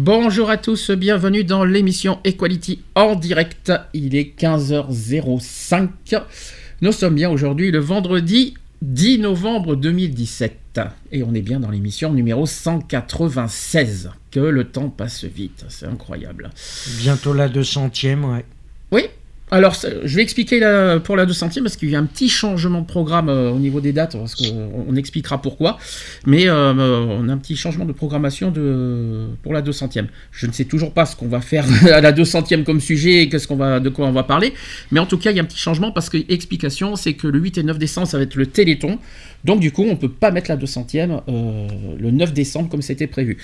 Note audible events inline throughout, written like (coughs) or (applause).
Bonjour à tous, bienvenue dans l'émission Equality en direct. Il est 15h05. Nous sommes bien aujourd'hui le vendredi 10 novembre 2017 et on est bien dans l'émission numéro 196. Que le temps passe vite, c'est incroyable. Bientôt la 200e, ouais. Oui, alors je vais expliquer pour la 200e parce qu'il y a un petit changement de programme euh, au niveau des dates, on expliquera pourquoi. Mais euh, on a un petit changement de programmation pour la 200e. Je ne sais toujours pas ce qu'on va faire (laughs) à la 200e comme sujet et qu'est-ce va, de quoi on va parler. Mais en tout cas, il y a un petit changement parce que, explication, c'est que le 8 et 9 décembre, ça va être le Téléthon. Donc du coup, on ne peut pas mettre la 200e euh, le 9 décembre comme c'était prévu.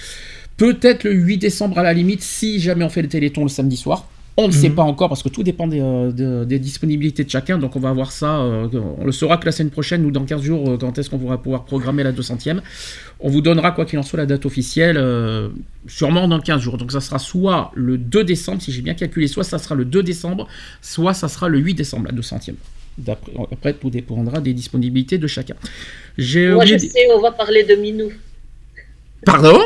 Peut-être le 8 décembre à la limite, si jamais on fait le Téléthon le samedi soir. On ne sait pas encore parce que tout dépend des, euh, de- des disponibilités de chacun. Donc on va voir ça. euh, on le saura que la semaine prochaine ou dans 15 jours euh, quand est-ce qu'on pourra pouvoir programmer la 200e. On vous donnera quoi qu'il en soit la date officielle euh, sûrement dans 15 jours. Donc ça sera soit le 2 décembre si j'ai bien calculé, soit ça sera le 2 décembre, soit ça sera le 8 décembre la 200e. D'après- Après tout dépendra des disponibilités de chacun. Moi, je sais, on va parler de Minou. Pardon?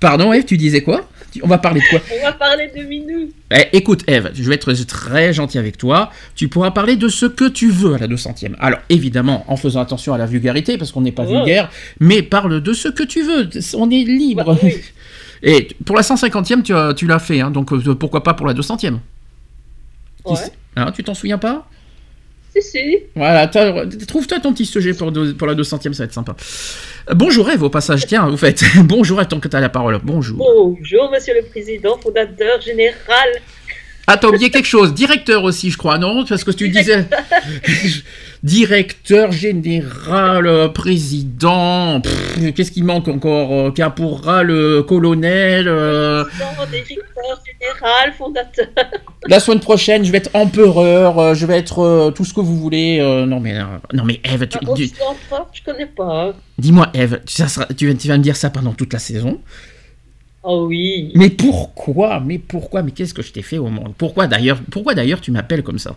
Pardon Eve, tu disais quoi? On va parler de quoi (laughs) On va parler de Minou. Eh, écoute, Eve, je vais être très gentil avec toi. Tu pourras parler de ce que tu veux à la 200e. Alors, évidemment, en faisant attention à la vulgarité, parce qu'on n'est pas vulgaire, mais parle de ce que tu veux. On est libre. Bah, oui. (laughs) Et pour la 150e, tu, tu l'as fait, hein, donc euh, pourquoi pas pour la 200e Qui Ouais. sait? Hein, Tu t'en souviens pas? Si, si. Voilà, trouve-toi ton petit sujet pour, deux- pour la 200e, ça va être sympa. Bonjour Eve, au passage, tiens, vous faites. (laughs) Bonjour à tant que tu as la parole. Bonjour. Bonjour, monsieur le président, fondateur général. Ah, t'as oublié quelque chose. Directeur aussi, je crois, non? Parce que tu disais. (laughs) Directeur général, euh, président. Qu'est-ce qui manque encore euh, Caporal, euh, colonel. euh, Président, directeur général, fondateur. (laughs) La semaine prochaine, je vais être empereur. je vais être euh, tout ce que vous voulez. euh, non, mais, non, mais Eve, tu- Ah, je connais pas. dis-moi, Eve, ça sera- tu, vas- tu vas me dire ça pendant toute la saison. Oh oui. Mais pourquoi Mais pourquoi Mais qu'est-ce que je t'ai fait au monde? Pourquoi d'ailleurs Pourquoi d'ailleurs tu m'appelles comme ça?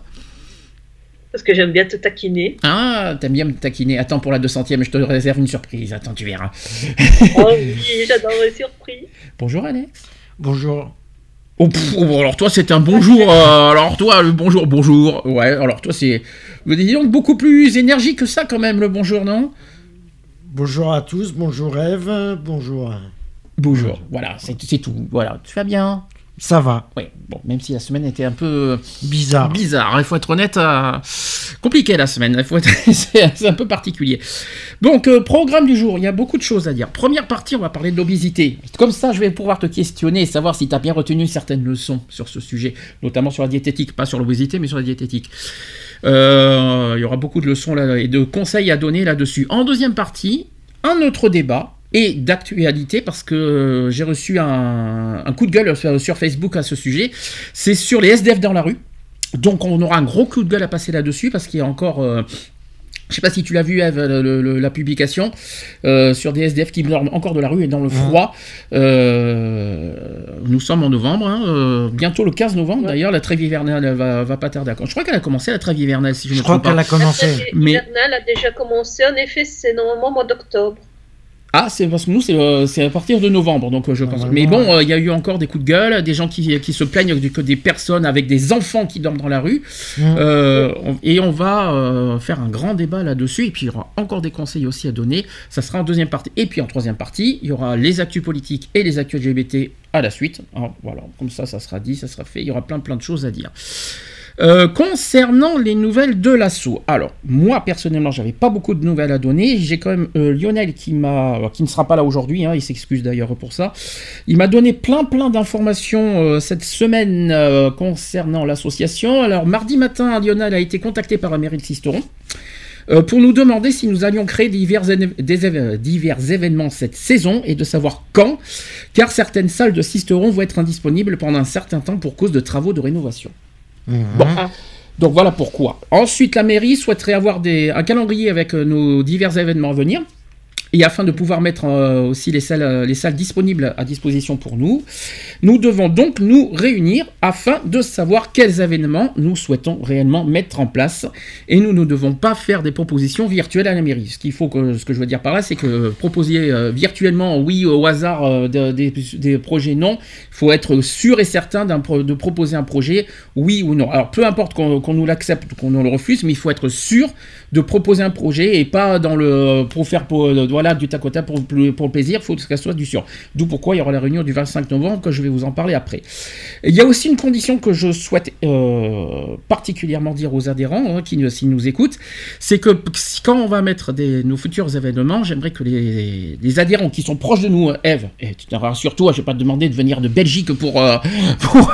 Parce que j'aime bien te taquiner. Ah, t'aimes bien me taquiner. Attends, pour la 200ème, je te réserve une surprise. Attends, tu verras. Oh oui, j'adore les surprises. Bonjour Alex. Bonjour. Oh, pff, oh, alors toi c'est un bonjour. euh, alors toi le bonjour, bonjour. Ouais, alors toi c'est, me dis donc beaucoup plus énergique que ça quand même le bonjour, non? Bonjour à tous, bonjour Eve, bonjour. Bonjour. Voilà, c'est c'est tout. Voilà, tu vas bien? Ça va, Oui. Bon, même si la semaine était un peu bizarre. bizarre, il faut être honnête. euh, compliqué la semaine. Il faut être- (laughs) c'est c'est un peu particulier. Donc euh, programme du jour, il y a beaucoup de choses à dire. Première partie, on va parler de l'obésité. Comme ça, je vais pouvoir te questionner et savoir si tu as bien retenu certaines leçons sur ce sujet, notamment sur la diététique, pas sur l'obésité, mais sur la diététique. Euh, il y aura beaucoup de leçons là, et de conseils à donner là-dessus. En deuxième partie, un autre débat et d'actualité parce que euh, j'ai reçu un, un coup de gueule sur, sur Facebook à ce sujet. C'est sur les SDF dans la rue. Donc on aura un gros coup de gueule à passer là-dessus parce qu'il y a encore... euh, je sais pas si tu l'as vu, Eve, le- le- la publication euh, sur des SDF qui dorment encore de la rue et dans le froid. Euh, nous sommes en novembre, hein, euh, bientôt le 15 novembre Ouais. d'ailleurs. La trêve hivernale elle va, va pas tarder. à- Je crois qu'elle a commencé la trêve hivernale si je, Je me crois trompe pas. qu'elle a La commencé. trêve Mais- hivernale a déjà commencé. En effet, c'est normalement au mois d'octobre. Ah, c'est parce que nous, c'est euh, à partir de novembre, donc euh, je pense. Mais bon, euh, il y a eu encore des coups de gueule, des gens qui, qui se plaignent du- que des personnes avec des enfants qui dorment dans la rue. Mmh. Euh, on- et on va euh, faire un grand débat là-dessus. Et puis, il y aura encore des conseils aussi à donner. Ça sera en deuxième partie. Et puis, en troisième partie, il y aura les actus politiques et les actus LGBT à la suite. Alors, voilà, comme ça, ça sera dit, ça sera fait. Il y aura plein, plein de choses à dire. Euh, concernant les nouvelles de l'assaut, alors moi personnellement j'avais pas beaucoup de nouvelles à donner. J'ai quand même euh, Lionel qui m'a, qui ne sera pas là aujourd'hui, hein, il s'excuse d'ailleurs pour ça. Il m'a donné plein plein d'informations euh, cette semaine euh, concernant l'association. Alors mardi matin, Lionel a été contacté par la mairie de Sisteron. euh, pour nous demander si nous allions créer divers, divers événements cette saison et de savoir quand, car certaines salles de Sisteron vont être indisponibles pendant un certain temps pour cause de travaux de rénovation. Mhm. Bon. Donc voilà pourquoi. Ensuite, la mairie souhaiterait avoir un calendrier avec euh, nos divers événements à venir. Et afin de pouvoir mettre euh, aussi les salles, euh, les salles disponibles à disposition pour nous, nous devons donc nous réunir afin de savoir quels événements nous souhaitons réellement mettre en place. Et nous ne devons pas faire des propositions virtuelles à la mairie. Ce qu'il faut que, ce que je veux dire par là, c'est que proposer euh, virtuellement, oui, au hasard, de- des, projets, non. Il faut être sûr et certain de proposer un projet, oui ou non. Alors peu importe qu'on nous l'accepte ou qu'on le refuse, mais il faut être sûr de proposer un projet et pas dans le pour faire pour, voilà du tac pour, pour le plaisir, il faut que ça soit du sûr. D'où pourquoi il y aura la réunion du 25 novembre que je vais vous en parler après. Il y a aussi une condition que je souhaite euh, particulièrement dire aux adhérents hein, qui s'ils nous écoutent, c'est que quand on va mettre des, nos futurs événements, j'aimerais que les, les adhérents qui sont proches de nous, euh, Eve, et tu te rassures toi, je vais pas te demander de venir de Belgique pour, euh, (laughs) pour,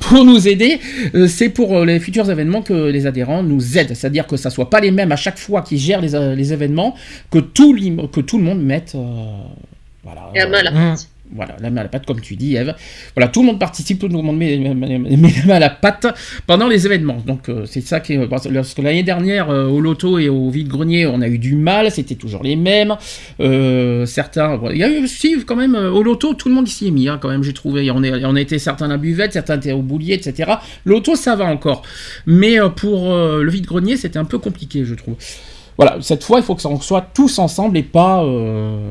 pour nous aider, euh, c'est pour euh, les futurs événements que les adhérents nous aident, c'est-à-dire que ça soit pas les mêmes à chaque fois qui gèrent les, euh, les événements, que tout, que tout le monde mette... euh, voilà, la main à la Mmh. pâte. voilà, la main à la pâte, comme tu dis, Eve. Voilà, tout le monde participe, tout le monde met, met- met- met la main à la pâte pendant les événements. Donc, euh, c'est ça qui est. parce que l'année dernière, euh, au loto et au vide-grenier, on a eu du mal, c'était toujours les mêmes. Euh, certains. Il y a eu aussi, quand même, au loto, tout le monde s'y est mis, hein, quand même, j'ai trouvé. On, est, on était certains à la buvette, certains étaient au boulier, etc. Loto, ça va encore. Mais pour le vide-grenier, c'était un peu compliqué, je trouve. Voilà, cette fois, il faut que ça en soit tous ensemble et pas euh,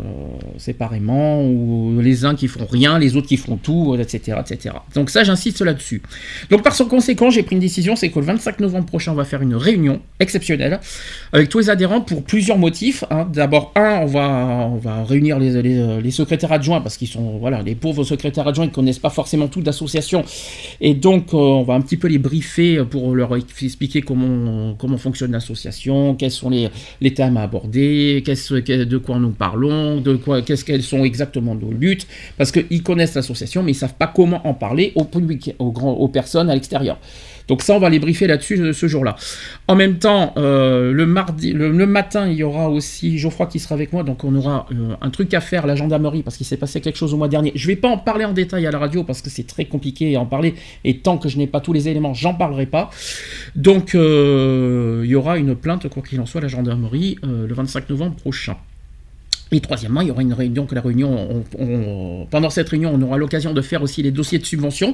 séparément, ou les uns qui font rien, les autres qui font tout, etc. etc. Donc ça, j'insiste là-dessus. Donc par conséquent, j'ai pris une décision, c'est que le 25 novembre prochain, on va faire une réunion exceptionnelle avec tous les adhérents pour plusieurs motifs. hein. D'abord, un, on va, on va réunir les, les- les secrétaires adjoints, parce qu'ils sont, voilà, les pauvres secrétaires adjoints, ils ne connaissent pas forcément tout d'association. Et donc, euh, on va un petit peu les briefer pour leur expliquer comment, comment fonctionne l'association, quels sont les, les thèmes à aborder, que- de quoi nous parlons, de quoi, qu'est-ce qu'elles sont exactement nos buts, parce qu'ils connaissent l'association, mais ils savent pas comment en parler au public, aux personnes à l'extérieur. Donc ça, on va les briefer là-dessus euh, ce jour-là. En même temps, euh, le mardi, le, matin, il y aura aussi Geoffroy qui sera avec moi, donc on aura euh, un truc à faire la gendarmerie parce qu'il s'est passé quelque chose au mois dernier. Je vais pas en parler en détail à la radio parce que c'est très compliqué à en parler et tant que je n'ai pas tous les éléments, j'en parlerai pas. Donc il y aura une plainte quoi qu'il en soit la gendarmerie le 25 novembre prochain. Et troisièmement, il y aura une réunion, que la réunion, on- on- pendant cette réunion, on aura l'occasion de faire aussi les dossiers de subvention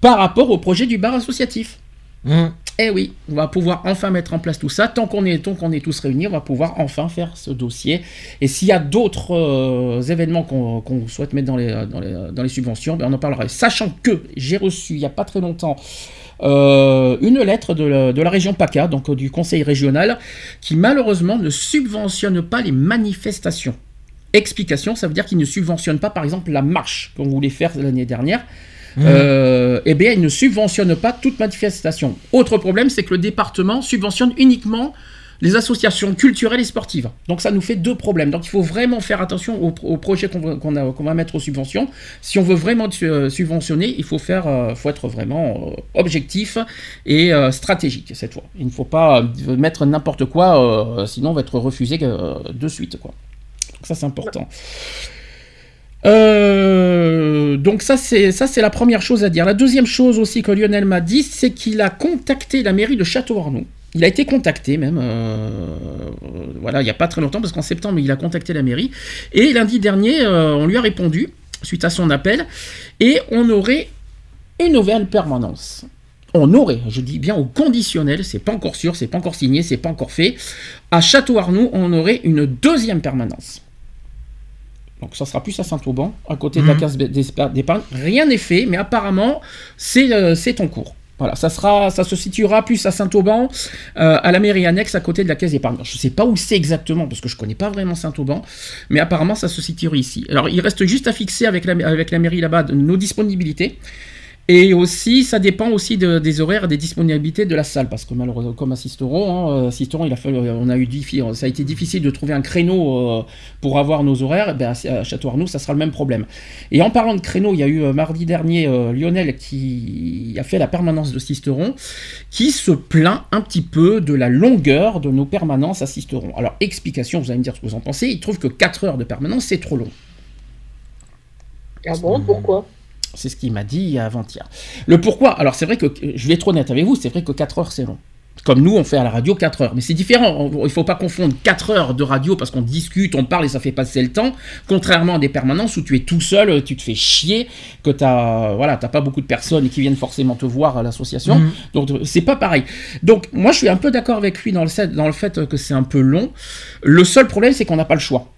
par rapport au projet du bar associatif. Mmh. Eh oui, on va pouvoir enfin mettre en place tout ça. Tant qu'on est, tant qu'on est tous réunis, on va pouvoir enfin faire ce dossier. Et s'il y a d'autres euh, événements qu'on qu'on souhaite mettre dans les, dans les, dans les subventions, ben on en parlera. Sachant que j'ai reçu il n'y a pas très longtemps euh, une lettre de la, de la région PACA, donc euh, du conseil régional, qui malheureusement ne subventionne pas les manifestations. Explication, ça veut dire qu'il ne subventionne pas par exemple la marche qu'on voulait faire l'année dernière. Euh, eh bien, il ne subventionne pas toute manifestation. Autre problème, c'est que le département subventionne uniquement les associations culturelles et sportives. Donc ça nous fait deux problèmes. Donc il faut vraiment faire attention aux, projets qu'on va, mettre aux subventions. Si on veut vraiment euh, subventionner, il faut, faire, euh, faut être vraiment euh, objectif et stratégique cette fois. Il ne faut pas mettre n'importe quoi, sinon on va être refusé de suite. Quoi. Donc ça c'est important. Donc ça c'est ça c'est la première chose à dire. La deuxième chose aussi que Lionel m'a dit, c'est qu'il a contacté la mairie de Château-Arnoux. Il a été contacté même, euh, voilà, il n'y a pas très longtemps, parce qu'en septembre, il a contacté la mairie. Et lundi dernier, euh, on lui a répondu, suite à son appel, et on aurait une nouvelle permanence. On aurait, je dis bien au conditionnel, c'est pas encore sûr, c'est pas encore signé, c'est pas encore fait. À Château-Arnoux, on aurait une deuxième permanence. Donc ça sera plus à Saint-Auban, à côté de la Mhm. case d'épargne. Rien n'est fait, mais apparemment, c'est euh, c'est en cours. Voilà, ça, sera, ça se situera plus à Saint-Auban, euh, à la mairie annexe, à côté de la caisse d'épargne. Je ne sais pas où c'est exactement, parce que je ne connais pas vraiment Saint-Auban, mais apparemment, ça se situerait ici. Alors, il reste juste à fixer avec la, avec la mairie là-bas nos disponibilités. Et aussi, ça dépend aussi de- des horaires et des disponibilités de la salle, parce que malheureusement, comme à Sisteron, hein, euh, Sisteron, il a fallu, on a eu diffi- ça a été difficile de trouver un créneau euh, pour avoir nos horaires. Eh ben, à Château Arnoux, ça sera le même problème. Et en parlant de créneau, il y a eu euh, mardi dernier euh, Lionel qui a fait la permanence de Sisteron, qui se plaint un petit peu de la longueur de nos permanences à Sisteron. Alors, explication, vous allez me dire ce que vous en pensez. Il trouve que 4 heures de permanence, c'est trop long. Ah bon, pourquoi? C'est ce qu'il m'a dit avant-hier. Le pourquoi Alors c'est vrai que, je vais être honnête avec vous, c'est vrai que 4 heures c'est long. Comme nous, on fait à la radio 4 heures. Mais c'est différent. Il ne faut pas confondre 4 heures de radio parce qu'on discute, on parle et ça fait passer le temps. Contrairement à des permanences où tu es tout seul, tu te fais chier, que tu n'as voilà, t'as pas beaucoup de personnes qui viennent forcément te voir à l'association. Mhm. Donc c'est pas pareil. Donc moi je suis un peu d'accord avec lui dans le, dans le fait que c'est un peu long. Le seul problème c'est qu'on n'a pas le choix.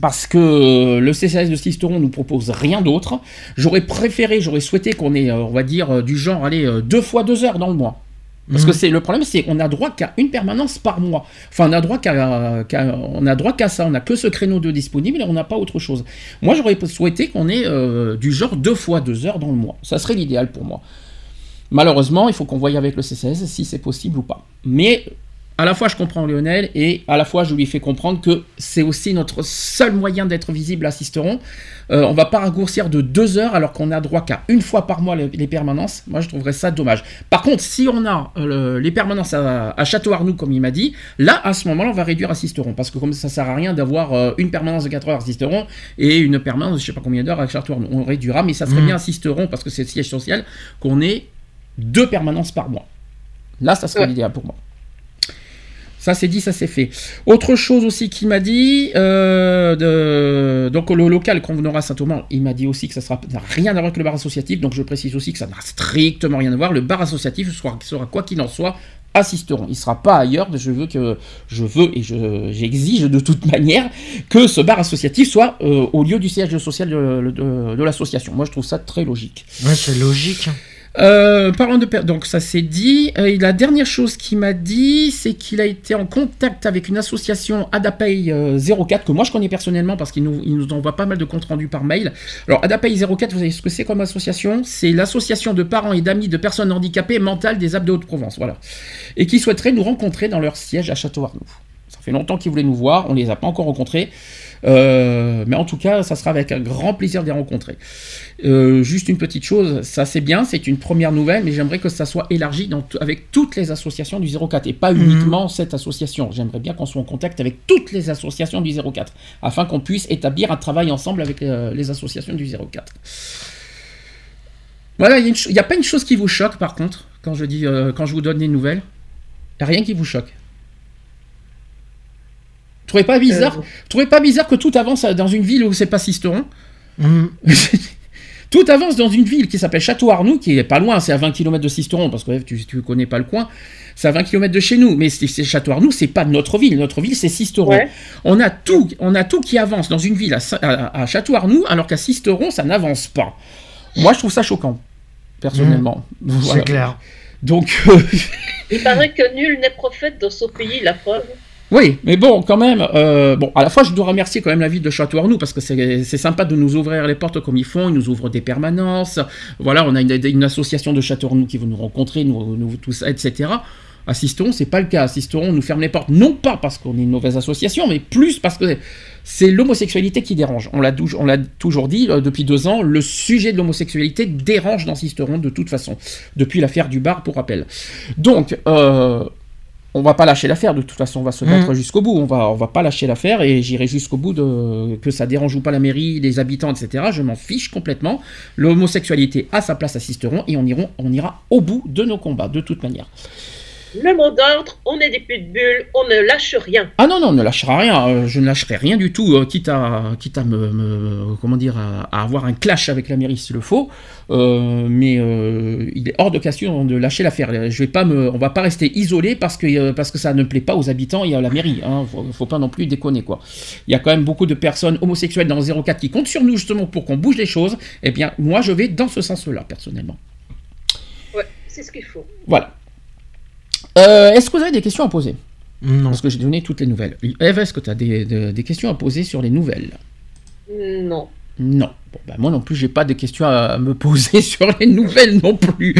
Parce que le CCS de Sisteron nous propose rien d'autre. J'aurais préféré, j'aurais souhaité qu'on ait, euh, on va dire, euh, du genre, allez, euh, deux fois deux heures dans le mois. Parce que Mhm. c'est le problème, c'est qu'on a droit qu'à une permanence par mois. Enfin, on a droit qu'à, on a droit qu'à ça. On n'a que ce créneau de disponible et on n'a pas autre chose. Moi, j'aurais souhaité qu'on ait euh, du genre deux fois deux heures dans le mois. Ça serait l'idéal pour moi. Malheureusement, il faut qu'on voie avec le CCS si c'est possible ou pas. Mais à la fois, je comprends Lionel et à la fois, je lui fais comprendre que c'est aussi notre seul moyen d'être visible à Sisteron. Euh, on va pas raccourcir de deux heures alors qu'on a droit qu'à une fois par mois les, les permanences. Moi, je trouverais ça dommage. Par contre, si on a euh, le- les permanences à, à Château-Arnoux, comme il m'a dit, là, à ce moment-là, on va réduire à Sisteron. Parce que comme ça sert à rien d'avoir euh, une permanence de 4 heures à Sisteron et une permanence de je sais pas combien d'heures à Château-Arnoux. On réduira, mais ça serait Mhm. bien à Sisteron, parce que c'est le siège social, qu'on ait deux permanences par mois. Là, ça serait Ouais. l'idéal pour moi. Ça c'est dit, ça c'est fait. Autre chose aussi qu'il m'a dit, euh, donc le local qu'on aura à Saint-Thomas, il m'a dit aussi que ça n'a rien à voir avec le bar associatif, donc je précise aussi que ça n'a strictement rien à voir. Le bar associatif sera, quoi qu'il en soit assisteront. Il sera pas ailleurs. Je veux que je veux et je- j'exige de toute manière que ce bar associatif soit euh, au lieu du siège social de, l'association. Moi je trouve ça très logique. C'est logique. Euh, de per- donc ça c'est dit. Euh, et la dernière chose qu'il m'a dit, c'est qu'il a été en contact avec une association Adapay euh, 04 que moi je connais personnellement parce qu'il nous, nous envoie pas mal de comptes rendus par mail. Alors Adapay 04, vous savez ce que c'est comme association? C'est l'association de parents et d'amis de personnes handicapées mentales des Alpes de Haute-Provence, voilà. Et qui souhaiteraient nous rencontrer dans leur siège à Château-Arnoux. Ça fait longtemps qu'ils voulaient nous voir, on les a pas encore rencontrés. Euh, mais en tout cas, ça sera avec un grand plaisir de les rencontrer. Euh, juste une petite chose, ça c'est bien, c'est une première nouvelle, mais j'aimerais que ça soit élargi dans avec toutes les associations du 04 et pas Mhm. uniquement cette association. J'aimerais bien qu'on soit en contact avec toutes les associations du 04 afin qu'on puisse établir un travail ensemble avec euh, les associations du 04. Voilà, il n'y a, pas une chose qui vous choque par contre quand je, dis, euh, quand je vous donne des nouvelles? Il n'y a rien qui vous choque. Trouvez pas bizarre Euh, trouvez pas bizarre que tout avance dans une ville où c'est pas Sisteron Mhm. (laughs) Tout avance dans une ville qui s'appelle Château-Arnoux, qui est pas loin, c'est à 20 km de Sisteron, parce que tu, tu connais pas le coin, c'est à 20 km de chez nous, mais c'est c'est Château-Arnoux, c'est pas notre ville, notre ville c'est Sisteron. Ouais. On, a tout, on a tout qui avance dans une ville à, Sa- à- à Château-Arnoux, alors qu'à Sisteron, ça n'avance pas. Moi, je trouve ça choquant, personnellement. (laughs) Voilà. C'est clair. Donc, euh, (laughs) Il paraît que nul n'est prophète dans son pays, la preuve. Oui, mais bon, quand même, euh, bon, à la fois, je dois remercier quand même la ville de Château-Arnoux parce que c'est sympa de nous ouvrir les portes comme ils font. Ils nous ouvrent des permanences. Voilà, on a une, association de Château-Arnoux qui veut nous rencontrer, nous, nous- etc. À Sisteron, c'est pas le cas. À Sisteron, on nous ferme les portes, non pas parce qu'on est une mauvaise association, mais plus parce que c'est l'homosexualité qui dérange. On l'a tou- on l'a toujours dit euh, depuis deux ans, le sujet de l'homosexualité dérange dans Sisteron de toute façon, depuis l'affaire du bar, pour rappel. Donc, euh, on va pas lâcher l'affaire, de toute façon, on va se battre jusqu'au bout, on va, on va pas lâcher l'affaire et j'irai jusqu'au bout de que ça dérange ou pas la mairie, les habitants, etc. Je m'en fiche complètement. L'homosexualité a sa place à Sisteron et on ira au bout de nos combats, de toute manière. Le mot d'ordre, on est des pitbulls, on ne lâche rien. Ah non, non, on ne lâchera rien, euh, je ne lâcherai rien du tout, euh, quitte à, quitte à me, me- comment dire, à, avoir un clash avec la mairie s'il le faut, euh, mais euh, il est hors de question de lâcher l'affaire. Je vais pas me, on va pas rester isolé parce que, parce que ça ne plaît pas aux habitants et à la mairie, hein, faut, faut pas non plus déconner quoi. Il y a quand même beaucoup de personnes homosexuelles dans le 04 qui comptent sur nous justement pour qu'on bouge les choses, eh bien moi je vais dans ce sens-là personnellement. Ouais, c'est ce qu'il faut. Voilà. Euh, Est-ce que vous avez des questions à poser Non. Parce que j'ai donné toutes les nouvelles. Eve, est-ce que tu as des, des- des questions à poser sur les nouvelles Non. Non. Bon, bah, moi non plus, j'ai pas de questions à me poser (laughs) sur les nouvelles non plus.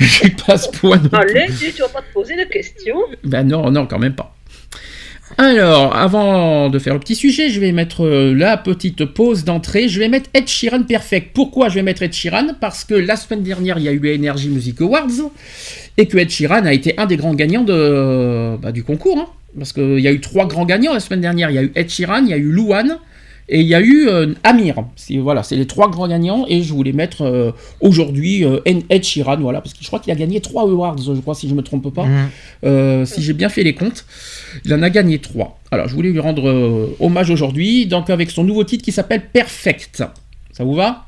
j'ai pas ce point. non plus. Allez, dis, tu vas pas te poser de questions. Ben non, non, quand même pas. Alors, avant de faire le petit sujet, je vais mettre euh, la petite pause d'entrée. Je vais mettre Ed Sheeran Perfect. Pourquoi je vais mettre Ed Sheeran? Parce que la semaine dernière, il y a eu Energy Music Awards et que Ed Sheeran a été un des grands gagnants bah, du concours. hein. Parce qu'il y a eu trois grands gagnants la semaine dernière. Il y a eu Ed Sheeran, il y a eu Louane et il y a eu euh, Amir. C'est, voilà, c'est les trois grands gagnants et je voulais mettre euh, aujourd'hui euh, Ed Sheeran, voilà, parce que je crois qu'il a gagné trois awards, je crois, si je me trompe pas. Mhm. Euh, si j'ai bien fait les comptes, il en a gagné trois. Alors, je voulais lui rendre euh, hommage aujourd'hui, donc avec son nouveau titre qui s'appelle Perfect. Ça vous va?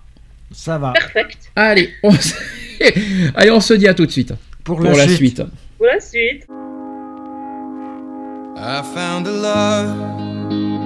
Ça va. Perfect. Allez, on se... (laughs) Allez, on se dit à tout de suite Pour, pour la suite. Pour la suite. I found a love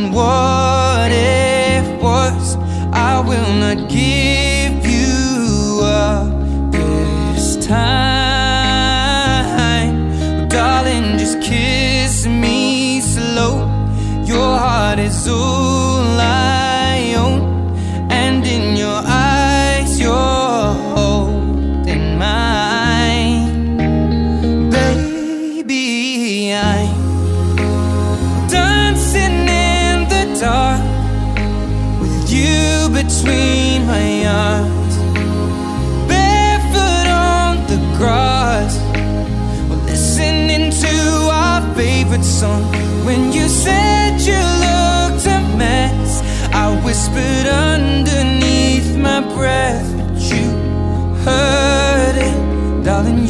knowing what it was. I will not give you up this time. Darling, just kiss me slow. Your heart is all favorite song. When you said you looked a mess, I whispered underneath my breath, but you heard it, darling.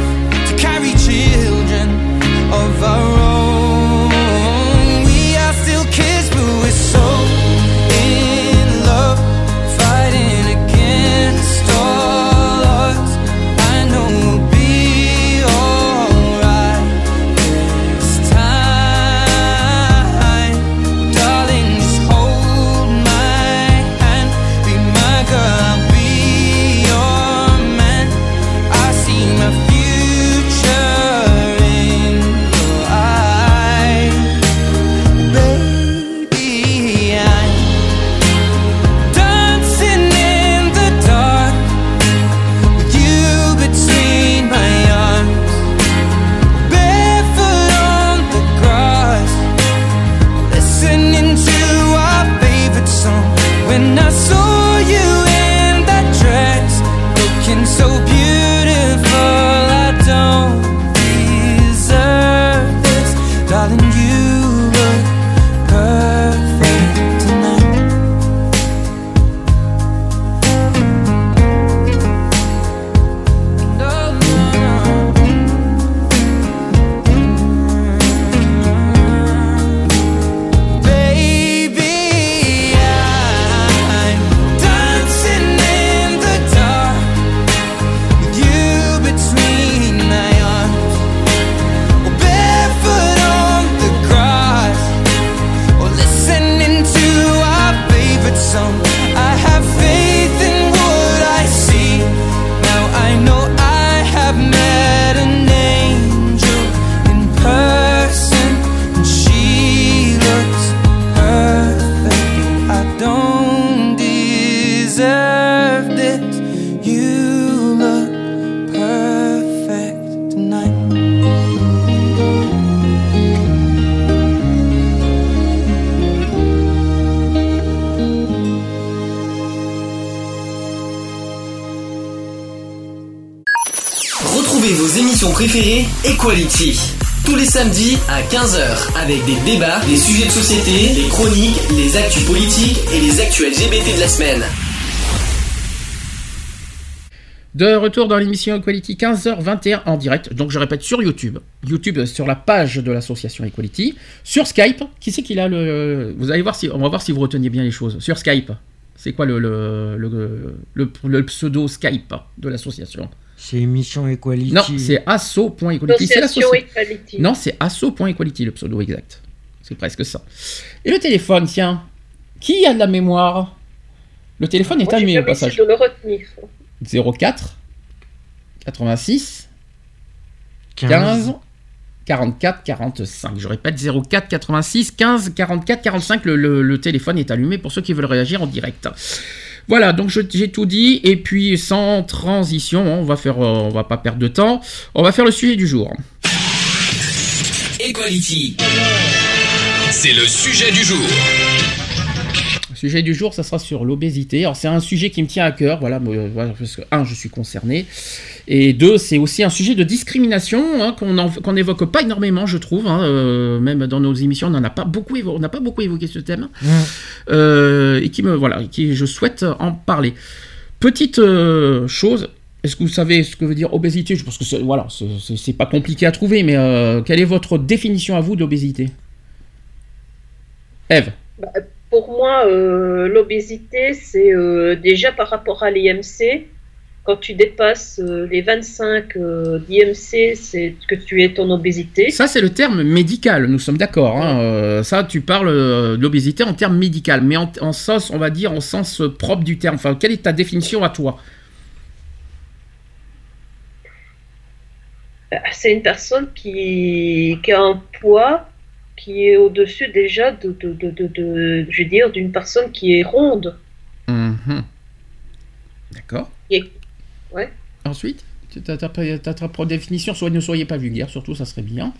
15h avec des débats, des sujets de société, des chroniques, les actus politiques et les actus LGBT de la semaine. De retour dans l'émission Equality 15h21 en direct, donc je répète sur YouTube. YouTube sur la page de l'association Equality. Sur Skype, qui c'est qu'il a le. Vous allez voir si. On va voir si vous reteniez bien les choses. Sur Skype, c'est quoi le- le pseudo Skype de l'association? C'est émission Equality. Non, c'est asso.equality. C'est. Non, c'est asso.equality le pseudo exact. C'est presque ça. Et le téléphone, tiens. Qui a de la mémoire? Le téléphone est Moi, allumé au passage. de le retenir. 04 86 15. 15 44 45. Je répète 04 86 15 44 45. Le, le- le téléphone est allumé pour ceux qui veulent réagir en direct. Voilà, donc j'ai tout dit. Et puis sans transition, on va faire, euh, on va pas perdre de temps. On va faire le sujet du jour. Equality. C'est le sujet du jour. Le sujet du jour, ça sera sur l'obésité. Alors c'est un sujet qui me tient à cœur, voilà, moi, euh, parce que un, je suis concerné, et deux, c'est aussi un sujet de discrimination hein, qu'on en- qu'on n'évoque pas énormément, je trouve. hein, euh, même dans nos émissions, on n'en a pas beaucoup, on n'a pas beaucoup évoqué ce thème, Mmh. euh, et qui me, voilà, qui je souhaite en parler. Petite euh, chose. Est-ce que vous savez ce que veut dire obésité? Je pense que c'est, voilà, c'est- pas compliqué à trouver, mais euh, quelle est votre définition à vous d'obésité? Eve Bah, pour moi, euh, l'obésité, c'est euh, déjà par rapport à l'IMC. Quand tu dépasses euh, les 25 euh, d'IMC, c'est que tu es en obésité. Ça, c'est le terme médical, nous sommes d'accord. hein, ça, tu parles de l'obésité en termes médical, mais en, en sens, on va dire, en sens propre du terme. Enfin, quelle est ta définition à toi? C'est une personne qui, qui a un poids qui est au-dessus déjà de, de, de, de- de- je veux dire, d'une personne qui est ronde. Mhm. D'accord. Et- ouais. Ensuite, tu as ta propre définition, soit ne soyez pas vulgaire, surtout, ça serait bien.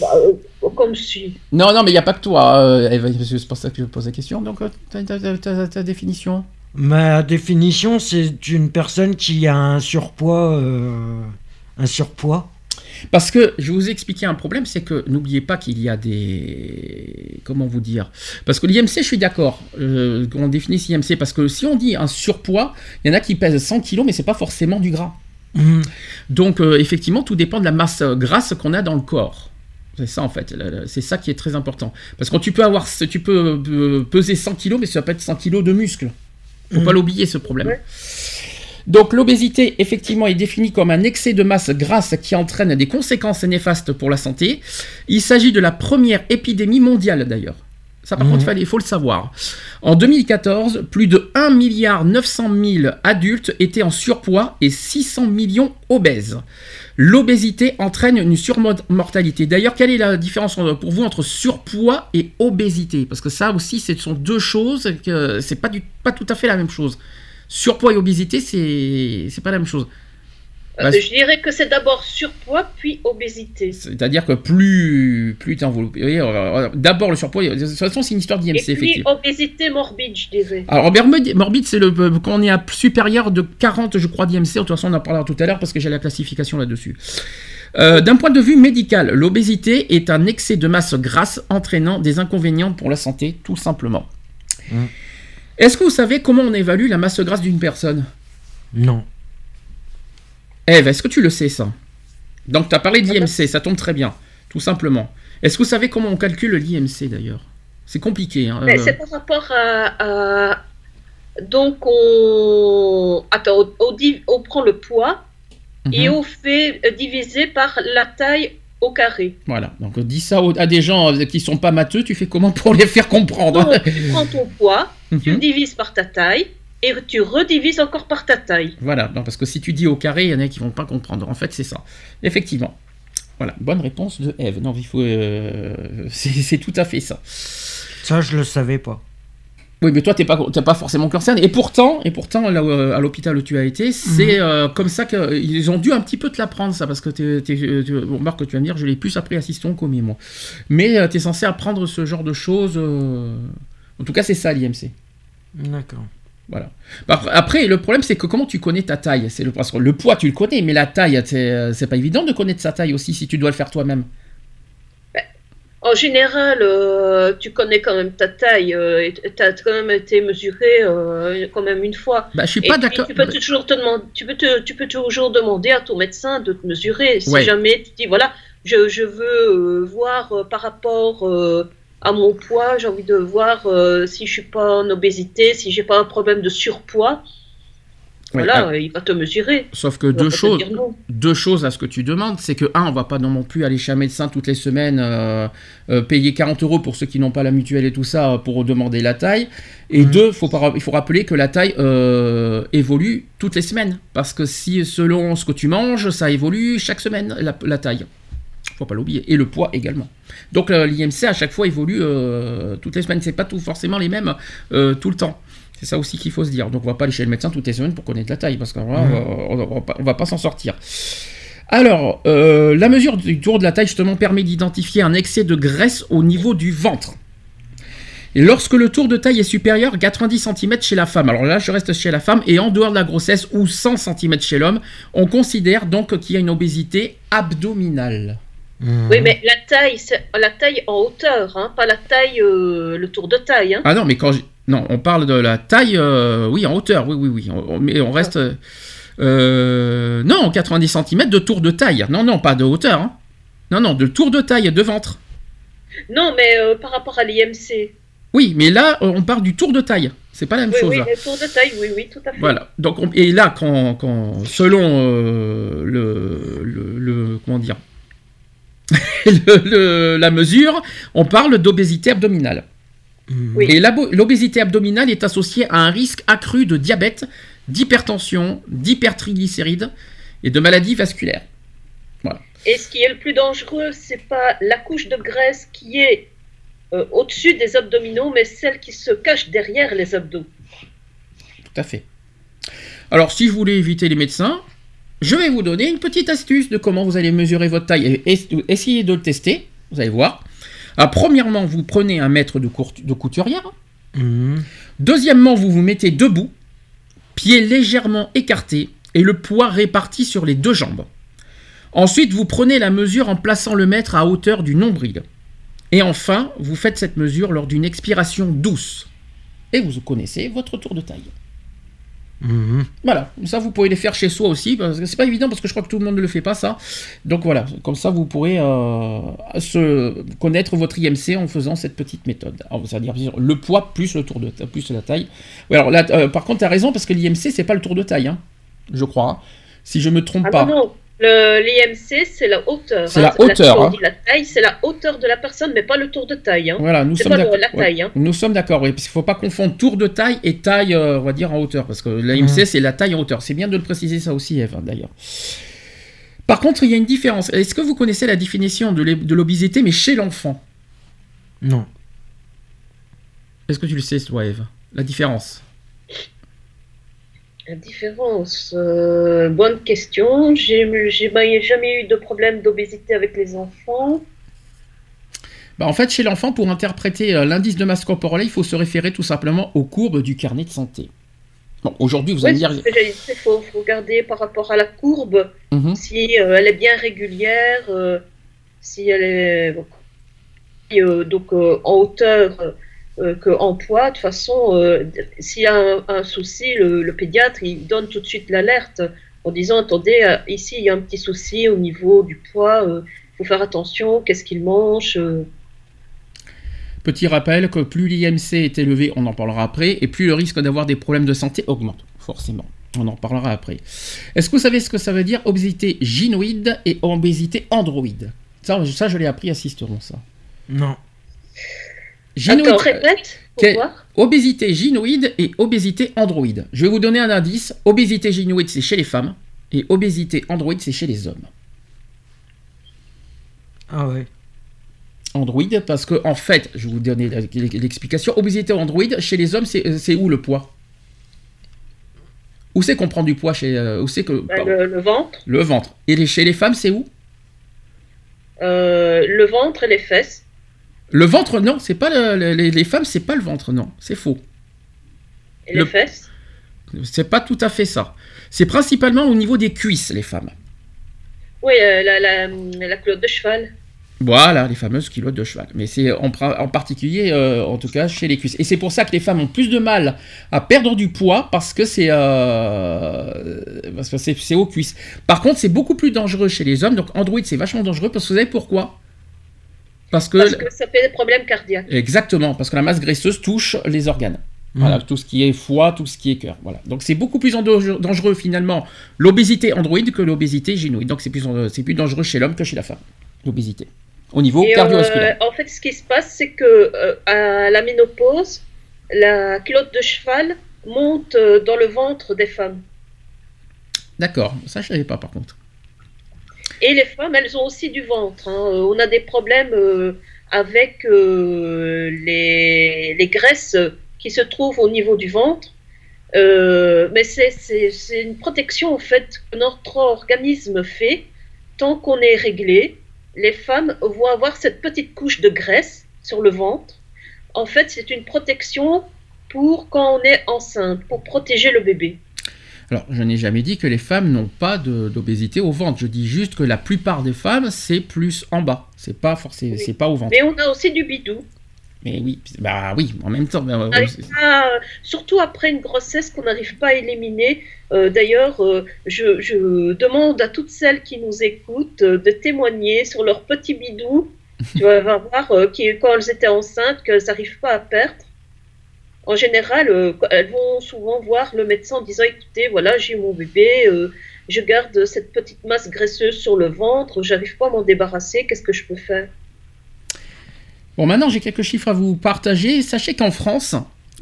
Bah, euh, comme si. Non, non, mais il n'y a pas que toi, euh, c'est pour ça que je pose la question. Donc, euh, ta définition Ma définition, c'est une personne qui a un surpoids. euh, un surpoids. Parce que je vais vous expliquer un problème, c'est que n'oubliez pas qu'il y a des... Comment vous dire Parce que l'IMC, je suis d'accord, euh, qu'on définisse l'IMC, parce que si on dit un surpoids, il y en a qui pèsent 100 kg, mais c'est pas forcément du gras. Mmh. Donc euh, effectivement, tout dépend de la masse euh, grasse qu'on a dans le corps. C'est ça en fait, c'est ça qui est très important. Parce que tu peux avoir, tu peux euh, peser 100 kg, mais ça peut être 100 kg de muscles. Faut pas l'oublier ce problème. Ouais. Donc l'obésité, effectivement, est définie comme un excès de masse grasse qui entraîne des conséquences néfastes pour la santé. Il s'agit de la première épidémie mondiale d'ailleurs. Ça par Mhm. contre, il faut le savoir. En 2014, plus de 1 milliard 900 000 adultes étaient en surpoids et 600 millions obèses. L'obésité entraîne une surmortalité. D'ailleurs, quelle est la différence pour vous entre surpoids et obésité? Parce que ça aussi, ce sont deux choses que c'est pas du pas tout à fait la même chose. Surpoids et obésité, c'est c'est pas la même chose. Bah, Euh, je dirais que c'est d'abord surpoids, puis obésité. C'est-à-dire que plus plus t'es enveloppé. voyez, euh, D'abord le surpoids. De toute façon, c'est une histoire Et d'IMC puis effectivement. obésité morbide, je dirais. Alors morbide, morbide, c'est le quand on est à supérieur de 40, je crois, d'IMC. De toute façon, on en parlera tout à l'heure parce que j'ai la classification là-dessus. Euh, D'un point de vue médical, l'obésité est un excès de masse grasse entraînant des inconvénients pour la santé, tout simplement. Mm. Est-ce que vous savez comment on évalue la masse grasse d'une personne? Non. Eve, est-ce que tu le sais ça? Donc tu as parlé de l'IMC, ça tombe très bien, tout simplement. Est-ce que vous savez comment on calcule l'IMC d'ailleurs? C'est compliqué. hein, Mais euh, c'est par rapport à, à- Donc, on. Attends, on, on dit- on prend le poids et mhm. on fait diviser par la taille au carré. Voilà, donc dis ça à des gens euh, qui sont pas matheux, tu fais comment pour (laughs) les faire comprendre Donc, tu prends ton poids, tu Mhm. divises par ta taille et tu redivises encore par ta taille. Voilà, non, parce que si tu dis au carré, il y en a qui vont pas comprendre. En fait, c'est ça. Effectivement. Voilà, bonne réponse de Eve. Non, il faut. euh, (laughs) c'est c'est tout à fait ça. Ça, je le savais pas. Oui, mais toi, t'es pas, t'es pas forcément concerné. Et pourtant, et pourtant, là, euh, à l'hôpital où tu as été, c'est euh, comme ça qu'ils ont dû un petit peu te l'apprendre, ça, parce que t'es, t'es, euh, tu- Marc, tu vas me dire, je l'ai plus appris assistant commis, moi. Mais tu es censé apprendre ce genre de choses. euh, En tout cas, c'est ça l'IMC. D'accord. Voilà. Bah, Après, le problème, c'est que comment tu connais ta taille? C'est le, parce que le poids, tu le connais, mais la taille, c'est euh, c'est pas évident de connaître sa taille aussi si tu dois le faire toi-même. En général, euh, tu connais quand même ta taille. euh, tu as quand même été mesuré euh, quand même une fois. Bah, je suis pas d'accord. Tu peux toujours te demander, tu peux, te- tu peux toujours demander à ton médecin de te mesurer. Si Ouais. jamais tu dis voilà, je, je veux euh, voir euh, par rapport euh, à mon poids, j'ai envie de voir euh, si je suis pas en obésité, si j'ai pas un problème de surpoids. Voilà, ah, il va te mesurer. Sauf que Il deux choses, deux choses à ce que tu demandes, c'est que un, on va pas non plus aller chez un médecin toutes les semaines, euh, euh, payer 40 euros pour ceux qui n'ont pas la mutuelle et tout ça euh, pour demander la taille. Et Mhm. deux, faut pas, il faut rappeler que la taille euh, évolue toutes les semaines, parce que si selon ce que tu manges, ça évolue chaque semaine la, la taille. Faut pas l'oublier. Et le poids également. Donc euh, l'IMC à chaque fois évolue euh, toutes les semaines. C'est pas tout forcément les mêmes euh, tout le temps. C'est ça aussi qu'il faut se dire. Donc on va pas aller chez le médecin toutes les semaines pour connaître la taille, parce qu'on va, Mhm. va- on va pas- on va pas s'en sortir. Alors, euh, la mesure du tour de la taille justement permet d'identifier un excès de graisse au niveau du ventre. Et lorsque le tour de taille est supérieur à 90 cm chez la femme, alors là je reste chez la femme, et en dehors de la grossesse ou 100 cm chez l'homme, on considère donc qu'il y a une obésité abdominale. Oui, mais la taille, c'est la taille en hauteur, hein, pas la taille, euh, le tour de taille. Hein. Ah non, mais quand je- non, on parle de la taille, euh, oui, en hauteur, oui, oui, oui, on- mais on reste, euh, euh, non, 90 cm de tour de taille, non, non, pas de hauteur, hein. non, non, de tour de taille de ventre. Non, mais euh, par rapport à l'IMC. Oui, mais là, on parle du tour de taille, c'est pas la même Oui, chose. oui, le tour de taille, oui, oui, tout à fait. Voilà. Donc, on- et là, quand, quand selon le, le, le- comment dire, (laughs) le- le- la mesure, on parle d'obésité abdominale. Oui. Et l'obésité abdominale est associée à un risque accru de diabète, d'hypertension, d'hypertriglycérides et de maladies vasculaires. Et ce qui est le plus dangereux, c'est pas la couche de graisse qui est euh, au-dessus des abdominaux, mais celle qui se cache derrière les abdos. Tout à fait. Alors, si je voulais éviter les médecins, je vais vous donner une petite astuce de comment vous allez mesurer votre taille. Essayez de le tester, vous allez voir. Alors, premièrement, vous prenez un mètre de couturière. Mhm. Deuxièmement, vous vous mettez debout, pieds légèrement écartés et le poids réparti sur les deux jambes. Ensuite, vous prenez la mesure en plaçant le mètre à hauteur du nombril. Et enfin, vous faites cette mesure lors d'une expiration douce. Et vous connaissez votre tour de taille. Mhm. Voilà, ça vous pouvez les faire chez soi aussi, parce que c'est pas évident parce que je crois que tout le monde ne le fait pas ça. Donc voilà, comme ça vous pourrez euh, se connaître votre IMC en faisant cette petite méthode. C'est-à-dire le poids plus le tour de ta- plus la taille. Oui, alors là, euh, par contre, tu as raison parce que l'IMC c'est pas le tour de taille, hein, je crois. hein. Si je me trompe Ah pas. non, non. Le- L'IMC, c'est la hauteur. C'est la Là, hauteur, hein. la taille, c'est la hauteur de la personne, mais pas le tour de taille. Hein. Voilà, nous C'est sommes d'accord. la taille. Hein. Nous sommes d'accord, oui, parce qu'il ne faut pas confondre tour de taille et taille, euh, on va dire, en hauteur, parce que l'AMC, Mhm. c'est la taille en hauteur. C'est bien de le préciser ça aussi, Eve, hein, d'ailleurs. Par contre, il y a une différence. Est-ce que vous connaissez la définition de l'obésité, mais chez l'enfant? Non. Est-ce que tu le sais, toi, Eve? La différence La différence, euh, bonne question. J'ai j'ai bah, jamais eu de problème d'obésité avec les enfants. bah, En fait, chez l'enfant, pour interpréter euh, l'indice de masse corporelle, il faut se référer tout simplement aux courbes du carnet de santé. Bon, aujourd'hui, vous Oui, allez dire... Il faut, faut regarder par rapport à la courbe, Mhm. si euh, elle est bien régulière, euh, si elle est euh, donc en hauteur euh, qu'en poids. De toute façon, euh, s'il y a un, un souci, le, le pédiatre il donne tout de suite l'alerte en disant attendez, euh, ici il y a un petit souci au niveau du poids. Il faut faire attention. Qu'est-ce qu'il mange euh. Petit rappel que plus l'IMC est élevé, on en parlera après, et plus le risque d'avoir des problèmes de santé augmente, forcément. On en parlera après. Est-ce que vous savez ce que ça veut dire obésité gynoïde et obésité androïde? Ça, ça, je l'ai appris à Sisteron, ça. Non. Attends, répète obésité gynoïde et obésité androïde. Je vais vous donner un indice. Obésité gynoïde, c'est chez les femmes, et obésité androïde, c'est chez les hommes. Ah ouais. Android, parce que en fait, je vais vous donner l'explication. Obésité android, chez les hommes, c'est c'est où le poids? Où c'est qu'on prend du poids chez euh, Où c'est que Bah, le, le ventre, le ventre Et les- chez les femmes, c'est où? Euh, le ventre et les fesses. Le ventre, non, c'est pas le- le- les, les femmes, c'est pas le ventre, non, c'est faux. Et Le- les fesses? C'est pas tout à fait ça. C'est principalement au niveau des cuisses, les femmes. Oui, euh, la, la, la culotte de cheval. Voilà, les fameuses culottes de cheval. Mais c'est en, particulier, euh, en tout cas, chez les cuisses. Et c'est pour ça que les femmes ont plus de mal à perdre du poids parce que c'est euh, aux cuisses. Par contre, c'est beaucoup plus dangereux chez les hommes. Donc Android, c'est vachement dangereux parce que vous savez pourquoi? Parce que Parce que ça fait des problèmes cardiaques. exactement, parce que la masse graisseuse touche les organes. Voilà, tout ce qui est foie, tout ce qui est cœur. Voilà. Donc c'est beaucoup plus dangereux, finalement l'obésité androïde que l'obésité génoïde. Donc c'est plus, c'est plus dangereux chez l'homme que chez la femme. L'obésité. Au niveau Et, euh, cardiovasculaire. en fait, ce qui se passe, c'est que euh, à la ménopause, la culotte de cheval monte euh, dans le ventre des femmes. D'accord, ça je savais pas par contre. Et les femmes, elles ont aussi du ventre. hein. Euh, On a des problèmes euh, avec euh, les, graisses qui se trouvent au niveau du ventre. Mais c'est une protection en fait que notre organisme fait tant qu'on est réglé. Les femmes vont avoir cette petite couche de graisse sur le ventre. En fait, c'est une protection pour quand on est enceinte, pour protéger le bébé. Alors, je n'ai jamais dit que les femmes n'ont pas d'obésité au ventre. Je dis juste que la plupart des femmes, c'est plus en bas. C'est pas forcément, Oui. c'est pas au ventre. Mais on a aussi du bidou. Mais oui, bah oui, en même temps. bah, pas, euh, surtout après une grossesse qu'on n'arrive pas à éliminer. Euh, D'ailleurs, euh, je, je demande à toutes celles qui nous écoutent euh, de témoigner sur leur petit bidou. tu (laughs) vas voir qui, quand elles étaient enceintes, qu'elles n'arrivent pas à perdre. En général, euh, elles vont souvent voir le médecin en disant écoutez, voilà, j'ai mon bébé, euh, je garde cette petite masse graisseuse sur le ventre, j'arrive pas à m'en débarrasser, qu'est-ce que je peux faire? Bon, maintenant j'ai quelques chiffres à vous partager. Sachez qu'en France,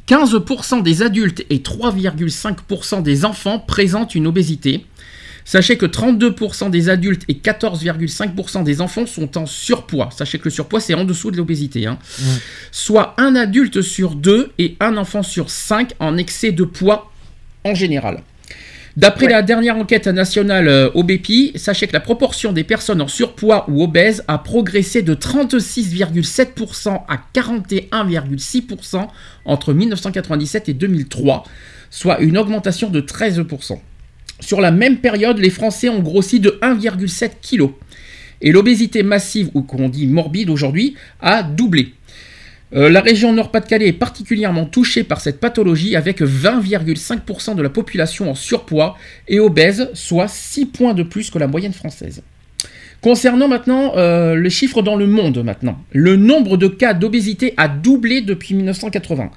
15% des adultes et 3,5% des enfants présentent une obésité. Sachez que 32% des adultes et 14,5% des enfants sont en surpoids. Sachez que le surpoids, c'est en dessous de l'obésité. hein. Soit un adulte sur deux et un enfant sur cinq en excès de poids en général. D'après Ouais. la dernière enquête nationale euh, OBEPI, sachez que la proportion des personnes en surpoids ou obèses a progressé de 36,7% à 41,6% entre 1997 et 2003, soit une augmentation de 13%. Sur la même période, les Français ont grossi de 1,7 kg. Et l'obésité massive, ou qu'on dit morbide aujourd'hui, a doublé. Euh, la région Nord-Pas-de-Calais est particulièrement touchée par cette pathologie avec 20,5% de la population en surpoids et obèse, soit 6 points de plus que la moyenne française. Concernant maintenant euh, les chiffres dans le monde maintenant, le nombre de cas d'obésité a doublé depuis 1980.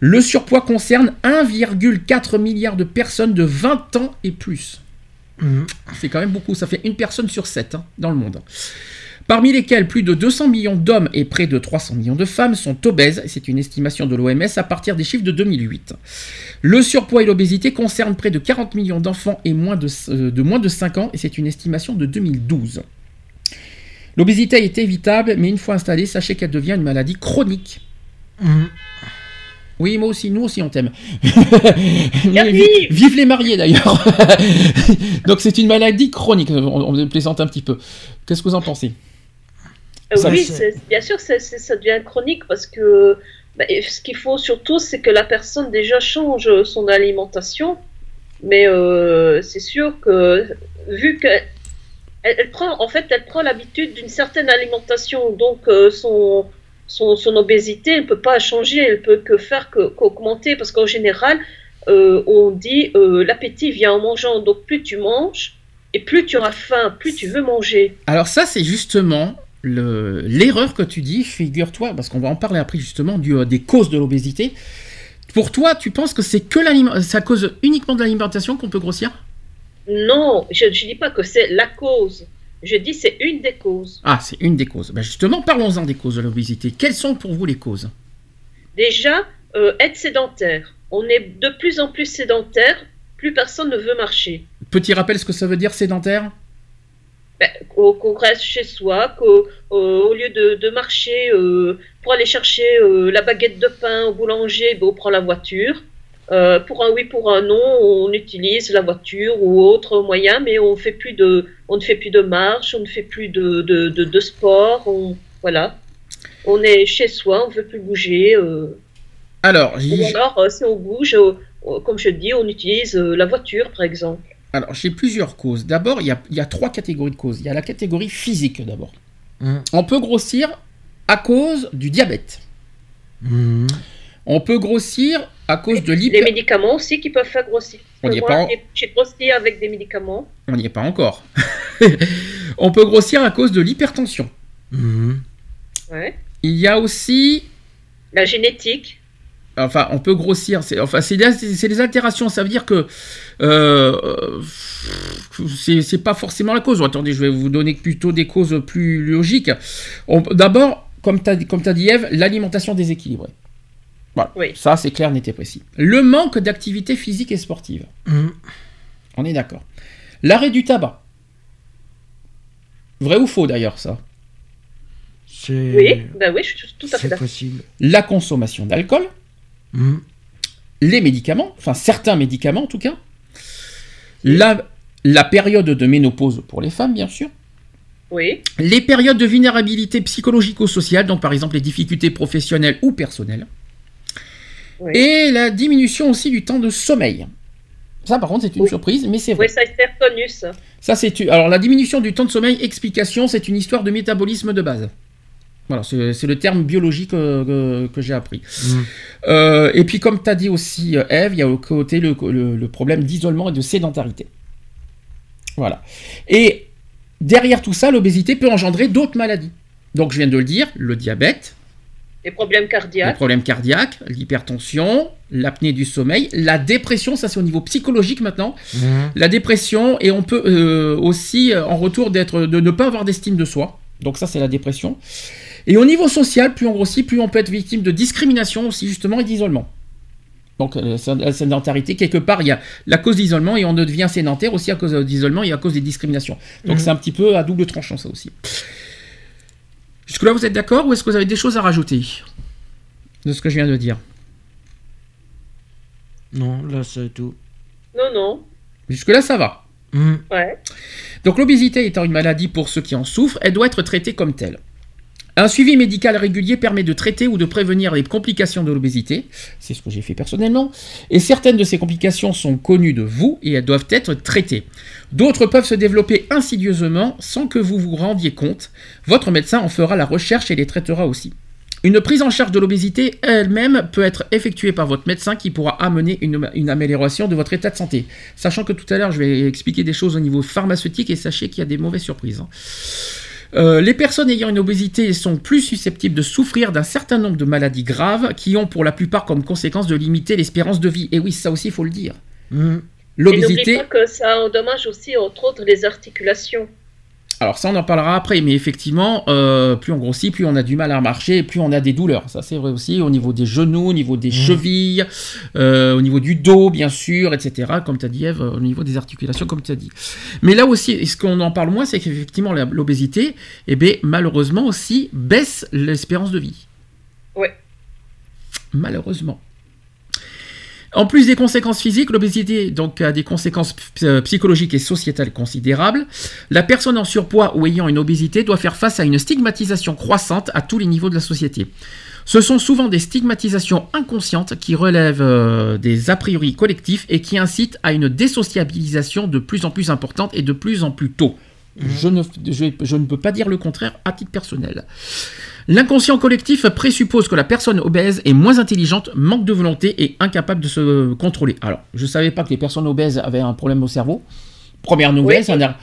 Le surpoids concerne 1,4 milliard de personnes de 20 ans et plus. Mhm. C'est quand même beaucoup, ça fait une personne sur sept hein, dans le monde. Parmi lesquels plus de 200 millions d'hommes et près de 300 millions de femmes sont obèses, c'est une estimation de l'OMS à partir des chiffres de 2008. Le surpoids et l'obésité concernent près de 40 millions d'enfants et moins de, euh, de moins de 5 ans, et c'est une estimation de 2012. L'obésité est évitable, mais une fois installée, sachez qu'elle devient une maladie chronique. Mhm. Oui, moi aussi, nous aussi on t'aime. (laughs) Vive les mariés d'ailleurs. (laughs) Donc c'est une maladie chronique, on, on plaisante un petit peu. Qu'est-ce que vous en pensez? Euh, Ça, oui, bien sûr, ça devient chronique parce que bah, ce qu'il faut surtout, c'est que la personne déjà change son alimentation. Mais euh, c'est sûr que vu que elle, elle prend, en fait, elle prend l'habitude d'une certaine alimentation, donc euh, son, son, son obésité, elle ne peut pas changer, elle peut que faire qu'augmenter parce qu'en général, euh, on dit euh, l'appétit vient en mangeant. Donc plus tu manges et plus tu auras faim, plus tu veux manger. Alors ça c'est justement le- l'erreur que tu dis, figure-toi, parce qu'on va en parler après justement du, euh, des causes de l'obésité. Pour toi, tu penses que c'est que l'aliment, ça cause uniquement de l'alimentation qu'on peut grossir? Non, je ne dis pas que c'est la cause. Je dis c'est une des causes. Ah, c'est une des causes. Ben justement, parlons-en des causes de l'obésité. Quelles sont pour vous les causes? Déjà, euh, être sédentaire. On est de plus en plus sédentaire, plus personne ne veut marcher. Petit rappel, ce que ça veut dire sédentaire? Ben, Qu'on reste chez soi, qu'au euh, au lieu de, de marcher euh, pour aller chercher euh, la baguette de pain au boulanger, ben, on prend la voiture. Euh, pour un oui, pour un non, on utilise la voiture ou autre moyen, mais on, fait plus de, on ne fait plus de marche, on ne fait plus de, de, de, de sport. On, voilà. On est chez soi, on ne veut plus bouger. euh. Alors, Ou j'y- alors, euh, si on bouge, euh, comme je dis, on utilise euh, la voiture, par exemple. Alors, j'ai plusieurs causes. D'abord, il y a, il y a trois catégories de causes. Il y a la catégorie physique d'abord. Mhm. On peut grossir à cause du diabète. Mhm. On peut grossir à cause de Les l'hyper... médicaments aussi qui peuvent faire grossir. On n'y est Moi, pas en- j'ai- grossi avec des médicaments. On n'y est pas encore. (laughs) On peut grossir à cause de l'hypertension. Mhm. Ouais. Il y a aussi La génétique. enfin, on peut grossir. C'est, enfin, c'est des, c'est des altérations. Ça veut dire que euh, c'est, c'est pas forcément la cause. Attendez, je vais vous donner plutôt des causes plus logiques. On- d'abord, comme tu as, comme dit Eve, l'alimentation déséquilibrée. Voilà. Oui. Ça, c'est clair, net et précis. Le manque d'activité physique et sportive. Mhm. On est d'accord. L'arrêt du tabac. Vrai ou faux d'ailleurs, ça? C'est Oui, ben oui, je suis tout à fait c'est d'accord. possible. La consommation d'alcool. Mhm. les médicaments, enfin certains médicaments en tout cas, la, la période de ménopause pour les femmes bien sûr, Oui, les périodes de vulnérabilité psychologico-sociale, donc par exemple les difficultés professionnelles ou personnelles, oui. et la diminution aussi du temps de sommeil. Ça par contre c'est une Oui. surprise, mais c'est vrai. Oui, ça c'est reconnu, ça. Ça c'est alors la diminution du temps de sommeil, explication, c'est une histoire de métabolisme de base. Voilà, c'est c'est le terme biologique euh, que, que j'ai appris. Mhm. Euh, et puis, comme tu as dit aussi, euh, Eve, il y a au côté le, le- le problème d'isolement et de sédentarité. Voilà. Et derrière tout ça, l'obésité peut engendrer d'autres maladies. Donc, je viens de le dire, le diabète, Les problèmes les cardiaques. problèmes cardiaques, l'hypertension, l'apnée du sommeil, la dépression, ça c'est au niveau psychologique maintenant, Mhm. la dépression, et on peut euh, aussi, euh, en retour, d'être, de ne pas avoir d'estime de soi. Donc ça, c'est la dépression. Et au niveau social, plus on grossit, plus on peut être victime de discrimination aussi, justement, et d'isolement. Donc euh, la sédentarité, quelque part, il y a la cause d'isolement, et on devient sédentaire aussi à cause d'isolement et à cause des discriminations. Donc Mhm. c'est un petit peu à double tranchant, ça aussi. Jusque-là, vous êtes d'accord, ou est-ce que vous avez des choses à rajouter de ce que je viens de dire? Non, là c'est tout. Non, non. Jusque-là, ça va. Ouais. Donc l'obésité étant une maladie pour ceux qui en souffrent, elle doit être traitée comme telle. Un suivi médical régulier permet de traiter ou de prévenir les complications de l'obésité, c'est ce que j'ai fait personnellement, et certaines de ces complications sont connues de vous et elles doivent être traitées. D'autres peuvent se développer insidieusement sans que vous vous rendiez compte. Votre médecin en fera la recherche et les traitera aussi. Une prise en charge de l'obésité elle-même peut être effectuée par votre médecin qui pourra amener une, amélioration de votre état de santé. Sachant que tout à l'heure, je vais expliquer des choses au niveau pharmaceutique et sachez qu'il y a des mauvaises surprises. hein. Euh, les personnes ayant une obésité sont plus susceptibles de souffrir d'un certain nombre de maladies graves qui ont pour la plupart comme conséquence de limiter l'espérance de vie. Et oui, ça aussi, il faut le dire. Et L'obésité, n'oublie pas que ça endommage aussi, entre autres, les articulations. Alors ça on en parlera après, mais effectivement, euh, plus on grossit, plus on a du mal à marcher, et plus on a des douleurs. Ça c'est vrai aussi au niveau des genoux, au niveau des chevilles, euh, au niveau du dos bien sûr, etc. Comme tu as dit Eve, au niveau des articulations, comme tu as dit. Mais là aussi, ce qu'on en parle moins, c'est qu'effectivement l'obésité, eh bien, malheureusement aussi, baisse l'espérance de vie. Ouais. Malheureusement. En plus des conséquences physiques, l'obésité donc a des conséquences euh, psychologiques et sociétales considérables. La personne en surpoids ou ayant une obésité doit faire face à une stigmatisation croissante à tous les niveaux de la société. Ce sont souvent des stigmatisations inconscientes qui relèvent euh, des a priori collectifs et qui incitent à une désociabilisation de plus en plus importante et de plus en plus tôt. Je, ne, je, je ne peux pas dire le contraire à titre personnel. L'inconscient collectif présuppose que la personne obèse est moins intelligente, manque de volonté et incapable de se contrôler. Alors, je ne savais pas que les personnes obèses avaient un problème au cerveau. Première nouvelle, Oui. c'est un a-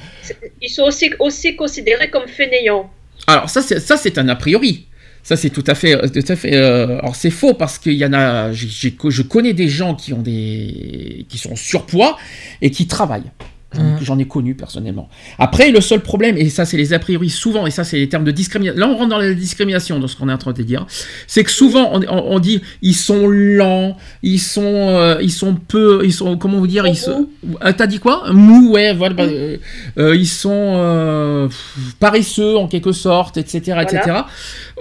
Ils sont aussi, aussi considérés comme fainéants. alors ça c'est ça c'est un a priori. Ça c'est tout à fait euh, tout à fait. euh, alors c'est faux parce qu'il y en a. j'ai- j'ai- je connais des gens qui ont des qui sont en surpoids et qui travaillent. J'en Mhm. j'en ai connu personnellement. Après, le seul problème, et ça c'est les a priori souvent, et ça c'est les termes de discrimination, là on rentre dans la discrimination dans ce qu'on est en train de dire, c'est que souvent on, on- on dit ils sont lents, ils sont, euh, ils sont peu, ils sont, comment vous dire, Ils sont Ah, t'as dit quoi? Mou, ouais, voilà, bah, euh, euh, ils sont euh, paresseux en quelque sorte, etc., etc.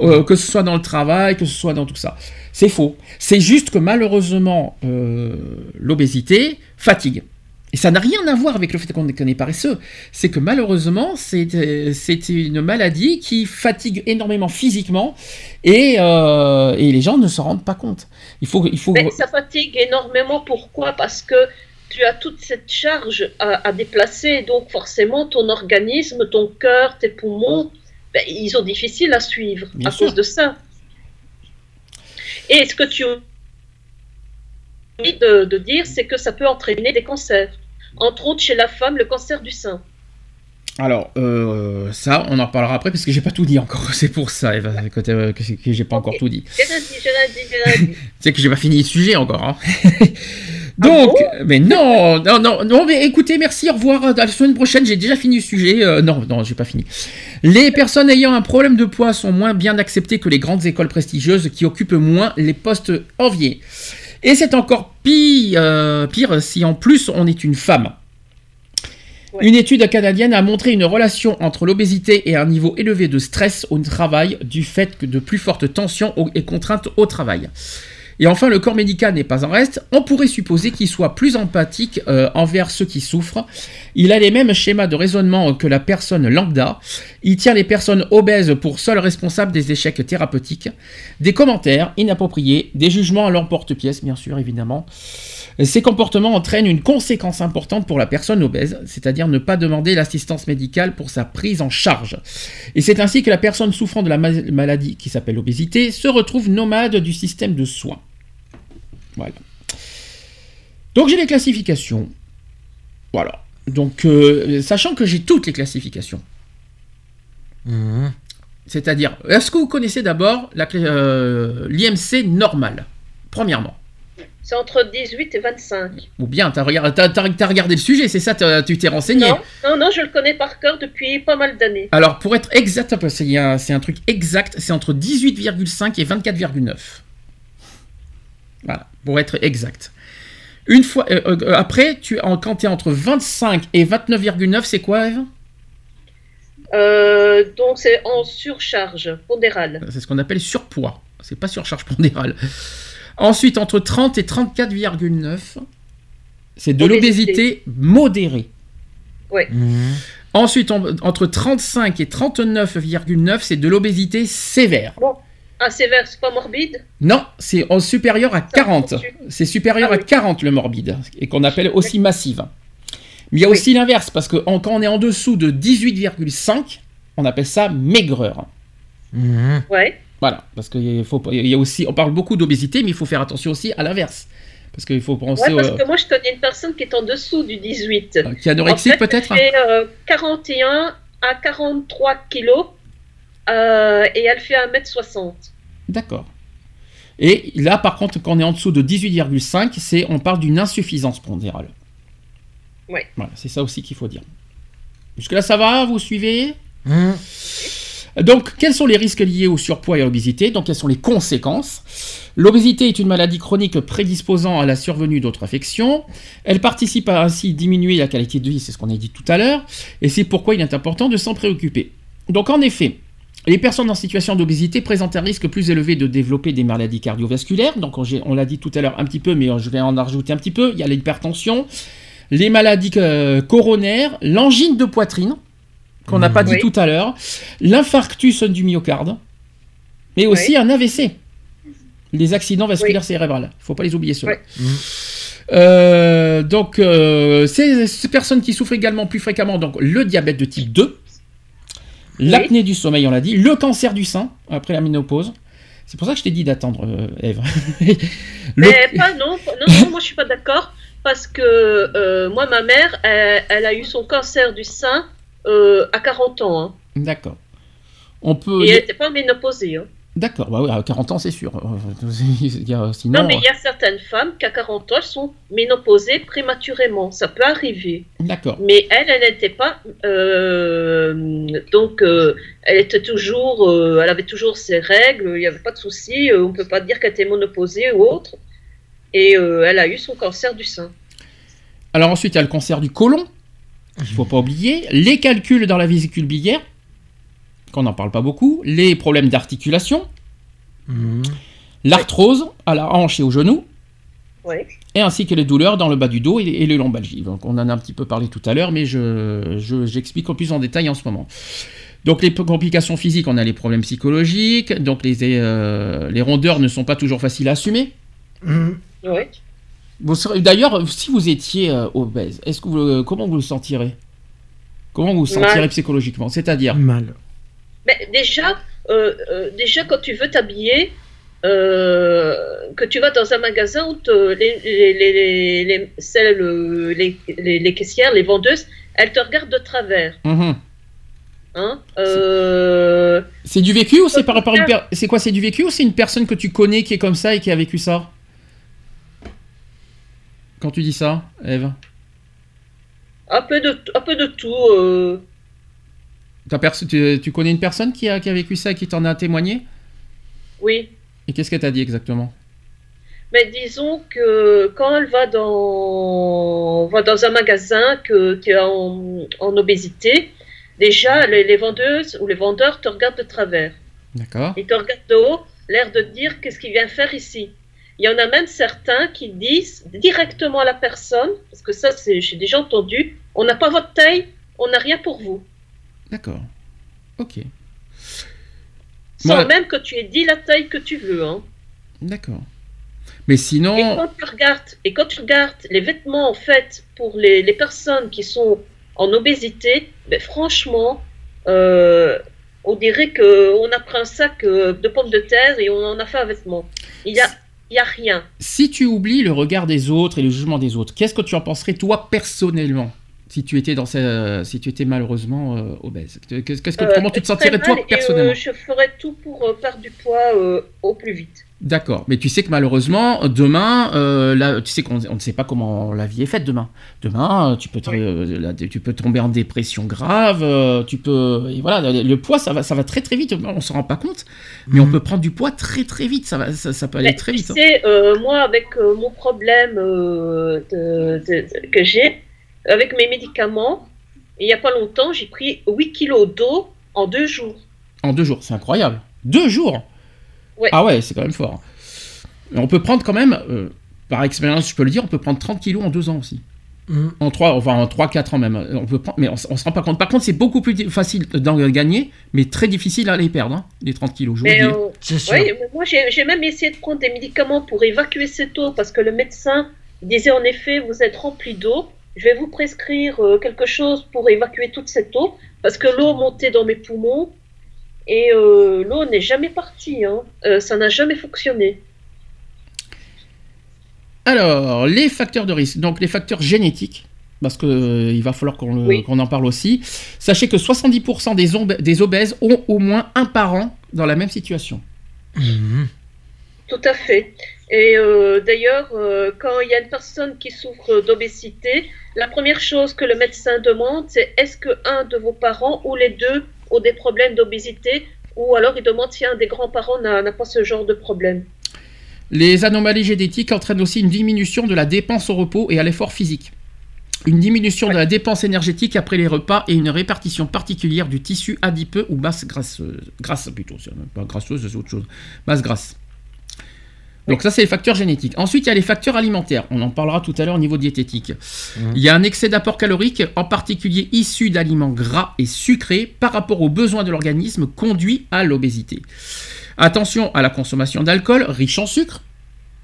Euh, que ce soit dans le travail, que ce soit dans tout ça. C'est faux. C'est juste que malheureusement, euh, l'obésité fatigue. Et ça n'a rien à voir avec le fait qu'on est paresseux. C'est que malheureusement, c'est euh, c'est une maladie qui fatigue énormément physiquement et, euh, et les gens ne s'en rendent pas compte. Il faut, il faut... Mais ça fatigue énormément. Pourquoi? Parce que tu as toute cette charge à, à déplacer. Donc forcément, ton organisme, ton cœur, tes poumons, ben, ils sont difficiles à suivre Bien à sûr. cause de ça. Et ce que tu as envie de, de dire, c'est que ça peut entraîner des cancers. Entre autres, chez la femme, le cancer du sein. Alors, euh, ça, on en reparlera après parce que j'ai pas tout dit encore. (laughs) C'est pour ça, Eva, que, que, que j'ai pas encore tout dit. J'ai rien dit. (laughs) Tu sais que j'ai pas fini le sujet encore. hein. (laughs) Donc, mais non, non, non, non, mais écoutez, merci, au revoir. À la semaine prochaine, j'ai déjà fini le sujet. Euh, non, non, j'ai pas fini. Les personnes ayant un problème de poids sont moins bien acceptées que les grandes écoles prestigieuses qui occupent moins les postes enviés. Et c'est encore pire, euh, pire si en plus on est une femme. Ouais. Une étude canadienne a montré une relation entre l'obésité et un niveau élevé de stress au travail du fait que de plus fortes tensions et contraintes au travail. Et enfin, le corps médical n'est pas en reste. On pourrait supposer qu'il soit plus empathique euh, envers ceux qui souffrent. Il a les mêmes schémas de raisonnement que la personne lambda. Il tient les personnes obèses pour seules responsables des échecs thérapeutiques. Des commentaires inappropriés, des jugements à l'emporte-pièce, bien sûr, évidemment. Ces comportements entraînent une conséquence importante pour la personne obèse, c'est-à-dire ne pas demander l'assistance médicale pour sa prise en charge. Et c'est ainsi que la personne souffrant de la ma- maladie qui s'appelle l'obésité se retrouve nomade du système de soins. Voilà. Donc j'ai les classifications. Voilà. Donc, euh, sachant que j'ai toutes les classifications, Mhm. c'est-à-dire, est-ce que vous connaissez d'abord euh, l'IMC normal Premièrement? C'est entre 18 et 25. Ou bien, tu as, regardé le sujet, c'est ça, tu t'es renseigné Non, non, non, je le connais par cœur depuis pas mal d'années. Alors, pour être exact, c'est un truc exact, c'est entre 18,5 et 24,9. Voilà, pour être exact. Une fois, euh, euh, après, tu, en, quand tu es entre 25 et 29,9, c'est quoi, Eve? Euh, donc c'est en surcharge pondérale. C'est ce qu'on appelle surpoids. C'est pas surcharge pondérale. Ensuite, entre 30 et 34,9, c'est de Obésité. l'obésité modérée. Mhm. Ensuite, en- entre 35 et 39,9, c'est de l'obésité sévère. Ah, sévère, c'est pas morbide? Non, c'est supérieur à 40. au-dessus. C'est supérieur Ah à oui. 40 le morbide, et qu'on appelle aussi massive. Mais il y a Oui. aussi l'inverse, parce que en- quand on est en dessous de 18,5, on appelle ça maigreur. Mhm. Ouais. Voilà, parce qu'il faut, il y a aussi, on parle beaucoup d'obésité, mais il faut faire attention aussi à l'inverse. Parce qu'il faut penser Ouais, parce que moi, je connais une personne qui est en dessous du 18. euh, qui est anorexique En fait, peut-être Elle fait euh, 41 à 43 kilos euh, et elle fait 1m60. D'accord. Et là, par contre, quand on est en dessous de 18,5, c'est, on parle d'une insuffisance pondérale. Ouais. Voilà, c'est ça aussi qu'il faut dire. Jusque-là, ça va Vous suivez? Mhm. Donc, quels sont les risques liés au surpoids et à l'obésité? Donc, quelles sont les conséquences? L'obésité est une maladie chronique prédisposant à la survenue d'autres affections. Elle participe à ainsi diminuer la qualité de vie, c'est ce qu'on a dit tout à l'heure, et c'est pourquoi il est important de s'en préoccuper. Donc, en effet, les personnes en situation d'obésité présentent un risque plus élevé de développer des maladies cardiovasculaires. Donc, on, l'a dit tout à l'heure un petit peu, mais je vais en rajouter un petit peu. Il y a l'hypertension, les maladies euh, coronaires, l'angine de poitrine, qu'on n'a pas dit Oui. tout à l'heure, l'infarctus du myocarde, mais aussi un AVC. Les accidents vasculaires cérébraux. Il ne faut pas les oublier ceux-là. Mhm. Euh, donc, euh, ces, ces personnes qui souffrent également plus fréquemment donc, le diabète de type 2, l'apnée du sommeil, on l'a dit, le cancer du sein après la ménopause. C'est pour ça que je t'ai dit d'attendre, euh, Ève. (laughs) Le- Mais pas, non, non, non, moi, je suis pas d'accord. Parce que euh, moi, ma mère, elle, elle a eu son cancer du sein euh, à 40 ans. hein. D'accord. On peut. Et elle n'était pas ménopausée. hein. D'accord, bah oui, à 40 ans, c'est sûr. (laughs) Il y a- sinon, Non, mais il y a certaines femmes qu'à 40 ans, elles sont ménopausées prématurément. Ça peut arriver. D'accord. Mais elle, elle n'était pas. euh, donc, euh, elle était toujours. euh, elle avait toujours ses règles, il n'y avait pas de souci. on ne peut pas dire qu'elle était ménopausée ou autre. Et elle a eu son cancer du sein. Alors ensuite, il y a le cancer du côlon, il ne faut pas oublier, les calculs dans la vésicule biliaire, qu'on n'en parle pas beaucoup, les problèmes d'articulation, Mhm. l'arthrose à la hanche et au genou, Ouais. et ainsi que les douleurs dans le bas du dos et, et les lombalgies. Donc on en a un petit peu parlé tout à l'heure, mais je, je- j'explique en plus en détail en ce moment. Donc les complications physiques, on a les problèmes psychologiques, donc les, euh, les rondeurs ne sont pas toujours faciles à assumer. Ouais. Vous serez- D'ailleurs, si vous étiez euh, obèse, est-ce que vous, comment vous le sentirez? Comment vous vous sentirez Mal. psychologiquement? C'est-à-dire Mal. Mais déjà, euh, euh, déjà quand tu veux t'habiller, euh, que tu vas dans un magasin où te- les, les, les, les, les- celles, euh, les, les, les caissières, les vendeuses, elles te regardent de travers. Mhm. Hein Euh, C'est du vécu ou c'est par rapport à une per- C'est quoi C'est du vécu ou c'est une personne que tu connais qui est comme ça et qui a vécu ça? Quand tu dis ça, Eve un, peu de, un peu de tout. euh, tu, tu connais une personne qui a, qui a vécu ça et qui t'en a témoigné? Oui. Et qu'est-ce qu'elle t'a dit exactement? Mais disons que quand elle va dans, va dans un magasin que, qui est en, en obésité, déjà les, les vendeuses ou les vendeurs te regardent de travers. D'accord. Ils te regardent de haut, l'air de dire qu'est-ce qu'il vient faire ici? Il y en a même certains qui disent directement à la personne, parce que ça c'est j'ai déjà entendu, on n'a pas votre taille, on n'a rien pour vous. D'accord. Ok. Sans Moi- même que tu aies dit la taille que tu veux. Hein. D'accord. Mais Et sinon, quand tu regardes, et quand tu regardes les vêtements en fait pour les, les personnes qui sont en obésité, ben, franchement, euh, on dirait que on a pris un sac euh, de pommes de terre et on en a fait un vêtement. Il y a, il y a rien. si tu oublies le regard des autres et le jugement des autres, qu'est-ce que tu en penserais toi personnellement si tu étais dans ce- si tu étais malheureusement euh, obèse? Qu'est-ce que, Euh, comment tu te sentirais toi et, personnellement? euh, Je ferais tout pour euh, perdre du poids euh, au plus vite. D'accord, mais tu sais que malheureusement, demain, euh, là, tu sais qu'on on ne sait pas comment la vie est faite demain. Demain, euh, tu peux, te- euh, là, tu peux tomber en dépression grave, euh, tu peux, et voilà, le, poids, ça va, ça va très très vite. On s'en rend pas compte, mais on Mhm. peut prendre du poids très très vite. Ça va, ça, ça peut aller Mais très tu vite. hein. sais, moi, avec mon problème de- de- de- que j'ai, avec mes médicaments, il n'y a pas longtemps, j'ai pris 8 kilos d'eau en deux jours. En deux jours, c'est incroyable. Deux jours. Ouais. Ah ouais, c'est quand même fort. Mais on peut prendre quand même, euh, par expérience, je peux le dire, on peut prendre 30 kilos en deux ans aussi. Mhm. En 3, enfin en 3, 4 ans même. On peut prendre, mais on, on se rend pas compte. Par contre, c'est beaucoup plus facile d'en gagner, mais très difficile à les perdre, hein, les 30 kilos. Je vous le Mais, dis. euh, C'est sûr. oui, mais moi, j'ai j'ai même essayé de prendre des médicaments pour évacuer cette eau parce que le médecin disait en effet, vous êtes rempli d'eau. Je vais vous prescrire euh, quelque chose pour évacuer toute cette eau parce que l'eau montait dans mes poumons et euh, l'eau n'est jamais partie. hein. Euh, ça n'a jamais fonctionné. Alors, les facteurs de risque. Donc, les facteurs génétiques. Parce que euh, il va falloir qu'on Oui. en parle aussi. Sachez que 70% des, obèses ont au moins un parent dans la même situation. Mhm. Tout à fait. Et euh, d'ailleurs, euh, quand il y a une personne qui souffre d'obésité, la première chose que le médecin demande, c'est est-ce que un de vos parents ou les deux ont des problèmes d'obésité ou alors il demande si un des grands-parents n'a pas ce genre de problème. Les anomalies génétiques entraînent aussi une diminution de la dépense au repos et à l'effort physique. Une diminution de la dépense énergétique après les repas et une répartition particulière du tissu adipeux ou masse grasseuse. Grasse plutôt, pas grasseuse, c'est autre chose. Masse grasse. Donc ça, c'est les facteurs génétiques. Ensuite, il y a les facteurs alimentaires. On en parlera tout à l'heure au niveau diététique. Il y a un excès d'apport calorique, en particulier issu d'aliments gras et sucrés, par rapport aux besoins de l'organisme, conduit à l'obésité. Attention à la consommation d'alcool riche en sucre.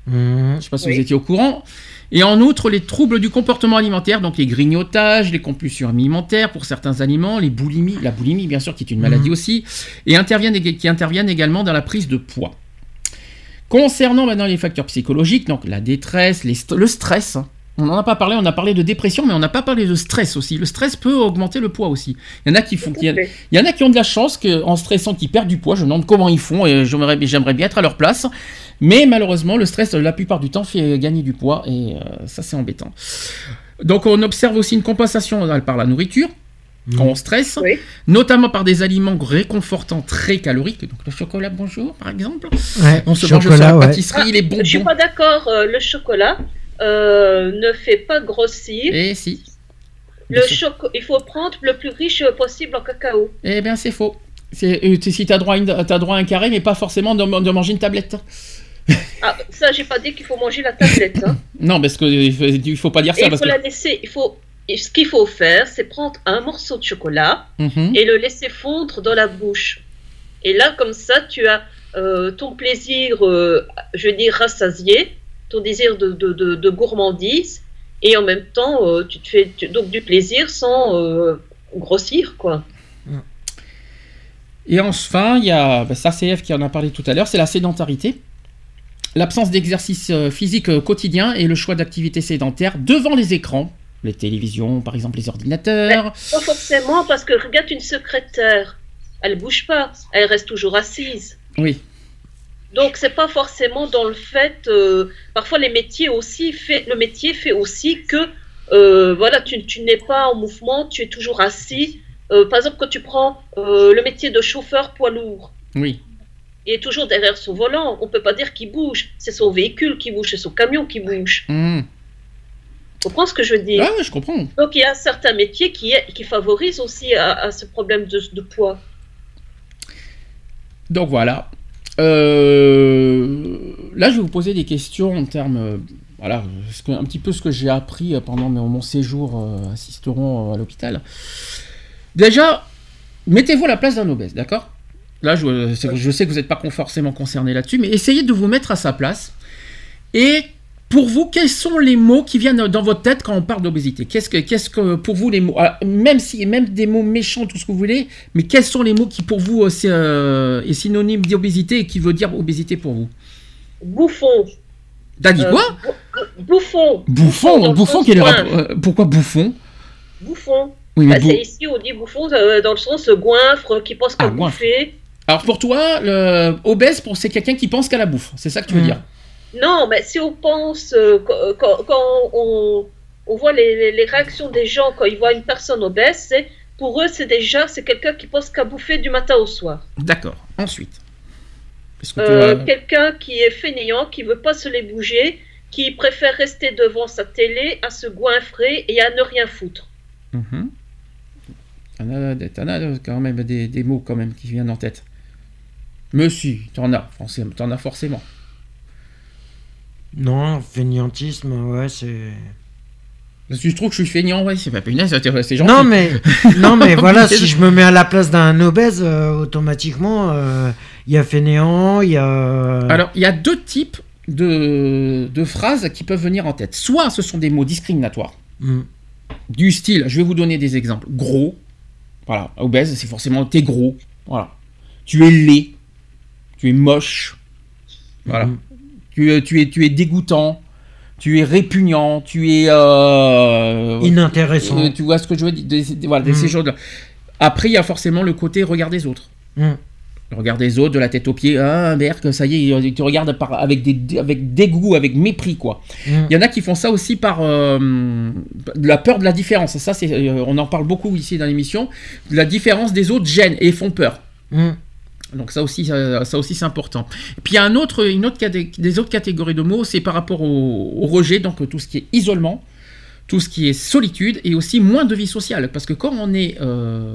Mhm. Je ne sais pas si Oui. vous étiez au courant. Et en outre, les troubles du comportement alimentaire, donc les grignotages, les compulsions alimentaires pour certains aliments, les boulimies, la boulimie bien sûr qui est une maladie Mhm. aussi, et interviennent, qui interviennent également dans la prise de poids. Concernant maintenant les facteurs psychologiques, donc la détresse, les st- le stress, hein. on n'en a pas parlé, on a parlé de dépression, mais on n'a pas parlé de stress aussi. Le stress peut augmenter le poids aussi. Il y en a qui font, Tout il y à a- fait. il y en a qui ont de la chance que, en stressant qu'ils perdent du poids. Je me demande comment ils font et j'aimerais, bien être à leur place. Mais malheureusement, le stress, la plupart du temps, fait gagner du poids et euh, ça, c'est embêtant. Donc, on observe aussi une compensation par la nourriture quand on stresse, Oui. notamment par des aliments réconfortants très caloriques. Donc, le chocolat, bonjour, par exemple. Ouais, On se mange sur la ouais. pâtisserie, les Je suis bonbons. pas d'accord. euh, le chocolat euh, ne fait pas grossir. Et si. Le choco- il faut prendre le plus riche possible en cacao. Eh bien, c'est faux. Euh, si tu as droit, à une- t'as droit à un carré, mais pas forcément de, de manger une tablette. Ah, ça, j'ai pas dit qu'il faut manger la tablette. Hein. (laughs) Non, parce que il faut, pas dire Et ça il parce faut que. la laisser. Il faut. Et Ce qu'il faut faire, c'est prendre un morceau de chocolat Mhm. et le laisser fondre dans la bouche. Et là, comme ça, tu as euh, ton plaisir, euh, je veux dire, rassasié, ton désir de, de, de- de gourmandise, et en même temps, euh, tu te fais tu- donc du plaisir sans grossir, quoi. Et enfin, il y a bah, ça, c'est F qui en a parlé tout à l'heure, c'est la sédentarité. L'absence d'exercice physique quotidien et le choix d'activités sédentaires devant les écrans, les télévisions, par exemple les ordinateurs. Pas forcément, parce que regarde une secrétaire, elle bouge pas, elle reste toujours assise. Oui. Donc c'est pas forcément dans le fait. euh, parfois les métiers aussi fait le métier fait aussi que euh, voilà tu, tu n'es pas en mouvement, tu es toujours assis. Euh, par exemple quand tu prends le métier de chauffeur poids lourd, Oui. il est toujours derrière son volant. On peut pas dire qu'il bouge, c'est son véhicule qui bouge, c'est son camion qui bouge. Mhm. Tu comprends ce que je veux dire? Ah, ouais, je comprends. Donc il y a certains métiers qui, favorisent aussi à, à ce problème de, de poids. Donc voilà. Euh, Là, je vais vous poser des questions en termes. euh, Voilà, un petit peu ce que j'ai appris euh, pendant mon séjour euh, assisteront euh, à l'hôpital. Déjà, mettez-vous à la place d'un obèse, d'accord? Là, je, je sais que vous n'êtes pas forcément concerné là-dessus, mais essayez de vous mettre à sa place. Et pour vous, quels sont les mots qui viennent dans votre tête quand on parle d'obésité? Qu'est-ce que, qu'est-ce que pour vous les mots ah, Même si, même des mots méchants, tout ce que vous voulez, mais quels sont les mots qui pour vous euh, euh, est synonyme d'obésité et qui veut dire obésité pour vous? Bouffon. T'as dit Euh, quoi bou- Bouffon. Bouffon, bouffon, quel est le goin. rapport euh, Pourquoi bouffon? Bouffon. Oui, mais Bah, bou- c'est ici on dit bouffon euh, dans le sens goinfre qui pense qu'à Ah, bouffer. Alors pour toi, le obèse, pour c'est quelqu'un qui pense qu'à la bouffe. C'est ça que tu veux Mm. dire? Non, mais si on pense, euh, quand, on, on voit les, réactions des gens quand ils voient une personne obèse, c'est pour eux c'est déjà c'est quelqu'un qui pense qu'à bouffer du matin au soir. D'accord. Ensuite. Que Euh, as- quelqu'un qui est fainéant, qui veut pas se les bouger, qui préfère rester devant sa télé à se goinfrer et à ne rien foutre. Mhm. T'en as, quand même des, des mots quand même qui viennent en tête. Mais si, t'en as, t'en as forcément. Non, fainéantisme, ouais, c'est. Parce que je trouve que je suis feignant, ouais, c'est pas punaise, c'est gentil. Non mais, non mais (laughs) voilà, si je me mets à la place d'un obèse, euh, automatiquement, euh, il y a fainéant, il y a. Alors, il y a deux types de, de phrases qui peuvent venir en tête. Soit ce sont des mots discriminatoires, Mm. du style, je vais vous donner des exemples. Gros, voilà, obèse, c'est forcément t'es gros, voilà. Tu es laid, tu es moche, voilà. Mhm. Tu, es- tu, es, tu es dégoûtant, tu es répugnant, tu es... euh, Inintéressant. euh, tu vois ce que je veux dire des- des- Voilà, Mm. ces choses-là. Après, il y a forcément le côté regard des autres. Mm. Regard des autres, de la tête aux pieds, ah merde, ça y est, il te regarde par, avec, des, avec dégoût, avec mépris, quoi. Mm. Il y en a qui font ça aussi par euh, la peur de la différence. Ça, c'est, euh, on en parle beaucoup ici dans l'émission. La différence des autres gêne et font peur. Donc ça aussi, ça, ça aussi c'est important. Et puis il y a un autre, une autre des autres catégories de mots, c'est par rapport au, au rejet, donc tout ce qui est isolement, tout ce qui est solitude et aussi moins de vie sociale. Parce que quand on est, euh,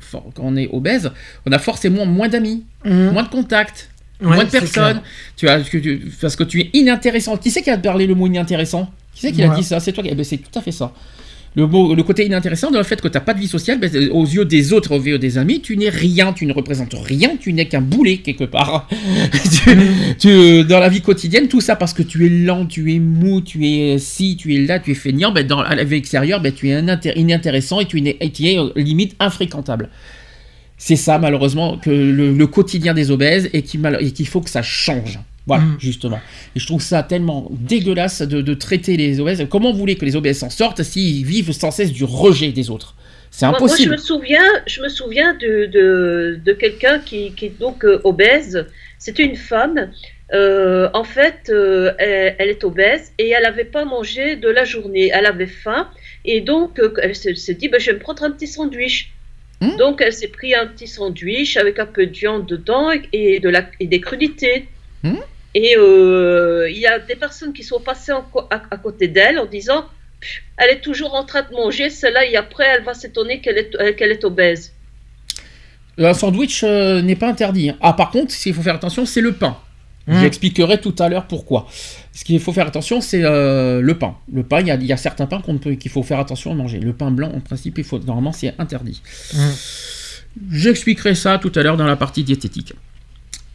fort- quand on est obèse, on a forcément moins d'amis, Mm. moins de contacts, Ouais, moins de personnes. Tu as, parce que tu es inintéressant. Qui c'est qui a parlé le mot inintéressant Qui c'est qui a dit ça? C'est toi qui. eh ben, c'est tout à fait ça. Le, côté inintéressant, dans le fait que tu n'as pas de vie sociale, ben, aux yeux des autres, aux yeux des amis, tu n'es rien, tu ne représentes rien, tu n'es qu'un boulet quelque part. (laughs) Dans la vie quotidienne, tout ça parce que tu es lent, tu es mou, tu es ci, tu es là, tu es feignant, ben, dans la vie extérieure, ben, tu es inintéressant et tu es, euh, limite infréquentable. C'est ça, malheureusement, que le, quotidien des obèses et qu'il faut que ça change. Voilà, Mm. justement. Et je trouve ça tellement dégueulasse de, de traiter les obèses. Comment vous voulez que les obèses s'en sortent s'ils vivent sans cesse du rejet des autres? C'est Moi, moi, je impossible. me souviens, je me souviens de, de, de quelqu'un qui, qui est donc euh, obèse. C'était une femme. Euh, en fait, euh, elle, elle est obèse et elle n'avait pas mangé de la journée. Elle avait faim et donc euh, elle se- s'est dit, ben, je vais me prendre un petit sandwich. Hmm. Donc elle s'est pris un petit sandwich avec un peu de viande dedans et, de la, et des crudités. Hmm. Et euh, il y a des personnes qui sont passées en à, à côté d'elle en disant, elle est toujours en train de manger celle-là et après elle va s'étonner qu'elle est, euh, qu'elle est obèse. Un sandwich euh, n'est pas interdit. hein. Ah, par contre, s'il faut faire attention, c'est le pain. Mmh. J'expliquerai tout à l'heure pourquoi. Ce qu'il faut faire attention, c'est euh, le pain. Le pain, il y a, certains pains qu'il faut faire attention à manger. Le pain blanc, en principe, il faut, normalement, c'est interdit. Mmh. J'expliquerai ça tout à l'heure dans la partie diététique.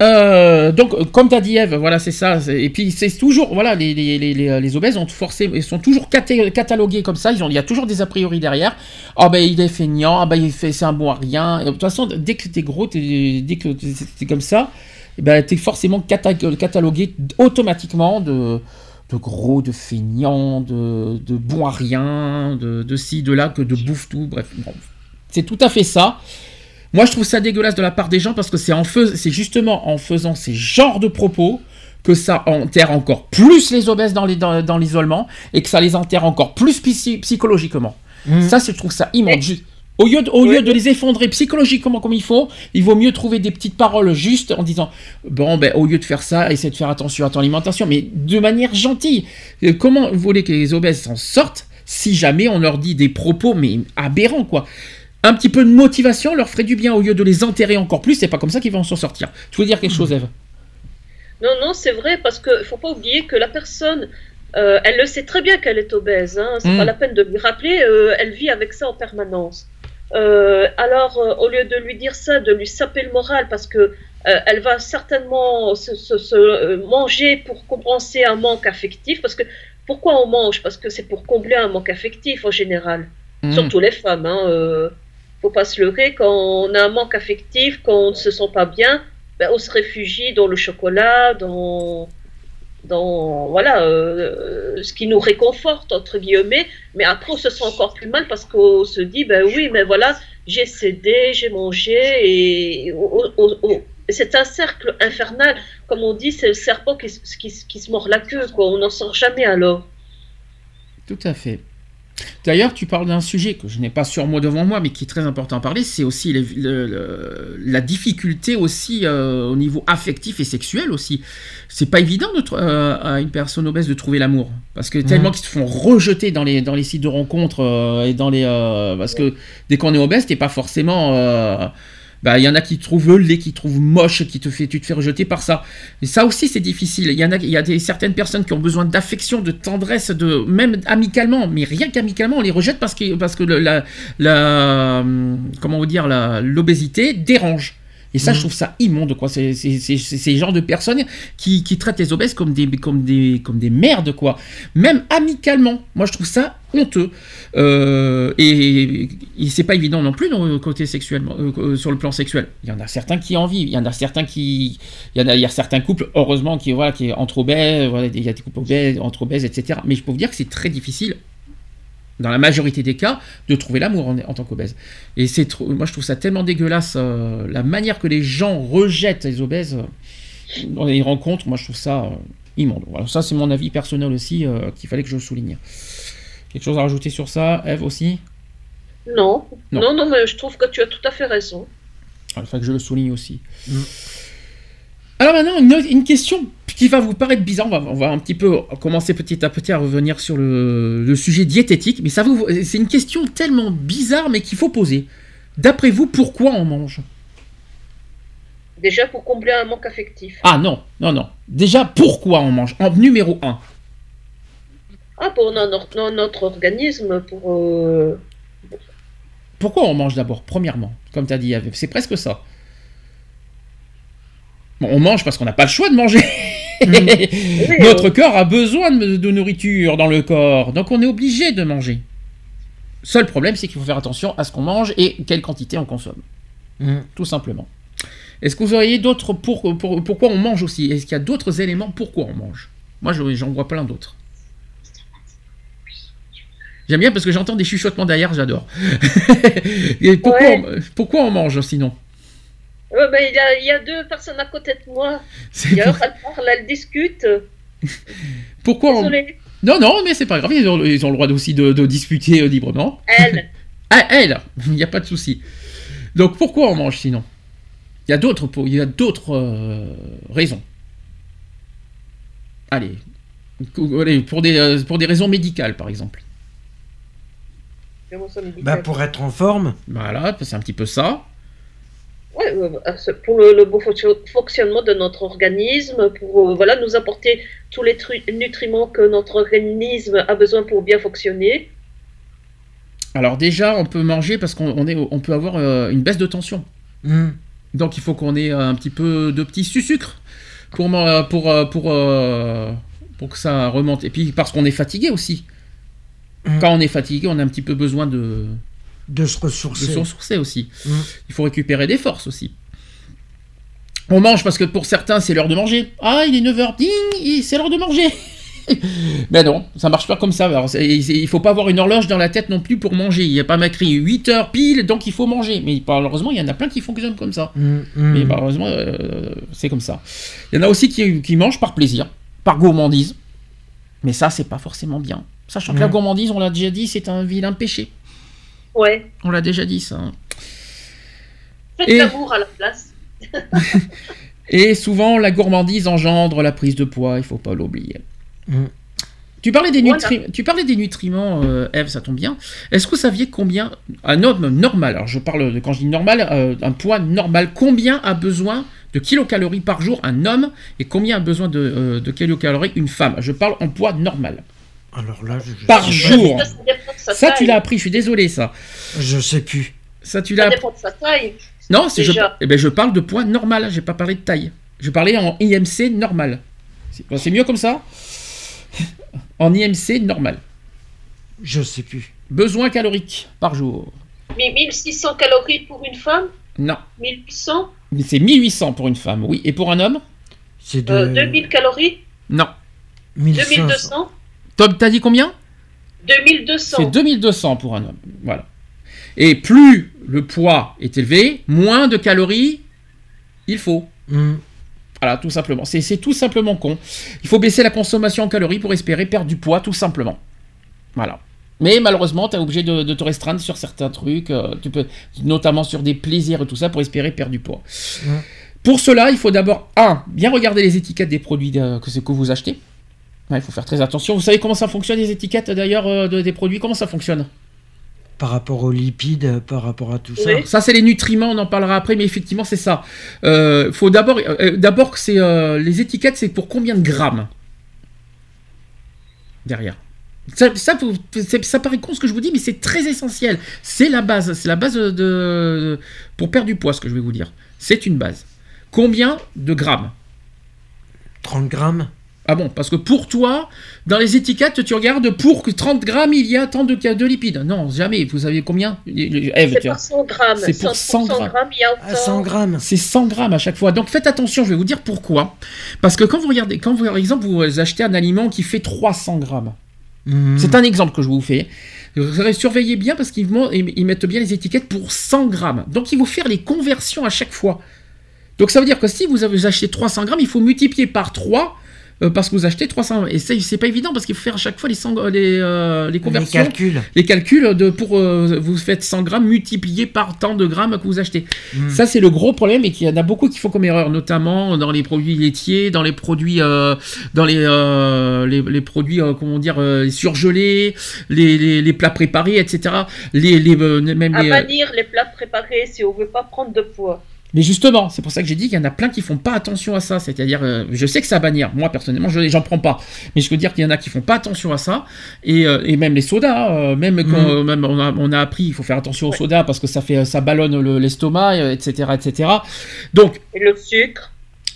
Euh, donc, comme tu as dit Eve, voilà, c'est ça. Et puis, c'est toujours, voilà, les, les, les, les, obèses ont forcé, sont toujours catalogués comme ça. Il y a toujours des a priori derrière. Ah ben, il est feignant. Ah ben, il fait, c'est un bon à rien. de toute façon, dès que t'es gros, dès que t'es comme ça, eh ben, t'es forcément catalogué automatiquement de, de gros, de feignant, de, de bon à rien, de, de ci, de là, que de bouffe tout. Bref, c'est tout à fait ça. Moi, je trouve ça dégueulasse de la part des gens parce que c'est en c'est justement en faisant ces genres de propos que ça enterre encore plus les obèses dans, l'isolement et que ça les enterre encore plus psychologiquement. Mmh. Ça, je trouve ça immonde. Au lieu, de, au lieu de les effondrer psychologiquement comme il faut, il vaut mieux trouver des petites paroles justes en disant bon ben au lieu de faire ça, essaie de faire attention à ton alimentation, mais de manière gentille. Euh, comment vous voulez que les obèses s'en sortent si jamais on leur dit des propos mais aberrants quoi? Un petit peu de motivation leur ferait du bien au lieu de les enterrer encore plus. C'est pas comme ça qu'ils vont s'en sortir. Tu veux dire quelque chose, Eve? Non, non, c'est vrai parce qu'il faut pas oublier que la personne, euh, elle le sait très bien qu'elle est obèse. Hein, c'est pas hmm. la peine de lui rappeler. Euh, elle vit avec ça en permanence. Euh, alors, au lieu de lui dire ça, de lui saper le moral parce que elle va certainement se, manger pour compenser un manque affectif. Parce que pourquoi on mange? Parce que c'est pour combler un manque affectif en général. Hmm. Surtout les femmes. Hein, faut pas se leurrer, quand on a un manque affectif, quand on ne se sent pas bien, ben, on se réfugie dans le chocolat, dans, dans voilà, euh, ce qui nous réconforte, entre guillemets, mais après on se sent encore plus mal parce qu'on se dit, ben oui, mais voilà, j'ai cédé, j'ai mangé, et c'est un cercle infernal, comme on dit, c'est le serpent qui, se mord la queue, quoi. on n'en sort jamais alors. Tout à fait. D'ailleurs, tu parles d'un sujet que je n'ai pas sur moi devant moi, mais qui est très important à parler, c'est aussi la difficulté aussi euh, au niveau affectif et sexuel aussi. C'est pas évident de, euh, à une personne obèse de trouver l'amour, parce que tellement qu'ils se font rejeter dans les, dans les sites de rencontres euh, et dans les parce que dès qu'on est obèse, t'es pas forcément bah il y en a qui trouvent le lait, qui trouvent moche, qui te fait, tu te fais rejeter par ça. Et ça aussi c'est difficile. Il y en a, il y a des, certaines personnes qui ont besoin d'affection, de tendresse, de même amicalement, mais rien qu'amicalement on les rejette parce que parce que la, la comment vous dire l'obésité dérange. Et ça, je mm. trouve ça immonde, quoi. C'est ces genres de personnes qui, qui, traitent les obèses comme des, comme, des, comme des merdes, quoi. Même amicalement. Moi, je trouve ça honteux. Euh, et, c'est pas évident non plus le côté sexuel, euh, sur le plan sexuel. Il y en a certains qui en vivent. Il y en a certains qui. Il y, en a, il y a certains couples, heureusement, qui, voilà, qui entre obèses, voilà, il y a des couples obèses, entre obèses, etc. Mais je peux vous dire que c'est très difficile dans la majorité des cas, de trouver l'amour en, tant qu'obèse. Et c'est moi je trouve ça tellement dégueulasse, euh, la manière que les gens rejettent les obèses euh, dans les rencontres, moi je trouve ça euh, immonde. Voilà, ça c'est mon avis personnel aussi qu'il fallait que je souligne. Quelque chose à rajouter sur ça, Eve aussi? Non. non. non, mais je trouve que tu as tout à fait raison. Ah, il faut que je le souligne aussi. Mm. Alors maintenant, une, question qui va vous paraître bizarre. On va, un petit peu commencer petit à petit à revenir sur le, sujet diététique. Mais ça vous, c'est une question tellement bizarre, mais qu'il faut poser. D'après vous, pourquoi on mange? Déjà pour combler un manque affectif. Ah non, non, non. Déjà, pourquoi on mange? En numéro 1. Ah, pour notre, organisme, pour... Euh, pourquoi on mange d'abord, premièrement? Comme tu as dit, c'est presque ça on mange parce qu'on n'a pas le choix de manger. (laughs) Notre corps a besoin de, nourriture dans le corps, donc on est obligé de manger. Seul problème, c'est qu'il faut faire attention à ce qu'on mange et quelle quantité on consomme. Mm. Tout simplement. Est-ce que vous auriez d'autres pour, pourquoi on mange aussi? Est-ce qu'il y a d'autres éléments pourquoi on mange? Moi, j'en vois plein d'autres. J'aime bien parce que j'entends des chuchotements derrière, j'adore. (laughs) pourquoi, pourquoi on mange sinon? Ben, il, y a, deux personnes à côté de moi. D'ailleurs, elles parlent, elles discutent. (laughs) Pourquoi Non, non, mais c'est pas grave, ils ont, ils ont le droit aussi de, discuter euh, librement. Elle. (laughs) ah, elle Il n'y a pas de souci. Donc pourquoi on mange sinon? Il y a d'autres, il y a d'autres euh, raisons. Allez. pour des, euh, pour des raisons médicales, par exemple. Bah pour être en forme. Voilà, c'est un petit peu ça. Ouais, pour le, bon fonctionnement de notre organisme, pour voilà, nous apporter tous les nutriments que notre organisme a besoin pour bien fonctionner. Alors déjà, on peut manger parce qu'on on peut avoir une baisse de tension. Hmm. Donc il faut qu'on ait un petit peu de petit sucre pour, pour, pour, pour que ça remonte. Et puis parce qu'on est fatigué aussi. Mm. Quand on est fatigué, on a un petit peu besoin de, de se ressourcer. De se ressourcer aussi. Mm. Il faut récupérer des forces aussi. On mange parce que pour certains, c'est l'heure de manger. Ah, il est 9h, ding, c'est l'heure de manger. (laughs) Mais non, ça marche pas comme ça. Alors, il faut pas avoir une horloge dans la tête non plus pour manger. Il n'y a pas écrit 8 h pile, donc il faut manger. Mais malheureusement, il y en a plein qui fonctionnent comme ça. Mm, Mais malheureusement, euh, c'est comme ça. Il y en a aussi qui, qui mangent par plaisir, par gourmandise. Mais ça, c'est pas forcément bien. Sachant que la gourmandise, on l'a déjà dit, c'est un vilain péché. Ouais. On l'a déjà dit, ça. Faites l'amour à la place. (laughs) et souvent, la gourmandise engendre la prise de poids, il faut pas l'oublier. Mm. Tu parlais des, tu parlais des nutriments, euh, Eve, ça tombe bien. Est-ce que vous saviez combien un homme normal, alors je parle de quand je dis normal, euh, un poids normal, combien a besoin de kilocalories par jour un homme et combien a besoin de, euh, de kilocalories une femme? Je parle en poids normal. Alors là, je, Par jour. Ça, tu l'as appris, je suis désolé, ça. Je sais plus. Ça, tu l'as. dépend de sa taille. Non, c'est je, eh ben, je parle de poids normal, j'ai pas parlé de taille. Je parlais en IMC normal. C'est mieux comme ça (laughs) En IMC normal. Je sais plus. Besoin calorique par jour. 1600 calories pour une femme? Non. 1800 C'est 1800 pour une femme, oui. Et pour un homme? C'est de... 2000 calories? Non. 2200 Tom, t'as dit combien 2200. C'est 2200 pour un homme. Voilà. Et plus le poids est élevé, moins de calories il faut. Hmm. Voilà, tout simplement. C'est tout simplement con. Il faut baisser la consommation en calories pour espérer perdre du poids, tout simplement. Voilà. Mais malheureusement, tu es obligé de, te restreindre sur certains trucs, euh, tu peux, notamment sur des plaisirs et tout ça, pour espérer perdre du poids. Hmm. Pour cela, il faut d'abord, un, bien regarder les étiquettes des produits que, que vous achetez il faut faire très attention. Vous savez comment ça fonctionne les étiquettes d'ailleurs euh, des produits? Comment ça fonctionne? Par rapport aux lipides, par rapport à tout ça. Ça, c'est les nutriments, on en parlera après, mais effectivement, c'est ça. Euh, faut d'abord, euh, d'abord, c'est les étiquettes, c'est pour combien de grammes? Derrière. Ça, ça, paraît con ce que je vous dis, mais c'est très essentiel. C'est la base, c'est la base de, pour perdre du poids, ce que je vais vous dire. C'est une base. Combien de grammes? 30 grammes ah bon, parce que pour toi, dans les étiquettes, tu regardes pour que 30 grammes, il y a tant de, de lipides. Non, jamais. Vous savez combien? C'est pour 100 grammes. C'est pour 100 grammes. il y a 100 grammes. C'est 100 grammes à chaque fois. Donc faites attention, je vais vous dire pourquoi. Parce que quand vous regardez, quand vous, par exemple, vous achetez un aliment qui fait 300 grammes, mhm. c'est un exemple que je vous fais. Surveillez bien parce qu'ils mettent bien les étiquettes pour 100 grammes. Donc il faut faire les conversions à chaque fois. Donc ça veut dire que si vous avez acheté 300 grammes, il faut multiplier par 3 euh, parce que vous achetez 300 et c'est pas évident parce qu'il faut faire à chaque fois les, les, euh, les conversions. Les calculs. Les calculs de pour euh, vous faites 100 grammes multiplié par tant de grammes que vous achetez. Hmm. ça c'est le gros problème et qu'il y en a beaucoup qui font comme erreur notamment dans les produits laitiers dans les produits dans les, les, produits comment dire surgelés les, les, plats préparés etc les, les même à bannir les plats préparés si on veut pas prendre de poids mais justement, c'est pour ça que j'ai dit qu'il y en a plein qui font pas attention à ça. C'est-à-dire, euh, je sais que ça bannir. Moi, personnellement, je j'en prends pas. Mais je veux dire qu'il y en a qui font pas attention à ça. Et, euh, et même les sodas, euh, même quand même on, a, on, a, appris, il faut faire attention aux sodas parce que ça fait, ça ballonne l'estomac, etc., etc. Donc. Et le sucre.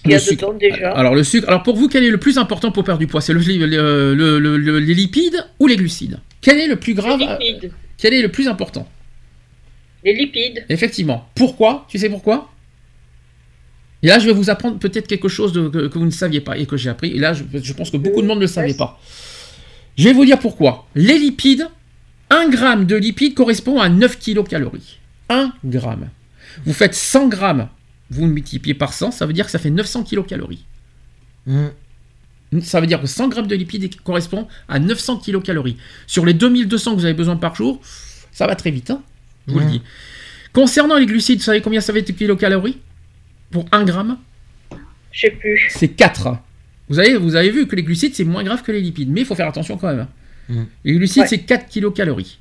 Il y a dedans déjà. Alors le sucre. Alors pour vous, quel est le plus important pour perdre du poids? C'est le, le, les lipides ou les glucides? Quel est le plus grave Les lipides. Quel est le plus important? Les lipides. Effectivement. Pourquoi? Tu sais pourquoi? Et là, je vais vous apprendre peut-être quelque chose que, vous ne saviez pas et que j'ai appris. Et là, je, pense que beaucoup de monde ne le savait pas. Je vais vous dire pourquoi. Les lipides, 1 gramme de lipides correspond à 9 kilocalories. 1 gramme. Vous faites 100 grammes, vous multipliez par 100, ça veut dire que ça fait 900 kilocalories. Mmh. Ça veut dire que 100 grammes de lipides correspond à 900 kilocalories. Sur les 2200 que vous avez besoin par jour, ça va très vite, hein je vous le mmh. dis. Concernant les glucides, vous savez combien ça fait de kilocalories? Pour 1 gramme Je sais plus. C'est 4. Vous avez, vous avez vu que les glucides, c'est moins grave que les lipides, mais il faut faire attention quand même. Mm. Les glucides, c'est 4 kilocalories.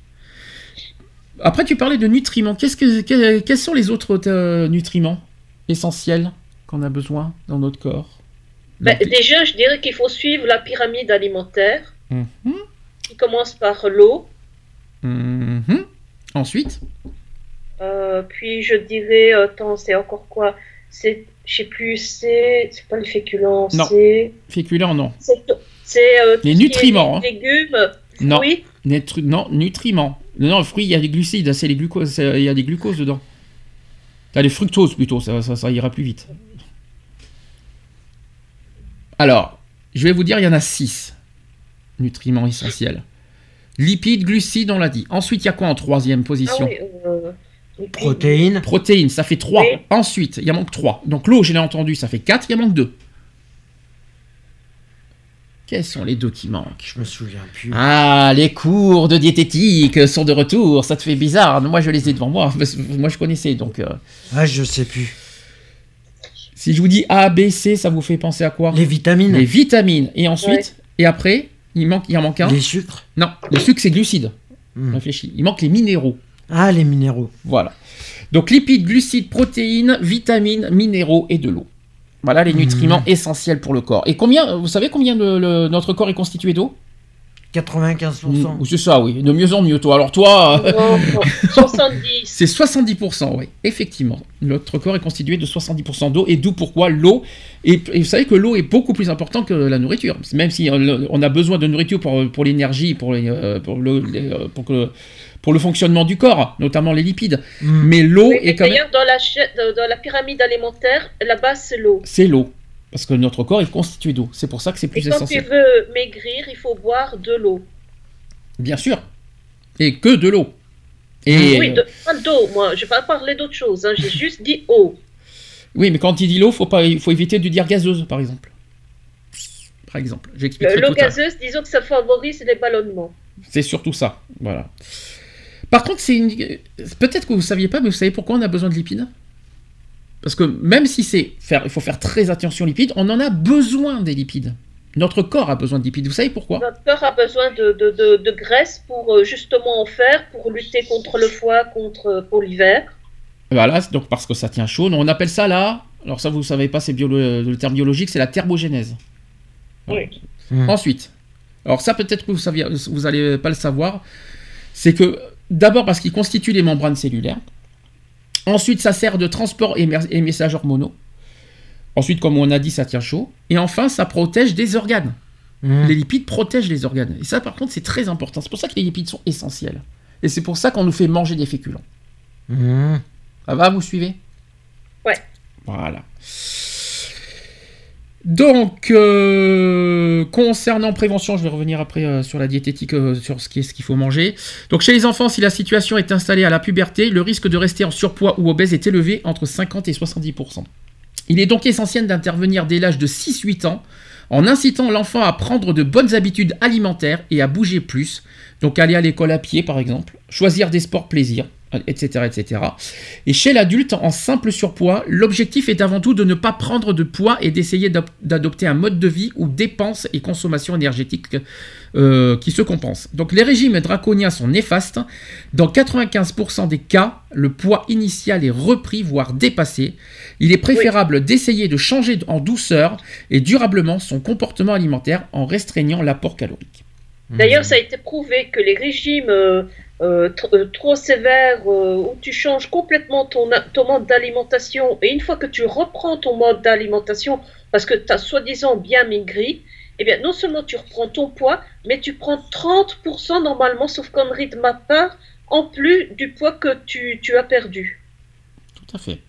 Après, tu parlais de nutriments. Qu'est-ce que, que- quels sont les autres euh, nutriments essentiels qu'on a besoin dans notre corps? Ben, Donc, déjà, je dirais qu'il faut suivre la pyramide alimentaire Mhm. qui commence par l'eau. mhm. Ensuite, Euh, puis je dirais, attends, c'est encore quoi? C'est, je sais plus, c'est, c'est pas les féculents, Non. c'est, féculents, non. c'est, c'est euh, Les nutriments, hein. légumes, Non. fruits. Nutri- non, nutriments. Non, le fruit, il y a des glucides, c'est les glucoses, il y a des glucoses dedans. T'as des fructoses plutôt, ça, ça, ça ira plus vite. Alors, je vais vous dire, il y en a 6 nutriments essentiels. Lipides, glucides, on l'a dit. Ensuite, il y a quoi en troisième Ah position oui, euh, Protéines. Protéines, ça fait 3. Oui. Ensuite, il y en manque 3. Donc l'eau, je l'ai entendu, ça fait 4, il y en manque 2. Quels sont les deux qui manquent? Je me souviens plus. Ah, les cours de diététique sont de retour. Ça te fait bizarre. Moi, je les ai devant moi. (laughs) Moi, je connaissais. Donc, euh, Ah, je sais plus. si je vous dis A, B, C, ça vous fait penser à quoi? Les vitamines. Les vitamines. Et ensuite, et après, il manque, il en manque un? Les sucres. Non, le sucre, c'est glucides. Hmm. Réfléchis. Il manque les minéraux. Ah, les minéraux. Voilà. Donc, lipides, glucides, protéines, vitamines, minéraux et de l'eau. Voilà les nutriments essentiels pour le corps. Et combien, vous savez combien de, le- notre corps est constitué d'eau? 95%. Ou C'est ça, oui. De mieux en mieux, toi. Alors, toi. euh, Non, non, 70. C'est 70%, oui, effectivement. Notre corps est constitué de 70% d'eau, et d'où pourquoi l'eau. Et, et vous savez que l'eau est beaucoup plus importante que la nourriture. Même si euh, on a besoin de nourriture pour, pour l'énergie, pour, les, euh, pour, le, les, euh, pour, que- pour le fonctionnement du corps, notamment les lipides. Hmm. Mais l'eau Oui, est quand même. D'ailleurs, dans la, dans la pyramide alimentaire, la base, c'est l'eau. C'est l'eau. Parce que notre corps est constitué d'eau. C'est pour ça que c'est Et plus quand tu essentiel. veux maigrir, il faut boire de l'eau. Bien sûr. Et que de l'eau. Et, Oui, de, pas d'eau, moi. Je vais pas parler d'autre chose. hein, J'ai (laughs) juste dit eau. oui, mais quand il dit l'eau, faut pas, il faut éviter de dire gazeuse, par exemple. Par exemple, j'expliquerai L'eau tout à l'heure. gazeuse, disons que ça favorise les ballonnements. C'est surtout ça, voilà. Par contre, c'est une... peut-être que vous saviez pas, mais vous savez pourquoi on a besoin de lipides? Parce que même si c'est faire, il faut faire très attention aux lipides, on en a besoin des lipides. Notre corps a besoin de lipides. Vous savez pourquoi? Notre corps a besoin de, de, de, de graisse pour euh, justement en faire, pour lutter contre le foie, contre, pour l'hiver. Voilà, c'est donc parce que ça tient chaud. On appelle ça là. Alors ça, vous savez pas, c'est bio- le terme biologique, c'est la thermogénèse. Voilà. Hmm. Ensuite, alors ça peut-être que vous saviez, vous allez pas le savoir, c'est que d'abord parce qu'il constitue les membranes cellulaires. Ensuite, ça sert de transport et, messages hormonaux. Ensuite, comme on a dit, ça tient chaud. Et enfin, ça protège des organes. Hmm. Les lipides protègent les organes. Et ça, par contre, c'est très important. C'est pour ça que les lipides sont essentiels. Et c'est pour ça qu'on nous fait manger des féculents. Hmm. Ça va, vous suivez? Ouais. Voilà. Donc, euh, concernant prévention, je vais revenir après euh, sur la diététique, euh, sur ce qu'il faut manger. Donc, chez les enfants, si la situation est installée à la puberté, le risque de rester en surpoids ou obèse est élevé entre 50 et 70%. Il est donc essentiel d'intervenir dès l'âge de 6-8 ans en incitant l'enfant à prendre de bonnes habitudes alimentaires et à bouger plus. Donc, aller à l'école à pied, par exemple, choisir des sports plaisir, etc., etc. Et chez l'adulte en simple surpoids, l'objectif est avant tout de ne pas prendre de poids et d'essayer d'op- d'adopter un mode de vie où dépenses et consommation énergétique euh, qui se compensent. Donc les régimes draconiens sont néfastes. Dans 95% des cas, le poids initial est repris, voire dépassé. Il est préférable d'essayer de changer en douceur et durablement son comportement alimentaire en restreignant l'apport calorique. D'ailleurs, ça a été prouvé que les régimes euh, euh, euh, trop sévères, euh, où tu changes complètement ton, mode d'alimentation, et une fois que tu reprends ton mode d'alimentation, parce que tu as soi-disant bien maigri, eh bien, non seulement tu reprends ton poids, mais tu prends 30% normalement, sauf connerie de ma part, en plus du poids que tu, tu as perdu. Tout à fait.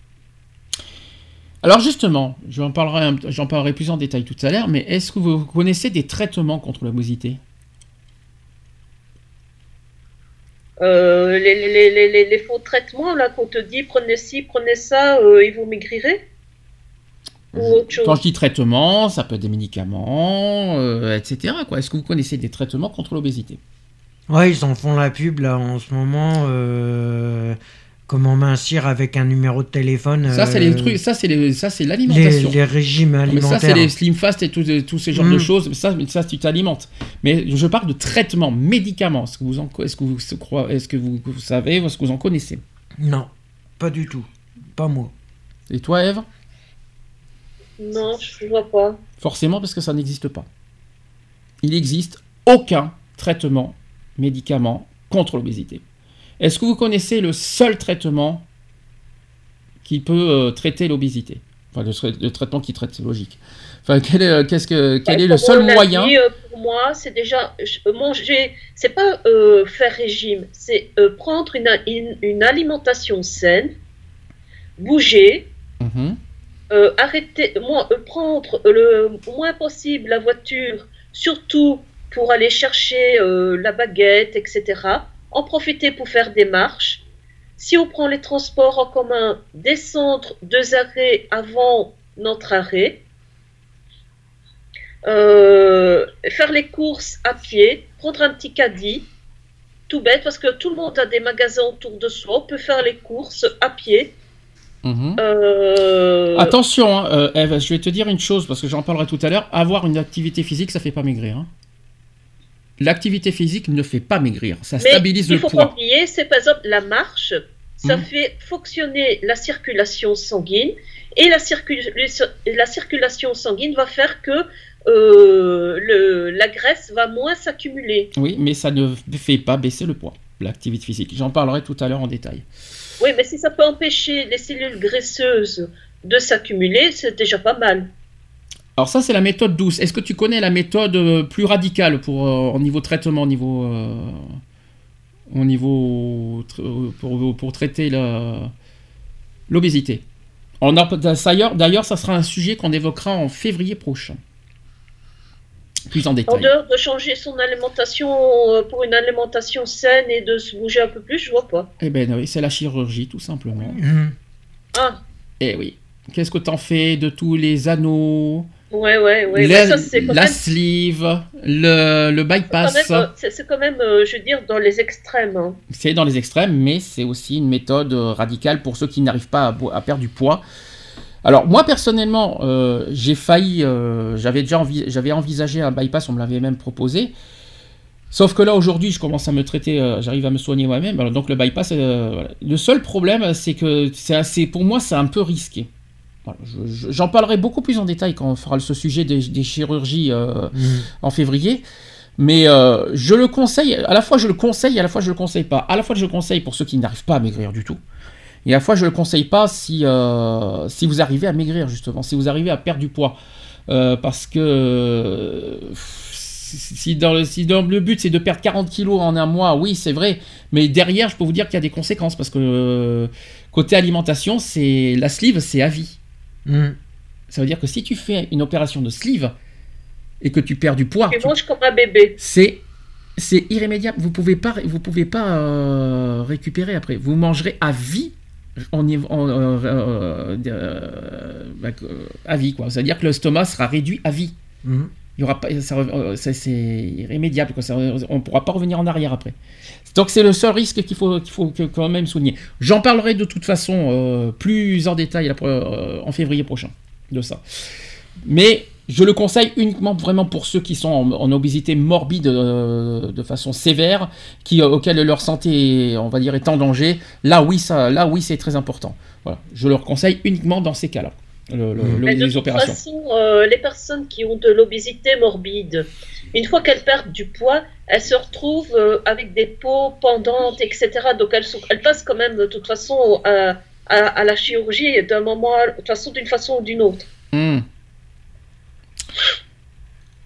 Alors justement, j'en parlerai, un- j'en parlerai plus en détail tout à l'heure, mais est-ce que vous connaissez des traitements contre l'obésité? Euh, les, les, les, les, les faux traitements, là, qu'on te dit, prenez ci, prenez ça, euh, et vous maigrirez Ou autre chose Quand je dis traitement, ça peut être des médicaments, euh, etc. Quoi. Est-ce que vous connaissez des traitements contre l'obésité? Ouais, ils en font la pub là en ce moment. Comment mincir avec un numéro de téléphone Ça, c'est les euh, trucs, ça, c'est les- ça, c'est l'alimentation. les régimes Mais ça, alimentaires. c'est les slim fast et tous, tous ces genres Mm. de choses. Ça, ça, tu t'alimentes. Mais je parle de traitement, médicaments. Est-ce que vous en, est-ce que vous, est-ce que vous, vous savez, est-ce que vous en connaissez? Non, pas du tout. Pas moi. Et toi, Eve Non, je vois pas. Forcément, parce que ça n'existe pas. Il n'existe aucun traitement, médicament contre l'obésité. Est-ce que vous connaissez le seul traitement qui peut euh, traiter l'obésité? Enfin, le, tra- le traitement qui traite, c'est logique. Enfin, quel est, euh, qu'est-ce que, quel est le seul moyen? dit, euh, Pour moi, c'est déjà manger. C'est pas euh, faire régime, c'est euh, prendre une, une, une alimentation saine, bouger, Mhm. euh, arrêter, moins, prendre le moins possible la voiture, surtout pour aller chercher la baguette, etc. En profiter pour faire des marches. Si on prend les transports en commun, descendre deux arrêts avant notre arrêt. Euh, faire les courses à pied, prendre un petit caddie, tout bête parce que tout le monde a des magasins autour de soi, on peut faire les courses à pied. Mhm. Euh, Attention, hein, euh, Eve, je vais te dire une chose, parce que j'en parlerai tout à l'heure. Avoir une activité physique, ça fait pas maigrir. hein. L'activité physique ne fait pas maigrir. Ça Mais stabilise il le faut pas poids. oublier, c'est par exemple la marche, ça Mhm. fait fonctionner la circulation sanguine et la, circul- la circulation sanguine va faire que euh, le, la graisse va moins s'accumuler. Oui, mais ça ne fait pas baisser le poids, l'activité physique. J'en parlerai tout à l'heure en détail. Oui, mais si ça peut empêcher les cellules graisseuses de s'accumuler, c'est déjà pas mal. Alors ça, c'est la méthode douce. Est-ce que tu connais la méthode euh, plus radicale pour euh, au niveau traitement, au niveau, euh, au niveau tr- pour, pour traiter la- l'obésité? D'ailleurs, d'ailleurs, ça sera un sujet qu'on évoquera en février prochain, plus en En détail. dehors de changer son alimentation euh, pour une alimentation saine et de se bouger un peu plus, je vois pas. Eh ben oui, c'est la chirurgie, tout simplement. Mhm. Ah, Eh oui. Qu'est-ce que t'en fais de tous les anneaux, ouais, ouais, ouais. ça, c'est quand la même sleeve, le, le C'est quand bypass même, euh, c'est c'est quand même, euh, je veux dire, dans les extrêmes. hein. C'est dans les extrêmes, mais c'est aussi une méthode euh, radicale pour ceux qui n'arrivent pas à, perdre du poids. Alors moi personnellement, euh, j'ai failli, euh, j'avais déjà envi- j'avais envisagé un bypass, on me l'avait même proposé. Sauf que là aujourd'hui, je commence à me traiter, euh, j'arrive à me soigner moi-même. Alors, donc le bypass, euh, voilà. le seul problème, c'est que c'est assez, pour moi, c'est un peu risqué. Voilà, J'en parlerai beaucoup plus en détail quand on fera ce sujet des, des chirurgies euh, Mhm. en février. Mais euh, je le conseille, à la fois je le conseille, à la fois je le conseille pas. À la fois je le conseille pour ceux qui n'arrivent pas à maigrir du tout. Et à la fois je le conseille pas si, euh, si vous arrivez à maigrir justement, si vous arrivez à perdre du poids. Parce que si, si dans le, si dans le but c'est de perdre 40 kilos en un mois, oui c'est vrai. Mais derrière je peux vous dire qu'il y a des conséquences. Parce que euh, côté alimentation, c'est la sleeve c'est à vie. Mhm. Ça veut dire que si tu fais une opération de sleeve et que tu perds du poids, Tu manges comme un bébé. c'est c'est irrémédiable. Vous pouvez pas vous pouvez pas euh, récupérer après. Vous mangerez à vie en, en, euh, euh, euh, bah, euh, à vie quoi. C'est-à-dire que l'estomac sera réduit à vie. Mhm. Il y aura pas euh, c'est irrémédiable on pourra pas revenir en arrière après. Donc c'est le seul risque qu'il faut quand même souligner. J'en parlerai de toute façon euh, plus en détail euh, en février prochain de ça. Mais je le conseille uniquement vraiment pour ceux qui sont en, obésité morbide de façon sévère, qui auxquels leur santé, on va dire, est en danger. Là oui, ça, là oui, c'est très important. Je leur conseille uniquement dans ces cas-là, le- le- le- Mais de les toute façon, euh, les personnes qui ont de l'obésité morbide, une fois qu'elles perdent du poids, elles se retrouvent euh, avec des peaux pendantes, etc. Donc elles, sont- elles passent quand même de toute façon à, à- à la chirurgie d'un moment, à- de toute façon, d'une façon ou d'une autre. Hmm.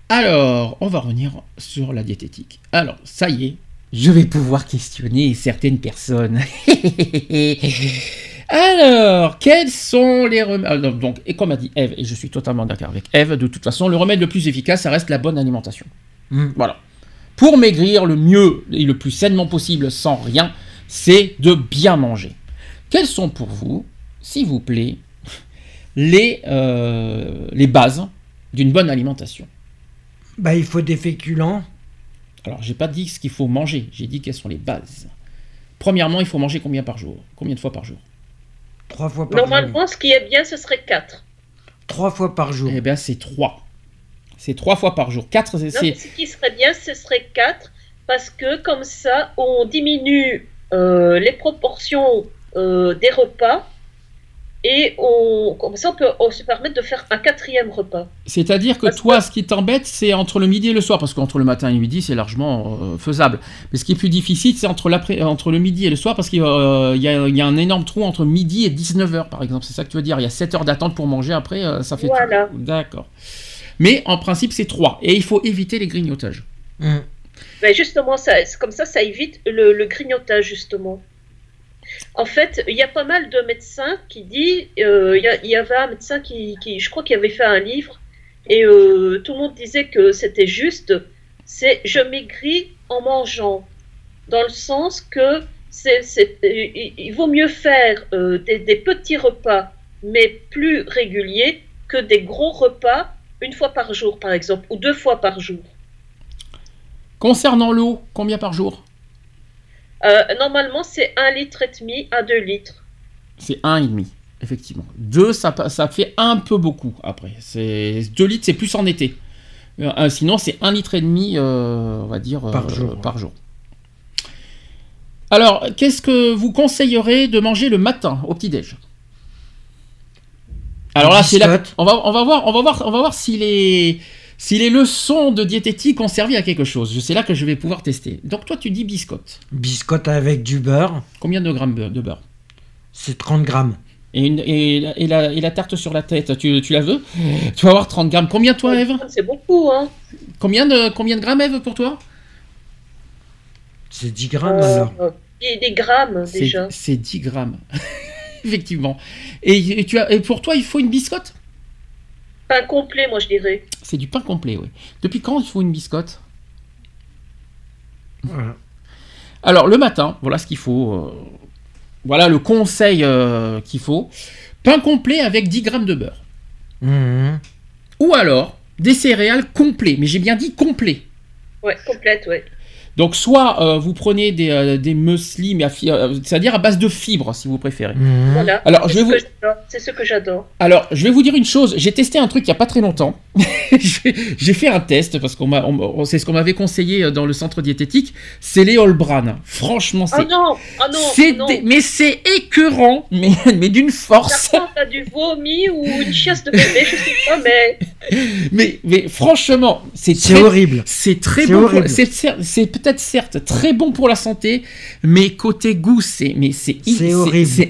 Alors, on va revenir sur la diététique. Alors, ça y est, je vais pouvoir questionner certaines personnes. (laughs) Alors, quels sont les remèdes Donc, et comme a dit Eve, et je suis totalement d'accord avec Eve, de toute façon, le remède le plus efficace, ça reste la bonne alimentation. Mhm. Voilà. Pour maigrir le mieux et le plus sainement possible, sans rien, c'est de bien manger. Quelles sont pour vous, s'il vous plaît, les, euh, les bases d'une bonne alimentation? Bah, il faut des féculents. Alors, j'ai pas dit ce qu'il faut manger, j'ai dit quelles sont les bases. Premièrement, il faut manger combien par jour? Combien de fois par jour? Trois fois par jour. Normalement, ce qui est bien, ce serait 4. Trois fois par jour. Eh bien, c'est trois. C'est trois fois par jour. Quatre, c'est. Ce qui serait bien, ce serait 4, parce que comme ça, on diminue euh, les proportions euh, des repas, et on, comme ça, on peut on se permettre de faire un quatrième repas. C'est-à-dire que Parce toi, ce qui t'embête, c'est entre le midi et le soir, parce qu'entre le matin et le midi, c'est largement euh, faisable. Mais ce qui est plus difficile, c'est entre, l'après- entre le midi et le soir, parce qu'il euh, y, a, il y a un énorme trou entre midi et 19h, par exemple. C'est ça que tu veux dire Il y a 7 heures d'attente pour manger, après, euh, ça fait... Voilà. D'accord. Mais en principe, c'est 3. Et il faut éviter les grignotages. Hum. Ben justement, ça, comme ça, ça évite le, le grignotage, justement. En fait, il y a pas mal de médecins qui disent, euh, il y, avait un médecin qui, qui- je crois qu'il avait fait un livre, et euh, tout le monde disait que c'était juste, c'est je maigris en mangeant, dans le sens que c'est, il, vaut mieux faire euh, des petits repas, mais plus réguliers, que des gros repas une fois par jour, par exemple, ou deux fois par jour. Concernant l'eau, combien par jour? Euh, normalement, c'est 1 litre et demi à 2 litres. C'est 1,5, effectivement. 2, ça, ça fait un peu beaucoup, après. C'est 2 litres, c'est plus en été. Euh, euh, sinon, c'est 1 litre et demi, euh, on va dire, Par euh, jour, ouais. par jour. Alors, qu'est-ce que vous conseillerez de manger le matin au petit-déj? Alors là, c'est biscottes. on va, on va voir, on va voir, on va voir si les, si les leçons de diététique ont servi à quelque chose. C'est là que je vais pouvoir tester. Donc toi, tu dis biscotte. Biscotte avec du beurre, Combien de grammes de beurre? C'est 30 grammes. Et, une, et, la, et la- et la tarte sur la tête, tu, tu la veux? Tu vas avoir 30 grammes. Combien toi, Eve? C'est beaucoup, hein. combien de, combien de grammes, Eve, pour toi? C'est 10 grammes alors. Euh, des grammes, déjà. C'est 10 grammes. (laughs) Effectivement. Et, et tu as, et pour toi, il faut une biscotte? Pain complet, moi, je dirais. C'est du pain complet, oui. Depuis quand il faut une biscotte? Voilà. Alors, le matin, voilà ce qu'il faut. euh, voilà le conseil euh, qu'il faut. Pain complet avec 10 grammes de beurre. Mhm. Ou alors, des céréales complets. Mais j'ai bien dit complet. Ouais, complète, ouais. Donc, soit euh, vous prenez des, euh, des muesli, mais à fi- euh, c'est-à-dire à base de fibres, si vous préférez. Mhm. Voilà. Alors, je C'est vais ce vous- que j'adore. C'est ce que j'adore. Alors, je vais vous dire une chose. J'ai testé un truc il n'y a pas très longtemps. (laughs) J'ai j'ai fait un test parce qu'on m'a, on- on- c'est ce qu'on m'avait conseillé euh, dans le centre diététique. C'est les Holbran. Franchement, Ah c'est, non, ah non, c'est non. des- mais c'est écœurant, mais, (laughs) mais d'une force. T'as du vomi ou une chiasse de bébé, je sais pas, mais (laughs) Mais, mais franchement, c'est C'est très, horrible. c'est très C'est bon. C'est, c'est peut-être certes très bon pour la santé, mais côté goût, c'est, mais c'est,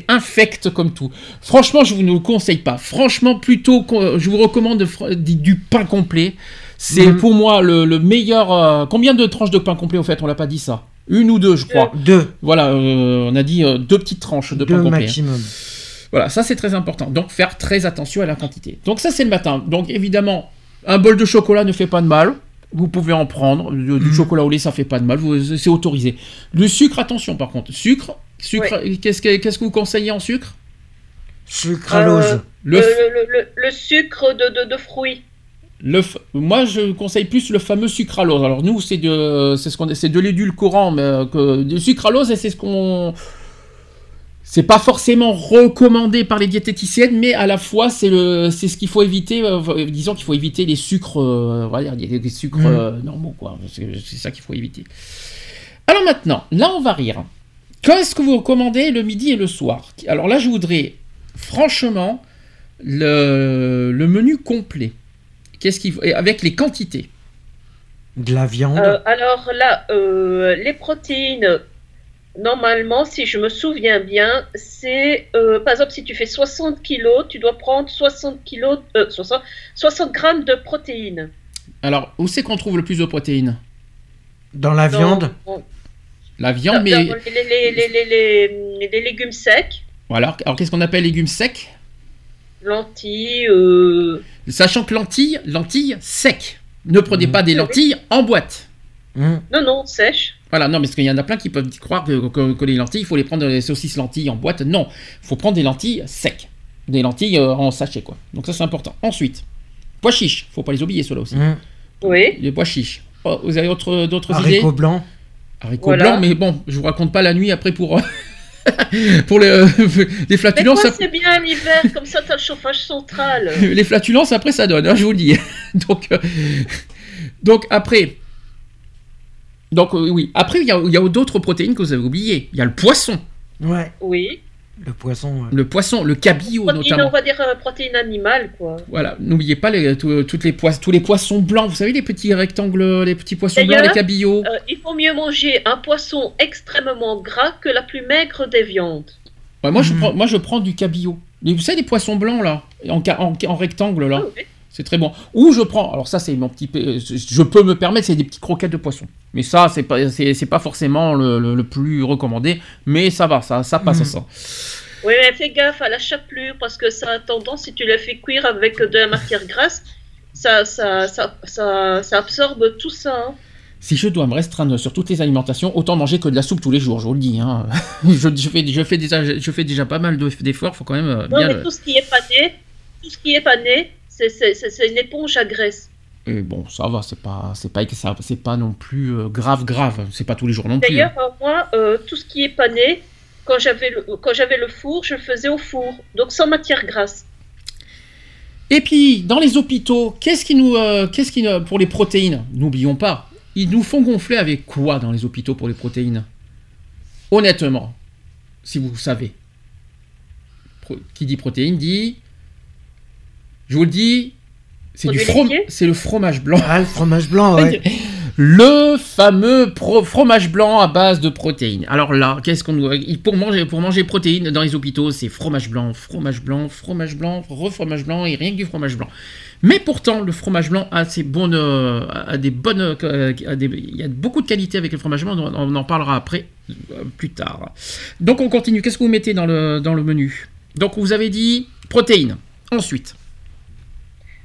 infect comme tout. Franchement, je vous ne le conseille pas. Franchement, plutôt, je vous recommande du pain complet. C'est Mhm. pour moi le, le meilleur. euh, combien de tranches de pain complet au fait On l'a pas dit ça? Une ou deux, je crois. Deux. Voilà, euh, on a dit euh, deux petites tranches de pain complet. hein. maximum. Voilà, ça c'est très important. Donc faire très attention à la quantité. Donc ça c'est le matin. Donc évidemment, un bol de chocolat ne fait pas de mal. Vous pouvez en prendre. Du, du Mhm. chocolat au lait, ça fait pas de mal. C'est autorisé. Le sucre, attention par contre. Sucre, sucre. Qu'est-ce que qu'est-ce que vous conseillez en sucre? Sucralose. Euh, le, le, f- le, le, le sucre de, de, de fruits. le f- Moi, je conseille plus le fameux sucralose. Alors nous, c'est de, c'est ce qu'on, c'est de l'édulcorant, mais euh, que sucralose, et c'est ce qu'on. C'est pas forcément recommandé par les diététiciennes, mais à la fois c'est le, c'est ce qu'il faut éviter. euh, disons qu'il faut éviter les sucres, euh, on va dire, des, des sucres Mm. euh, normaux, quoi. C'est, ça qu'il faut éviter. Alors maintenant, là on va rire. Qu'est-ce que vous recommandez le midi et le soir? Alors là, je voudrais franchement le, le menu complet. Qu'est-ce qu'il faut et avec les quantités? De la viande. Euh, alors là, euh, les protéines, normalement, si je me souviens bien, c'est, euh, par exemple, si tu fais 60 kilos, tu dois prendre 60 kilos, euh, 60, 60 grammes de protéines. Alors, où c'est qu'on trouve le plus de protéines? Dans la Dans- viande? dans- La dans viande, mais les, les, les, les, les- les légumes secs, voilà. Alors, qu'est-ce qu'on appelle légumes secs? Lentilles, euh, Sachant que lentilles, lentilles secs. Ne prenez Mhm. pas des lentilles en boîte. Mhm. non, non, sèches. Voilà, non, parce qu'il y en a plein qui peuvent croire que, que- que les lentilles, il faut les prendre les saucisses lentilles en boîte. Non, il faut prendre des lentilles secs. Des lentilles euh, en sachet, quoi. Donc ça, c'est important. Ensuite, pois chiches. faut pas les oublier, ceux-là aussi. Mhm. Oui. Les pois chiches. Oh, vous avez autre- d'autres idées? Haricots blancs. Haricots blancs, mais bon, je vous raconte pas la nuit après pour. (laughs) pour les, les flatulences. Mais c'est bien l'hiver, comme ça t'as le chauffage central. (laughs) les flatulences après ça donne, hein, je vous le dis. (laughs) donc, euh, donc après. Donc euh, oui, après il y a, a d'autres protéines que vous avez oubliées. Il y a le poisson. Ouais. Oui. Le poisson. Le poisson, le cabillaud protéine, notamment. On va dire euh, protéine animale, quoi. Voilà, n'oubliez pas les, toutes les tous les poissons blancs. Vous savez, les petits rectangles, les petits poissons blancs, les cabillauds. Euh, il faut mieux manger un poisson extrêmement gras que la plus maigre des viandes. moi, je mhm. prends, moi, je prends du cabillaud. Vous savez, les poissons blancs, là, en, en, rectangle, là. Ah c'est très bon. Ou je prends, alors ça c'est mon petit, je peux me permettre, c'est des petites croquettes de poisson. Mais ça c'est pas, c'est, pas forcément le, plus recommandé, mais ça va, ça, ça passe à mhm. ça. Oui, mais fais gaffe à la chapelure parce que ça a tendance, si tu la fais cuire avec de la matière grasse, ça, ça, ça, ça, absorbe tout ça. Hein. Si je dois me restreindre sur toutes les alimentations, autant manger que de la soupe tous les jours, je vous le dis. Hein. (laughs) je, je, fais, je, fais déjà, je fais déjà pas mal d'efforts, faut quand même euh, non, mais tout ce qui est pané, tout ce qui est pané, c'est une éponge à graisse. Et bon, ça va, c'est pas, c'est pas, c'est pas non plus euh, grave, grave. C'est pas tous les jours non plus. D'ailleurs, hein. moi, euh, tout ce qui est pané, quand j'avais le, quand j'avais le four, je le faisais au four, donc sans matière grasse. Et puis, dans les hôpitaux, qu'est-ce qui nous, euh, qu'est-ce qui, pour les protéines, n'oublions pas, ils nous font gonfler avec quoi dans les hôpitaux pour les protéines? Honnêtement, si vous savez. qui dit protéines dit je vous le dis, c'est du c'est le fromage blanc. Ah, le fromage blanc, ouais. (laughs) le fameux fromage blanc à base de protéines. Alors là, qu'est-ce qu'on pour manger pour manger protéines dans les hôpitaux, c'est fromage blanc, fromage blanc, fromage blanc, refromage blanc et rien que du fromage blanc. Mais pourtant, le fromage blanc a ses bonnes, a des bonnes, il y a beaucoup de qualités avec le fromage blanc. On en parlera après, euh, plus tard. Donc on continue. Qu'est-ce que vous mettez dans le dans le menu? Donc vous avez dit protéines. Ensuite.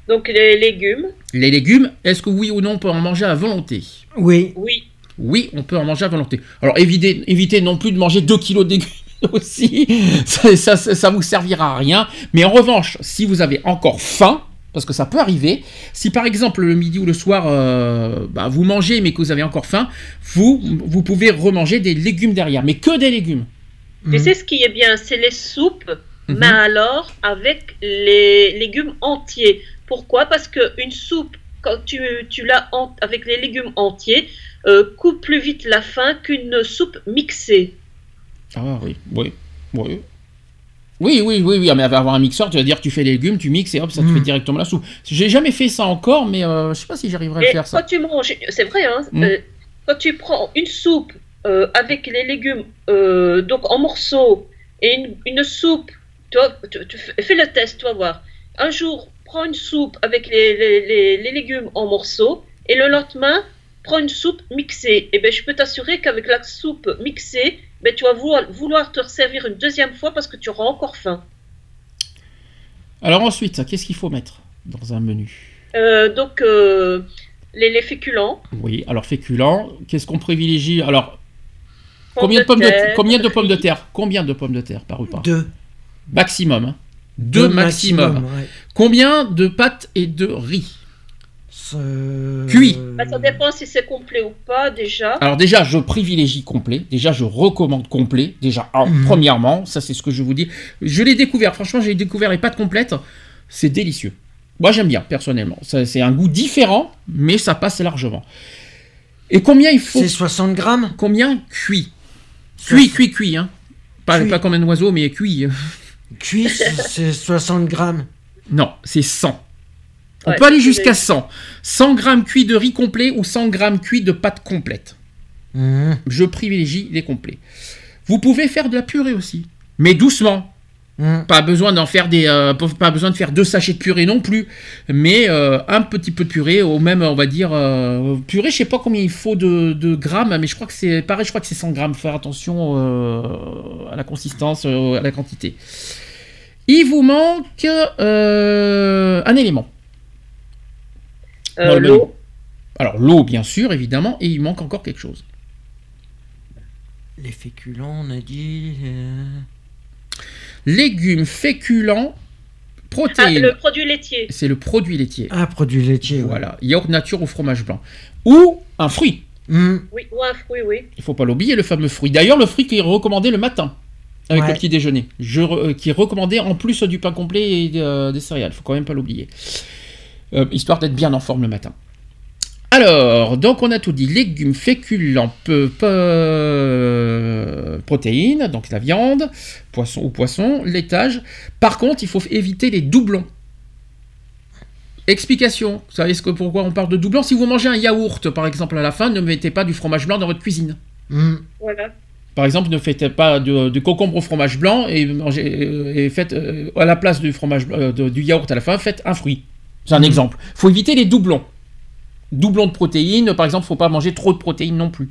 Donc les légumes. Les légumes, est-ce que oui ou non on peut en manger à volonté? Oui. Oui. Oui, on peut en manger à volonté. Alors évitez, évitez non plus de manger 2 kilos de légumes (laughs) aussi, ça, ça, vous servira à rien. Mais en revanche, si vous avez encore faim, parce que ça peut arriver, si par exemple le midi ou le soir euh, bah, vous mangez mais que vous avez encore faim, vous, vous pouvez remanger des légumes derrière, mais que des légumes. Tu sais ce qui est bien, c'est les soupes, mhm. mais alors avec les légumes entiers. Pourquoi? Parce qu'une soupe, quand tu, tu l'as avec les légumes entiers, euh, coupe plus vite la faim qu'une soupe mixée. Ah oui, oui, oui. Oui, oui, oui, oui, mais avoir un mixeur, tu vas dire tu fais les légumes, tu mixes et hop, ça te fait mm. directement la soupe. J'ai jamais fait ça encore, mais euh, je sais pas si j'arriverai à faire ça. Quand tu manges, c'est vrai, hein, mm. euh, quand tu prends une soupe avec les légumes donc en morceaux et une, une soupe, toi, tu, fais le test, tu vas voir. Un jour, prends une soupe avec les, légumes en morceaux et le lendemain, prends une soupe mixée. Et eh bien, je peux t'assurer qu'avec la soupe mixée, ben, tu vas vouloir, te servir une deuxième fois parce que tu auras encore faim. Alors ensuite, qu'est-ce qu'il faut mettre dans un menu? Euh, Donc, euh, les, féculents. Oui, alors féculents, qu'est-ce qu'on privilégie? Alors, combien de, pommes de, combien de pommes de terre? Combien de pommes de terre par repas Deux. Maximum. Hein deux, maximum. Combien de pâtes et de riz Cuit. Bah, ça dépend si c'est complet ou pas déjà. Alors déjà, je privilégie complet. Déjà, je recommande complet. Déjà, mhm. premièrement, ça c'est ce que je vous dis. Je l'ai découvert. Franchement, j'ai découvert les pâtes complètes. C'est délicieux. Moi, j'aime bien personnellement. C'est un goût différent, mais ça passe largement. Et combien il faut C'est 60 grammes? Combien cuit? Cuit, cuit, cuit. Hein. Pas, pas comme un oiseau, mais cuit. Cuit, (laughs) c'est 60 grammes. Non, c'est 100. On peut aller jusqu'à 100. 100 grammes cuits de riz complet ou 100 grammes cuits de pâte complète. Mmh. Je privilégie les complets. Vous pouvez faire de la purée aussi, mais doucement. Mmh. Pas besoin d'en faire des, euh, pas besoin de faire deux sachets de purée non plus, mais euh, un petit peu de purée, au même on va dire euh, purée. Je sais pas combien il faut de, grammes, mais je crois que c'est pareil. Je crois que c'est 100 grammes. Faire attention à la consistance, à la quantité. Il vous manque un élément. l'eau. Alors l'eau, bien sûr, évidemment, et il manque encore quelque chose. Les féculents, on a dit légumes, féculents, protéines. Ah, le produit laitier. C'est le produit laitier. Un produit laitier. Voilà. Yaourt nature ou fromage blanc. Ou un fruit. Hmm. Oui, ou un fruit, oui. Il faut pas l'oublier, le fameux fruit. D'ailleurs, le fruit qui est recommandé le matin avec Ouais. le petit déjeuner. Je, euh, qui est recommandé en plus du pain complet et euh, des céréales. faut quand même pas l'oublier. Euh, histoire d'être bien en forme le matin. Alors, donc on a tout dit. Légumes, féculents, peu, peu- protéines, donc la viande, poisson ou poisson, laitage. Par contre, il faut éviter les doublons. Explication. Vous savez ce que, pourquoi on parle de doublons? Si vous mangez un yaourt, par exemple, à la fin, ne mettez pas du fromage blanc dans votre cuisine. Hmm. Voilà. Par exemple, ne faites pas de, de concombre au fromage blanc et, mangez, euh, et faites euh, à la place du fromage euh, de- du yaourt à la fin, faites un fruit. C'est un Mhm. exemple. faut éviter les doublons. Doublons de protéines, par exemple, faut pas manger trop de protéines non plus.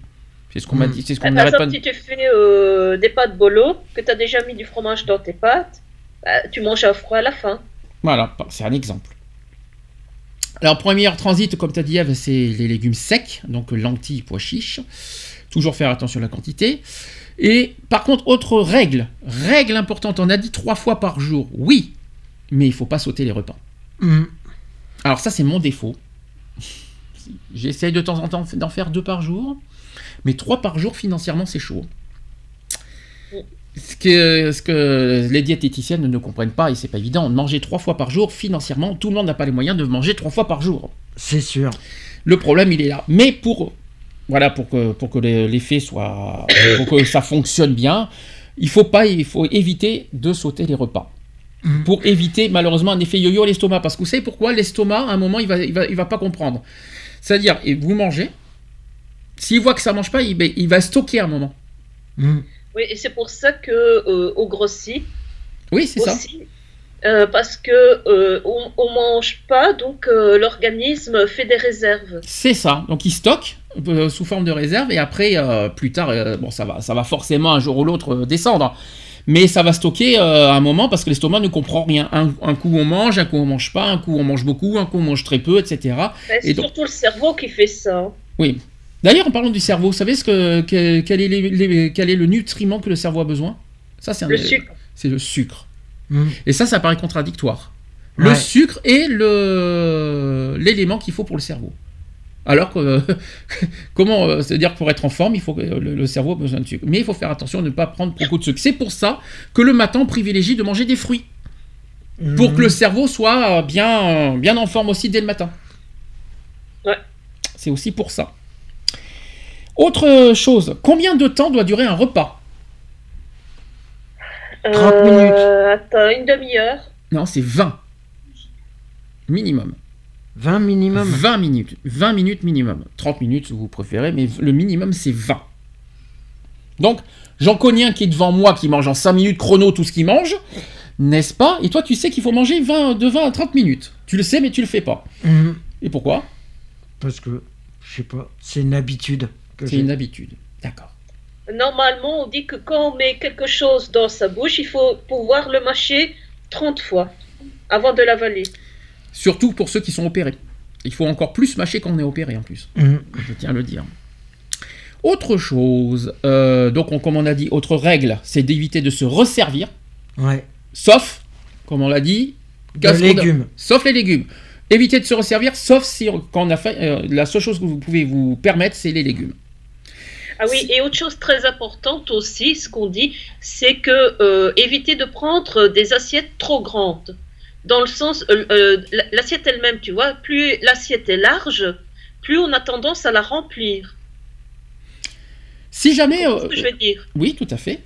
C'est ce qu'on m'a Mhm. dit, c'est ce Par qu'on n'arrête pas. si tu fais euh, des pâtes bolo, que tu as déjà mis du fromage dans tes pâtes, bah, tu manges un fruit à la fin. Voilà, c'est un exemple. Alors, premier transit, comme tu as dit, Eve, c'est les légumes secs, donc lentilles, pois chiches. Toujours faire attention à la quantité. Et par contre, autre règle, règle importante, on a dit trois fois par jour, oui, mais il faut pas sauter les repas. Hmm. Alors ça, c'est mon défaut. J'essaye de temps en temps d'en faire deux par jour, mais trois par jour, financièrement, c'est chaud. Ce que, ce que les diététiciennes ne comprennent pas, et c'est pas évident, manger trois fois par jour, financièrement, tout le monde n'a pas les moyens de manger trois fois par jour. C'est sûr. Le problème, il est là. Mais pour, voilà, pour que, pour que l'effet soit, pour que ça fonctionne bien, il faut pas, il faut éviter de sauter les repas. Mhm. Pour éviter malheureusement un effet yo-yo à l'estomac. Parce que vous savez pourquoi l'estomac, à un moment, il va, il va, il va pas comprendre. C'est-à-dire, et vous mangez, s'il voit que ça mange pas, il, ben, il va stocker à un moment. Hmm. Oui, et c'est pour ça que euh, on grossit Oui, c'est ça. Euh, parce que euh, on, on mange pas, donc euh, l'organisme fait des réserves. C'est ça. Donc il stocke euh, sous forme de réserve et après, plus tard, bon, ça va, ça va forcément un jour ou l'autre descendre. Mais ça va stocker à un moment parce que l'estomac ne comprend rien. Un, un coup on mange, un coup on mange pas, un coup on mange beaucoup, un coup on mange très peu, etc. Mais C'est Et donc- surtout le cerveau qui fait ça. Oui. D'ailleurs, en parlant du cerveau, vous savez ce que, que- quel, est les- les- quel est le nutriment que le cerveau a besoin? Ça, c'est Le sucre. C'est le sucre. Hmm. Et ça, ça paraît contradictoire. Le Ouais. sucre est le l'élément qu'il faut pour le cerveau. Alors que (laughs) comment euh, c'est à dire que pour être en forme, il faut que le, le cerveau a besoin de sucre. Mais il faut faire attention à ne pas prendre beaucoup de sucre. C'est pour ça que le matin on privilégie de manger des fruits pour Hmm. que le cerveau soit bien bien en forme aussi dès le matin. Ouais. C'est aussi pour ça. Autre chose, combien de temps doit durer un repas? 30 Euh, Attends, une demi-heure. Non, c'est 20. Minimum. 20 minimum. 20 minutes. 20 minutes minimum. 30 minutes si vous préférez, mais le minimum c'est 20. Donc, j'en connais un qui est devant moi qui mange en 5 minutes chrono tout ce qu'il mange, n'est-ce pas? Et toi, tu sais qu'il faut manger 20, de 20 à 30 minutes. Tu le sais, mais tu le fais pas. Hmm. Et pourquoi? Parce que, je sais pas, c'est une habitude. que C'est une habitude. D'accord. Normalement, on dit que quand on met quelque chose dans sa bouche, il faut pouvoir le mâcher 30 fois avant de l'avaler. Surtout pour ceux qui sont opérés. Il faut encore plus mâcher quand on est opéré en plus. Hmm. Je tiens à le dire. Autre chose, euh, donc on- comme on a dit, autre règle, c'est d'éviter de se resservir, Ouais. sauf, comme on l'a dit, a- légumes. sauf les légumes. Évitez de se resservir, sauf si quand on a fait, euh, la seule chose que vous pouvez vous permettre, c'est les légumes. Ah oui, et autre chose très importante aussi, ce qu'on dit, c'est que euh, éviter de prendre des assiettes trop grandes. Dans le sens, euh, euh, l- l'assiette elle-même, tu vois, plus l'assiette est large, plus on a tendance à la remplir. Si jamais, C'est euh, ce que je veux dire? oui, tout à fait,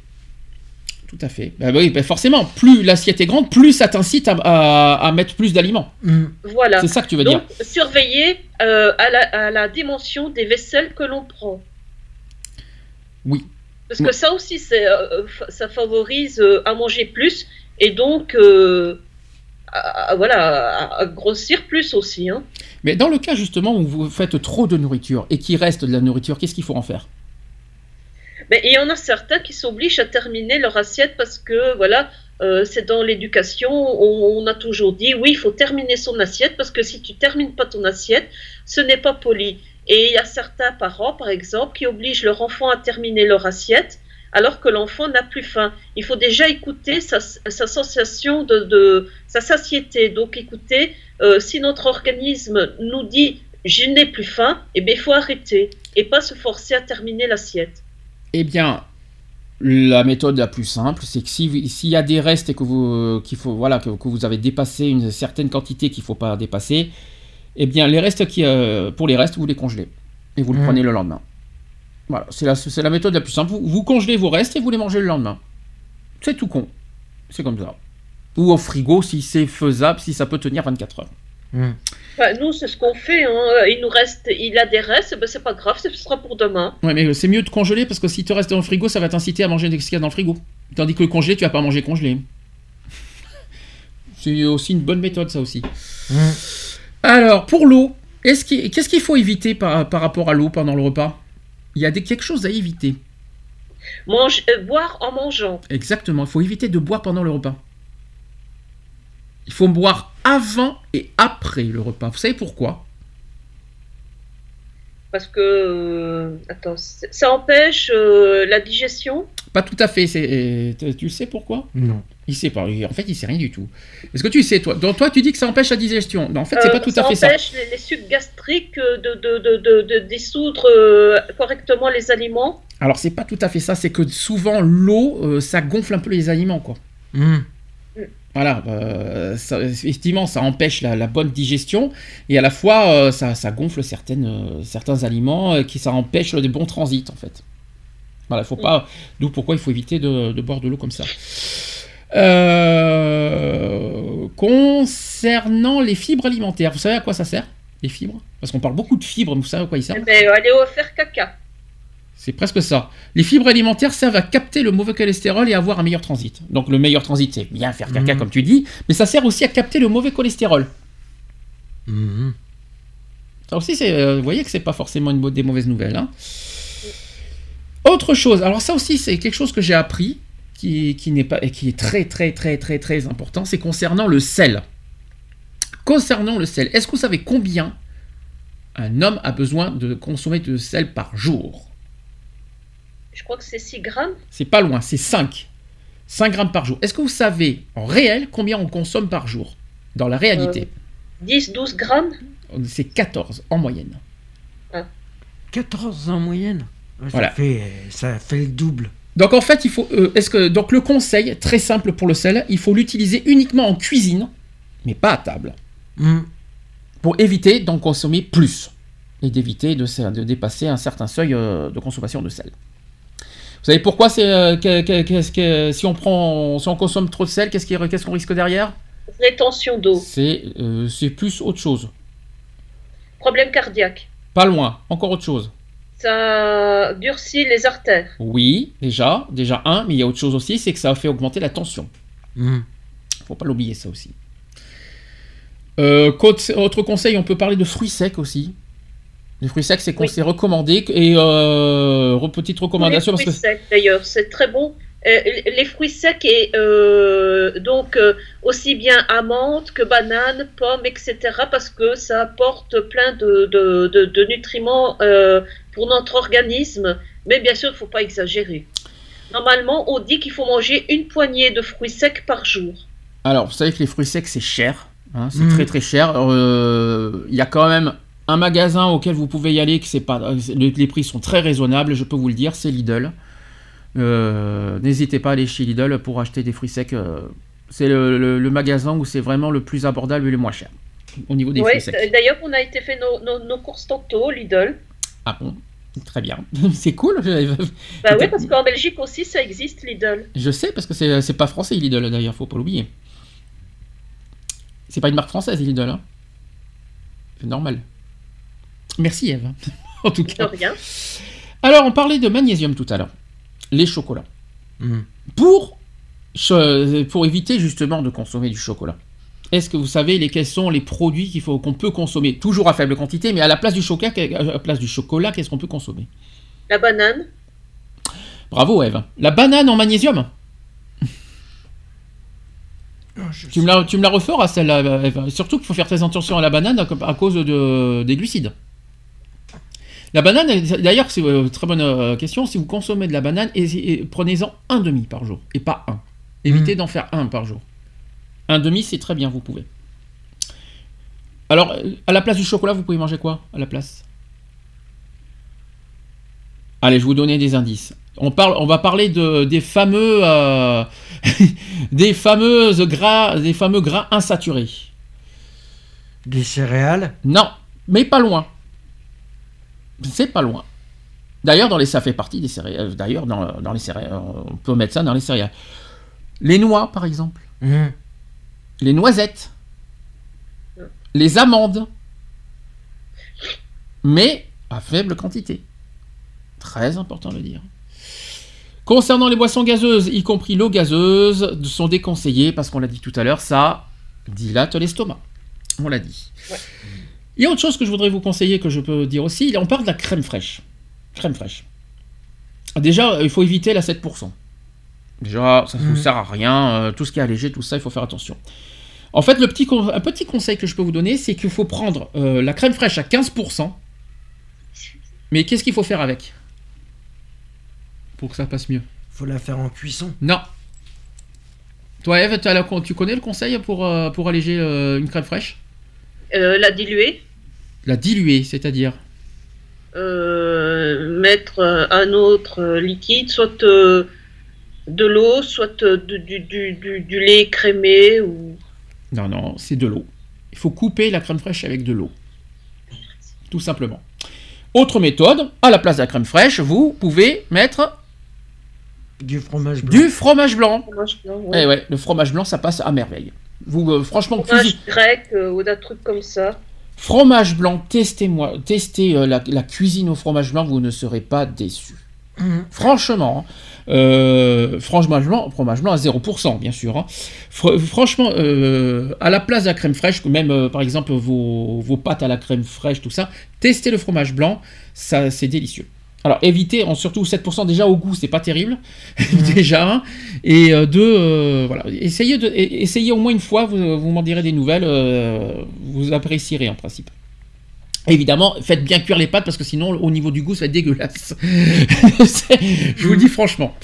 tout à fait. Bah oui, bah forcément, plus l'assiette est grande, plus ça t'incite à, à- à mettre plus d'aliments. Hmm. Voilà. C'est ça que tu veux Donc, dire. surveiller euh, à, la, à la dimension des vaisselles que l'on prend. Oui. Parce que ça aussi, euh, fa- ça favorise euh, à manger plus et donc euh, à, à- voilà, à, à grossir plus aussi. Hein. Mais dans le cas justement où vous faites trop de nourriture et qu'il reste de la nourriture, qu'est-ce qu'il faut en faire? Mais il y en a certains qui s'obligent à terminer leur assiette parce que voilà, euh, c'est dans l'éducation, on, on a toujours dit oui, il faut terminer son assiette parce que si tu termines pas ton assiette, ce n'est pas poli. Et il y a certains parents, par exemple, qui obligent leur enfant à terminer leur assiette alors que l'enfant n'a plus faim. Il faut déjà écouter sa, sa sensation de, sa satiété. Donc écoutez, euh, si notre organisme nous dit je n'ai plus faim, et bien il faut arrêter et pas se forcer à terminer l'assiette. Eh bien, la méthode la plus simple, c'est que s'il y a des restes et que vous, qu'il faut, voilà, que, vous avez dépassé une certaine quantité qu'il ne faut pas dépasser, eh bien, les restes qui, euh, pour les restes, vous les congelez et vous le mmh. prenez le lendemain. Voilà, c'est la, c'est la méthode la plus simple. Vous, vous, congelez vos restes et vous les mangez le lendemain. C'est tout con. C'est comme ça. Ou au frigo si c'est faisable, si ça peut tenir 24 heures. Mmh. Bah, nous, c'est ce qu'on fait. Hein. Il nous reste, il a des restes, ben, c'est pas grave, ce sera pour demain. Ouais, mais c'est mieux de congeler parce que si tu restes dans le frigo, ça va t'inciter à manger ce qu'il y a dans le frigo. Tandis que le congelé, tu vas pas manger congelé. (laughs) c'est aussi une bonne méthode, ça aussi. Mmh. Alors, pour l'eau, qu'est-ce qu'il faut éviter par, rapport à l'eau pendant le repas? Il y a des, quelque chose à éviter. Mange, euh, boire en mangeant. Exactement, il faut éviter de boire pendant le repas. Il faut boire avant et après le repas. Vous savez pourquoi? Parce que euh, attends, ça empêche euh, la digestion? Pas tout à fait. Tu sais pourquoi? Non. Il sait pas. En fait, il sait rien du tout. Est-ce que tu sais toi Donc toi, tu dis que ça empêche la digestion. Mais en fait, c'est pas tout à fait ça. Ça empêche les, sucs gastriques de, de, dissoudre correctement les aliments. Alors c'est pas tout à fait ça. C'est que souvent l'eau, ça gonfle un peu les aliments, quoi. Mmh. Voilà, euh, effectivement, ça empêche la, bonne digestion et à la fois, euh, ça, gonfle certaines, euh, certains aliments qui ça empêche le bon transit en fait. Voilà, faut pas. D'où pourquoi il faut éviter de, boire de l'eau comme ça. concernant les fibres alimentaires, vous savez à quoi ça sert Les fibres? Parce qu'on parle beaucoup de fibres, mais vous savez à quoi ils servent? Eh ben, Allez faire caca. C'est presque ça. Les fibres alimentaires servent à capter le mauvais cholestérol et avoir un meilleur transit. Donc le meilleur transit, c'est bien faire caca mhm. comme tu dis, mais ça sert aussi à capter le mauvais cholestérol. Mhm. Ça aussi, c'est, euh, vous voyez que c'est pas forcément une des mauvaises nouvelles. Hein. Autre chose, alors ça aussi c'est quelque chose que j'ai appris, qui, qui n'est pas et qui est très très très très très important, c'est concernant le sel. Concernant le sel, est-ce que vous savez combien un homme a besoin de consommer de sel par jour? Je crois que c'est 6 grammes. C'est pas loin, c'est 5. 5 grammes par jour. Est-ce que vous savez en réel combien on consomme par jour Dans la réalité? 10, euh, 12 grammes C'est 14 en moyenne. 14 ah. en moyenne? Ça, fait, ça fait le double. Donc en fait, il faut. Euh, est-ce que donc le conseil très simple pour le sel, il faut l'utiliser uniquement en cuisine, mais pas à table, hmm. pour éviter d'en consommer plus et d'éviter de, de, dépasser un certain seuil euh, de consommation de sel. Vous savez pourquoi c'est euh, que, si on prend si on consomme trop de sel, qu'est-ce qu'on risque derrière? Rétention d'eau. Euh, c'est plus autre chose. Problème cardiaque. Pas loin, encore autre chose. Ça durcit les artères. Oui, déjà, déjà un, mais il y a autre chose aussi, c'est que ça fait augmenter la tension. Mmh. Faut pas l'oublier ça aussi. Euh, autre conseil, on peut parler de fruits secs aussi. Les fruits secs, c'est recommandé. Et euh, petite recommandation. Les fruits secs, d'ailleurs, c'est très bon. Euh, les fruits secs, et euh, donc euh, aussi bien amandes que bananes, pommes, etc., parce que ça apporte plein de, de, de, nutriments pour notre organisme. Mais bien sûr, il ne faut pas exagérer. Normalement, on dit qu'il faut manger une poignée de fruits secs par jour. Alors, vous savez que les fruits secs, c'est cher. Hein, c'est mmh. très très cher. Il y a quand même un magasin auquel vous pouvez y aller, que c'est pas, les prix sont très raisonnables, je peux vous le dire, c'est Lidl. Euh, n'hésitez pas à aller chez Lidl pour acheter des fruits secs. Euh, c'est le, magasin où c'est vraiment le plus abordable et le moins cher au niveau des fruits secs. D'ailleurs, on a été fait nos, courses tantôt Lidl. Ah bon? Très bien. (laughs) c'est cool. Bah oui, parce qu'en Belgique aussi, ça existe, Lidl. Je sais, parce que c'est pas français, Lidl, d'ailleurs, faut pas l'oublier. C'est pas une marque française, Lidl. Hein. C'est normal. Merci Eve, (laughs) en tout cas. rien. Alors, on parlait de magnésium tout à l'heure. Les chocolats. Hmm. Pour, pour éviter justement de consommer du chocolat, est-ce que vous savez les, quels sont les produits qu'il faut qu'on peut consommer? Toujours à faible quantité, mais à la place du chocolat, à la place du chocolat, qu'est-ce qu'on peut consommer? La banane. Bravo Eve. La banane en magnésium? Oh, tu, me la, tu me la referas celle-là, Eve. Surtout qu'il faut faire très attention à la banane à, cause de, des glucides. La banane, d'ailleurs, c'est une euh, très bonne euh, question. Si vous consommez de la banane, prenez-en un demi par jour et pas un. Évitez hmm. d'en faire un par jour. Un demi, c'est très bien, vous pouvez. Alors, à la place du chocolat, vous pouvez manger quoi à la place? Allez, je vais vous donner des indices. On, parle, on va parler de, des fameux, euh, (laughs) des fameuses gras, des fameux gras insaturés. Des céréales? Non, mais pas loin. C'est pas loin. D'ailleurs, dans les, ça fait partie des céréales. D'ailleurs, dans, dans les céréales, on peut mettre ça dans les céréales. Les noix, par exemple. Mhm. Les noisettes. Les amandes. Mais à faible quantité. Très important de le dire. Concernant les boissons gazeuses, y compris l'eau gazeuse, sont déconseillées parce qu'on l'a dit tout à l'heure, ça dilate l'estomac. On l'a dit. Ouais. Il y a autre chose que je voudrais vous conseiller, que je peux dire aussi. On parle de la crème fraîche. Crème fraîche. Déjà, il faut éviter la 7%. Déjà, ça ne vous Mhm. sert à rien. euh, tout ce qui est allégé, tout ça, il faut faire attention. En fait, le petit un petit conseil que je peux vous donner, c'est qu'il faut prendre euh, la crème fraîche à 15%. Mais qu'est-ce qu'il faut faire avec? Pour que ça passe mieux. Faut la faire en cuisson. Non. Toi, Eve, as la- tu connais le conseil pour, euh, pour alléger euh, une crème fraîche? Euh, la diluer, La diluer, c'est-à-dire? Euh, mettre un autre liquide, soit euh, de l'eau, soit euh, du, du, du, du- du lait crémé ou Non, non, c'est de l'eau. Il faut couper la crème fraîche avec de l'eau. Tout simplement. Autre méthode, à la place de la crème fraîche, vous pouvez mettre Du fromage blanc. du fromage blanc. fromage blanc, Eh ouais, le fromage blanc, ça passe à merveille. Vous, euh, franchement, fromage cuisine- grec euh, ou d'un truc comme ça. fromage blanc, testez-moi, testez euh, la, la cuisine au fromage blanc, vous ne serez pas déçus. Mhm. Franchement, hein, euh, fromage blanc, fromage blanc à 0%, bien sûr. hein. Fr- franchement, euh, à la place de la crème fraîche, même euh, par exemple vos, vos pâtes à la crème fraîche, tout ça, testez le fromage blanc, ça c'est délicieux. Alors évitez, en surtout 7% déjà au goût, c'est pas terrible, (laughs) déjà. hein. Et deux, voilà, essayez, de, essayez au moins une fois, vous, vous m'en direz des nouvelles, vous apprécierez en principe. Évidemment, faites bien cuire les pâtes parce que sinon, au niveau du goût, ça va être dégueulasse. (laughs) Je vous le dis franchement.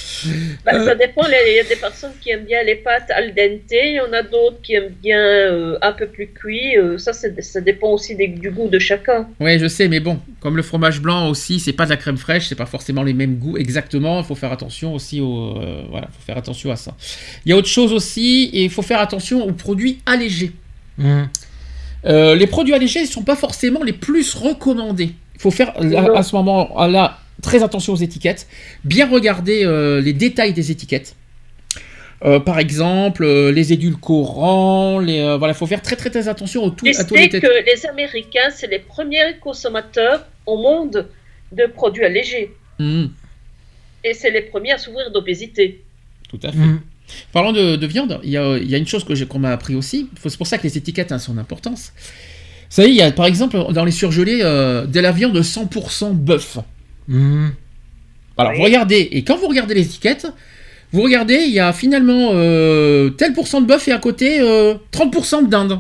Bah, Euh. Ça dépend, les- il y a des personnes qui aiment bien les pâtes al dente, il y en a d'autres qui aiment bien euh, un peu plus cuit. euh, ça, ça dépend aussi des- du goût de chacun. Ouais, je sais, mais bon, comme le fromage blanc aussi, c'est pas de la crème fraîche, c'est pas forcément les mêmes goûts exactement. Il faut faire attention aussi au, euh, voilà, faut faire attention à ça. Il y a autre chose aussi, et il faut faire attention aux produits allégés. Mhm. Euh, les produits allégés ne sont pas forcément les plus recommandés. Il faut faire à ce moment-là très attention aux étiquettes, bien regarder euh, les détails des étiquettes. Euh, par exemple, euh, les édulcorants, les, euh, voilà, faut faire très très très attention au tout, à tous les que les Américains, c'est les premiers consommateurs au monde de produits allégés. Mhm, Et c'est les premiers à souffrir d'obésité. tout à fait. Mhm. Parlant de, de viande, il y a, il y a une chose que qu'on m'a appris aussi. C'est pour ça que les étiquettes hein, sont d'importance. Vous savez, il y a par exemple dans les surgelés euh, de la viande de 100% bœuf. Mhm. Alors Oui. vous regardez, et quand vous regardez les étiquettes, vous regardez, il y a finalement euh, tel pourcent de bœuf et à côté euh, 30% de dinde.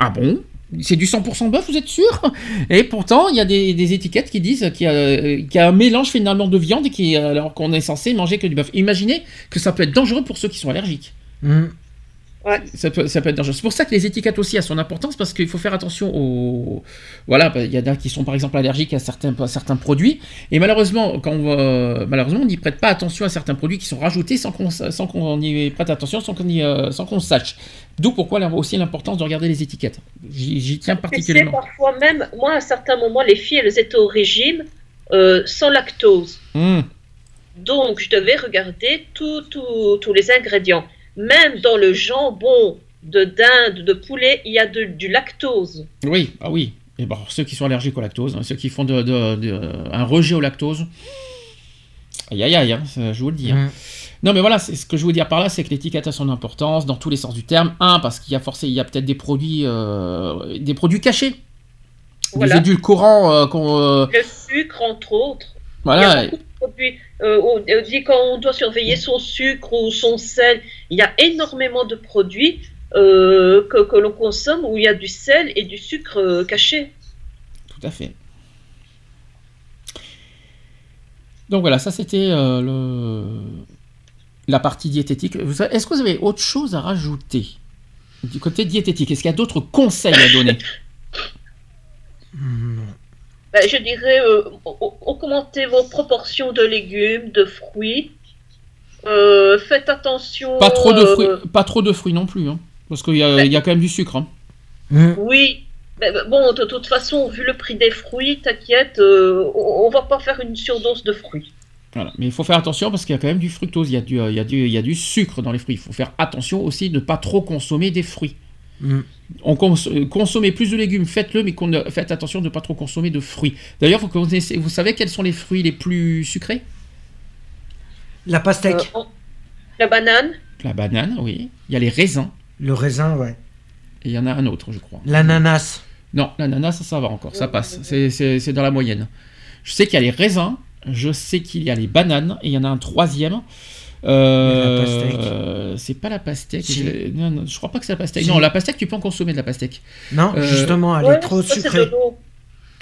Ah bon? C'est du 100% bœuf, vous êtes sûr? Et pourtant, il y a des, étiquettes qui disent qu'il y, a, euh, qu'il y a un mélange finalement de viande qui, alors qu'on est censé manger que du bœuf. Imaginez que ça peut être dangereux pour ceux qui sont allergiques. Mhm. Ouais. Ça peut, ça peut être dangereux. C'est pour ça que les étiquettes aussi à son importance parce qu'il faut faire attention aux. Voilà, bah, il y en a qui sont par exemple allergiques à certains, à certains produits et malheureusement, quand on, va- malheureusement, on n'y prête pas attention à certains produits qui sont rajoutés sans qu'on qu'on y prête attention, sans qu'on euh, qu'on sache. D'où pourquoi là, aussi l'importance de regarder les étiquettes. J'y tiens particulièrement. parfois même, moi, à certains moments, les filles, elles étaient au régime euh, sans lactose. Mmh. Donc, je devais regarder tous les ingrédients. Même dans le jambon de dinde, de poulet, il y a de- du lactose. Oui, ah oui. Et bon, ceux qui sont allergiques au lactose, hein, ceux qui font de, de- de- un rejet au lactose, aïe aïe aïe, hein, ça, je vous le dis. hein. Mhm. Non, mais voilà, c'est ce que je veux dire par là, c'est que l'étiquette a son importance dans tous les sens du terme. Un, parce qu'il y a forcément, il y a peut-être des produits, euh, des produits cachés, Voilà. des édulcorants euh, qu'on, euh, Le sucre, entre autres. Il y a voilà. beaucoup de produits. Euh, on on dit quand on doit surveiller son sucre ou son sel, il y a énormément de produits euh, que, que l'on consomme où il y a du sel et du sucre euh, caché. Tout à fait. Donc voilà, ça c'était euh, le... la partie diététique. Est-ce que vous avez autre chose à rajouter du côté diététique? Est-ce qu'il y a d'autres conseils à donner? (laughs) Ben, Je dirais euh, augmentez vos proportions de légumes, de fruits. Euh, faites attention. Pas trop de fruits, pas trop de fruits non plus, hein, parce qu'il y, ben, y, a quand même du sucre. Hein. Mmh. Oui, mais bon, de toute façon, vu le prix des fruits, t'inquiète, on, va pas faire une surdose de fruits. Voilà. Mais il faut faire attention parce qu'il y a quand même du fructose, il y a du, il y a du, il y a du sucre dans les fruits. Il faut faire attention aussi de ne pas trop consommer des fruits. Mm. On consommez plus de légumes, faites-le, mais faites attention de ne pas trop consommer de fruits. D'ailleurs, vous, vous savez quels sont les fruits les plus sucrés? La pastèque. Euh, la banane. La banane, oui. Il y a les raisins. Le raisin, ouais. Et il y en a un autre, je crois. L'ananas. Non, l'ananas, ça, ça va encore, ça passe. C'est dans la moyenne. Je sais qu'il y a les raisins, je sais qu'il y a les bananes, et il y en a un troisième. Euh, c'est pas la pastèque. Je... Non, je crois pas que c'est la pastèque. Non, la pastèque, tu peux en consommer de la pastèque. Non, euh, justement, elle est trop sucrée.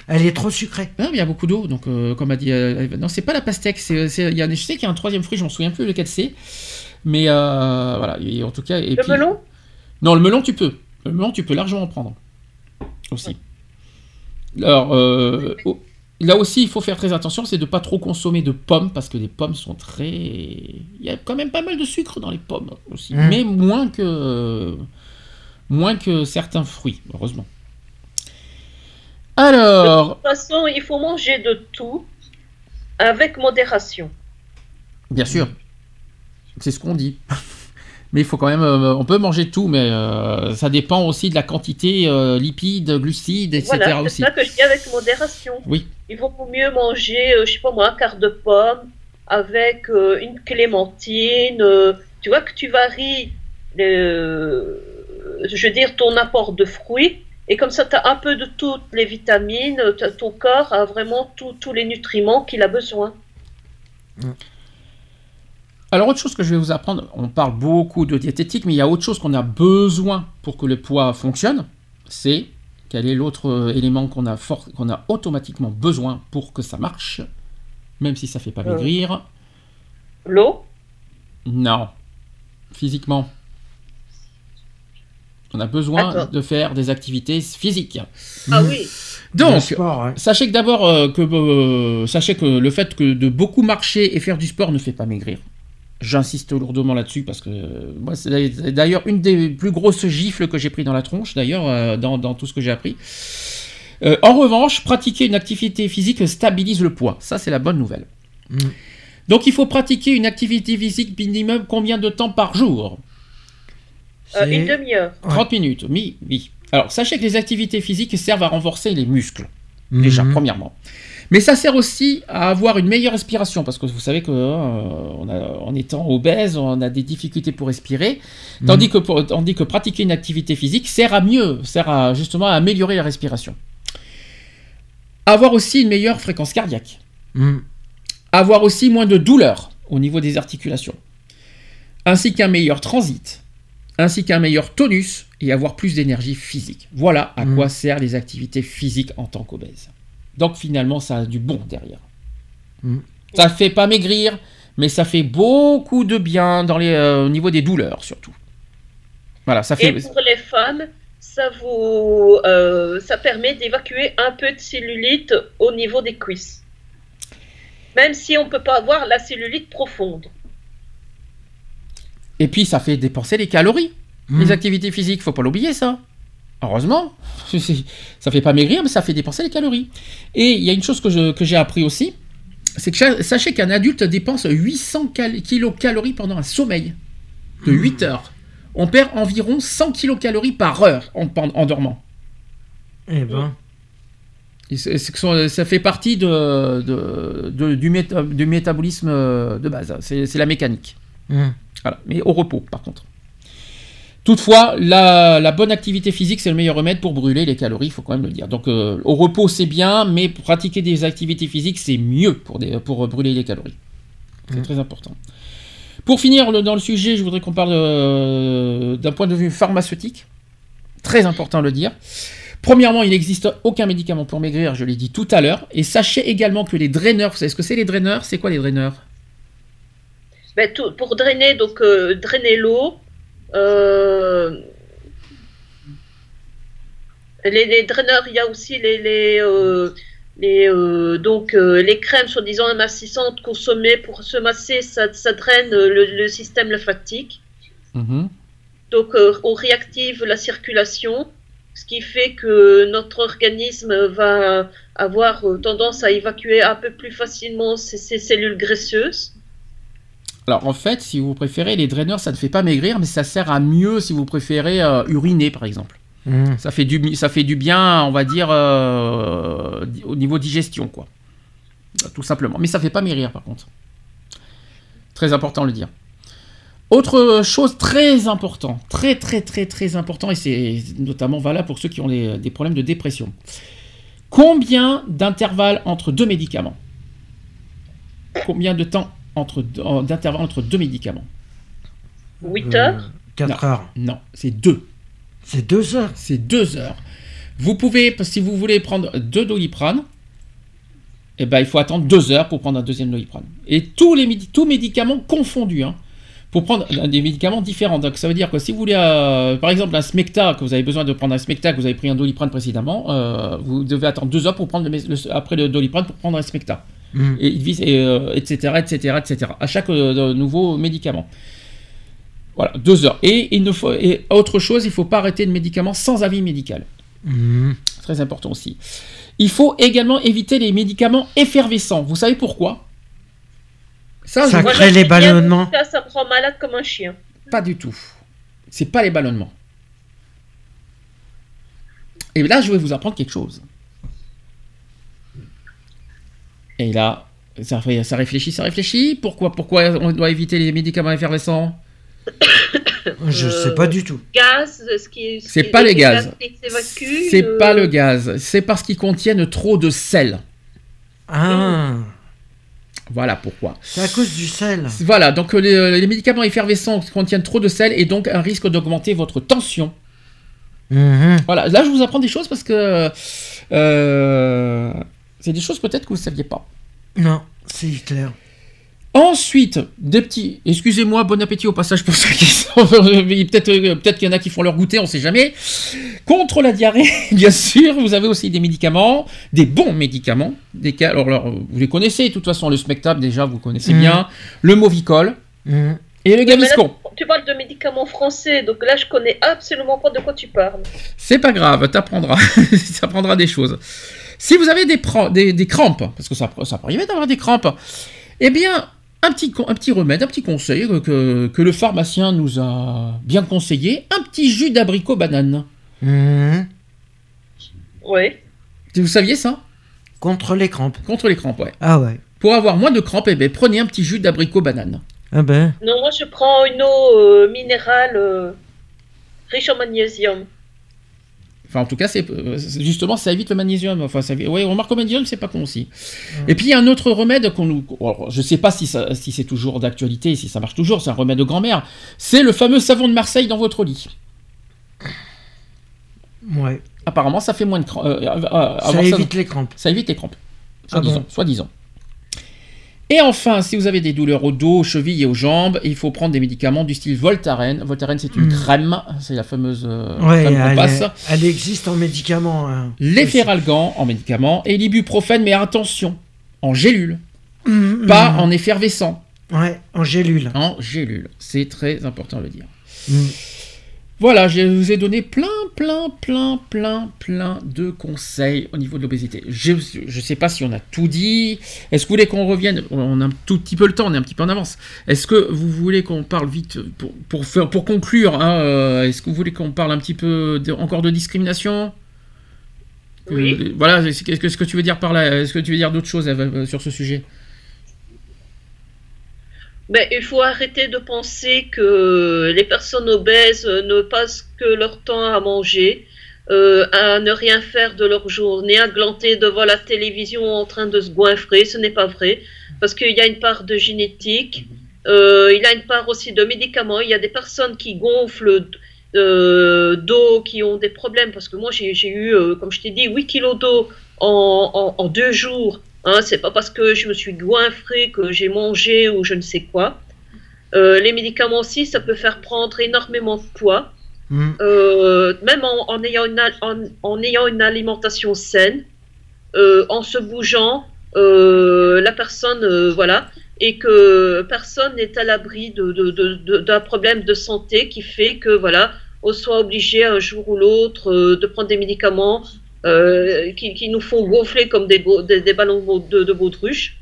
elle est trop sucrée. Non, il y a beaucoup d'eau, donc euh, comme a dit. non, c'est pas la pastèque. C'est, y a, je sais qu'il y a un troisième fruit, je m'en souviens plus lequel c'est. Mais voilà, en tout cas. Et le melon? Non, le melon, tu peux. Le melon, tu peux largement en prendre. Aussi. Alors, Là aussi, il faut faire très attention, c'est de ne pas trop consommer de pommes, parce que les pommes sont très... Il y a quand même pas mal de sucre dans les pommes aussi, mmh. mais moins que... moins que certains fruits, heureusement. Alors... De toute façon, il faut manger de tout, avec modération. Bien sûr. C'est ce qu'on dit. Mais il faut quand même, euh, on peut manger tout, mais euh, ça dépend aussi de la quantité euh, lipides, glucides, etc. Voilà, c'est ça que je dis avec modération. Oui. Il vaut mieux manger, je sais pas moi, un quart de pomme avec une clémentine. tu vois que tu varies, je veux dire, ton apport de fruits. Et comme ça, tu as un peu de toutes les vitamines, ton corps a vraiment tous les nutriments qu'il a besoin. Mm. Alors, autre chose que je vais vous apprendre, on parle beaucoup de diététique, mais il y a autre chose qu'on a besoin pour que le poids fonctionne, c'est quel est l'autre euh, élément qu'on a, qu'on a automatiquement besoin pour que ça marche, même si ça ne fait pas euh. maigrir L'eau? Non. Physiquement. On a besoin de faire des activités physiques. Ah oui. Donc, sachez que d'abord euh, que sachez que le fait que de beaucoup marcher et faire du sport ne fait pas maigrir. J'insiste lourdement là-dessus parce que moi, c'est d'ailleurs une des plus grosses gifles que j'ai pris dans la tronche, d'ailleurs, euh, dans, tout ce que j'ai appris. Euh, en revanche, pratiquer une activité physique stabilise le poids. Ça, c'est la bonne nouvelle. Mm. Donc, il faut pratiquer une activité physique minimum combien de temps par jour? Euh, Une demi-heure. 30 minutes, oui, oui. Alors, sachez que les activités physiques servent à renforcer les muscles. Déjà, mm-hmm. premièrement. Mais ça sert aussi à avoir une meilleure respiration, parce que vous savez qu'en euh, étant obèse, on a des difficultés pour respirer, tandis, mhm. que tandis que pratiquer une activité physique sert à mieux, sert à justement à améliorer la respiration. Avoir aussi une meilleure fréquence cardiaque. Mhm. Avoir aussi moins de douleur au niveau des articulations. Ainsi qu'un meilleur transit. Ainsi qu'un meilleur tonus et avoir plus d'énergie physique. Voilà à mhm. quoi servent les activités physiques en tant qu'obèse. Donc finalement, ça a du bon derrière. Mm. Ça fait pas maigrir, mais ça fait beaucoup de bien dans les, euh, au niveau des douleurs surtout. Voilà, ça fait. Et pour les femmes, ça vous, euh, ça permet d'évacuer un peu de cellulite au niveau des cuisses, même si on peut pas avoir la cellulite profonde. Et puis ça fait dépenser les calories. Mm. Les activités physiques, faut pas l'oublier ça. Heureusement, (laughs) ça fait pas maigrir, mais ça fait dépenser les calories. Et il y a une chose que, j'ai appris aussi, c'est que sachez qu'un adulte dépense 800 kilocalories pendant un sommeil de 8 heures. On perd environ 100 kilocalories par heure en, dormant. Eh ben. ça fait partie de, du, métabolisme de base. C'est la mécanique. Mmh. Mais au repos, par contre. Toutefois, la, bonne activité physique, c'est le meilleur remède pour brûler les calories, il faut quand même le dire. Donc, euh, au repos, c'est bien, mais pratiquer des activités physiques, c'est mieux pour, pour brûler les calories. C'est mmh. très important. Pour finir dans le sujet, je voudrais qu'on parle euh, d'un point de vue pharmaceutique. Très important de le dire. Premièrement, il n'existe aucun médicament pour maigrir, je l'ai dit tout à l'heure. Et sachez également que les draineurs, vous savez ce que c'est les draineurs? C'est quoi les draineurs? Ben, Pour drainer, donc euh, drainer l'eau, euh, Les, les draineurs, il y a aussi les, les, euh, les, euh, donc, les crèmes soi-disant amincissantes consommées pour se masser, ça, ça draine le, le système lymphatique. Mhm. Donc, on réactive la circulation, ce qui fait que notre organisme va avoir tendance à évacuer un peu plus facilement ces, ces cellules graisseuses. Alors en fait, si vous préférez, les draineurs, ça ne fait pas maigrir, mais ça sert à mieux si vous préférez euh, uriner, par exemple. Mhm. Ça fait du, ça fait du bien, on va dire, euh, au niveau digestion, quoi. Tout simplement. Mais ça fait pas maigrir, par contre. Très important de le dire. Autre chose très important, très très très très important, et c'est notamment valable pour ceux qui ont les- des problèmes de dépression. Combien d'intervalles entre deux médicaments? Combien de temps entre d'intervalle entre deux médicaments 8 Euh, heures 4 heures. Non, c'est deux. C'est 2 heures. c'est deux heures. Vous pouvez, si vous voulez prendre deux doliprane, eh ben, il faut attendre deux heures pour prendre un deuxième doliprane. Et tous les médi- tous médicaments confondus, hein, pour prendre des médicaments différents. Donc ça veut dire que si vous voulez, euh, par exemple, un Smecta, que vous avez besoin de prendre un Smecta, que vous avez pris un doliprane précédemment, euh, vous devez attendre deux heures pour prendre le, après le doliprane pour prendre un Smecta Mhm. et euh, etc., etc., etc. À chaque euh, nouveau médicament. Voilà, deux heures. Et il ne faut, et autre chose, il ne faut pas arrêter le médicament sans avis médical. Mhm. Très important aussi. Il faut également éviter les médicaments effervescents. Vous savez pourquoi? Ça, Ça je- Moi, crée les ballonnements. Ça, ça me rend malade comme un chien. pas du tout. C'est pas les ballonnements. Et là, je vais vous apprendre quelque chose. Et là, ça, fait- ça réfléchit, ça réfléchit. Pourquoi, pourquoi on doit éviter les médicaments effervescents (coughs) Je Euh, sais pas du tout. Gaz, ce qui ce C'est pas les gaz. C'est euh, pas le gaz. C'est parce qu'ils contiennent trop de sel. Ah, Voilà pourquoi. c'est à cause du sel. Voilà, donc euh, les, les médicaments effervescents contiennent trop de sel et donc un risque d'augmenter votre tension. Mhm. Voilà, là je vous apprends des choses parce que euh, c'est des choses peut-être que vous ne saviez pas. Non, c'est Hitler. Ensuite, des petits. Excusez-moi, bon appétit au passage pour ceux qui sont. peut-être euh, peut-être qu'il y en a qui font leur goûter, on sait jamais. Contre la diarrhée, (laughs) bien sûr, vous avez aussi des médicaments, des bons médicaments. Des cas, alors, alors, vous les connaissez, de toute façon, le Smectab, déjà, vous connaissez Mhm. bien. Le Movicol Mhm. et le là, Gaviscon. tu parles de médicaments français, donc là, je connais absolument pas de quoi tu parles. C'est pas grave, t'apprendras. (laughs) ça apprendra des choses. Si vous avez des, des crampes, parce que ça, ça peut arriver d'avoir des crampes, eh bien, un petit, con- un petit remède, un petit conseil que, que, que le pharmacien nous a bien conseillé, un petit jus d'abricot banane. Mhm. Oui. Vous saviez ça? Contre les crampes. Contre les crampes, ouais. Ah ouais. Pour avoir moins de crampes, eh ben, prenez un petit jus d'abricot banane. Ah ben. Non, moi, je prends une eau euh, minérale euh, riche en magnésium. Enfin, en tout cas, c'est euh, justement, ça évite le magnésium. Enfin, ça, ouais, on remarque au magnésium, c'est pas con aussi. Et puis, il y a un autre remède qu'on nous. alors, je sais pas si, ça- si c'est toujours d'actualité, si ça marche toujours, c'est un remède de grand-mère. C'est le fameux savon de Marseille dans votre lit. Ouais. Apparemment, ça fait moins de crampes. euh, euh, Ça évite les crampes. ça évite les crampes. Ah Soi-disant. bon soi-disant. Et enfin, si vous avez des douleurs au dos, aux chevilles et aux jambes, il faut prendre des médicaments du style Voltaren. Voltaren, c'est une Mm. crème, c'est la fameuse euh, Ouais, crème qu'on elle, passe. elle existe en médicaments. hein. L'efferalgan en médicament et l'ibuprofène, mais attention, en gélule, Mhm. pas en effervescent, Ouais, en gélule. en gélule. C'est très important de le dire. Voilà, je vous ai donné plein, plein, plein, plein, plein de conseils au niveau de l'obésité. Je ne sais pas si on a tout dit. Est-ce que vous voulez qu'on revienne? On a un tout petit peu le temps, on est un petit peu en avance. Est-ce que vous voulez qu'on parle vite pour, pour, faire, pour conclure hein, euh, Est-ce que vous voulez qu'on parle un petit peu de- encore de discrimination? Oui. Euh, voilà, est-ce que, tu veux dire par là Est-ce que tu veux dire d'autres choses euh, sur ce sujet? Ben, il faut arrêter de penser que les personnes obèses ne passent que leur temps à manger, euh, à ne rien faire de leur journée, à glanter devant la télévision en train de se goinfrer. Ce n'est pas vrai, parce qu'il y a une part de génétique, euh, il y a une part aussi de médicaments. Il y a des personnes qui gonflent euh, d'eau, qui ont des problèmes, parce que moi j'ai eu, comme je t'ai dit, 8 kilos d'eau en, en, en deux jours. Hein, c'est pas parce que je me suis goinfré que j'ai mangé ou je ne sais quoi. Euh, les médicaments aussi, ça peut faire prendre énormément de poids. mm. euh, même en, ayant une, en, ayant une alimentation saine, euh, en se bougeant, la personne, voilà, et que personne n'est à l'abri d'un de, de, problème de santé qui fait que, voilà, on soit obligé un jour ou l'autre de prendre des médicaments qui, qui, nous font gonfler comme des, ballons de, de baudruche.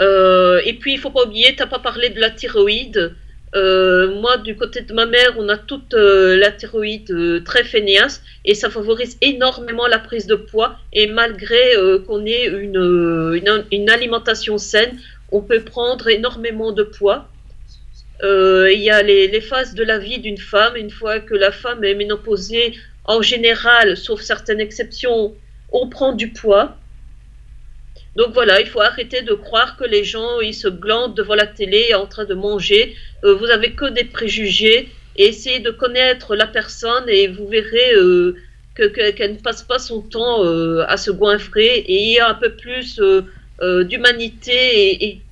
Euh, et puis, il faut pas oublier, tu n'as pas parlé de la thyroïde. Euh, moi, du côté de ma mère, on a toute euh, la thyroïde très fainéante et ça favorise énormément la prise de poids. Et malgré qu'on ait une, une, alimentation saine, on peut prendre énormément de poids. Il y a les, les, phases de la vie d'une femme. Une fois que la femme est ménopausée, en général, sauf certaines exceptions, on prend du poids. Donc voilà, il faut arrêter de croire que les gens ils se glandent devant la télé en train de manger. Euh, vous avez que des préjugés et essayez de connaître la personne et vous verrez euh, qu'elle ne passe pas son temps euh, à se goinfrer et il y a un peu plus d'humanité et,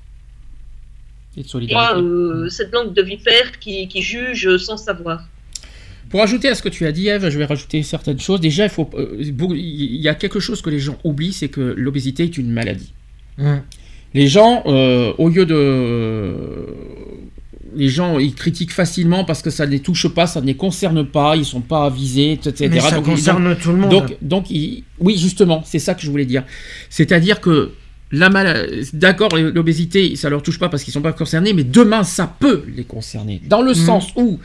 et, de solidarité. cette langue de vipère qui, qui juge sans savoir. Pour ajouter à ce que tu as dit, Eve, je vais rajouter certaines choses. Déjà, il, faut, euh, il y a quelque chose que les gens oublient, c'est que l'obésité est une maladie. Les gens, euh, au lieu de... les gens, ils critiquent facilement parce que ça ne les touche pas, ça ne les concerne pas, ils ne sont pas avisés, etc. Mais ça concerne tout le monde. Donc, donc oui, justement, c'est ça que je voulais dire. C'est-à-dire que la d'accord, l'obésité, ça leur touche pas parce qu'ils sont pas concernés, mais demain, ça peut les concerner. Dans le sens où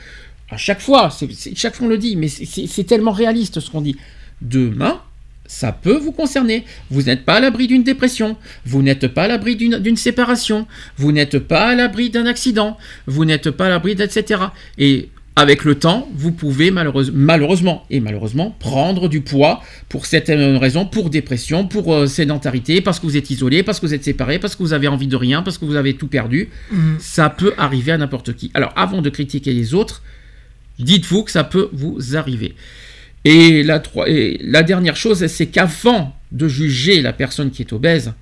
à chaque fois, chaque fois on le dit, mais c'est tellement réaliste ce qu'on dit. Demain, ça peut vous concerner. Vous n'êtes pas à l'abri d'une dépression, vous n'êtes pas à l'abri d'une séparation, vous n'êtes pas à l'abri d'un accident, vous n'êtes pas à l'abri etc. Et avec le temps, vous pouvez malheureusement et malheureusement prendre du poids pour certaines raisons, pour dépression, pour euh, sédentarité, parce que vous êtes isolé, parce que vous êtes séparé, parce que vous avez envie de rien, parce que vous avez tout perdu. Mmh. Ça peut arriver à n'importe qui. Alors avant de critiquer les autres, Dites-vous que ça peut vous arriver. Et la, la dernière chose, c'est qu'avant de juger la personne qui est obèse,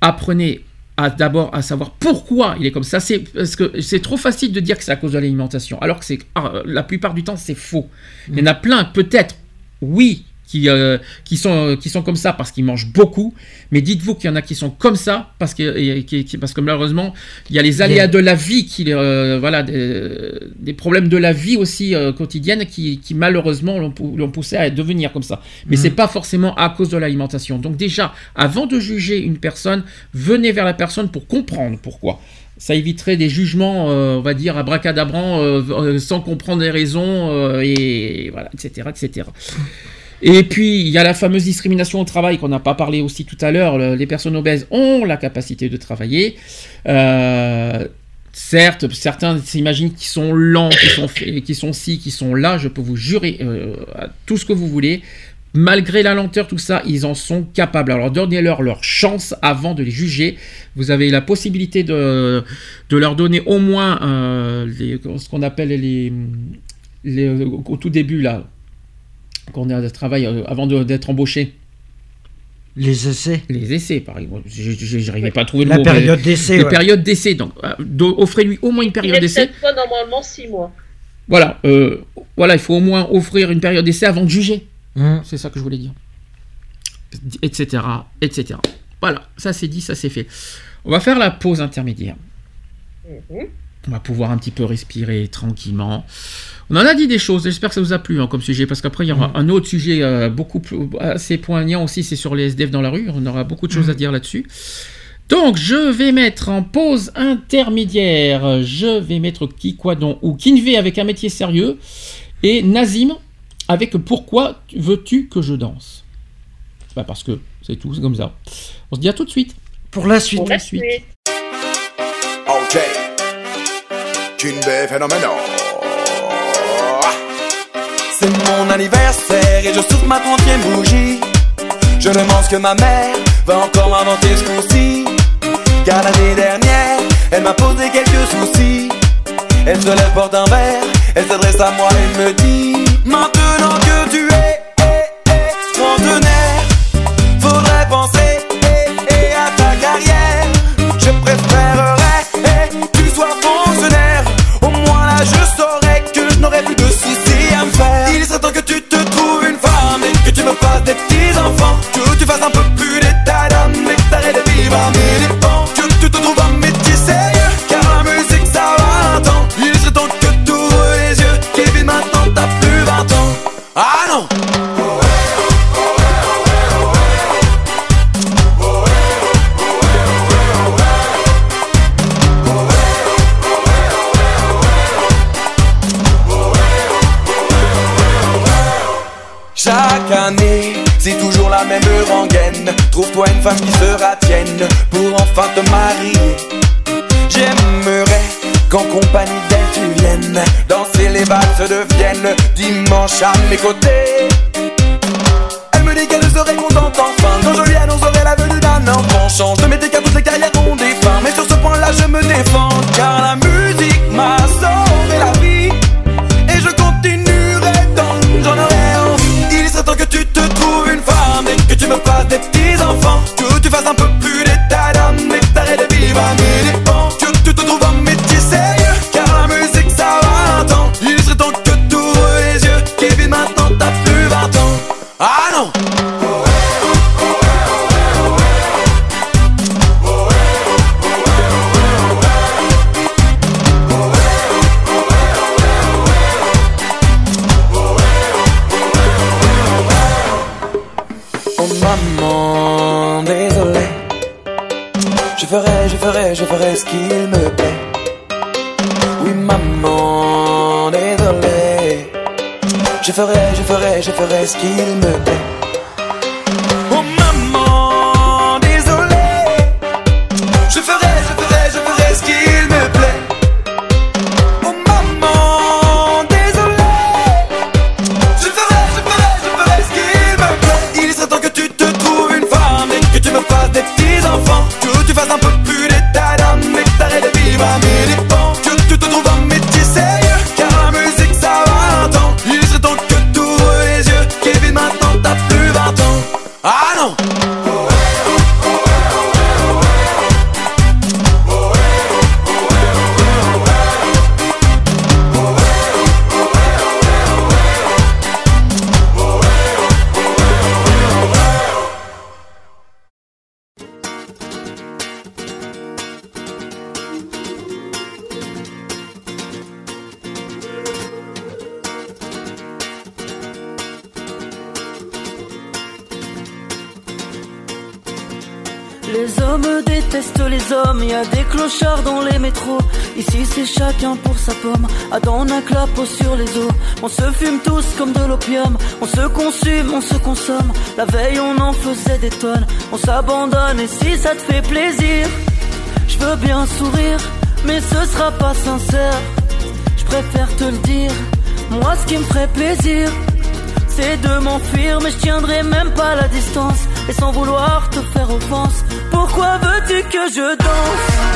apprenez d'abord à savoir pourquoi il est comme ça. C'est parce que c'est trop facile de dire que c'est à cause de l'alimentation, alors que c'est ah, la plupart du temps c'est faux. Il y en a plein, peut-être, oui, qui, euh, qui, sont, qui sont comme ça parce qu'ils mangent beaucoup, mais dites-vous qu'il y en a qui sont comme ça parce que, parce que malheureusement, il y a les aléas de la vie, qui, euh, voilà, des, problèmes de la vie aussi euh, quotidienne qui, qui malheureusement l'ont poussé à devenir comme ça. Mais ce mm. c'est pas forcément à cause de l'alimentation. Donc déjà, avant de juger une personne, venez vers la personne pour comprendre pourquoi ça éviterait des jugements, on va dire, à bracadabrant, sans comprendre les raisons, et voilà, etc., etc. Et puis, il y a la fameuse discrimination au travail qu'on n'a pas parlé aussi tout à l'heure. Les personnes obèses ont la capacité de travailler. Euh, certes, certains s'imaginent qu'ils sont lents, qu'ils sont, qui sont ci, qui sont là. Je peux vous jurer euh, tout ce que vous voulez. Malgré la lenteur, tout ça, ils en sont capables. Alors donnez-leur leur chance avant de les juger. Vous avez la possibilité de, de leur donner au moins euh, ce qu'on appelle les, au tout début là, quand on est à travail euh, avant d'être embauché les essais Les essais, par exemple. J'arrivais pas à trouver le La période d'essai. Les périodes d'essai. Donc, euh, offrez-lui au moins une période d'essai. Pas normalement six mois. Voilà. Euh, voilà, il faut au moins offrir une période d'essai avant de juger. Mmh. C'est ça que je voulais dire. Etc. Etc. Voilà. Ça c'est dit, ça c'est fait. On va faire la pause intermédiaire. Mmh. On va pouvoir un petit peu respirer tranquillement. On en a dit des choses, j'espère que ça vous a plu hein, comme sujet, parce qu'après il y aura mm. un autre sujet euh, beaucoup plus assez poignant aussi, c'est sur les SDF dans la rue, on aura beaucoup de choses à mm. dire là-dessus. Donc je vais mettre en pause intermédiaire, je vais mettre Kikwadon ou Kinvé avec un métier sérieux, et Nazim avec Pourquoi veux-tu que je danse? Bah Parce que c'est tout, c'est comme ça. On se dit à tout de suite. Pour la suite. Pour la suite. C'est mon anniversaire et je souffle ma trentième bougie. Je demande ce que ma mère va encore m'inventer ce coup-ci. Car l'année dernière, elle m'a posé quelques soucis. Elle se lève, porte un verre, elle s'adresse à moi et me dit Maintenant que tu es trentenaire, j'ai plus de à faire. Il serait temps que tu te trouves une femme Et que tu me fasses des petits enfants. Que tu fasses un peu plus d'état d'âme Et que t'arrêtes de vivre à mille Trouve-toi une femme qui sera tienne pour enfin te marier. J'aimerais qu'en compagnie d'elle tu viennes danser les valses de Vienne dimanche à mes côtés. Elle me dit qu'elle serait contente enfin quand je lui annoncerai la venue d'un enfant. Change de métier car toutes les carrières ont des mais sur ce point-là je me défends car enfants, que tu fasses un peu plus Je ferai, je ferai, je ferai ce qu'il me plaît. On se consume, on se consomme. La veille on en faisait des tonnes, on s'abandonne et si ça te fait plaisir, je veux bien sourire, mais ce sera pas sincère. Je préfère te le dire, moi ce qui me ferait plaisir, c'est de m'enfuir, mais je tiendrai même pas la distance. Et sans vouloir te faire offense, pourquoi veux-tu que je danse?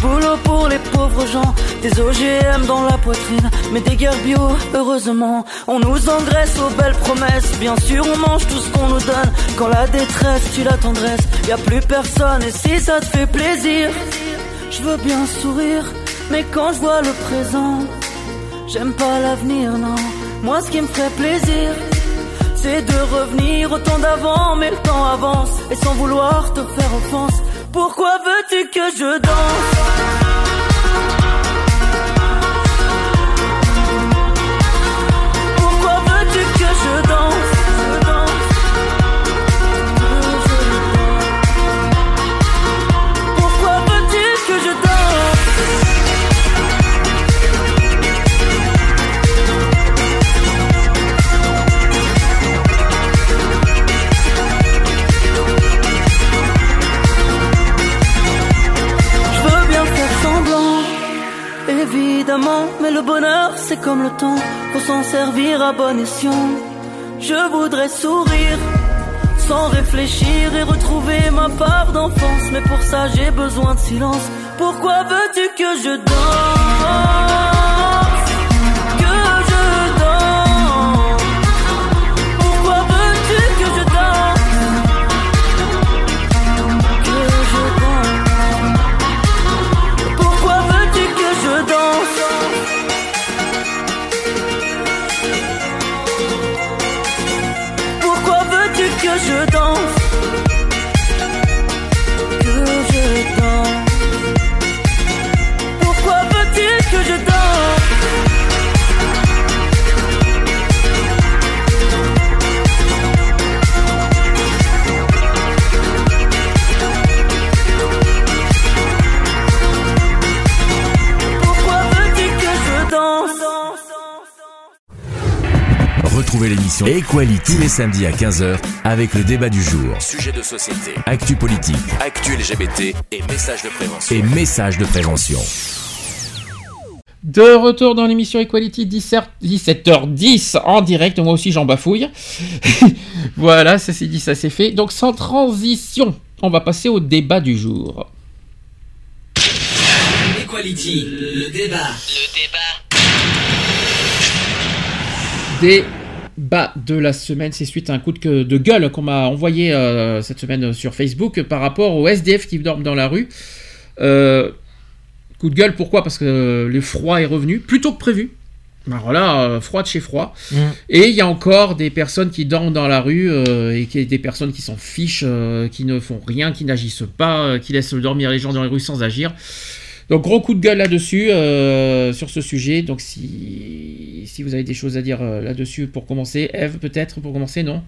Boulot pour les pauvres gens, des OGM dans la poitrine, mais des guerres bio, heureusement. On nous engraisse aux belles promesses, bien sûr on mange tout ce qu'on nous donne. Quand la détresse tue la tendresse, y a plus personne, et si ça te fait plaisir, je veux bien sourire, mais quand je vois le présent, j'aime pas l'avenir, non. Moi ce qui me ferait plaisir, c'est de revenir au temps d'avant, mais le temps avance, et sans vouloir te faire offense, pourquoi veux-tu que je danse? Mais le bonheur c'est comme le temps, faut s'en servir à bon escient. Je voudrais sourire, sans réfléchir et retrouver ma part d'enfance, mais pour ça j'ai besoin de silence. Pourquoi veux-tu que je danse? don't nouvelle émission Equality tous les samedis à 15h avec le débat du jour. Sujet de société, Actu politique actu LGBT et messages de prévention. et messages de prévention. De retour dans l'émission Equality 17h10 en direct, moi aussi j'en bafouille. (laughs) voilà, ça c'est dit, ça c'est fait. Donc sans transition, on va passer au débat du jour. Equality, le débat. Débat de la semaine, c'est suite à un coup de, de gueule qu'on m'a envoyé euh, cette semaine sur Facebook par rapport aux SDF qui dorment dans la rue. Euh, coup de gueule, pourquoi? Parce que le froid est revenu, plus tôt que prévu. Ben voilà, euh, froid de chez froid. Mm. Et il y a encore des personnes qui dorment dans la rue euh, et qui, des personnes qui s'en fichent, euh, qui ne font rien, qui n'agissent pas, euh, qui laissent dormir les gens dans les rues sans agir. Donc gros coup de gueule là-dessus, euh, sur ce sujet. Donc si, si vous avez des choses à dire euh, là-dessus pour commencer, Eve peut-être pour commencer, non?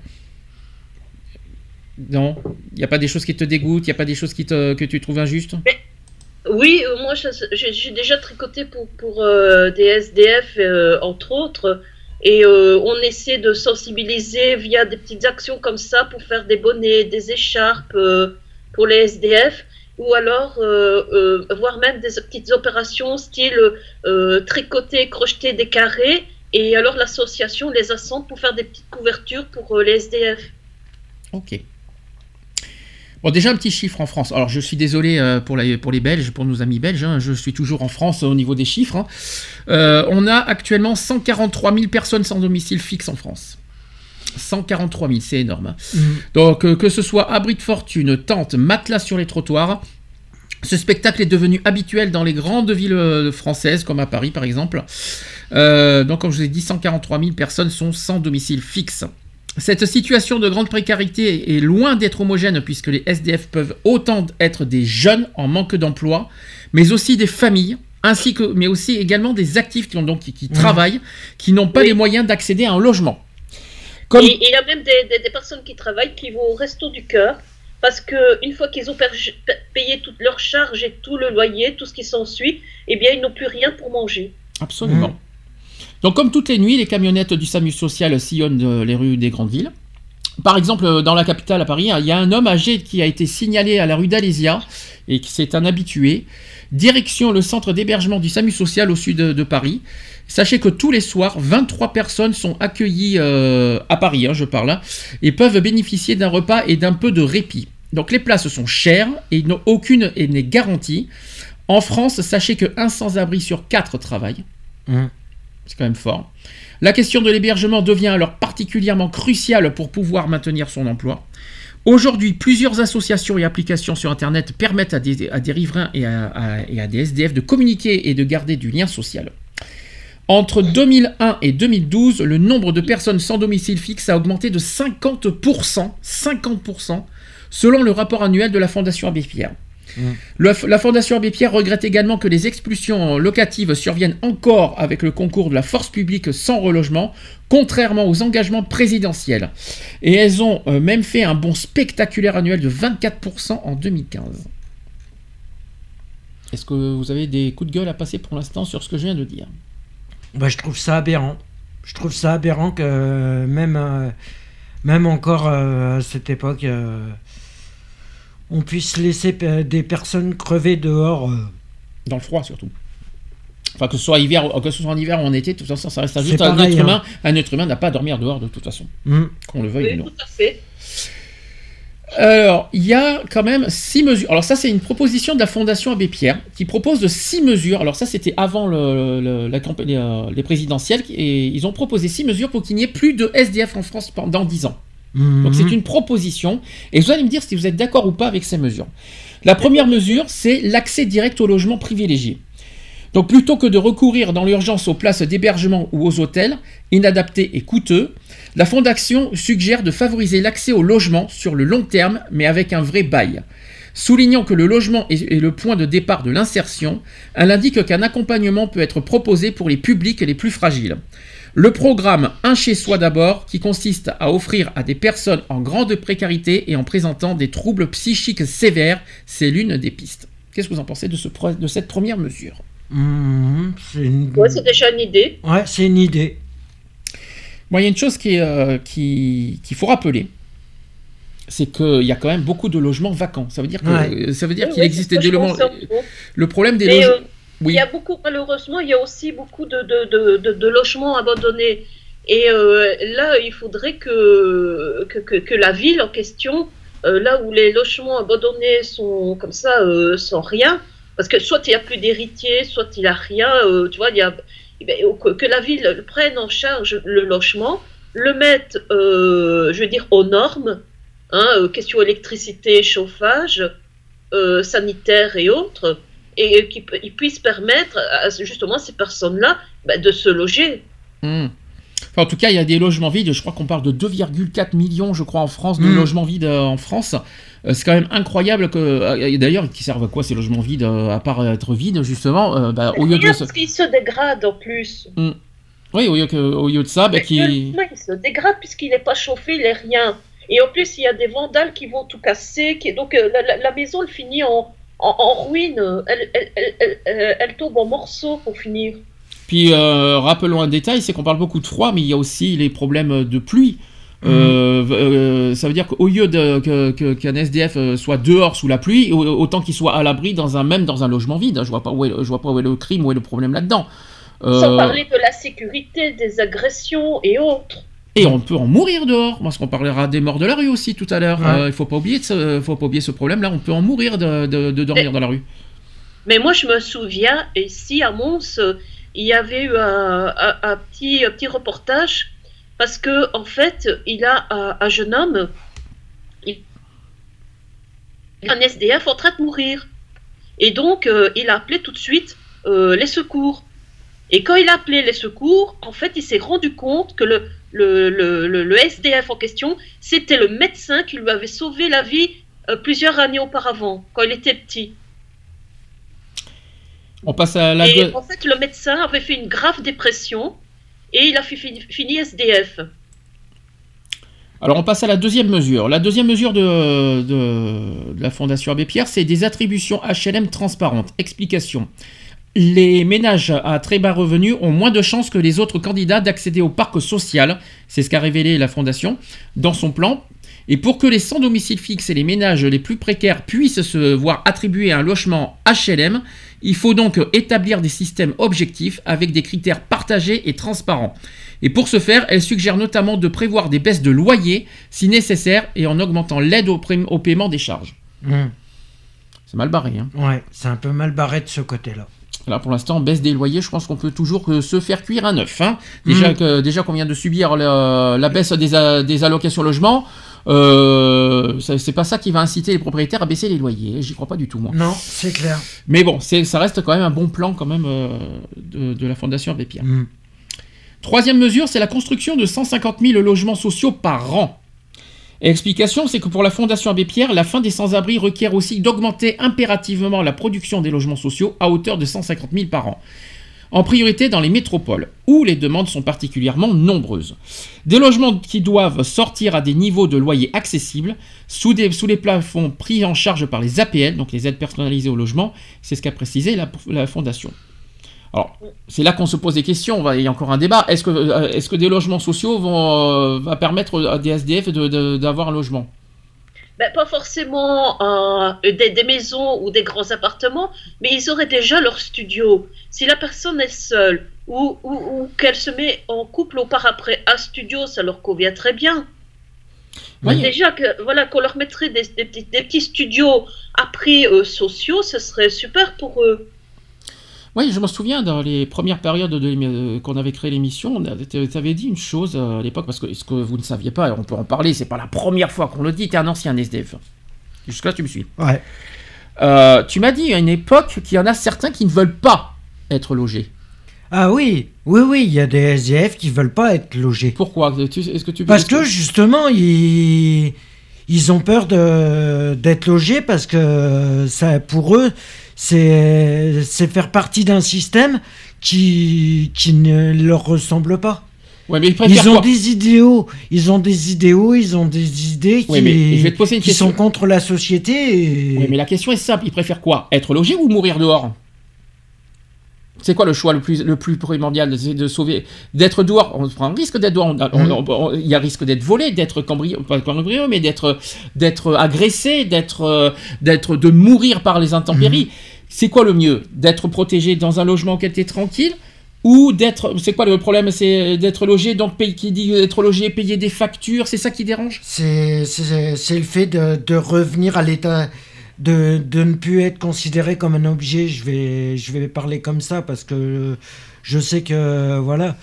Non? Il n'y a pas des choses qui te dégoûtent, il n'y a pas des choses qui te, que tu trouves injustes? Oui, euh, moi j'ai déjà tricoté pour, pour des SDF, entre autres, et on essaie de sensibiliser via des petites actions comme ça pour faire des bonnets, des écharpes pour les SDF, ou alors euh, euh, voire même des petites opérations style euh, tricoter, crocheter des carrés, et alors l'association les assemble pour faire des petites couvertures pour euh, les SDF. Ok. Bon, déjà un petit chiffre en France. Alors, je suis désolé euh, pour, pour les Belges, pour nos amis belges. hein, je suis toujours en France au niveau des chiffres. hein. On a actuellement 143 000 personnes sans domicile fixe en France. 143 000, c'est énorme. hein. Mm. Donc, euh, que ce soit abri de fortune, tente, matelas sur les trottoirs, ce spectacle est devenu habituel dans les grandes villes euh, françaises, comme à Paris par exemple. Euh, donc, comme je vous ai dit, 143 000 personnes sont sans domicile fixe. Cette situation de grande précarité est loin d'être homogène puisque les SDF peuvent autant être des jeunes en manque d'emploi, mais aussi des familles, ainsi que, mais aussi également des actifs qui, ont donc, qui, qui travaillent, qui n'ont pas Oui. les moyens d'accéder à un logement. Comme, Et il y a même des, des- des personnes qui travaillent qui vont au resto du cœur parce que une fois qu'ils ont payé toutes leurs charges et tout le loyer, tout ce qui s'ensuit, eh bien ils n'ont plus rien pour manger. Absolument. Mm. Donc, comme toutes les nuits, les camionnettes du SAMU social sillonnent euh, les rues des grandes villes. Par exemple, euh, dans la capitale à Paris, il y a un homme âgé qui a été signalé à la rue d'Alésia et qui c'est un habitué. Direction le centre d'hébergement du SAMU social au sud de, de Paris. Sachez que tous les soirs, 23 personnes sont accueillies euh, à Paris, hein, je parle, hein, et peuvent bénéficier d'un repas et d'un peu de répit. Donc les places sont chères et n'ont aucune et n'est garantie. En France, sachez que un sans-abri sur quatre travaille. Mm. C'est quand même fort. La question de l'hébergement devient alors particulièrement cruciale pour pouvoir maintenir son emploi. Aujourd'hui, plusieurs associations et applications sur Internet permettent à des, à des riverains et à, à- et à des SDF de communiquer et de garder du lien social. Entre 2001 et 2012, le nombre de personnes sans domicile fixe a augmenté de 50%, 50%, selon le rapport annuel de la Fondation Abbé Pierre. Le- la Fondation Abbé Pierre regrette également que les expulsions locatives surviennent encore avec le concours de la force publique sans relogement, contrairement aux engagements présidentiels. Et elles ont euh, même fait un bond spectaculaire annuel de 24% en 2015. Est-ce que vous avez des coups de gueule à passer pour l'instant sur ce que je viens de dire? Bah, je trouve ça aberrant. Je trouve ça aberrant que euh, même, euh, même encore euh, à cette époque, on puisse laisser des personnes crever dehors. Dans le froid surtout. Enfin, que ce soit hiver, que ce soit en hiver ou en été, de toute façon, ça reste juste un être hein. humain. Un être humain n'a pas à dormir dehors de toute façon, Mm. qu'on le veuille Oui, ou non. tout à fait. Alors, il y a quand même six mesures. Alors ça, c'est une proposition de la Fondation Abbé Pierre qui propose de six mesures. Alors ça, c'était avant le- le- la campagne, les, euh, les présidentielles, et ils ont proposé six mesures pour qu'il n'y ait plus de SDF en France pendant 10 ans. Mhm. Donc c'est une proposition, et vous allez me dire si vous êtes d'accord ou pas avec ces mesures. La première mesure, c'est l'accès direct au logement privilégié. Donc plutôt que de recourir dans l'urgence aux places d'hébergement ou aux hôtels, inadaptés et coûteux, la Fondation suggère de favoriser l'accès au logement sur le long terme, mais avec un vrai bail. Soulignant que le logement est, le point de départ de l'insertion, elle indique qu'un accompagnement peut être proposé pour les publics les plus fragiles. Le programme Un chez soi d'abord, qui consiste à offrir à des personnes en grande précarité et en présentant des troubles psychiques sévères, c'est l'une des pistes. Qu'est-ce que vous en pensez de, ce pro- de cette première mesure? Mhm. C'est une... Ouais, c'est déjà une idée. Ouais, c'est une idée. Moi, il y a une chose qui, euh, qui, qu'il faut rappeler, c'est qu'il y a quand même beaucoup de logements vacants. Ça veut dire que Ouais. ça veut dire Oui, qu'il oui, existe des logements. Le problème des logements. euh, Oui. Il y a beaucoup, malheureusement, il y a aussi beaucoup de, de, de, de- de logements abandonnés. Et euh, là, il faudrait que, que, que, que la ville en question, euh, là où les logements abandonnés sont comme ça, euh, sans rien, parce que soit il n'y a plus d'héritiers, soit il n'y a rien, euh, tu vois, il y a, que, que la ville prenne en charge le logement, le mette, euh, je veux dire, aux normes, hein, euh, question électricité, chauffage, euh, sanitaire et autres, et qu'ils pu- ils puissent permettre à justement ces personnes-là bah, de se loger. Hmm. Enfin, en tout cas, il y a des logements vides. Je crois qu'on parle de 2,4 millions, je crois, en France, de Hmm. logements vides euh, en France. Euh, c'est quand même incroyable que. euh, D'ailleurs, qui servent à quoi ces logements vides, euh, à part être vides, justement bah, Au lieu de. Parce qu'ils se dégradent en plus. Oui, au lieu, que- au lieu de ça, bah, qui. il se dégrade puisqu'il n'est pas chauffé, il n'est rien. Et en plus, il y a des vandales qui vont tout casser. Qui... Donc la, la- la maison, elle finit en, en, en ruine. Elle, elle, elle, elle- elle- elle tombe en morceaux pour finir. Puis, euh, rappelons un détail c'est qu'on parle beaucoup de froid, mais il y a aussi les problèmes de pluie. Euh, euh, ça veut dire qu'au lieu de, que- qu'un SDF euh, soit dehors sous la pluie, au- autant qu'il soit à l'abri dans un même dans un logement vide. Je vois pas où est, je vois pas où est le crime, où est le problème là-dedans. Sans parler de la sécurité, des agressions et autres. Et on peut en mourir dehors, parce qu'on parlera des morts de la rue aussi tout à l'heure. Ouais. Euh, il faut pas oublier, ce, faut pas oublier ce problème-là. On peut en mourir de, de- de dormir Mais- dans la rue. Mais moi, je me souviens, ici à Mons, il y avait eu un, un- un petit, un petit reportage parce que en fait, il a un, un jeune homme, il- un SDF en train de mourir. Et donc, euh, il a appelé tout de suite euh, les secours. Et quand il a appelé les secours, en fait, il s'est rendu compte que le, le, le- le- SDF en question, c'était le médecin qui lui avait sauvé la vie euh, plusieurs années auparavant, quand il était petit. On passe à la. Et en fait, le médecin avait fait une grave dépression et il a fi- fini, SDF. Alors on passe à la deuxième mesure. La deuxième mesure de la Fondation Abbé Pierre, c'est des attributions HLM transparentes. Explication. Les ménages à très bas revenus ont moins de chances que les autres candidats d'accéder au parc social. C'est ce qu'a révélé la Fondation dans son plan. Et pour que les sans domicile fixe et les ménages les plus précaires puissent se voir attribuer un logement HLM, il faut donc établir des systèmes objectifs avec des critères partagés et transparents. Et pour ce faire, elle suggère notamment de prévoir des baisses de loyer si nécessaire et en augmentant l'aide au, paiement des charges. Hum. C'est mal barré. Hein. Ouais, c'est un peu mal barré de ce côté-là. Là, pour l'instant, baisse des loyers, je pense qu'on peut toujours euh, se faire cuire un œuf. hein. Déjà que déjà qu'on vient de subir la, la baisse des allocations logement, euh, c'est pas ça qui va inciter les propriétaires à baisser les loyers. J'y crois pas du tout, moi. Non, c'est clair. Mais bon, ça reste quand même un bon plan quand même euh, de, de la Fondation Abbé Pierre. Hum. Troisième mesure, c'est la construction de 150 000 logements sociaux par an. Et Explication, c'est que pour la Fondation Abbé Pierre, la fin des sans-abri requiert aussi d'augmenter impérativement la production des logements sociaux à hauteur de 150 000 par an. En priorité dans les métropoles, où les demandes sont particulièrement nombreuses. Des logements qui doivent sortir à des niveaux de loyer accessibles, sous, les plafonds pris en charge par les APL, donc les aides personnalisées au logement, c'est ce qu'a précisé la, Fondation. Alors, c'est là qu'on se pose des questions. Il y a encore un débat. Est-ce que, euh, des logements sociaux vont euh, permettre à des SDF d'avoir un logement? Ben, pas forcément euh, des, des maisons ou des grands appartements, mais ils auraient déjà leur studio. Si la personne est seule ou, ou, ou qu'elle se met en couple au par après un studio, ça leur convient très bien. Oui. Déjà que voilà qu'on leur mettrait des, des petits, des petits studios à prix euh, sociaux, ce serait super pour eux. Oui, je me souviens dans les premières périodes euh, qu'on avait créé l'émission, tu avais dit une chose euh, à l'époque, parce que ce que vous ne saviez pas, et on peut en parler, c'est pas la première fois qu'on le dit, tu es un ancien SDF. Jusque-là, tu me suis. Ouais. Euh, tu m'as dit à une époque qu'il y en a certains qui ne veulent pas être logés. Ah oui, oui, oui, il y a des SDF qui veulent pas être logés. Pourquoi? Est-ce que tu Parce que justement, ils, ils ont peur de- d'être logés parce que ça, pour eux, c'est c'est faire partie d'un système qui, qui ne leur ressemble pas. Ouais, mais ils ont quoi des idéaux, ils ont des idéaux, ils ont des idées qui, Ouais, mais je vais te poser une qui question. sont contre la société. Et... Mais la question est simple, ils préfèrent quoi? Être logés ou mourir dehors? C'est quoi le choix le plus, le plus primordial C'est de sauver, d'être dehors? On prend un risque d'être dehors. Mm. il y a risque d'être volé, d'être cambriolé, pas cambriolé, mais d'être, d'être agressé, d'être, euh, d'être, de mourir par les intempéries. C'est quoi le mieux? D'être protégé dans un logement tu es tranquille ou d'être, c'est quoi le problème? C'est d'être logé, donc payer, qui dit être logé, payer des factures, c'est ça qui dérange? C'est le fait de, de revenir à l'état, de, de ne plus être considéré comme un objet. Je vais, je vais parler comme ça parce que je sais que, voilà,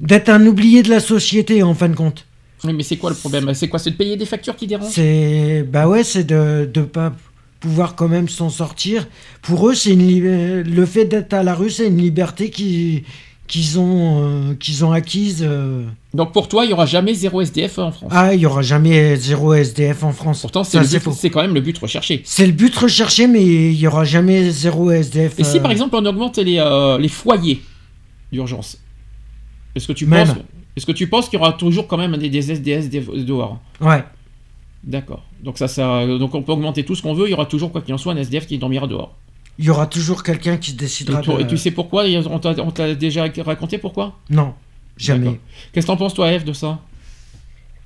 d'être un oublié de la société en fin de compte. Oui, mais c'est quoi le problème? C'est quoi? C'est de payer des factures qui dérangent? C'est, bah ouais, c'est de ne pas pouvoir quand même s'en sortir. Pour eux, c'est une li- le fait d'être à la rue, c'est une liberté qui- qu'ils ont, euh, qu'ils ont acquise. euh. Donc pour toi, il y aura jamais zéro SDF en France. Ah, il y aura jamais zéro SDF en France. Pourtant, c'est Ça, le c'est but- faux. c'est quand même le but recherché. C'est le but recherché, mais il y aura jamais zéro SDF. Et si euh, par exemple on augmente les, euh, les foyers d'urgence, est-ce que tu Même. penses, est-ce que tu penses qu'il y aura toujours quand même des, des SDS des- dehors? Ouais. D'accord. Donc ça, ça, donc on peut augmenter tout ce qu'on veut, il y aura toujours quoi qu'il en soit un SDF qui dormira dehors. Il y aura toujours quelqu'un qui se Et, décidera toi- de... et tu sais pourquoi On t'a déjà raconté pourquoi? Non, jamais. Qu'est-ce que t'en penses toi, Eve, de ça?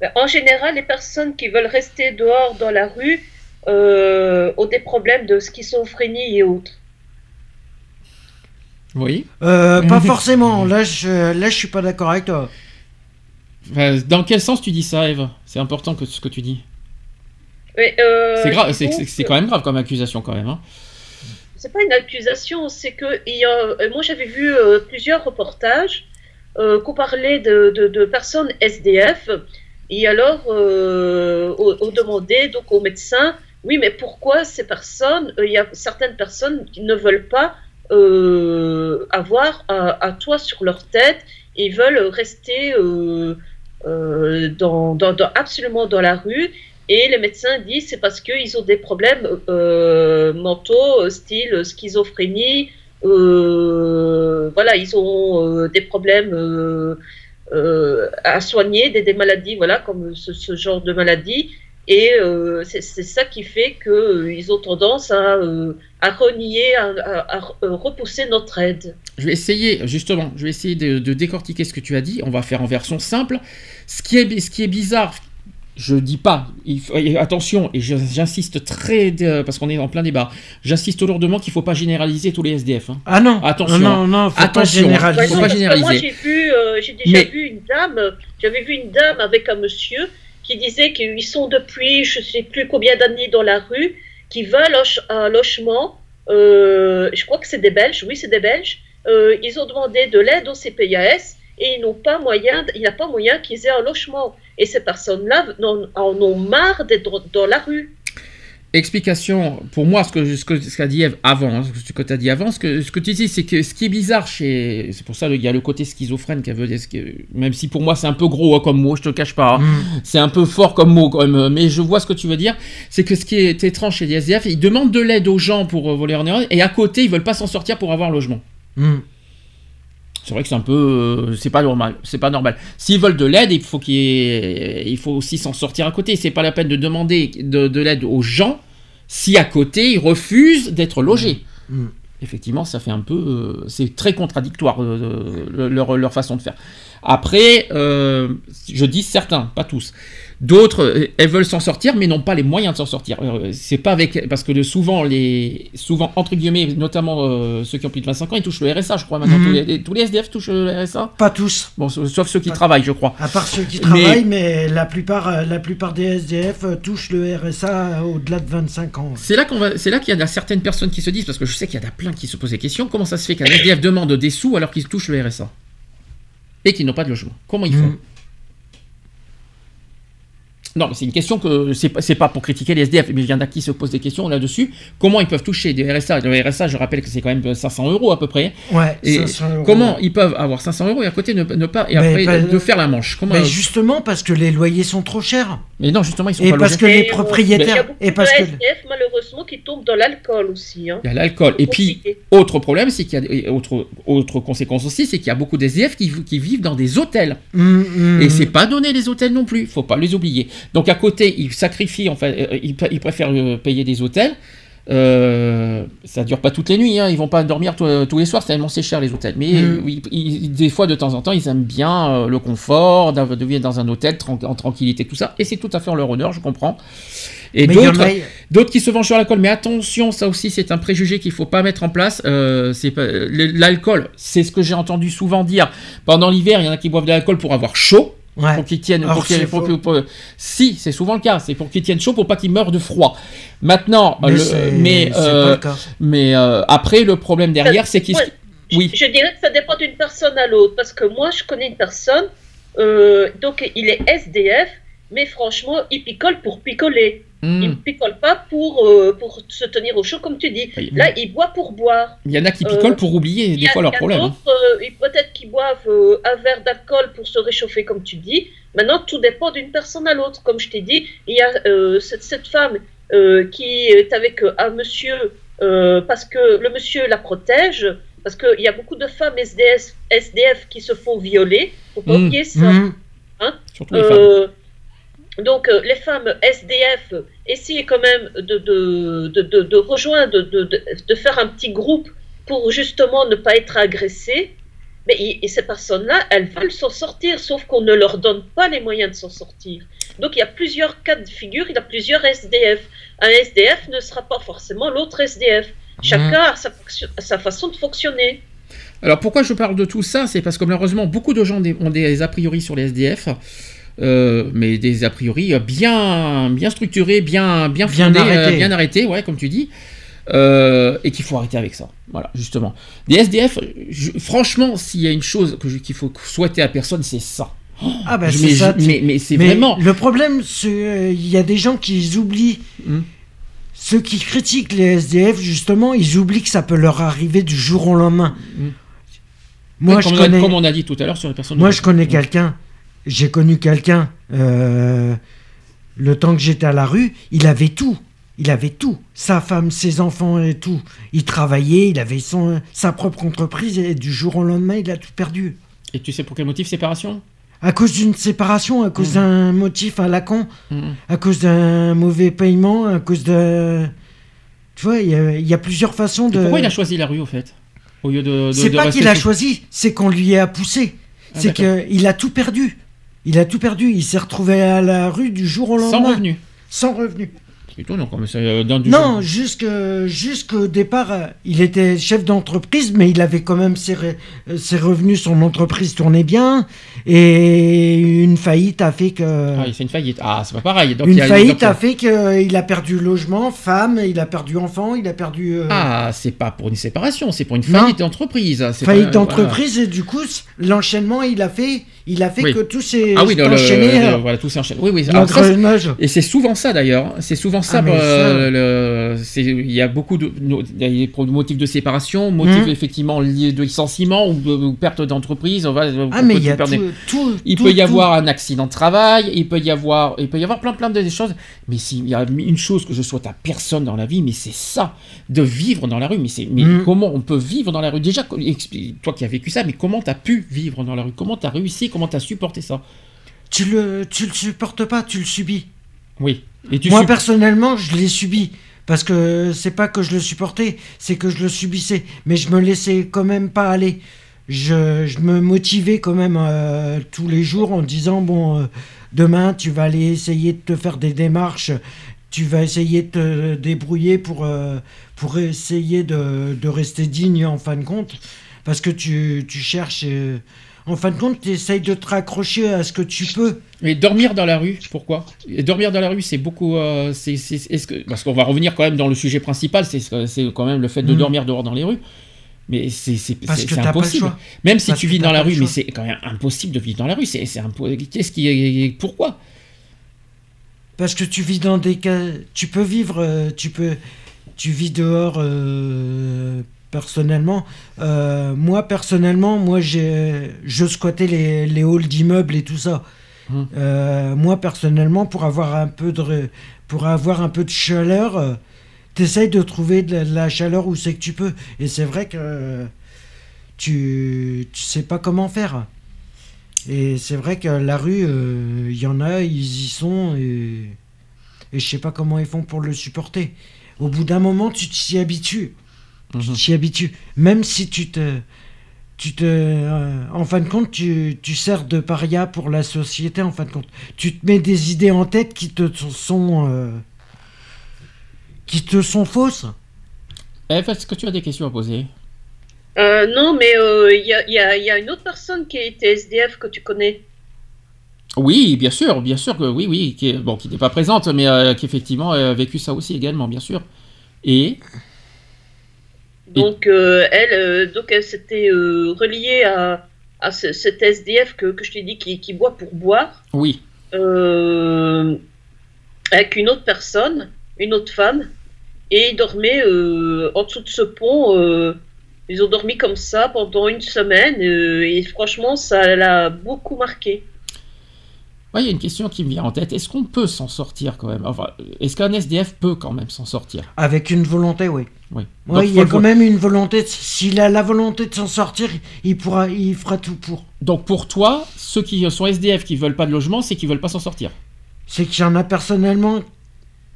Ben, En général, les personnes qui veulent rester dehors dans la rue euh, ont des problèmes de schizophrénie et autres. Oui. Euh, pas (laughs) forcément. Là, je, là, je suis pas d'accord avec toi. Enfin, Dans quel sens tu dis ça, Eve? C'est important que ce que tu dis. Euh, c'est grave, c'est quand même grave comme accusation quand même. hein. C'est pas une accusation, c'est que il y a, euh, moi j'avais vu euh, plusieurs reportages euh, qu'on parlait de, de- personnes SDF et alors on, demandait donc aux médecins, oui mais pourquoi ces personnes, il y a certaines personnes qui ne veulent pas avoir un, toit sur leur tête, ils veulent rester dans- absolument dans la rue et les médecins disent c'est parce qu'ils ont des problèmes euh, mentaux, euh, style schizophrénie. euh, voilà, ils ont des problèmes à soigner, des, maladies, voilà, comme ce, genre de maladie. Et c'est ça qui fait qu'ils ont tendance à, à renier, à repousser notre aide. Je vais essayer, justement, je vais essayer de, de décortiquer ce que tu as dit. On va faire en version simple. Ce qui est, ce qui est bizarre, je dis pas, il faut- et attention, et j'insiste très, euh, parce qu'on est en plein débat, j'insiste lourdement qu'il faut pas généraliser tous les SDF. hein. Ah non. Attention. Non, non, faut pas attention. généraliser. Faut non, pas généraliser. Moi, j'ai vu, euh, j'ai déjà Mais- vu une dame, j'avais vu une dame avec un monsieur qui disait qu'ils sont depuis je sais plus combien d'années dans la rue, qui veulent loge- un logement. euh, je crois que c'est des Belges, oui, c'est des Belges. Euh, ils ont demandé de l'aide au CPAS et ils n'ont pas moyen, il n'y a pas moyen qu'ils aient un logement. Et ces personnes-là en ont marre d'être dans la rue. Explication, pour moi, ce que ce que ce qu'a dit Eve avant, hein, ce que tu as dit avant, ce que, ce que tu dis, c'est que ce qui est bizarre chez. C'est pour ça qu'il y a le côté schizophrène qu'elle veut dire, même si pour moi c'est un peu gros hein, comme mot, je te cache pas, hein. Mm. c'est un peu fort comme mot, quand même, mais je vois ce que tu veux dire. C'est que ce qui est étrange chez les SDF, ils demandent de l'aide aux gens pour euh, voler en erreur, et à côté, ils veulent pas s'en sortir pour avoir un logement. Mm. C'est vrai que c'est un peu, euh, c'est pas normal, c'est pas normal. S'ils veulent de l'aide, il faut qu'il y ait- il faut aussi s'en sortir à côté. C'est pas la peine de demander de, de l'aide aux gens si à côté ils refusent d'être logés. Mm. Effectivement, ça fait un peu, euh, c'est très contradictoire euh, leur, leur façon de faire. Après, euh, je dis certains, pas tous. D'autres, euh, elles veulent s'en sortir, mais n'ont pas les moyens de s'en sortir. Euh, C'est pas avec, parce que souvent les, souvent entre guillemets, notamment euh, ceux qui ont plus de 25 ans, ils touchent le RSA, je crois maintenant. Mhm. Tous, les, tous les SDF touchent le RSA. Pas tous. Bon, sauf ceux qui travaillent, je crois. À part ceux qui travaillent, mais, la, plupart, la plupart des SDF touchent le RSA au-delà de 25 ans. C'est là qu'on va, c'est là qu'il y a certaines personnes qui se disent, parce que je sais qu'il y en a plein qui se posent des questions, comment ça se fait qu'un SDF demande des sous alors qu'ils touchent le RSA et qu'ils n'ont pas de logement? Comment ils font? Mm. Non, mais c'est une question que c'est pas, c'est pas pour critiquer les SDF, mais il y en a qui se posent des questions là-dessus. Comment ils peuvent toucher des RSA Le RSA, je rappelle que c'est quand même 500 euros à peu près. Ouais, Et 500 euros. comment ils peuvent avoir 500 euros et à côté ne, ne pas et Mais après pas- de faire la manche? Comment Mais justement parce que les loyers sont trop chers. Mais non, justement, ils sont Et pas parce logés. que les Et, euh, Il y a propriétaires. beaucoup Et parce que. SDF, malheureusement, qui tombent dans l'alcool aussi. Hein. Il y a l'alcool. Et puis, autre problème, c'est qu'il y a autre, autre conséquence aussi, c'est qu'il y a beaucoup d'SDF qui, qui vivent dans des hôtels. Mm, mm. Et c'est pas donné les hôtels non plus, faut pas les oublier. Donc à côté, ils sacrifient, enfin, euh, ils, ils préfèrent euh, payer des hôtels Euh, ça dure pas toutes les nuits, hein. ils vont pas dormir tous- tous les soirs, c'est tellement c'est cher les hôtels. Mais Mm. ils- des fois, de temps en temps, ils aiment bien euh, le confort, de vivre dans un hôtel tran- en tranquillité, tout ça. Et c'est tout à fait en leur honneur, je comprends. Et en d'autres, qui se vengent sur l'alcool. Mais attention, ça aussi, c'est un préjugé qu'il faut pas mettre en place. Euh, c'est l'alcool, c'est ce que j'ai entendu souvent dire. Pendant l'hiver, il y en a qui boivent de l'alcool pour avoir chaud. Ouais. Pour qu'ils tiennent. Pour pour pour- si, c'est souvent le cas. C'est pour qu'ils tiennent chaud, pour pas qu'ils meurent de froid. Maintenant, Mais le- mais, euh, le mais euh, après, le problème derrière, c'est qu'ils. Ouais, Oui. Je dirais que ça dépend d'une personne à l'autre, parce que moi, je connais une personne, euh, donc il est SDF, mais franchement, il picole pour picoler. Hmm. Il ne picole pas pour, euh, pour se tenir au chaud, comme tu dis. Oui. Là, il boit pour boire. Il y en a qui Euh, picolent pour oublier des fois il leurs y a problèmes. hein. d'autres, euh, peut-être qu'ils boivent euh, un verre d'alcool pour se réchauffer, comme tu dis. Maintenant, tout dépend d'une personne à l'autre. Comme je t'ai dit, il y a euh, cette, cette femme euh, qui est avec euh, un monsieur euh, parce que le monsieur la protège. Parce qu'il y a beaucoup de femmes SDF qui se font violer. faut pas Mm. oublier ça. Mhm. hein. Surtout les femmes. Donc euh, les femmes SDF essayent quand même de, de, de, de, de rejoindre, de, faire un petit groupe pour justement ne pas être agressées. Mais et ces personnes-là, elles veulent s'en sortir, sauf qu'on ne leur donne pas les moyens de s'en sortir. Donc il y a plusieurs cas de figure, il y a plusieurs SDF. Un SDF ne sera pas forcément l'autre SDF. Chacun a sa, sa façon de fonctionner. Alors pourquoi je parle de tout ça? C'est parce que malheureusement beaucoup de gens ont des a priori sur les SDF, euh, mais des a priori bien, bien structurés, bien, bien, Bien fondés, arrêtés. euh, bien arrêtés, ouais, comme tu dis. euh, et qu'il faut arrêter avec ça. Voilà, justement. Des SDF, je- franchement, s'il y a une chose que qu'il faut souhaiter à personne, c'est ça. Ah bah c'est mais, ça. mais, mais c'est vraiment. Le problème, euh, il y a des gens qui oublient. Hmm. Ceux qui critiquent les SDF, justement, ils oublient que ça peut leur arriver du jour au lendemain. Hmm. Moi, Ouais, je comme, connais, comme on a dit tout à l'heure sur les personnes. moi, je connais quelqu'un. J'ai connu quelqu'un. euh, le temps que j'étais à la rue, il avait tout. Il avait tout. Sa femme, ses enfants et tout. Il travaillait, il avait son, sa propre entreprise et du jour au lendemain, il a tout perdu. Et tu sais pour quel motif séparation? À cause d'une séparation, à cause Mhm. d'un motif à la con, Mhm. à cause d'un mauvais paiement, à cause de. Tu vois, il y, a- il y a plusieurs façons Et de. Pourquoi il a choisi la rue au fait? Au lieu de. de- C'est pas qu'il a choisi, c'est qu'on lui a poussé. Ah, c'est qu'il a tout perdu. Il a tout perdu. Il s'est retrouvé à la rue du jour au lendemain. Sans revenu. Sans revenu. C'est étonnant quand même. ça, euh, dans du Non, jusqu'au départ, euh, il était chef d'entreprise, mais il avait quand même ses, euh, ses revenus, son entreprise tournait bien, et une faillite a fait que... Ah, c'est une faillite. Ah, c'est pas pareil. Donc, une il a- faillite a fait qu'il a perdu logement, femme, il a perdu enfant, il a perdu... euh, Ah, c'est pas pour une séparation, c'est pour une faillite d'entreprise. faillite d'entreprise, et du coup, l'enchaînement, il a fait, il a fait Oui. que tout s'est. Ah oui, le, le- enchaîné. le- euh, voilà, tout s'enchaîne. Oui, oui. alors ça, et c'est souvent ça d'ailleurs. C'est souvent ça. Ah, euh, le- Il y a beaucoup de, no- y a motifs de séparation, motifs Mhm. effectivement liés de licenciement ou de ou perte d'entreprise. on va- Ah, mais il y a tout... tout- Il tout- peut y avoir un accident de travail, il peut y avoir, il peut y avoir plein plein de choses. Mais s'il y a une chose que je souhaite à personne dans la vie, mais c'est ça, de vivre dans la rue. Mais c'est, mais Mm. comment on peut vivre dans la rue? Déjà, toi qui as vécu ça, mais comment t'as pu vivre dans la rue? Comment t'as réussi? Comment t'as supporté ça Tu le, tu le supportes pas, tu le subis. Oui. Et tu Moi, personnellement, je l'ai subi. Parce que c'est pas que je le supportais, c'est que je le subissais. Mais je me laissais quand même pas aller. Je, je me motivais quand même euh, tous les jours en disant bon, euh, demain, tu vas aller essayer de te faire des démarches. Tu vas essayer de te débrouiller pour, euh, pour essayer de, de rester digne en fin de compte. Parce que tu, tu cherches. En fin de compte, tu essayes de te raccrocher à ce que tu peux. Mais dormir dans la rue, pourquoi? Et Dormir dans la rue, c'est beaucoup. euh, c'est, c'est- est-ce que, parce qu'on va revenir quand même dans le sujet principal, c'est, c'est quand même le fait de Mm. dormir dehors dans les rues. Mais c'est, c'est, Parce c'est- que c'est t'as pas le impossible. choix. Même si Parce tu vis dans la rue, mais c'est quand même impossible de vivre dans la rue. C'est, c'est impo- Qu'est-ce qui, pourquoi? Parce que tu vis dans des cas. Tu peux vivre. euh, tu peux. Tu vis dehors euh, personnellement. Euh, moi, personnellement, moi, j'ai, je squattais les, les halls d'immeubles et tout ça. Hmm. Euh, moi, personnellement, pour avoir un peu de, pour avoir un peu de chaleur, euh, t'essayes de trouver de la, de la chaleur où c'est que tu peux. Et c'est vrai que euh, tu, tu sais pas comment faire. Et c'est vrai que la rue, euh, il y en a, ils y sont et, et je sais pas comment ils font pour le supporter. au bout d'un moment, tu t'y habitues. Tu Mhm. t'y habitues. Même si tu te. Tu te, euh, en fin de compte, tu, tu sers de paria pour la société. En fin de compte, tu te mets des idées en tête qui te sont, euh, qui te sont fausses. Eve, est-ce que tu as des questions à poser? Euh, non, mais euh, il y, a, il y a- il y a une autre personne qui a été SDF que tu connais? Oui, bien sûr, bien sûr que oui, oui, qui est- bon, qui n'est pas présente, mais euh, qui effectivement a vécu ça aussi également, bien sûr. Et? Donc, euh, elle, euh, donc elle s'était euh, reliée à, à ce- cet SDF que, que je t'ai dit qui, qui boit pour boire, oui, euh, avec une autre personne, une autre femme, et ils dormaient euh, en dessous de ce pont. euh, ils ont dormi comme ça pendant une semaine, euh, et franchement, ça l'a beaucoup marqué. Ouais, il y a une question qui me vient en tête. Est-ce qu'on peut s'en sortir quand même? Enfin, est-ce qu'un SDF peut quand même s'en sortir? Avec une volonté, oui. Oui. Il y a quand même une volonté. S'il a la volonté de s'en sortir, il pourra, il fera tout pour. Donc pour toi, ceux qui sont SDF qui veulent pas de logement, c'est qu'ils veulent pas s'en sortir. C'est qu'il y en a personnellement.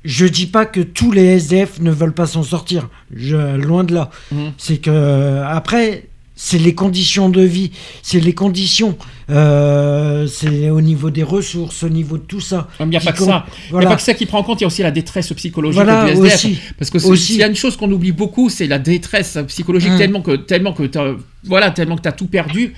Je dis pas que tous les SDF ne veulent pas s'en sortir. Je, loin de là. Mhm. C'est que après, c'est les conditions de vie, c'est les conditions, euh, c'est au niveau des ressources, au niveau de tout ça. Il n'y a pas que ça. Il Voilà. a pas que ça qui prend en compte, il y a aussi la détresse psychologique Voilà, du SDF. aussi. Parce que c'est- Aussi. s'il y a une chose qu'on oublie beaucoup, c'est la détresse psychologique Hum. tellement que tellement que voilà tellement que t'as tout perdu.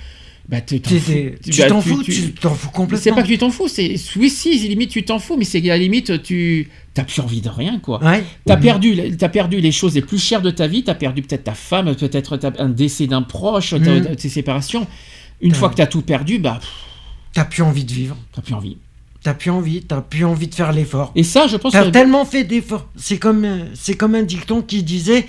Bah, t'en fous. Tu t'en fous, tu t'en fous C'est complètement. pas que tu t'en fous, c'est oui si limite tu t'en fous, mais c'est à la limite tu t'as plus envie de rien quoi. Ouais. T'as perdu, t'as perdu les choses les plus chères de ta vie. T'as perdu peut-être ta femme, peut-être un décès d'un proche, Mhm. tes séparations. Une fois que t'as tout perdu, bah T'as plus envie de vivre. t'as plus envie. T'as plus envie. T'as plus envie de faire l'effort. Et ça, je pense T'as que tellement fait d'efforts. C'est comme, euh, c'est comme un dicton qui disait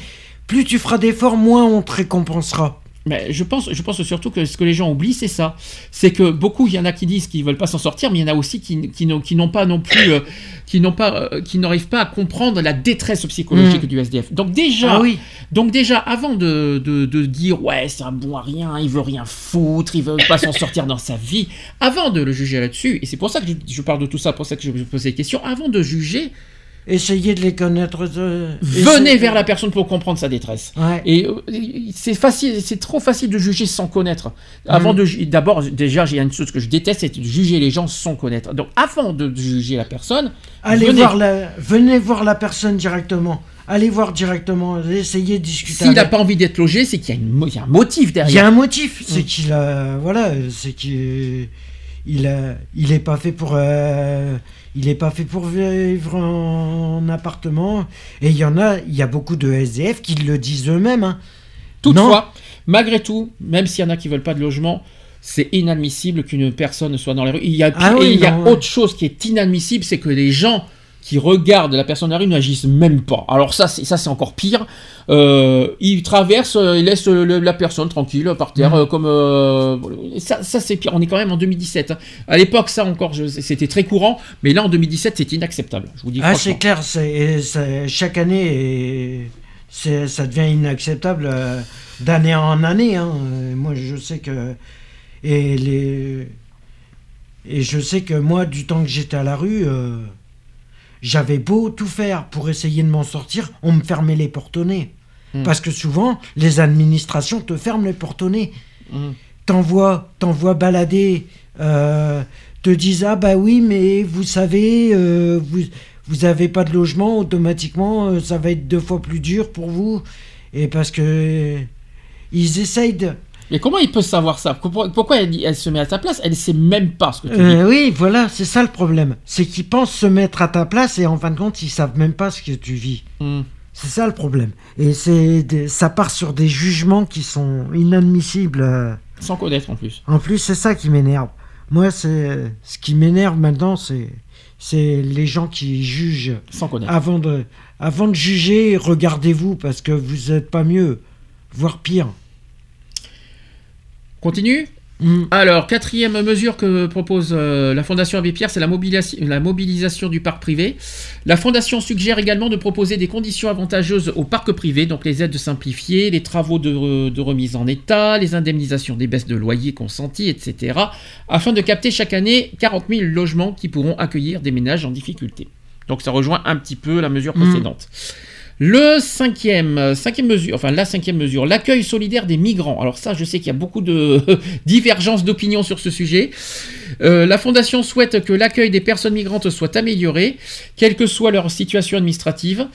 plus tu feras d'efforts, moins on te récompensera. Mais je pense, je pense surtout que ce que les gens oublient, c'est ça. C'est que beaucoup, il y en a qui disent qu'ils veulent pas s'en sortir, mais il y en a aussi qui, qui n'ont pas non plus, euh, qui n'ont pas, euh, qui n'arrivent pas à comprendre la détresse psychologique Mm. du SDF. Donc déjà, Ah oui. donc déjà, avant de, de, de dire ouais, c'est un bon à rien, il veut rien foutre, il veut pas s'en sortir dans sa vie, avant de le juger là-dessus, et c'est pour ça que je, je parle de tout ça, pour ça que je me pose des questions, avant de juger, Essayez de les connaître. euh, venez essayez- vers la personne pour comprendre sa détresse. Ouais. Et euh, c'est facile, c'est trop facile de juger sans connaître. Avant Mhm. de, d'abord, déjà, j'ai une chose que je déteste, c'est de juger les gens sans connaître. Donc, avant de juger la personne, Allez venez. voir la, venez voir la personne directement. Allez voir directement. Essayez de discuter. S'il n'a pas envie d'être logé, c'est qu'il y a, mo- il y a un motif Il y a derrière. un motif. C'est Mm. qu'il a, voilà, c'est qu'il, il a, il est pas fait pour, euh, il est pas fait pour vivre en appartement. Et il y en a, il y a beaucoup de SDF qui le disent eux-mêmes. hein. Toutefois, malgré tout, même s'il y en a qui veulent pas de logement, c'est inadmissible qu'une personne soit dans la rue. Il y a, Ah oui, il y a ouais. autre chose qui est inadmissible, c'est que les gens qui regardent la personne rue n'agissent même pas. Alors ça, c'est ça, c'est encore pire. Euh, ils traversent, euh, ils laissent euh, le- la personne tranquille par terre, euh, comme euh, ça, ça c'est pire. On est quand même en 2017. hein. À l'époque, ça encore, c'était très courant, mais là en 2017, c'est inacceptable. Je vous dis Ah, c'est clair. C'est, chaque année, et ça devient inacceptable euh, d'année en année. hein. Moi, je sais que et les et je sais que moi, du temps que j'étais à la rue, j'avais beau tout faire pour essayer de m'en sortir, on me fermait les portes au nez. Mm. Parce que souvent, les administrations te ferment les portes au nez. T'envoies, t'envoies balader, euh, te disent ah bah oui mais vous savez euh, vous vous avez pas de logement automatiquement euh, ça va être deux fois plus dur pour vous et parce que ils essayent de Mais comment il peut savoir ça? Pourquoi, elle, se met à ta place? Elle sait même pas ce que tu dis. Euh, oui voilà c'est ça le problème c'est qu'ils pensent se mettre à ta place et en fin de compte ils savent même pas ce que tu vis Mhm. c'est ça le problème et c'est ça part sur des jugements qui sont inadmissibles euh. Sans connaître en plus. En plus, c'est ça qui m'énerve. Moi, c'est ce qui m'énerve maintenant, c'est c'est les gens qui jugent Sans connaître. avant de avant de juger. Regardez-vous parce que vous n'êtes pas mieux, voire pire. Continue Mm. Alors, quatrième mesure que propose euh, la Fondation Abbé Pierre, c'est la, mobilisation- la mobilisation du parc privé. La Fondation suggère également de proposer des conditions avantageuses au parc privé, donc les aides simplifiées, les travaux de, re- de remise en état, les indemnisations des baisses de loyers consenties, etc., afin de capter chaque année 40 000 logements qui pourront accueillir des ménages en difficulté. Donc ça rejoint un petit peu la mesure Mm. précédente. Le cinquième, cinquième mesure, enfin la cinquième mesure, l'accueil solidaire des migrants. Alors ça, je sais qu'il y a beaucoup de (laughs) divergences d'opinion sur ce sujet. Euh, la Fondation souhaite que l'accueil des personnes migrantes soit amélioré, quelle que soit leur situation administrative.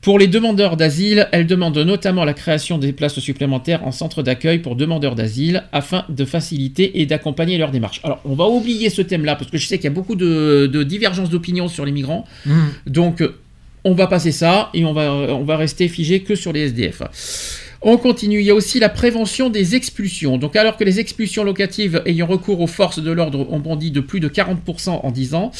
Pour les demandeurs d'asile, elle demande notamment la création des places supplémentaires en centre d'accueil pour demandeurs d'asile afin de faciliter et d'accompagner leur démarche. Alors, on va oublier ce thème-là parce que je sais qu'il y a beaucoup de, de divergences d'opinion sur les migrants. Mmh. Donc, on va passer ça et on va, rester figé que sur les SDF. On continue, il y a aussi la prévention des expulsions. Donc alors que les expulsions locatives ayant recours aux forces de l'ordre ont bondi de plus de 40% en 10 ans,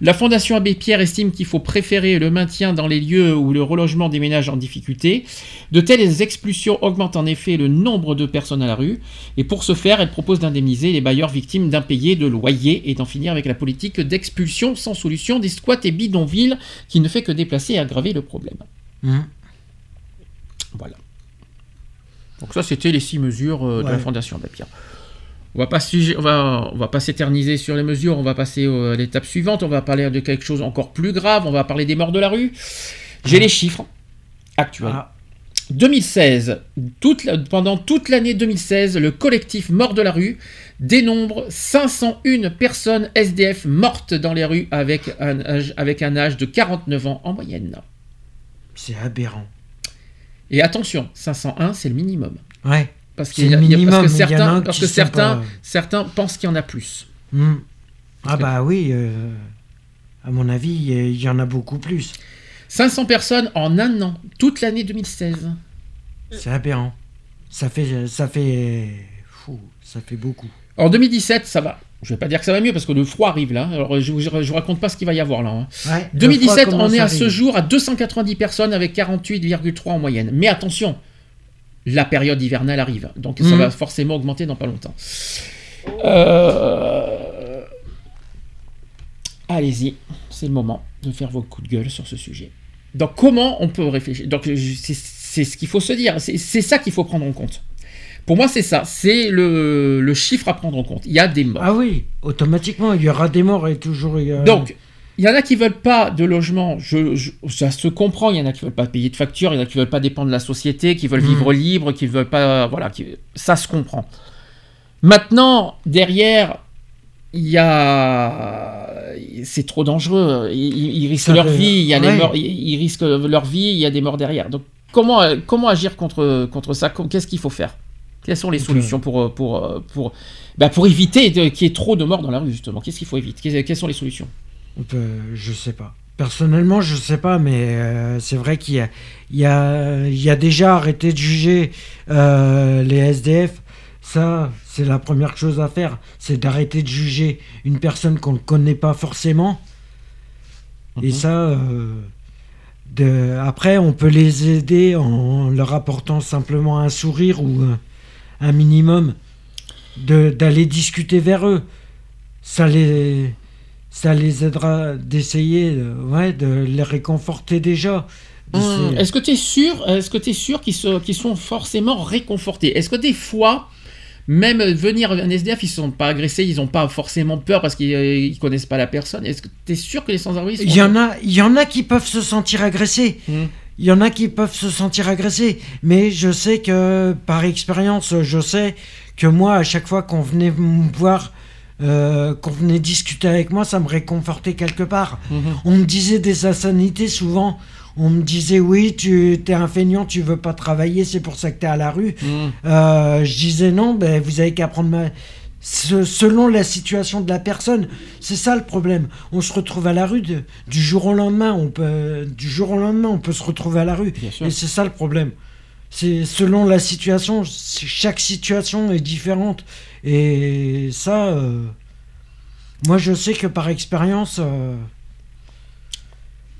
la Fondation Abbé Pierre estime qu'il faut préférer le maintien dans les lieux où le relogement des ménages en difficulté. De telles expulsions augmentent en effet le nombre de personnes à la rue, et pour ce faire, elle propose d'indemniser les bailleurs victimes d'impayés de loyers et d'en finir avec la politique d'expulsion sans solution des squats et bidonvilles qui ne fait que déplacer et aggraver le problème. Mmh. Voilà. Donc ça, c'était les six mesures euh, de la. Fondation Abbé Pierre. On va pas on va, on va pas s'éterniser sur les mesures. On va passer à l'étape suivante. On va parler de quelque chose encore plus grave. On va parler des morts de la rue. J'ai les chiffres actuels. Ah. 2016, toute la- pendant toute l'année 2016, le collectif Mort de la rue dénombre 501 personnes SDF mortes dans les rues avec un âge, avec un âge de 49 ans en moyenne. C'est aberrant. Et attention, 501, c'est le minimum. Ouais. Parce, qu'il y a- minimum, parce que certains, parce que sont certains, pas- certains pensent qu'il y en a plus. Mmh. Ah bah oui, euh, à mon avis, il y- en a beaucoup plus. 500 personnes en un an, toute l'année 2016. C'est aberrant. Ça fait, ça fait, fou, ça fait beaucoup. En 2017, ça va. Je vais pas dire que ça va mieux parce que le froid arrive là. Alors je vous, je vous raconte pas ce qu'il va y avoir là. hein. Ouais, le 2017, froid on est à ce jour à 290 personnes avec 48,3 en moyenne. Mais attention, la période hivernale arrive, donc ça Mhm. va forcément augmenter dans pas longtemps. Euh, Allez-y, c'est le moment de faire vos coups de gueule sur ce sujet. Donc comment on peut réfléchir? Donc c'est ce qu'il faut se dire, c'est c'est ça qu'il faut prendre en compte. Pour moi, c'est ça, c'est le, le chiffre à prendre en compte. Il y a des morts. Ah oui, automatiquement, il y aura des morts et toujours. il y a- Donc, il y en a qui veulent pas de logement, je, je- ça se comprend. Il y en a qui veulent pas payer de facture, il y en a qui veulent pas dépendre de la société, qui veulent Mhm. vivre libre, qui veulent pas, voilà, qui- ça se comprend. Maintenant, derrière, il y a, c'est trop dangereux. Ils, risquent Ça leur vie. Il y a des ouais. morts, ils, risquent leur vie. Il y a des morts derrière. Donc, comment, comment agir contre contre ça? Qu'est-ce qu'il faut faire? Quelles sont les solutions pour pour pour bah, pour éviter qu'il y ait trop de morts dans la rue justement? Qu'est-ce qu'il faut éviter? Quelles- sont les solutions? On peut, je sais pas. Personnellement, je sais pas, mais euh, c'est vrai qu'il y a, il y, a, il y a déjà arrêté de juger euh, les SDF. Ça, c'est la première chose à faire, c'est d'arrêter de juger une personne qu'on ne connaît pas forcément. Et Mhm. ça, euh, de, après, on peut les aider en leur apportant simplement un sourire ou un, un minimum d'aller discuter vers eux. Ça les, ça les aidera d'essayer euh, ouais, de les réconforter déjà. C'est- Est-ce que tu es sûr, est-ce que es sûr qu'ils se- sont forcément réconfortés? Est-ce que des fois, même venir un SDF, ils ne sont pas agressés, ils n'ont pas forcément peur parce qu'ils ne connaissent pas la personne? Est-ce que tu es sûr que les sans-abri sont- Il y, en a, il y en a qui peuvent se sentir agressés. Hum. Il y en a qui peuvent se sentir agressés. Mais je sais que, par expérience, je sais que moi, à chaque fois qu'on venait me voir, euh, qu'on venait discuter avec moi, ça me réconfortait quelque part. Mhm. On me disait des insanités souvent. On me disait, oui, tu es un feignant, tu veux pas travailler, c'est pour ça que tu es à la rue. Hum. Euh, je disais non, ben, vous avez qu'à prendre ma... Ce- selon la situation de la personne, c'est ça le problème. On se retrouve à la rue de- du jour au lendemain. On peut, du jour au lendemain, on peut se retrouver à la rue. Et c'est ça le problème. C'est selon la situation. Chaque situation est différente. Et ça, euh, moi, je sais que par expérience, euh,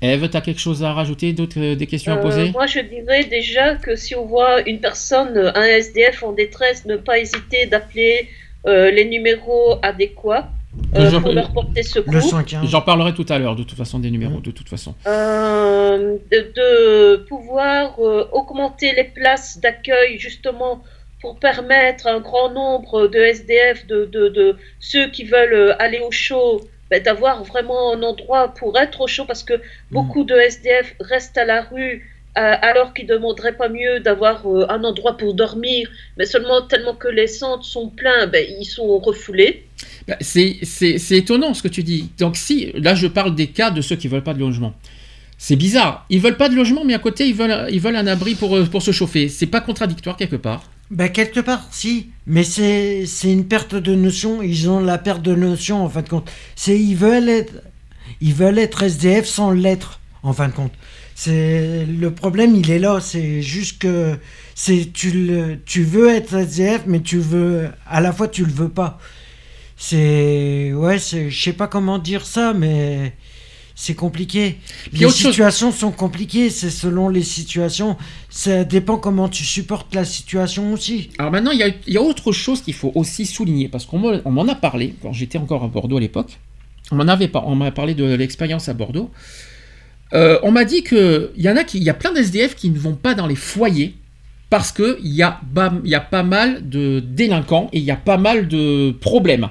Eve, tu as quelque chose à rajouter, d'autres euh, des questions à poser? moi, je dirais déjà que si on voit une personne, un SDF en détresse, ne pas hésiter d'appeler euh, les numéros adéquats euh, Je- pour leur porter secours. le 115. J'en parlerai tout à l'heure, de toute façon, des numéros, de toute façon. Euh, de, de pouvoir euh, augmenter les places d'accueil justement pour permettre à un grand nombre de SDF, de, de, de ceux qui veulent euh, aller au chaud, ben, d'avoir vraiment un endroit pour être au chaud parce que beaucoup de SDF restent à la rue Euh, alors qu'ils ne demanderaient pas mieux d'avoir euh, un endroit pour dormir, mais seulement tellement que les centres sont pleins, ben, ils sont refoulés. Bah, c'est étonnant ce que tu dis. Donc si, là je parle des cas de ceux qui veulent pas de logement. C'est bizarre. Ils veulent pas de logement, mais à côté ils veulent, ils veulent un abri pour, euh, pour se chauffer. C'est pas contradictoire quelque part. Ben, quelque part, si. Mais c'est c'est une perte de notion. Ils ont la perte de notion, en fin de compte. C'est Ils veulent être, ils veulent être SDF sans l'être, en fin de compte. C'est Le problème, il est là. C'est juste que c'est tu, le, tu veux être SDF, mais tu veux. À la fois, tu le veux pas. C'est. Ouais, c'est- je sais pas comment dire ça, mais. C'est compliqué. Puis les chose- situations sont compliquées, c'est selon les situations. Ça dépend comment tu supportes la situation aussi. Alors maintenant, il y y a autre chose qu'il faut aussi souligner, parce qu'on m'en on m'en a parlé quand j'étais encore à Bordeaux à l'époque. On m'en avait pas, on m'a parlé de l'expérience à Bordeaux. Euh, on m'a dit que il y en a qui, il y a plein d'SDF qui ne vont pas dans les foyers parce que il y a, y a pas mal de délinquants et il y a pas mal de problèmes.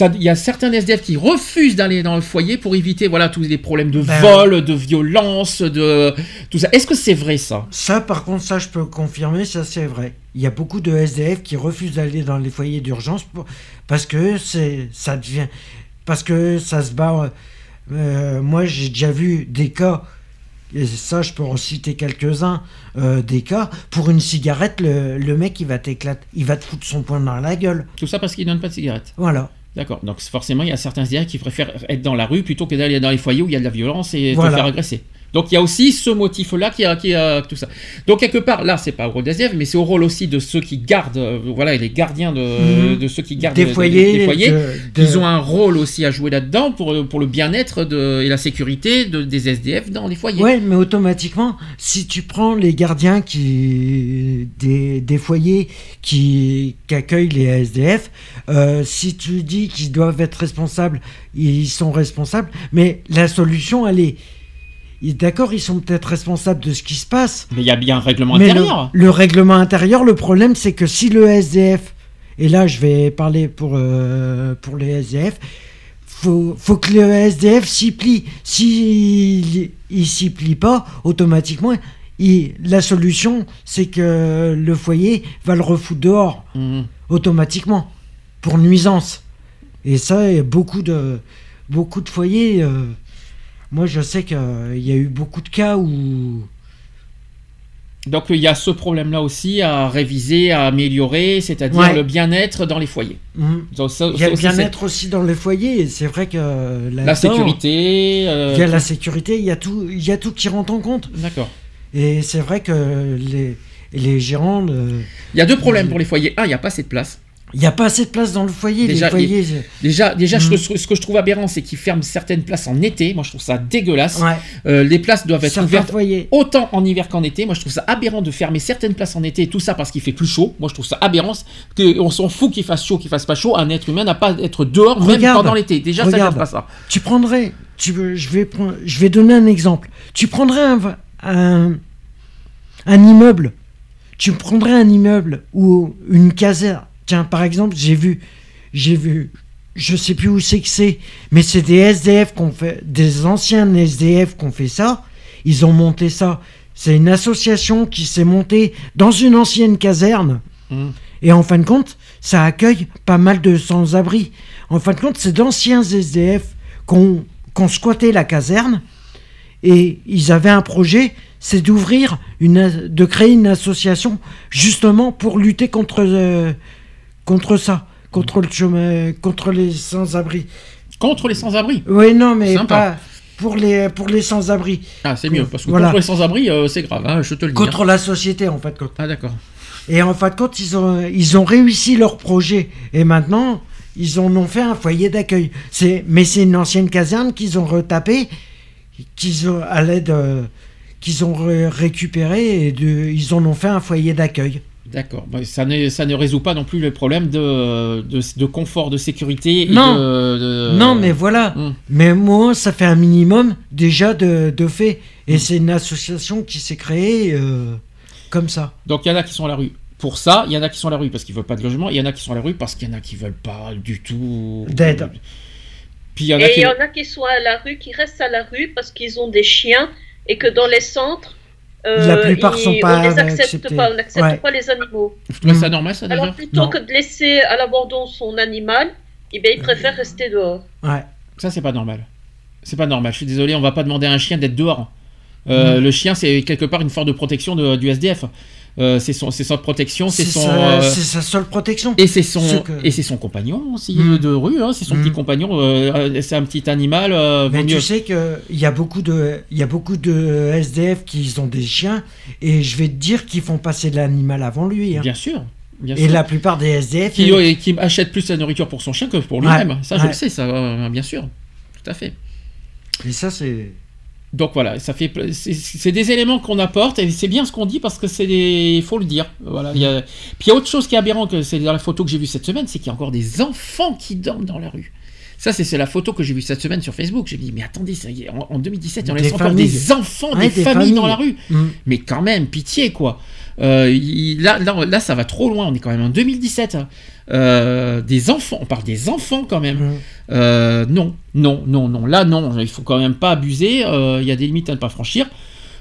Il y a certains SDF qui refusent d'aller dans le foyer pour éviter voilà tous les problèmes de Ben- vol, de violence, de tout ça. Est-ce que c'est vrai ça? Ça, par contre, ça, je peux confirmer, ça, c'est vrai. Il y a beaucoup de SDF qui refusent d'aller dans les foyers d'urgence parce que c'est, ça devient, parce que ça se bat. Euh, moi, j'ai déjà vu des cas, et ça, je peux en citer quelques-uns, euh, des cas, pour une cigarette, le, le mec, il va t'éclater, il va te foutre son poing dans la gueule. Tout ça parce qu'ils donnent pas de cigarettes. Voilà. D'accord. Donc forcément, il y a certains SDF qui préfèrent être dans la rue plutôt que d'aller dans les foyers où il y a de la violence et Voilà. se faire agresser. Donc il y a aussi ce motif-là qui a, qui a tout ça. Donc quelque part, là, c'est pas au rôle des SDF, mais c'est au rôle aussi de ceux qui gardent, euh, voilà, les gardiens de, Mhm. de ceux qui gardent Des foyers, des foyers. de- de- Ils ont un rôle aussi à jouer là-dedans pour, pour le bien-être et la sécurité de- des SDF dans les foyers. Ouais, mais automatiquement, si tu prends les gardiens qui des, des foyers qui, qui accueillent les SDF, euh, si tu dis qu'ils doivent être responsables, ils sont responsables. Mais la solution, elle est, d'accord, ils sont peut-être responsables de ce qui se passe. Mais il y a bien un règlement Mais intérieur. le règlement intérieur, le problème, c'est que si le SDF, et là, je vais parler pour euh, pour les SDF. Faut, faut que le SDF s'y plie. S'il il s'y plie pas, automatiquement, il- la solution, c'est que le foyer va le refoutre dehors, Mhm. automatiquement, pour nuisance. Et ça, il y a beaucoup de, beaucoup de foyers. euh, moi, je sais qu'il y a eu beaucoup de cas où. Donc il y a ce problème-là aussi à réviser, à améliorer, c'est-à-dire Ouais. le bien-être dans les foyers. Mhm. Donc, ça- Il y a le bien-être aussi dans les foyers, et c'est vrai que La là-dedans, sécurité. euh, Il y a la sécurité, il y a tout, il y a tout qui rentre en compte. D'accord. Et c'est vrai que les, les gérants, euh, Il y a deux problèmes pour les foyers. Un, il n'y a pas assez de place. Il n'y a pas assez de place dans le foyer. Déjà, les foyers, c'est- Déjà, déjà je trouve- ce que je trouve aberrant, c'est qu'ils ferment certaines places en été. Moi, je trouve ça dégueulasse. Ouais. Euh, les places doivent être Certains ouvertes foyers. autant en hiver qu'en été. Moi, je trouve ça aberrant de fermer certaines places en été. Tout ça parce qu'il fait plus chaud. Moi, je trouve ça aberrant. Que on s'en fout qu'il fasse chaud, qu'il fasse pas chaud. Un être humain n'a pas à être dehors même pendant l'été. Déjà, ça Regarde. ne pas ça. Tu prendrais, tu je vais prendre, je vais donner un exemple. Tu prendrais un, un, un immeuble, tu prendrais un immeuble ou une caserne. Tiens, par exemple, j'ai vu, j'ai vu, je sais plus où c'est que c'est, mais c'est des SDF qu'on fait, des anciens SDF qu'on fait ça. Ils ont monté ça. C'est une association qui s'est montée dans une ancienne caserne. Mhm. Et en fin de compte, ça accueille pas mal de sans-abri. En fin de compte, c'est d'anciens SDF qui ont, qui ont squatté la caserne et ils avaient un projet, c'est d'ouvrir une, de créer une association justement pour lutter contre, euh, contre ça, contre le chômage, contre les sans-abri. Contre les sans-abri. Oui, non, mais Sympa. pas pour les, pour les sans-abri. Ah, c'est mieux. Parce que Voilà. contre les sans-abri, euh, c'est grave. hein, je te le dis. Contre hein. la société, en fait. Ah, d'accord. Et en fin de compte, ils ont, ils ont réussi leur projet. Et maintenant, ils en ont fait un foyer d'accueil. C'est, mais c'est une ancienne caserne qu'ils ont retapé, qu'ils ont, à l'aide, euh, qu'ils ont ré- récupéré et de, ils en ont fait un foyer d'accueil. D'accord. Bah, ça, ne, ça ne résout pas non plus le problème de, de, de confort, de sécurité. et Non. de- de- Non, mais voilà. Hum. Mais moi, ça fait un minimum déjà de, de fait. Et c'est une association qui s'est créée euh, comme ça. Donc il y en a qui sont à la rue pour ça, il y en a qui sont à la rue parce qu'ils veulent pas de logement, il y en a qui sont à la rue parce qu'il y en a qui veulent pas du tout D'aide. Puis il y en a Et qui il y en a qui sont à la rue, qui restent à la rue parce qu'ils ont des chiens et que dans les centres, La plupart ils- sont pas On les accepte pas, on n'accepte Ouais. pas les animaux. Ça normal, ça, déjà Alors plutôt Non. que de laisser à l'abandon son animal, eh bien, il préfère rester dehors. Ouais. Ça, c'est pas normal. C'est pas normal. Je suis désolé, on va pas demander à un chien d'être dehors. Euh. Le chien, c'est quelque part une forme de protection de- du SDF. Euh, c'est son, c'est sa protection, c'est C'est son. sa, euh, c'est sa seule protection. et c'est son, Ce que- et c'est son compagnon aussi Mm. de rue. hein, c'est son Mm. petit compagnon. euh, euh, c'est un petit animal. euh, Mais mieux. tu sais que il y a beaucoup de, il y a beaucoup de SDF qui ont des chiens et je vais te dire qu'ils font passer l'animal avant lui. hein. Bien sûr. Bien Et sûr. la plupart des SDF, qui, et qui achète plus la nourriture pour son chien que pour lui-même. Ouais, Ça, je le sais, ça, euh, bien sûr. Tout à fait. et ça c'est. Donc voilà, ça fait, c'est- des éléments qu'on apporte et c'est bien ce qu'on dit parce que c'est des, il faut le dire. Voilà. il y a- Puis il y a autre chose qui est aberrant que c'est dans la photo que j'ai vue cette semaine, c'est qu'il y a encore des enfants qui dorment dans la rue. Ça, c'est c'est la photo que j'ai vue cette semaine sur Facebook. J'ai dit, mais attendez, ça y est, en, en 2017, on laisse encore des enfants, Ouais, des, des familles, dans la rue. Mm. Mais quand même, pitié, quoi. Euh, il- là, là, là, ça va trop loin. On est quand même en 2017. hein. Euh, des enfants, on parle des enfants quand même. Euh, non, non, non, non. Là, non, il faut quand même pas abuser. Il y a des limites à ne pas franchir.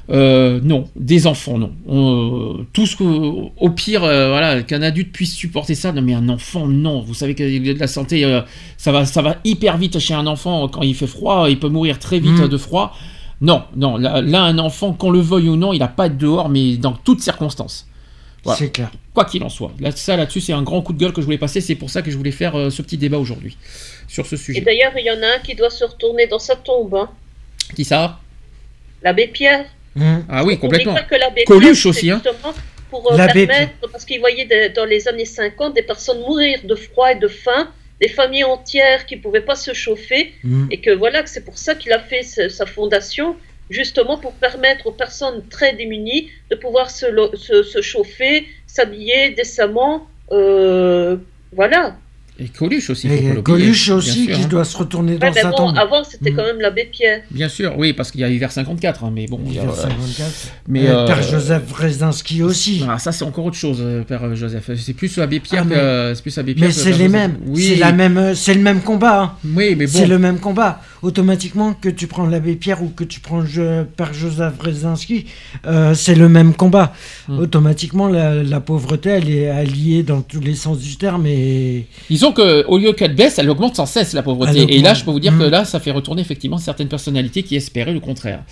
Non, des enfants, non. On- tout ce que, au pire, voilà, qu'un adulte puisse supporter ça, non, mais un enfant, non. Vous savez que de la santé, ça va, ça va hyper vite chez un enfant quand il fait froid, il peut mourir très vite Mm. de froid. Non, non. Là, là, un enfant, qu'on le veuille ou non, il n'a pas de dehors, mais dans toutes circonstances. Voilà. C'est clair. Quoi qu'il en soit. Là, ça, là-dessus, c'est un grand coup de gueule que je voulais passer. C'est pour ça que je voulais faire euh, ce petit débat aujourd'hui sur ce Et sujet. d'ailleurs, il y en a un qui doit se retourner dans sa tombe. hein. Qui ça? L'abbé Pierre. Mm. Ah oui, complètement. pas que l'abbé Coluche Pierre, aussi, hein. Pour euh, permettre, parce qu'il voyait dans les années 50 des personnes mourir de froid et de faim, des familles entières qui ne pouvaient pas se chauffer, Mm. et que voilà, que c'est pour ça qu'il a fait ce- sa fondation, justement pour permettre aux personnes très démunies de pouvoir se, lo- se- se chauffer, s'habiller décemment. euh, voilà. Et Coluche aussi. faut Et l'oublier, Coluche bien aussi sûr, qui hein. doit se retourner Ouais, dans mais sa bon, tombe. avant, c'était Mm. quand même l'abbé Pierre. Bien sûr, oui, parce qu'il y a eu vers 54, hein, mais bon. il y a- Vers 54. Mais, Mais euh, Père Joseph Brzezinski aussi. Ah, ça c'est encore autre chose, euh, Père euh, Joseph. C'est plus Abbé Pierre Ah, que mais- euh, c'est plus Abbé Pierre Mais que c'est les Joseph. mêmes. Oui, C'est la même. euh, C'est le même combat. hein. Oui, mais bon. C'est le même combat. Automatiquement que tu prends l'abbé Pierre ou que tu prends je, Père Joseph Brzezinski, euh, c'est le même combat. Hmm. Automatiquement, la, la pauvreté, elle est alliée dans tous les sens du terme. Et Disons que au lieu qu'elle baisse, elle augmente sans cesse la pauvreté. Et là, je peux vous dire que Mm. là, ça fait retourner effectivement certaines personnalités qui espéraient le contraire.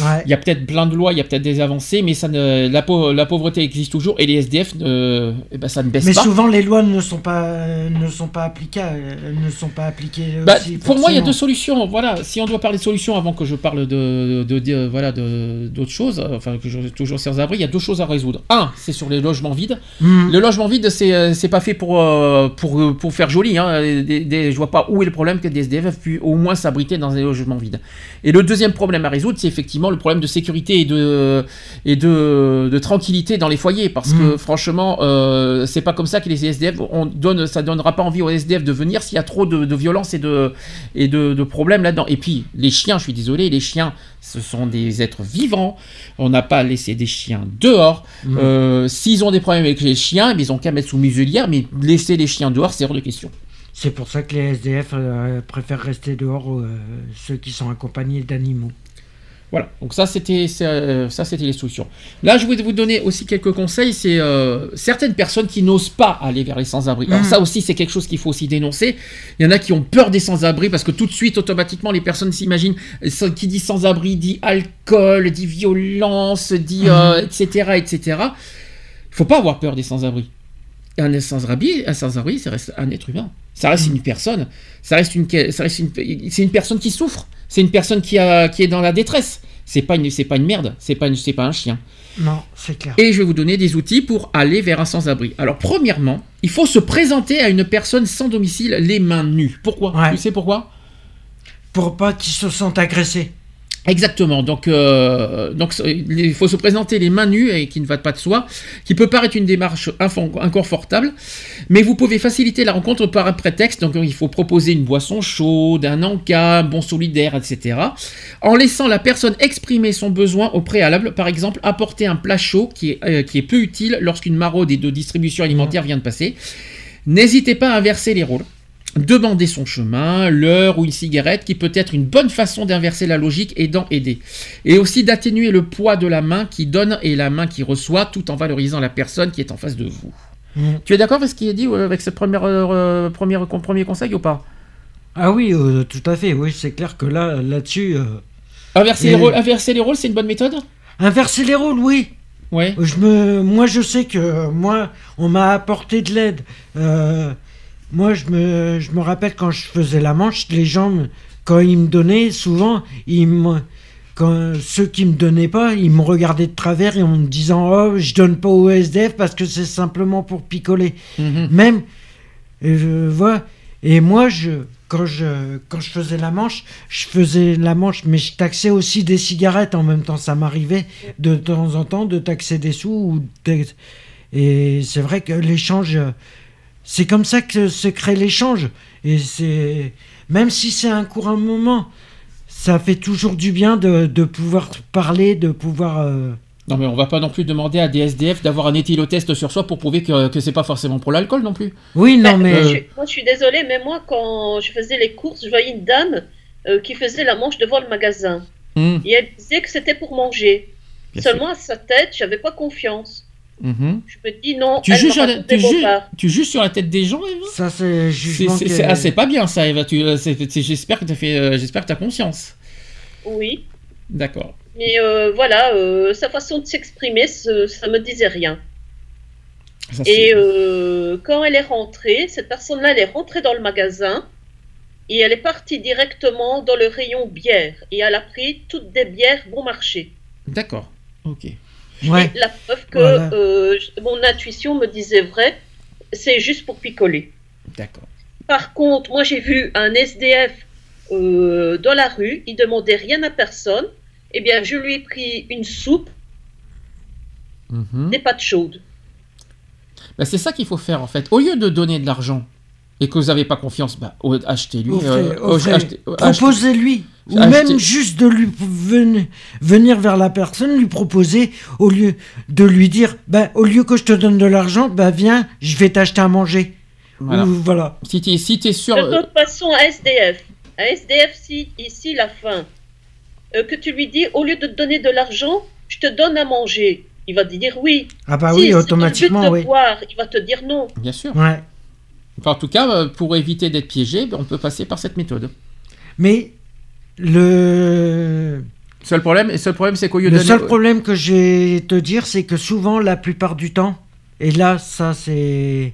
ouais. Il y a peut-être plein de lois, il y a peut-être des avancées, mais ça ne, la, pau- la pauvreté existe toujours et les SDF, eh ben, ça ne baisse Mais pas. souvent, les lois ne sont pas, ne sont pas appliquées. euh, Ne sont pas appliquées Bah, aussi, pour moi, il y a deux solutions. Voilà, si on doit parler de solutions avant que je parle de, de, de- voilà de d'autres choses, euh, enfin que je toujours sans abri, il y a deux choses à résoudre. Un, c'est sur les logements vides. Mm. Le logement vide, c'est euh, c'est pas fait pour euh, pour pour faire joli. Hein. Des, des- je vois pas où est le problème que des SDF puissent au moins s'abriter dans des logements vides. Et le deuxième problème à résoudre, c'est effectivement le problème de sécurité et de et de, de tranquillité dans les foyers, parce que Mm. franchement, euh, c'est pas comme ça que les SDF on donne, ça donnera pas envie aux SDF de venir s'il y a trop de, de violence et de et de, de problèmes là-dedans. Et puis les chiens, je suis désolé, les chiens, ce sont des êtres vivants. On n'a pas laissé des chiens dehors. Mm. Euh, S'ils ont des problèmes avec les chiens, ils ont qu'à mettre sous muselière, mais laisser les chiens dehors, c'est hors de question. C'est pour ça que les SDF euh, préfèrent rester dehors, euh, ceux qui sont accompagnés d'animaux. Voilà, donc ça c'était euh, ça c'était les solutions. Là, je voulais vous donner aussi quelques conseils. C'est euh, certaines personnes qui n'osent pas aller vers les sans-abri. Alors Mhm. ça aussi c'est quelque chose qu'il faut aussi dénoncer. Il y en a qui ont peur des sans-abri parce que tout de suite automatiquement les personnes s'imaginent euh, qui dit sans-abri dit alcool, dit violence, dit euh, etc etc. Il faut pas avoir peur des sans-abri. Un sans-abri, un sans-abri, ça reste un être humain. Ça reste une personne. Ça reste une, ça reste une, c'est une personne qui souffre. C'est une personne qui a, qui est dans la détresse. C'est pas une, c'est pas une merde. C'est pas, une- c'est pas un chien. Non, c'est clair. Et je vais vous donner des outils pour aller vers un sans-abri. Alors, premièrement, il faut se présenter à une personne sans domicile les mains nues. Pourquoi? Ouais. Tu sais pourquoi? Pour pas qu'ils se sentent agressés. Exactement. Donc, euh, donc, il faut se présenter les mains nues et qui ne va pas de soi, qui peut paraître une démarche inconfortable, mais vous pouvez faciliter la rencontre par un prétexte. Donc, il faut proposer une boisson chaude, un encas, un bon solidaire, etc. En laissant la personne exprimer son besoin au préalable. Par exemple, apporter un plat chaud qui est, euh, qui est peu utile lorsqu'une maraude et de distribution alimentaire vient de passer. N'hésitez pas à inverser les rôles. Demander son chemin, l'heure ou une cigarette, qui peut être une bonne façon d'inverser la logique et d'en aider. Et aussi d'atténuer le poids de la main qui donne et la main qui reçoit, tout en valorisant la personne qui est en face de vous. Mm. Tu es d'accord avec ce qui est dit euh, avec ce premier, euh, premier, premier conseil ou pas? Ah oui, euh, tout à fait. Oui, c'est clair que là, là-dessus. euh, Inverser Et- les rôles, inverser les rôles, c'est une bonne méthode? Inverser les rôles, oui. Ouais. Je me, moi, je sais que moi, on m'a apporté de l'aide. Euh, moi, je me, je me rappelle quand je faisais la manche, les gens, quand ils me donnaient, souvent, ils me, quand ceux qui me donnaient pas, ils me regardaient de travers et en me disant, oh, je donne pas au SDF parce que c'est simplement pour picoler. Mhm. Même, et je vois, et moi, je, quand je, quand je faisais la manche, je faisais la manche, mais je taxais aussi des cigarettes en même temps. Ça m'arrivait de temps en temps de taxer des sous. Ou Et c'est vrai que l'échange, euh, c'est comme ça que se crée l'échange. Et c'est, même si c'est un court moment, ça fait toujours du bien de, de pouvoir parler, de pouvoir. euh, Non mais on va pas non plus demander à des SDF d'avoir un éthylotest sur soi pour prouver que, que c'est pas forcément pour l'alcool non plus. Oui, non, Ben, mais. moi, je, suis- moi, je suis désolée, mais moi, quand je faisais les courses, je voyais une dame euh, qui faisait la manche devant le magasin. Mhm. Et elle disait que c'était pour manger. Bien Seulement à sa tête, j'avais pas confiance. Mhm. Je me dis non, Tu, juges, tu, tu sur la tête des gens, Eva? Ça, c'est ah, c'est pas bien ça, Eva. Euh, J'espère que tu fait, euh, que as conscience. Oui. D'accord. Mais euh, voilà, euh, sa façon de s'exprimer, ça me disait rien. Ça, Et euh, quand elle est rentrée, cette personne-là, elle est rentrée dans le magasin et elle est partie directement dans le rayon bière et elle a pris toutes des bières bon marché. D'accord. Ok. Ouais. La preuve que Voilà. euh, mon intuition me disait vrai, c'est juste pour picoler. D'accord. Par contre, moi j'ai vu un SDF euh, dans la rue, il demandait rien à personne. Eh bien, je lui ai pris une soupe, Mhm. des pâtes chaudes. Bah, c'est ça qu'il faut faire en fait. Au lieu de donner de l'argent et que vous n'avez pas confiance, bah, achetez-lui. Offrez- euh, offrez- achetez- euh, achetez- Proposez-lui. Ou même juste de lui ven- venir vers la personne, lui proposer, au lieu de lui dire, bah, au lieu que je te donne de l'argent, bah, viens, je vais t'acheter à manger. Voilà. Ou voilà. Si tu si es sûr. De euh, toute façon, à SDF, à SDF, si ici la fin, euh, que tu lui dis, au lieu de te donner de l'argent, je te donne à manger. Il va te dire oui. Ah bah Si oui, c'est automatiquement, dans le but oui. de boire, il va te dire non. Bien sûr. Ouais. Enfin, en tout cas, euh, pour éviter d'être piégé, on peut passer par cette méthode. Mais le, Seul problème, et seul problème, c'est qu'au lieu le seul problème que j'ai te dire, c'est que souvent, la plupart du temps, et là, ça, c'est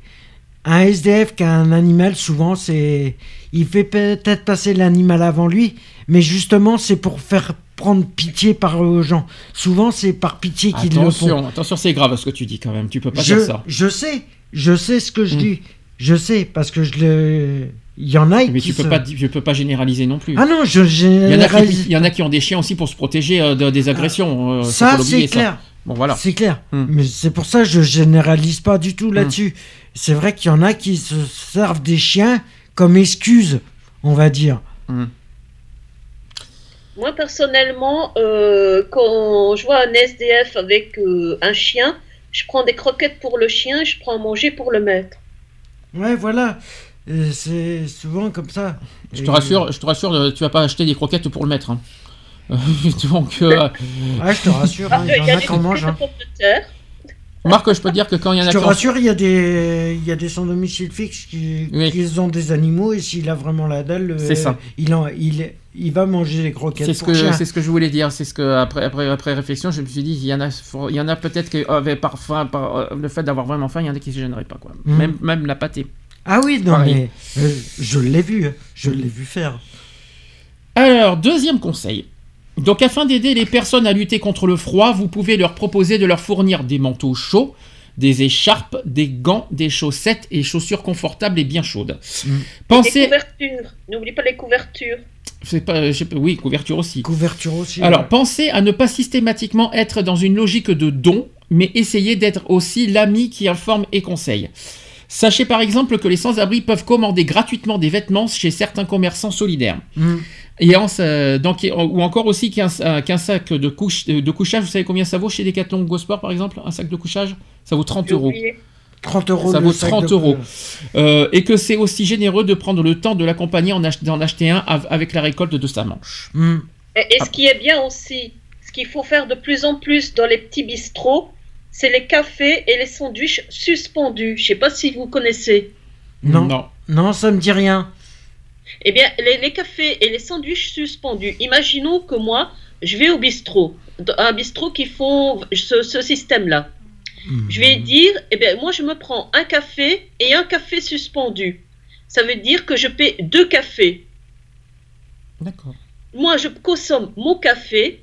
un SDF qui a un animal, souvent, c'est, il fait peut-être passer l'animal avant lui, mais justement, c'est pour faire prendre pitié par aux gens. Souvent, c'est par pitié qu'ils le font. Attention, attention, c'est grave ce que tu dis quand même. Tu peux pas je, dire ça. je sais, je sais ce que je Mm. dis. Je sais, parce que je le. Il y en a Mais qui tu peux se- pas, tu peux pas généraliser non plus. Ah non, je il, y en a qui, généralise. il y en a qui ont des chiens aussi pour se protéger euh, de- des agressions. euh, Ça, c'est clair. Bon, voilà. C'est clair. Mm. Mais c'est pour ça que je généralise pas du tout là-dessus. C'est vrai qu'il y en a qui se servent des chiens comme excuse, on va dire. Mm. Moi, personnellement, euh, quand je vois un SDF avec euh, un chien, je prends des croquettes pour le chien, je prends à manger pour le maître. Ouais, voilà. C'est souvent comme ça. Je Et- te rassure, je te rassure, euh, tu vas pas acheter des croquettes pour le mettre. hein. Donc, euh, (laughs) Ouais, je te rassure, Ah, hein, il il y y en a qui en mangent. de hein. Marc, je peux te dire que quand il y en a Je te rassure, il y a des, il y a des sans domicile fixe qui, Oui. qui ont des animaux et s'il a vraiment la dalle, euh, C'est ça. Il, en, il, il va manger les croquettes. C'est ce pour que c'est ce que je voulais dire. C'est ce que après après après réflexion, je me suis dit il y en a il y en a peut-être qui avaient par faim par euh, le fait d'avoir vraiment faim, il y en a qui se gêneraient pas quoi. Mhm. Même même la pâtée. Ah oui, non Pareil. mais euh, je l'ai vu, je l'ai vu faire. Alors, deuxième conseil. Donc, afin d'aider les personnes à lutter contre le froid, vous pouvez leur proposer de leur fournir des manteaux chauds, des écharpes, des gants, des chaussettes et chaussures confortables et bien chaudes. Mm. Les Pensez, couvertures. N'oublie pas les couvertures. pas- oui, couverture aussi. Couverture aussi. Alors, ouais. pensez à ne pas systématiquement être dans une logique de don, mais essayez d'être aussi l'ami qui informe et conseille. Sachez par exemple que les sans-abri peuvent commander gratuitement des vêtements chez certains commerçants solidaires. Mm. Et en, euh, donc, ou encore aussi qu'un euh, sac de, couche, de couchage, vous savez combien ça vaut chez Decathlon ou Go Sport par exemple Un sac de couchage? Ça vaut 30 J'ai euros. oublié. 30 euros. Ça vaut sac 30 de- euros. Euh, et que c'est aussi généreux de prendre le temps de l'accompagner en ach- d'en acheter un av- avec la récolte de sa manche. Hmm. Et, et ce qui est bien aussi, ce qu'il faut faire de plus en plus dans les petits bistrots, c'est les cafés et les sandwichs suspendus. Je sais pas si vous connaissez. Non. Non. Non, ça me dit rien. Eh bien, les, les cafés et les sandwichs suspendus. Imaginons que moi, je vais au bistrot, un bistrot qui font ce, ce système-là. Je vais dire, eh bien, moi, je me prends un café et un café suspendu. Ça veut dire que je paie deux cafés. D'accord. Moi, je consomme mon café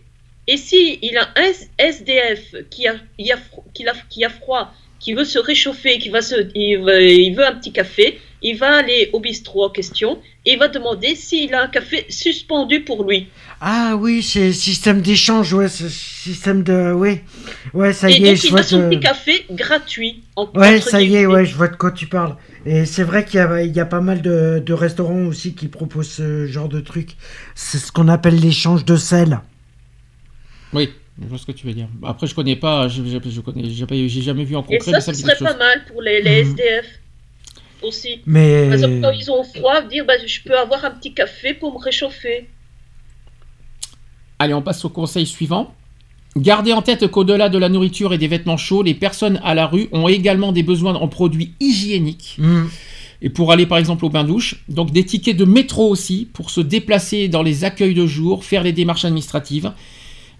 et si il a un SDF qui a, a qui, a, qui a froid, qui veut se réchauffer, qui va se, il, veut, il veut un petit café, il va aller au bistrot en question et il va demander s'il a un café suspendu pour lui. Ah oui, c'est système d'échange, ouais, ce système de. Oui. Ouais, ça et y est, donc, je il vois. a son de- petit café gratuit. en- Ouais, ça y est, ouais, je vois de quoi tu parles. Et c'est vrai qu'il y a, il y a pas mal de, de restaurants aussi qui proposent ce genre de truc. C'est ce qu'on appelle l'échange de sel. Oui, je vois ce que tu veux dire. Après, je connais pas, je, je, je connais, j'ai pas- j'ai jamais vu en Et concret, ça, mais ça ce serait pas chose. mal pour les, les Mhm. SDF aussi. Mais. Par exemple, quand ils ont froid, dire bah, je peux avoir un petit café pour me réchauffer. Allez, on passe au conseil suivant. Gardez en tête qu'au-delà de la nourriture et des vêtements chauds, les personnes à la rue ont également des besoins en produits hygiéniques. Hmm. Et pour aller par exemple au bain-douche, donc des tickets de métro aussi pour se déplacer dans les accueils de jour, faire les démarches administratives.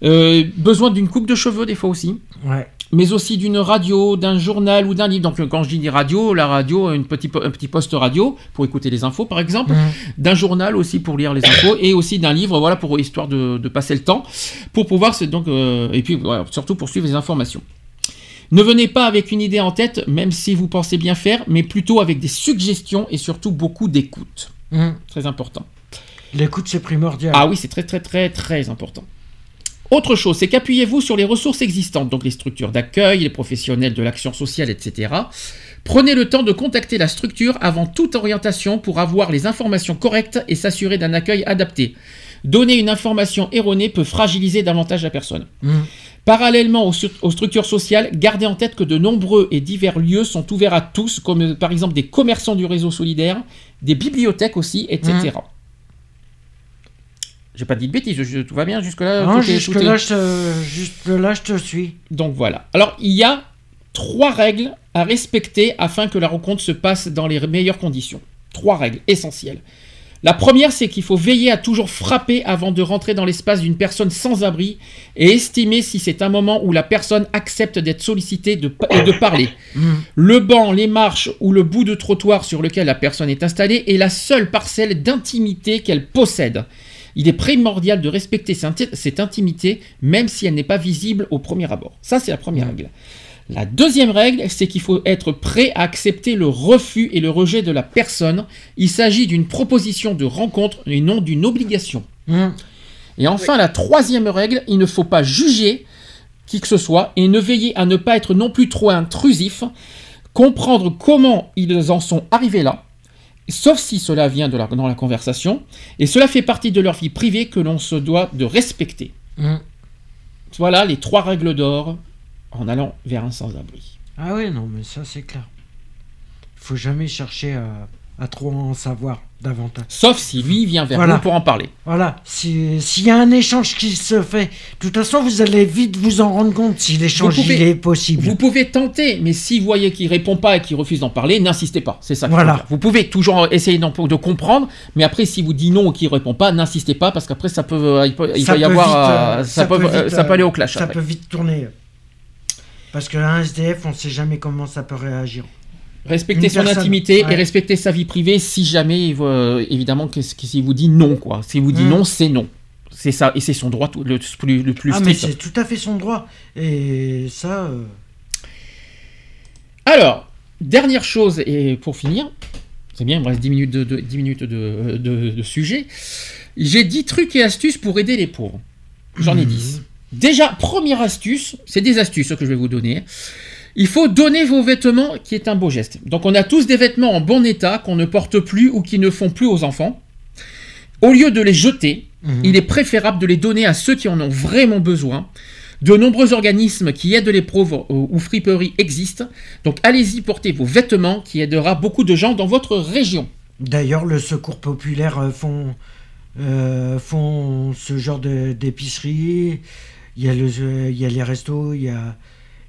Euh, besoin d'une coupe de cheveux des fois aussi, Ouais. mais aussi d'une radio, d'un journal ou d'un livre. Donc euh, quand je dis radio, la radio, une petit, un petit poste radio pour écouter les infos par exemple, Hmm. d'un journal aussi pour lire les infos et aussi d'un livre, voilà pour histoire de, de passer le temps, pour pouvoir se- donc euh, et puis voilà, surtout pour suivre les informations. Ne venez pas avec une idée en tête, même si vous pensez bien faire, mais plutôt avec des suggestions et surtout beaucoup d'écoute. Hmm. Très important. L'écoute, c'est primordial. Ah oui, c'est très très très très important. Autre chose, c'est qu'appuyez-vous sur les ressources existantes, donc les structures d'accueil, les professionnels de l'action sociale, etc. Prenez le temps de contacter la structure avant toute orientation pour avoir les informations correctes et s'assurer d'un accueil adapté. Donner une information erronée peut fragiliser davantage la personne. Hmm. Parallèlement aux structures sociales, gardez en tête que de nombreux et divers lieux sont ouverts à tous, comme euh, par exemple des commerçants du réseau solidaire, des bibliothèques aussi, etc. J'ai pas dit de bêtises, je- tout va bien jusque-là Non, tout est- jusque tout est- là, je te, suis. Donc voilà. Alors il y a trois règles à respecter afin que la rencontre se passe dans les meilleures conditions. Trois règles essentielles. La première, c'est qu'il faut veiller à toujours frapper avant de rentrer dans l'espace d'une personne sans abri et estimer si c'est un moment où la personne accepte d'être sollicitée de et de parler. Hmm. Le banc, les marches ou le bout de trottoir sur lequel la personne est installée est la seule parcelle d'intimité qu'elle possède. Il est primordial de respecter cette intimité, même si elle n'est pas visible au premier abord. Ça, c'est la première règle. La deuxième règle, c'est qu'il faut être prêt à accepter le refus et le rejet de la personne. Il s'agit d'une proposition de rencontre et non d'une obligation. Hmm. Et enfin, la troisième règle, il ne faut pas juger qui que ce soit et ne veiller à ne pas être non plus trop intrusif, comprendre comment ils en sont arrivés là, sauf si cela vient de la- dans la conversation, et cela fait partie de leur vie privée que l'on se doit de respecter. Hmm. Voilà les trois règles d'or en allant vers un sans-abri. Ah oui, non, mais ça, c'est clair. Il faut jamais chercher à, à trop en savoir davantage. Sauf si lui vient vers Voilà. nous pour en parler. Voilà, si- s'il y a un échange qui se fait, de toute façon, vous allez vite vous en rendre compte si l'échange est possible. Vous pouvez tenter, mais si vous voyez qu'il répond pas et qu'il refuse d'en parler, n'insistez pas. C'est ça. faut Voilà. dire. Vous pouvez toujours essayer de comprendre, mais après, si vous dit non ou qu'il répond pas, n'insistez pas parce qu'après, ça peut, euh, il peut, il Ça va y peut avoir, vite, euh, euh, ça, peut, euh, vite, ça peut euh, aller au clash. Ça après. peut vite tourner. Parce qu'un SDF, on sait jamais comment ça peut réagir. Respecter Une son personne, intimité ouais. et respecter sa vie privée. Si jamais, euh, évidemment, que, que s'il vous dit non, quoi. S'il vous dit Mm. non, c'est non. C'est ça, et c'est son droit le plus, le plus ah, mais strict. c'est tout à fait son droit. Et ça. euh, Alors, dernière chose, et pour finir, c'est bien, il me reste 10 minutes de, de- 10 minutes de, de- de sujet. J'ai 10 trucs et astuces pour aider les pauvres. J'en ai 10. Déjà, première astuce, c'est des astuces que je vais vous donner. Il faut donner vos vêtements, qui est un beau geste. Donc, on a tous des vêtements en bon état qu'on ne porte plus ou qui ne font plus aux enfants. Au lieu de les jeter, Mhm. il est préférable de les donner à ceux qui en ont vraiment besoin. De nombreux organismes qui aident les pauvres ou friperies existent. Donc allez-y porter vos vêtements qui aidera beaucoup de gens dans votre région. D'ailleurs, le secours populaire euh, font, euh, font ce genre de- d'épicerie. Il y a les restos, il y a,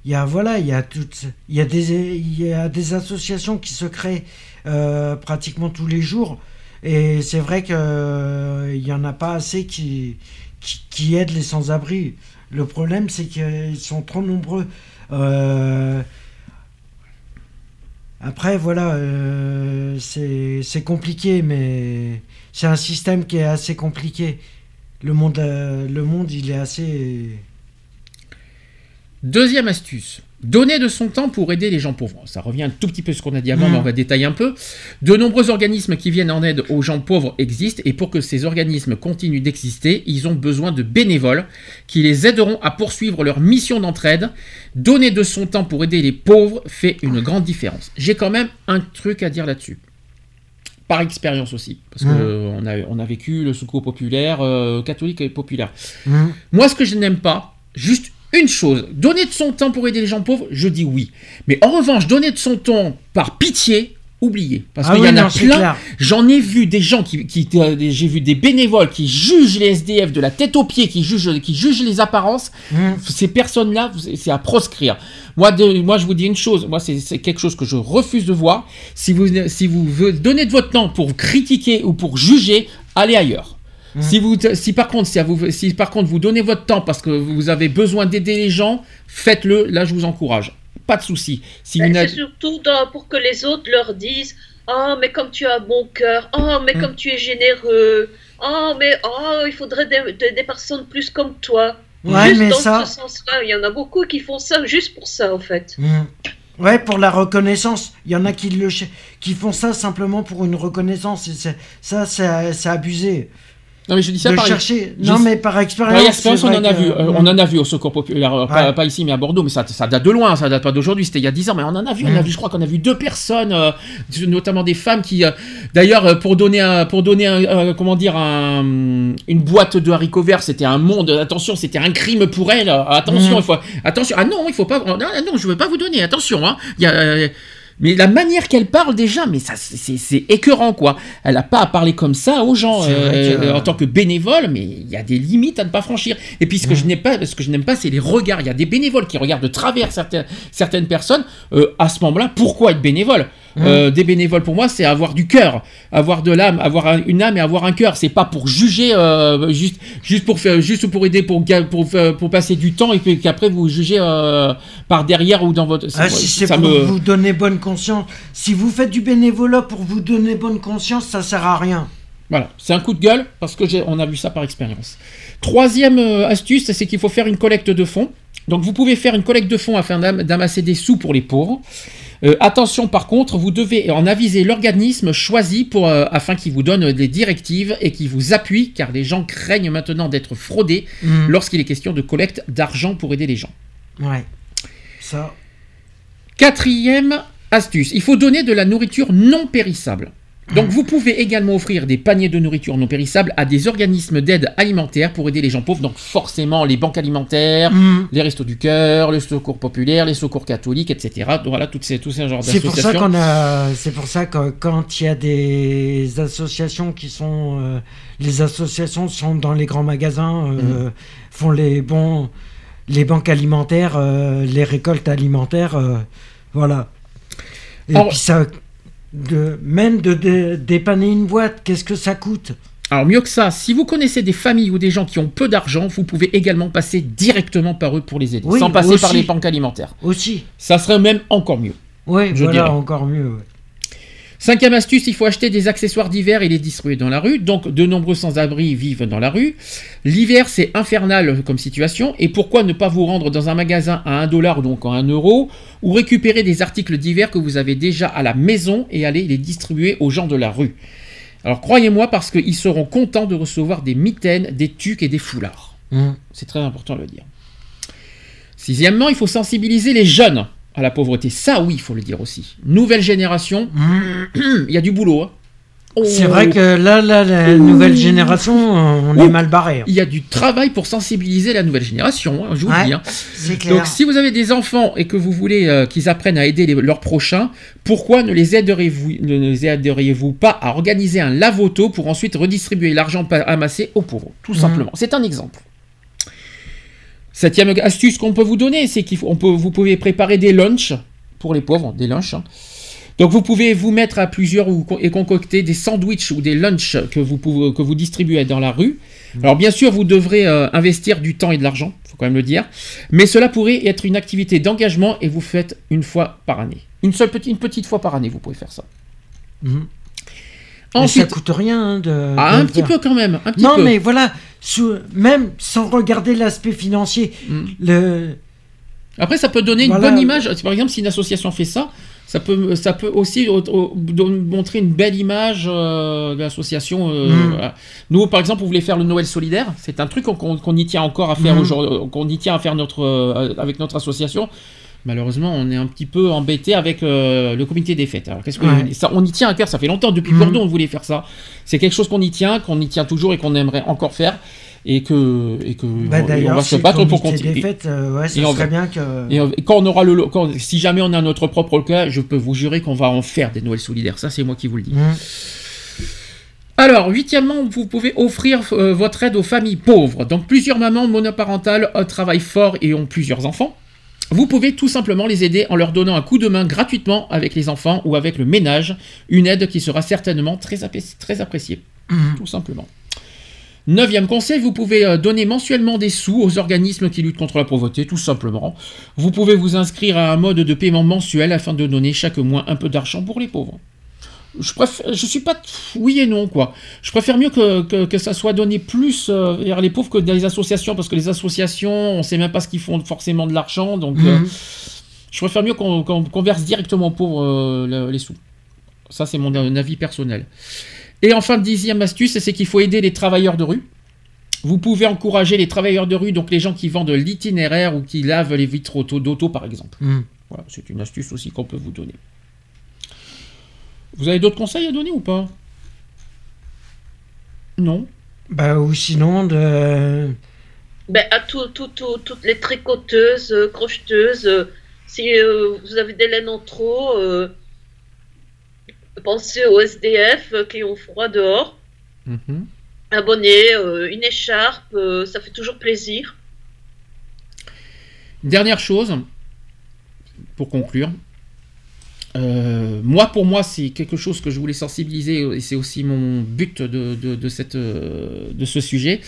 il y a, voilà, il y a toutes, il y a des, il y a des associations qui se créent euh, pratiquement tous les jours. Et c'est vrai qu'il n'y en a pas assez qui, qui, aident les sans-abri. Le problème, c'est qu'ils sont trop nombreux. Euh, après, voilà, euh, c'est compliqué, mais c'est un système qui est assez compliqué. Le monde, euh, le monde il est assez... Deuxième astuce. Donner de son temps pour aider les gens pauvres. Ça revient un tout petit peu à ce qu'on a dit avant, Mm. mais on va détailler un peu. De nombreux organismes qui viennent en aide aux gens pauvres existent, et pour que ces organismes continuent d'exister, ils ont besoin de bénévoles qui les aideront à poursuivre leur mission d'entraide. Donner de son temps pour aider les pauvres fait une grande différence. J'ai quand même un truc à dire là-dessus. Par expérience aussi, parce qu'on a, on a vécu le secours populaire, euh, catholique et populaire. Mhm. Moi, ce que je n'aime pas, juste une chose, donner de son temps pour aider les gens pauvres, je dis oui. Mais en revanche, donner de son temps par pitié, oubliez. Parce Ah qu'il oui, y en a plein. J'en ai vu des gens qui, qui- euh, j'ai vu des bénévoles qui jugent les SDF de la tête aux pieds, qui jugent, qui jugent les apparences. Mhm. Ces personnes-là, c'est à proscrire. Moi, de- moi, je vous dis une chose. Moi, c'est quelque chose que je refuse de voir. Si vous, si vous veux donner de votre temps pour critiquer ou pour juger, allez ailleurs. Mhm. Si, vous, si, par contre, si, à vous, si par contre vous donnez votre temps parce que vous avez besoin d'aider les gens, faites-le. Là, je vous encourage. Pas de souci. Si Ben, c'est surtout dans- pour que les autres leur disent Oh, mais comme tu as un bon cœur, oh, mais Mm. comme tu es généreux, oh, mais oh, il faudrait des, des- des personnes plus comme toi. Ouais, juste mais dans ça- ce sens-là, il y en a beaucoup qui font ça juste pour ça, en fait. Mhm. Ouais, pour la reconnaissance. Il y en a qui, le, qui font ça simplement pour une reconnaissance. Et ça, c'est c'est abusé. Non, mais je dis ça de par chercher. Non, mais par expérience. Par expérience, on en a que- vu. euh, on en a vu au secours populaire, euh, pas, Ouais. pas ici, mais à Bordeaux. Mais ça, ça date de loin, ça date pas d'aujourd'hui. C'était il y a 10 ans, mais on en a vu. On a vu, je crois qu'on a vu deux personnes, euh, notamment des femmes qui, euh, d'ailleurs, pour donner, un, pour donner, un, comment dire, un, une boîte de haricots verts, c'était un monde. Attention, c'était un crime pour elles. Attention, il faut, attention. Ah non, il faut pas. Ah non, je veux pas vous donner. Attention, hein. Il y a, mais la manière qu'elle parle déjà, mais ça, c'est- écœurant, quoi. Elle n'a pas à parler comme ça aux gens euh, en tant que bénévole, mais il y a des limites à ne pas franchir. Et puis ce que je n'aime pas, ce que je n'aime pas, c'est les regards. Il y a des bénévoles qui regardent de travers certaines, certaines personnes. Euh, à ce moment-là, pourquoi être bénévole? Euh, Des bénévoles pour moi, c'est avoir du cœur, avoir de l'âme, avoir un- une âme et avoir un cœur. C'est pas pour juger, euh, juste, juste pour faire, juste pour aider, pour pour, passer du temps et puis qu'après vous jugez euh, par derrière ou dans votre. Ah, si c'est pour me- vous donner bonne conscience. Si vous faites du bénévolat pour vous donner bonne conscience, ça sert à rien. Voilà, c'est un coup de gueule parce que on a vu ça par expérience. Troisième astuce, c'est qu'il faut faire une collecte de fonds. Donc vous pouvez faire une collecte de fonds afin d'am- d'amasser des sous pour les pauvres. Euh, attention par contre, vous devez en aviser l'organisme choisi pour, euh, afin qu'il vous donne des directives et qu'il vous appuie car les gens craignent maintenant d'être fraudés Mhm. lorsqu'il est question de collecte d'argent pour aider les gens. Ouais. Ça. Quatrième astuce, il faut donner de la nourriture non périssable. Donc vous pouvez également offrir des paniers de nourriture non périssable à des organismes d'aide alimentaire pour aider les gens pauvres. Donc forcément les banques alimentaires, Mhm. les restos du cœur, le secours populaire, les secours catholiques, etc. Donc voilà, toutes ces, tous ces genres C'est pour ça d'associations. qu'on a. C'est pour ça que quand il y a des associations qui sont, euh, les associations sont dans les grands magasins, euh, Mhm. font les bons, les banques alimentaires, euh, les récoltes alimentaires, voilà. Et Alors- puis ça, de, même de, dé- dépanner une boîte, qu'est-ce que ça coûte? Alors mieux que ça, si vous connaissez des familles ou des gens qui ont peu d'argent, vous pouvez également passer directement par eux pour les aider, Oui, sans passer aussi. par les banques alimentaires. Aussi. Ça serait même encore mieux. Oui, Je voilà, dirais. encore mieux. ouais. Cinquième astuce, il faut acheter des accessoires d'hiver et les distribuer dans la rue. Donc, de nombreux sans-abri vivent dans la rue. L'hiver, c'est infernal comme situation. Et pourquoi ne pas vous rendre dans un magasin à 1 dollar, donc à 1 euro, ou récupérer des articles d'hiver que vous avez déjà à la maison et aller les distribuer aux gens de la rue? Alors, croyez-moi, parce qu'ils seront contents de recevoir des mitaines, des tuques et des foulards. Mhm. C'est très important de le dire. Sixièmement, il faut sensibiliser les jeunes à la pauvreté. Ça, oui, il faut le dire aussi. Nouvelle génération, Mhm. il y a du boulot. hein. C'est vrai que là, là, la nouvelle génération, on est Oh. mal barré. Il y a du travail pour sensibiliser la nouvelle génération, hein, je vous le dis. hein. clair. Donc si vous avez des enfants et que vous voulez euh, qu'ils apprennent à aider les- leurs prochains, pourquoi ne les aideriez-vous pas à organiser un lavoto pour ensuite redistribuer l'argent amassé aux pauvres Tout Mhm. simplement. C'est un exemple. Septième astuce qu'on peut vous donner, c'est qu'il faut, on peut, vous pouvez préparer des lunchs pour les pauvres, des lunchs. hein. Donc vous pouvez vous mettre à plusieurs ou, et concocter des sandwichs ou des lunchs que vous, pouvez, que vous distribuez dans la rue. Alors bien sûr, vous devrez euh, investir du temps et de l'argent, faut quand même le dire. Mais cela pourrait être une activité d'engagement et vous faites une fois par année. Une seule petite, une petite fois par année, vous pouvez faire ça. Mais ça coûte rien hein, de. ah, de un petit faire. peu quand même, un petit Non, peu. mais voilà, sous- même sans regarder l'aspect financier, Mm. le. Après, ça peut donner Voilà. une bonne image. Par exemple, si une association fait ça, ça peut, ça peut aussi au- au- don- montrer une belle image euh, de l'association. euh, Mm. voilà. Nous, par exemple, on voulait faire le Noël solidaire. C'est un truc qu'on qu'on y tient encore à faire Mm. aujourd'hui, qu'on y tient à faire notre, euh, avec notre association. Malheureusement, on est un petit peu embêté avec euh, le comité des fêtes. Alors, qu'est-ce que Ouais. ça, on y tient à cœur. Ça fait longtemps depuis Mhm. Bordeaux, on voulait faire ça. C'est quelque chose qu'on y tient, qu'on y tient toujours et qu'on aimerait encore faire. Et que, et que Bah, on- et on D'ailleurs, va se battre pour continuer. des fêtes, euh, ouais, ça Et serait bien que. Et, quand on aura le, quand- si jamais on a notre propre local, je peux vous jurer qu'on va en faire des Noëls solidaires. Ça, c'est moi qui vous le dis. Mm. Alors, huitièmement, vous pouvez offrir euh, votre aide aux familles pauvres. Donc, plusieurs mamans monoparentales travaillent fort et ont plusieurs enfants. Vous pouvez tout simplement les aider en leur donnant un coup de main gratuitement avec les enfants ou avec le ménage. Une aide qui sera certainement très, appréciée. Mhm. Tout simplement. Neuvième conseil, vous pouvez euh, donner mensuellement des sous aux organismes qui luttent contre la pauvreté, tout simplement. Vous pouvez vous inscrire à un mode de paiement mensuel afin de donner chaque mois un peu d'argent pour les pauvres. Je préfère, je suis pas oui et non quoi. Je préfère mieux que, que, que ça soit donné plus euh, vers les pauvres que dans les associations parce que les associations, on sait même pas ce qu'ils font forcément de l'argent donc euh, Mhm. je préfère mieux qu'on verse directement aux pauvres euh, le- les sous. Ça, c'est mon avis personnel. Et enfin, dixième astuce, c'est qu'il faut aider les travailleurs de rue. Vous pouvez encourager les travailleurs de rue, donc les gens qui vendent l'itinéraire ou qui lavent les vitres auto- d'auto, par exemple. Mm. Voilà, c'est une astuce aussi qu'on peut vous donner. Vous avez d'autres conseils à donner ou pas? Non? Bah, ou sinon, de. Ben, à tout- tout- tout- toutes les tricoteuses, euh, crocheteuses, euh, si euh, vous avez des laines en trop, euh, pensez aux SDF euh, qui ont froid dehors. Un bonnet, euh, une écharpe, euh, ça fait toujours plaisir. Dernière chose, pour conclure. Euh, moi, pour moi, c'est quelque chose que je voulais sensibiliser et c'est aussi mon but de, de, de cette, euh, de ce sujet.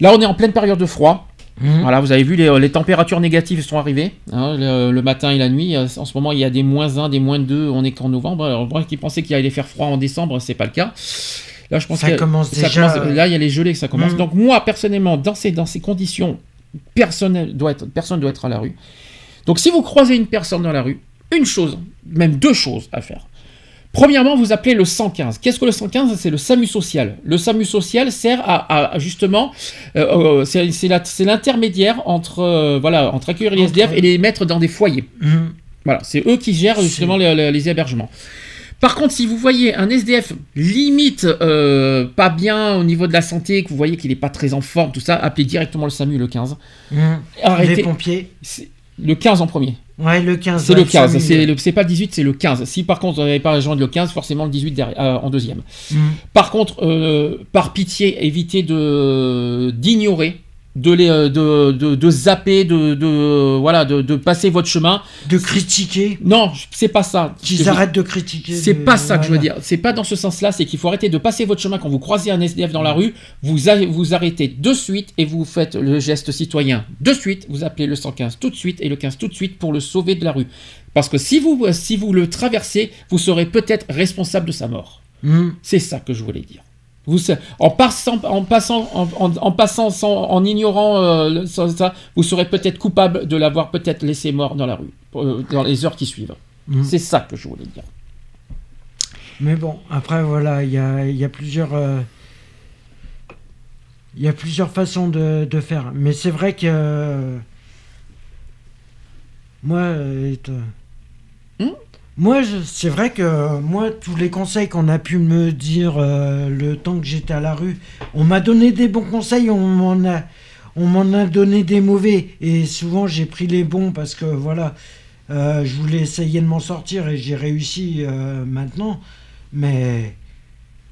Là, on est en pleine période de froid. Mhm. Voilà, vous avez vu, les, les températures négatives sont arrivées hein, le, le matin et la nuit. Euh, En ce moment, il y a des moins 1, des moins 2, on est qu'en novembre. Alors, moi qui pensais qu'il allait faire froid en décembre, c'est pas le cas. Là, je pense Ça que commence ça déjà, commence- là, il y a les gelées que ça commence. Mhm. Donc, moi, personnellement, dans ces, dans ces conditions, personne doit être, personne doit être à la rue. Donc, si vous croisez une personne dans la rue, une chose, même deux choses à faire. Premièrement, vous appelez le 115. Qu'est-ce que le 115 C'est le SAMU social. Le SAMU social sert à, justement, euh, euh, c'est l'intermédiaire entre, euh, voilà, entre accueillir les SDF et les mettre dans des foyers. Mhm. Voilà, c'est eux qui gèrent justement les, les- les hébergements. Par contre, si vous voyez un SDF limite euh, pas bien au niveau de la santé, que vous voyez qu'il n'est pas très en forme, tout ça, appelez directement le SAMU le 15. Mhm. Arrêtez. Les pompiers. Le 15 en premier. Ouais, le 15. C'est ouais, le 15, SAMU. c'est le- c'est pas le 18, c'est le 15. Si par contre vous n'avez pas rejoint le 15, forcément le 18 derrière, euh, en deuxième. Mhm. Par contre, euh, par pitié, évitez de d'ignorer, de, les, euh, de, de, de zapper, de, de voilà, de, de passer votre chemin. De critiquer. Non, c'est pas ça. Qu'ils arrêtent de critiquer. C'est pas ça que je veux dire. C'est pas dans ce sens-là. C'est qu'il faut arrêter de passer votre chemin quand vous croisez un SDF dans la rue. Vous, vous arrêtez de suite et vous faites le geste citoyen de suite. Vous appelez le 115 tout de suite et le 15 tout de suite pour le sauver de la rue. Parce que si vous, si vous le traversez, vous serez peut-être responsable de sa mort. Mhm. C'est ça que je voulais dire. Vous, en passant, en passant, en, en- en passant, sans- en ignorant euh, le- ça, ça, vous serez peut-être coupable de l'avoir peut-être laissé mort dans la rue euh, dans les heures qui suivent. Mhm. C'est ça que je voulais dire. Mais bon, après, voilà, il y a, il y a plusieurs. euh, Il y a plusieurs façons de, de faire. Mais c'est vrai que. euh, Moi. euh, Hmm? Moi, c'est vrai que moi, tous les conseils qu'on a pu me dire euh, le temps que j'étais à la rue, on m'a donné des bons conseils, on m'en a, donné des mauvais. Et souvent, j'ai pris les bons parce que voilà, euh, je voulais essayer de m'en sortir et j'ai réussi euh, maintenant. Mais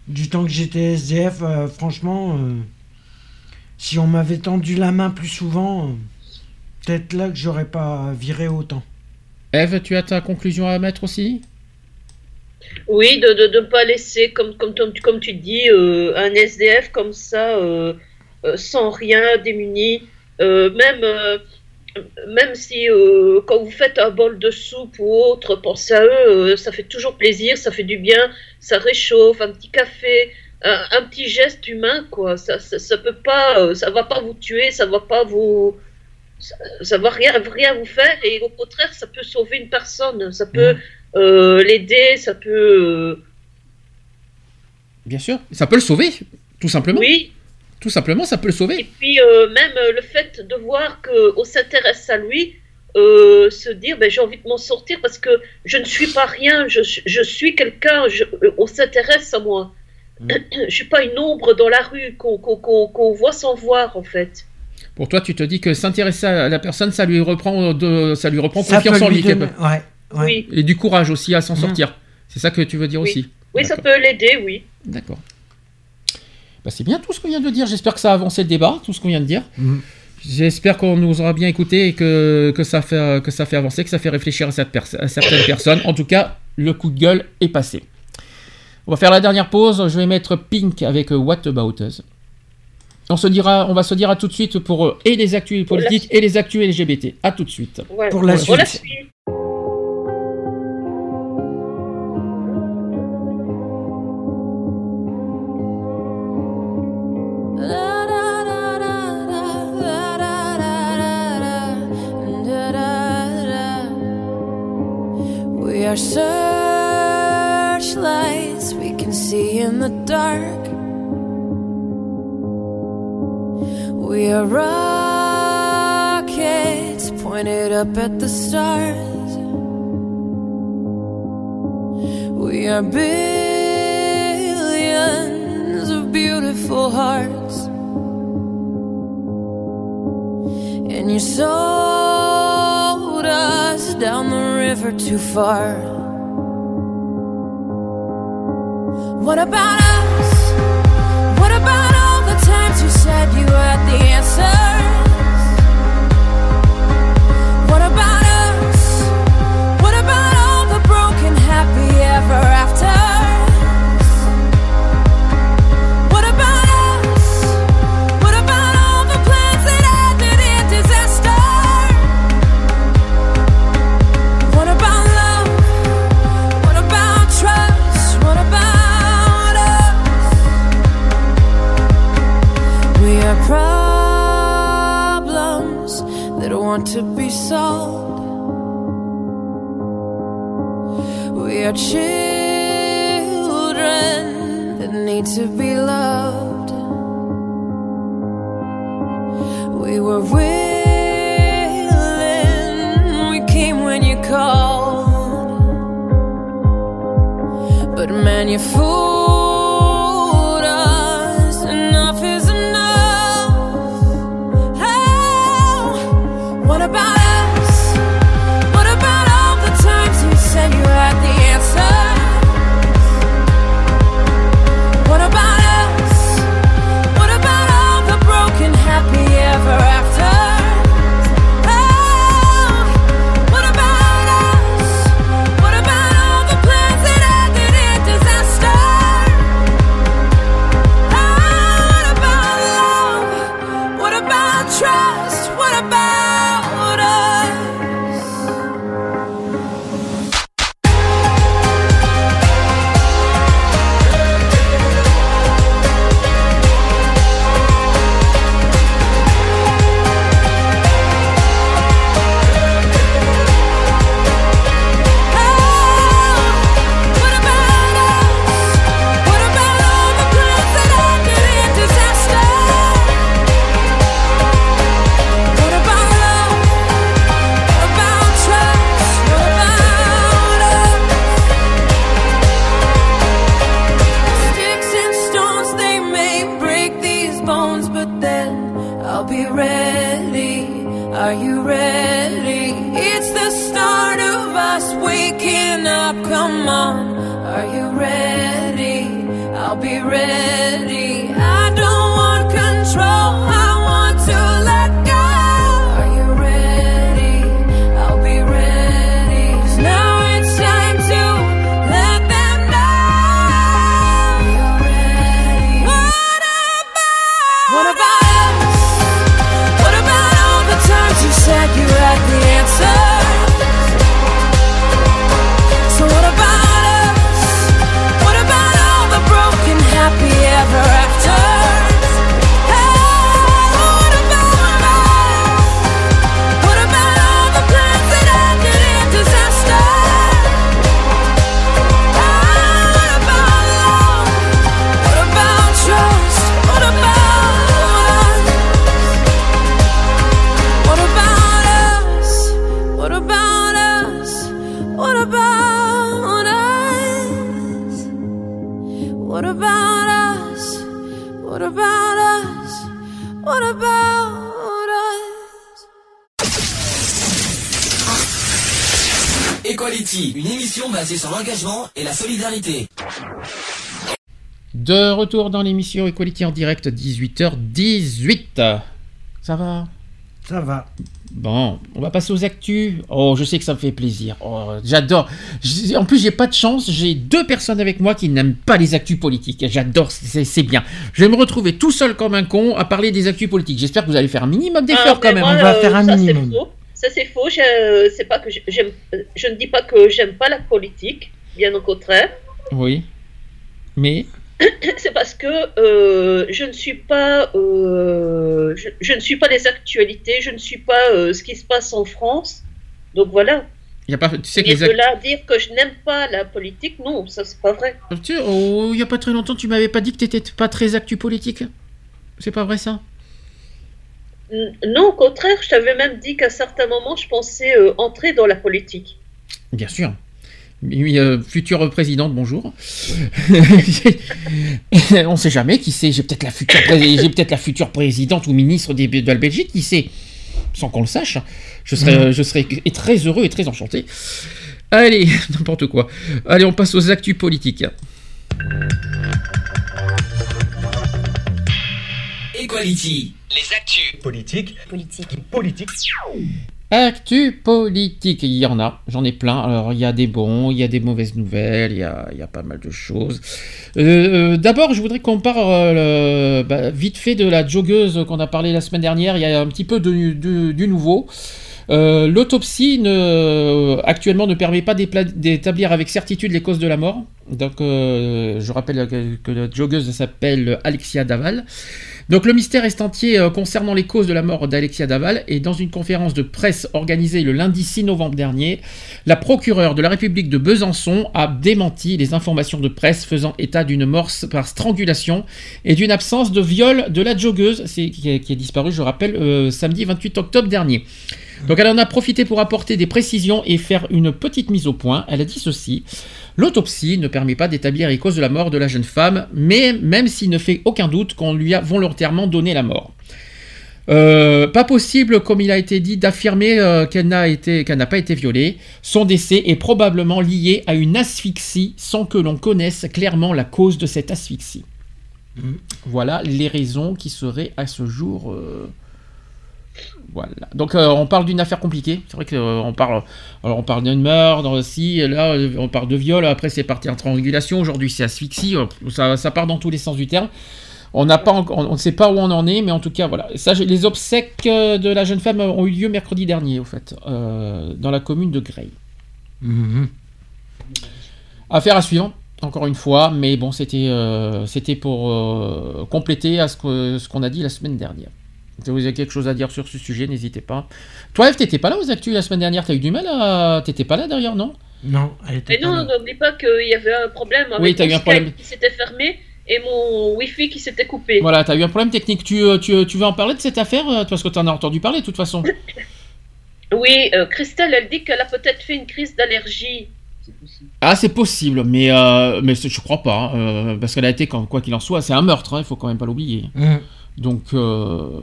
du temps que j'étais SDF, euh, franchement, euh, si on m'avait tendu la main plus souvent, euh, peut-être là que j'aurais pas viré autant. Eve, tu as ta conclusion à mettre aussi? Oui, de ne de, pas laisser, comme, comme, comme, tu- dis, euh, un SDF comme ça, euh, euh, sans rien, démuni. Même, même si quand vous faites un bol de soupe ou autre, pensez à eux, ça fait toujours plaisir, ça fait du bien, ça réchauffe, un petit café, un, petit geste humain, quoi. Ça, ça, ça peut pas, ça va pas vous tuer, ça va pas vous. Ça, ça va rien, rien vous faire et au contraire, ça peut sauver une personne, ça peut euh, l'aider, ça peut. euh, Bien sûr. Ça peut le sauver, tout simplement. Oui. Tout simplement, ça peut le sauver. Et puis euh, même le fait de voir qu'on s'intéresse à lui, euh, se dire ben, j'ai envie de m'en sortir parce que je ne suis pas rien, je, suis- je suis quelqu'un, on s'intéresse à moi. (clears throat) je suis pas une ombre dans la rue qu'on voit sans voir en fait. Pour toi, tu te dis que s'intéresser à la personne, ça lui reprend, de, ça lui reprend Ça confiance en lui lui. donner- quelque- ouais, ouais. Oui. Et du courage aussi à s'en Mhm. sortir. C'est ça que tu veux dire Oui. aussi Oui, ça peut l'aider, oui. D'accord. Bah, c'est bien tout ce qu'on vient de dire. J'espère que ça a avancé le débat, tout ce qu'on vient de dire. Mhm. J'espère qu'on nous aura bien écouté et que, que, ça fait, que ça fait avancer, que ça fait réfléchir à, cette perso- à certaines (coughs) personnes. En tout cas, le coup de gueule est passé. On va faire la dernière pause. Je vais mettre Pink avec What About Us. On, se dira, on va se dire à tout de suite pour euh, et les actus politiques et les actus LGBT. À tout de suite. Voilà. Pour la Pour la suite. suite. We are searchlights we can see in the dark. We are rockets pointed up at the stars. We are billions of beautiful hearts. And you sold us down the river too far. What about us? What about you you had the answers? What about us? What about all the broken happy ever after? Want to be sold. We are children that need to be loved. We were willing, we came when you called. But man, you fooled émission basée sur l'engagement et la solidarité. De retour dans l'émission Equality en direct, 18h18. Ça va? Ça va. Bon, on va passer aux actus. Oh, je sais que ça me fait plaisir. Oh, j'adore. J'ai- En plus, j'ai pas de chance. J'ai deux personnes avec moi qui n'aiment pas les actus politiques. J'adore, c'est c'est bien. Je vais me retrouver tout seul comme un con à parler des actus politiques. J'espère que vous allez faire un minimum d'efforts Ah, quand même. moi, on va euh, faire un ça, minimum. Ça c'est faux. Je, pas que j'aime. Je ne dis pas que j'aime pas la politique. Bien au contraire. Oui. Mais (clears throat) c'est parce que euh, je ne suis pas, euh, je, je ne suis pas les actualités, je ne suis pas euh, ce qui se passe en France. Donc voilà. il y a pas. Tu sais que les de là dire que je n'aime pas la politique, non, ça c'est pas vrai. Tu sais, oh, il y a pas très longtemps, tu m'avais pas dit que t'étais pas très actu politique. C'est pas vrai ça? Non, au contraire, je t'avais même dit qu'à certains moments, je pensais euh, entrer dans la politique. Bien sûr. Oui, euh, future présidente, bonjour. (laughs) On sait jamais, qui sait, j'ai peut-être la future pré- j'ai peut-être la future présidente ou ministre des- de la Belgique, qui sait, sans qu'on le sache. Je serais, euh, je serais très heureux et très enchanté. Allez, (laughs) n'importe quoi. Allez, on passe aux actus politiques. Equality, les actus. Politique. Politique. Politique. Actu politique, il y en a, j'en ai plein. Alors, il y a des bons, il y a des mauvaises nouvelles, il y a, il y a pas mal de choses. Euh, euh, D'abord, je voudrais qu'on parle euh, bah, vite fait de la joggeuse qu'on a parlé la semaine dernière. Il y a un petit peu de, de- du nouveau. Euh, L'autopsie actuellement ne permet pas d'établir avec certitude les causes de la mort. Donc, euh, je rappelle que, que la joggeuse s'appelle Alexia Daval. Donc le mystère est entier euh, concernant les causes de la mort d'Alexia Daval et dans une conférence de presse organisée le lundi 6 novembre dernier, la procureure de la République de Besançon a démenti les informations de presse faisant état d'une mort par strangulation et d'une absence de viol de la joggeuse qui, est, qui disparue, je rappelle, euh, samedi 28 octobre dernier. Donc elle en a profité pour apporter des précisions et faire une petite mise au point. Elle a dit ceci. L'autopsie ne permet pas d'établir les causes de la mort de la jeune femme, mais même s'il ne fait aucun doute qu'on lui a volontairement donné la mort. Euh, pas possible, comme il a été dit, d'affirmer euh, qu'elle n'a pas été violée. Son décès est probablement lié à une asphyxie sans que l'on connaisse clairement la cause de cette asphyxie. Voilà les raisons qui seraient à ce jour. euh, Voilà. Donc euh, on parle d'une affaire compliquée. C'est vrai qu'on parle, alors on parle d'un meurtre aussi. Là, euh, on parle de viol. Après, c'est parti en triangulation. Aujourd'hui, c'est asphyxie. euh, Ça, ça part dans tous les sens du terme. On n'a pas, enc- on on ne sait pas où on en est, mais en tout cas, voilà. Ça, les obsèques euh, de la jeune femme ont eu lieu mercredi dernier, au fait, euh, dans la commune de Grey. Affaire à suivre, encore une fois, mais bon, c'était euh, pour euh, compléter à ce que- ce qu'on a dit la semaine dernière. Si vous avez quelque chose à dire sur ce sujet, n'hésitez pas. Toi, Eve, t'étais pas là aux actus la semaine dernière, t'as eu du mal à... T'étais pas là d'ailleurs, non? Non, elle était Mais non, n'oublie pas qu'il y avait un problème avec Oui, t'as mon eu un problème. qui s'était fermé et mon Wi-Fi qui s'était coupé. Voilà, t'as eu un problème technique. Tu, euh, tu, tu veux en parler de cette affaire euh, Parce que t'en as entendu parler de toute façon? (coughs) Oui, euh, Christelle, elle dit qu'elle a peut-être fait une crise d'allergie. Ah, c'est possible, mais, euh, mais je crois pas. hein, euh, parce qu'elle a été, quand- quoi qu'il en soit, c'est un meurtre, hein, il faut quand même pas l'oublier. Mm. Donc, euh,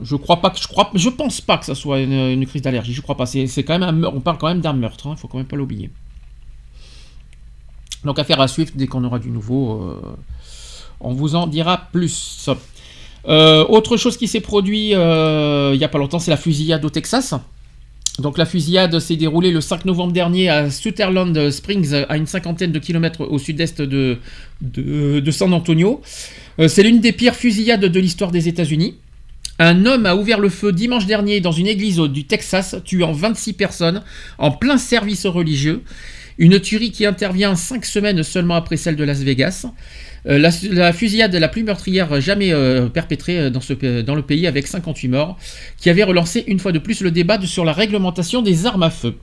je crois pas que. Je, crois, je pense pas que ça soit une, crise d'allergie, je crois pas. C'est quand même un on parle quand même d'un meurtre, il faut quand même pas l'oublier. Donc affaire à suivre dès qu'on aura du nouveau. euh, on vous en dira plus. Euh, autre chose qui s'est produit il n'y a pas longtemps, c'est la fusillade au Texas. Donc la fusillade s'est déroulée le 5 novembre dernier à Sutherland Springs, à une cinquantaine de kilomètres au sud-est de, de, de San Antonio. Euh, c'est l'une des pires fusillades de l'histoire des États-Unis. Un homme a ouvert le feu dimanche dernier dans une église du Texas, tuant 26 personnes en plein service religieux. Une tuerie qui intervient cinq semaines seulement après celle de Las Vegas. Euh, la, la fusillade la plus meurtrière jamais euh, perpétrée dans, ce, dans le pays avec 58 morts, qui avait relancé une fois de plus le débat de- sur la réglementation des armes à feu.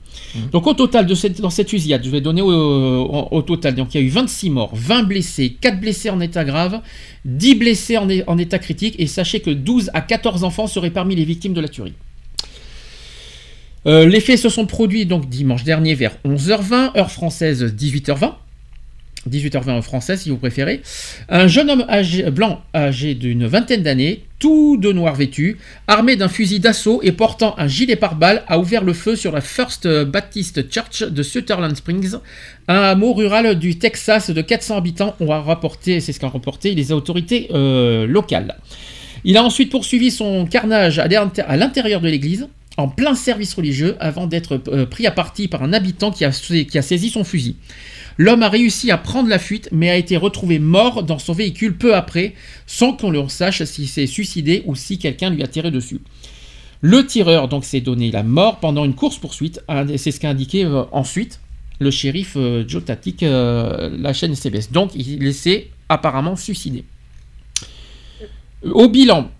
Donc au total, de cette, dans cette fusillade, je vais donner au, au- au total, donc il y a eu 26 morts, 20 blessés, 4 blessés en état grave, 10 blessés en, en état critique, et sachez que 12 à 14 enfants seraient parmi les victimes de la tuerie. Euh, les faits se sont produits donc dimanche dernier vers 11h20, heure française 18h20. 18h20 heure française si vous préférez. Un jeune homme âgé- blanc âgé d'une vingtaine d'années, tout de noir vêtu, armé d'un fusil d'assaut et portant un gilet pare-balles, a ouvert le feu sur la First Baptist Church de Sutherland Springs, un hameau rural du Texas de 400 habitants, ont rapporté, c'est ce qu'ont rapporté les autorités euh, locales. Il a ensuite poursuivi son carnage à l'intérieur de l'église, en plein service religieux, avant d'être euh, pris à partie par un habitant qui a saisi son fusil. L'homme a réussi à prendre la fuite, mais a été retrouvé mort dans son véhicule peu après, sans qu'on le sache s'il s'est suicidé ou si quelqu'un lui a tiré dessus. Le tireur donc s'est donné la mort pendant une course-poursuite, c'est ce qu'a indiqué euh, ensuite le shérif euh, Joe Tatic, euh, la chaîne CBS. Donc il s'est apparemment suicidé. Au bilan,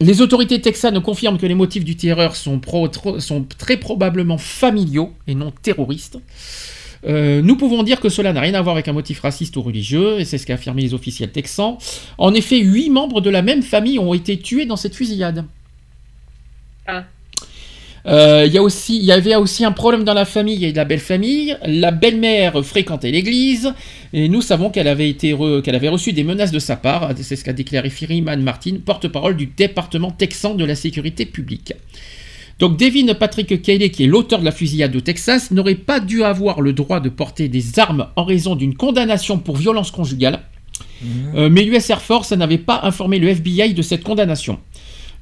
les autorités texanes confirment que les motifs du tireur sont très probablement familiaux et non terroristes. Euh, nous pouvons dire que cela n'a rien à voir avec un motif raciste ou religieux, et c'est ce qu'a affirmé les officiels texans. En effet, huit membres de la même famille ont été tués dans cette fusillade. Ah. Euh, Il y, avait aussi un problème dans la famille et la belle-famille. La belle-mère fréquentait l'église et nous savons qu'elle avait, été re- qu'elle avait reçu des menaces de sa part. C'est ce qu'a déclaré Freeman Martin, porte-parole du département texan de la sécurité publique. Donc Devin Patrick Kelly, qui est l'auteur de la fusillade au Texas, n'aurait pas dû avoir le droit de porter des armes en raison d'une condamnation pour violence conjugale. Euh, mais l'US Air Force n'avait pas informé le FBI de cette condamnation.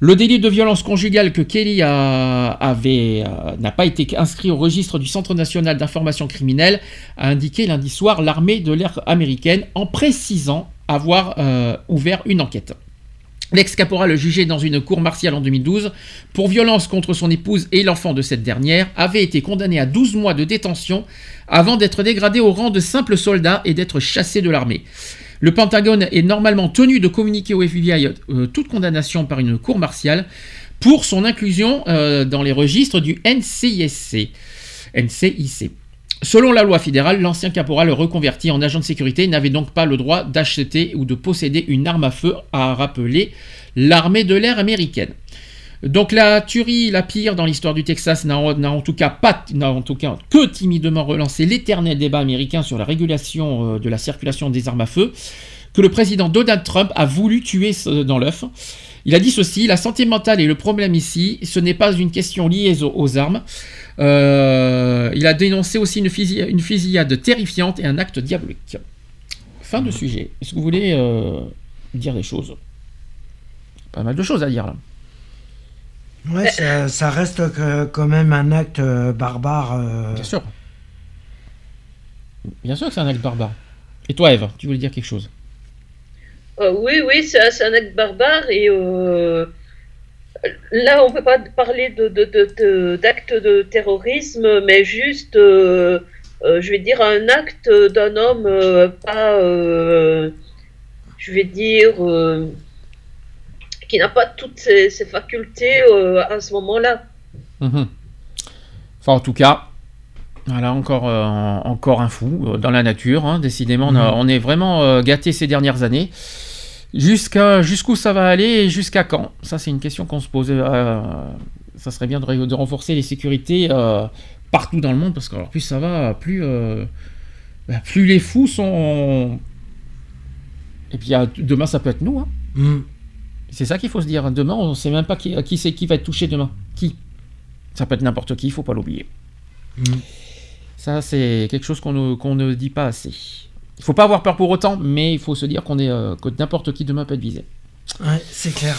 Le délit de violence conjugale que Kelly a- avait euh, n'a pas été inscrit au registre du Centre national d'information criminelle, a indiqué lundi soir l'armée de l'air américaine en précisant avoir euh, ouvert une enquête. L'ex-caporal jugé dans une cour martiale en 2012 pour violence contre son épouse et l'enfant de cette dernière avait été condamné à 12 mois de détention avant d'être dégradé au rang de simple soldat et d'être chassé de l'armée. Le Pentagone est normalement tenu de communiquer au FBI euh, toute condamnation par une cour martiale pour son inclusion euh, dans les registres du NCIC. NCIC. Selon la loi fédérale, l'ancien caporal reconverti en agent de sécurité n'avait donc pas le droit d'acheter ou de posséder une arme à feu, a rappelé l'armée de l'air américaine. Donc la tuerie la pire dans l'histoire du Texas n'a en, tout cas en tout cas que timidement relancé l'éternel débat américain sur la régulation euh, de la circulation des armes à feu que le président Donald Trump a voulu tuer ce- dans l'œuf. Il a dit ceci la santé mentale est le problème ici. Ce n'est pas une question liée aux, aux armes. Euh, il a dénoncé aussi une, fusil- une fusillade terrifiante et un acte diabolique. Fin de sujet. Est-ce que vous voulez euh, dire des choses? Pas mal de choses à dire là. Ouais, ça, ça reste que- quand même un acte euh, barbare. euh, Bien sûr. Bien sûr que c'est un acte barbare. Et toi, Eve, tu voulais dire quelque chose? Euh, oui, oui, c'est un, acte barbare et euh, là, on peut pas parler de, de, de- de- d'acte de terrorisme, mais juste, euh, euh, je vais dire, un acte d'un homme euh, pas, euh, je vais dire, euh, qui n'a pas toutes ses, ses facultés euh, à ce moment-là. Mhm. Enfin, en tout cas, voilà, encore, euh, encore un fou euh, dans la nature. hein. Décidément, on, a- Mhm. on est vraiment euh, gâté ces dernières années. Jusqu'à, jusqu'où ça va aller et jusqu'à quand? Ça, c'est une question qu'on se pose. euh, ça serait bien de, renforcer les sécurités euh, partout dans le monde parce que alors, plus ça va, plus, euh, bah, plus les fous sont. Et puis ah, demain, ça peut être nous. hein. hmm. C'est ça qu'il faut se dire. Demain, on ne sait même pas qui, qui c'est qui va être touché demain. Qui? Ça peut être n'importe qui, il faut pas l'oublier. Mm. Ça, c'est quelque chose qu'on ne, qu'on ne dit pas assez. Il faut pas avoir peur pour autant, mais il faut se dire qu'on est euh, que n'importe qui demain peut être visé. Ouais, c'est clair.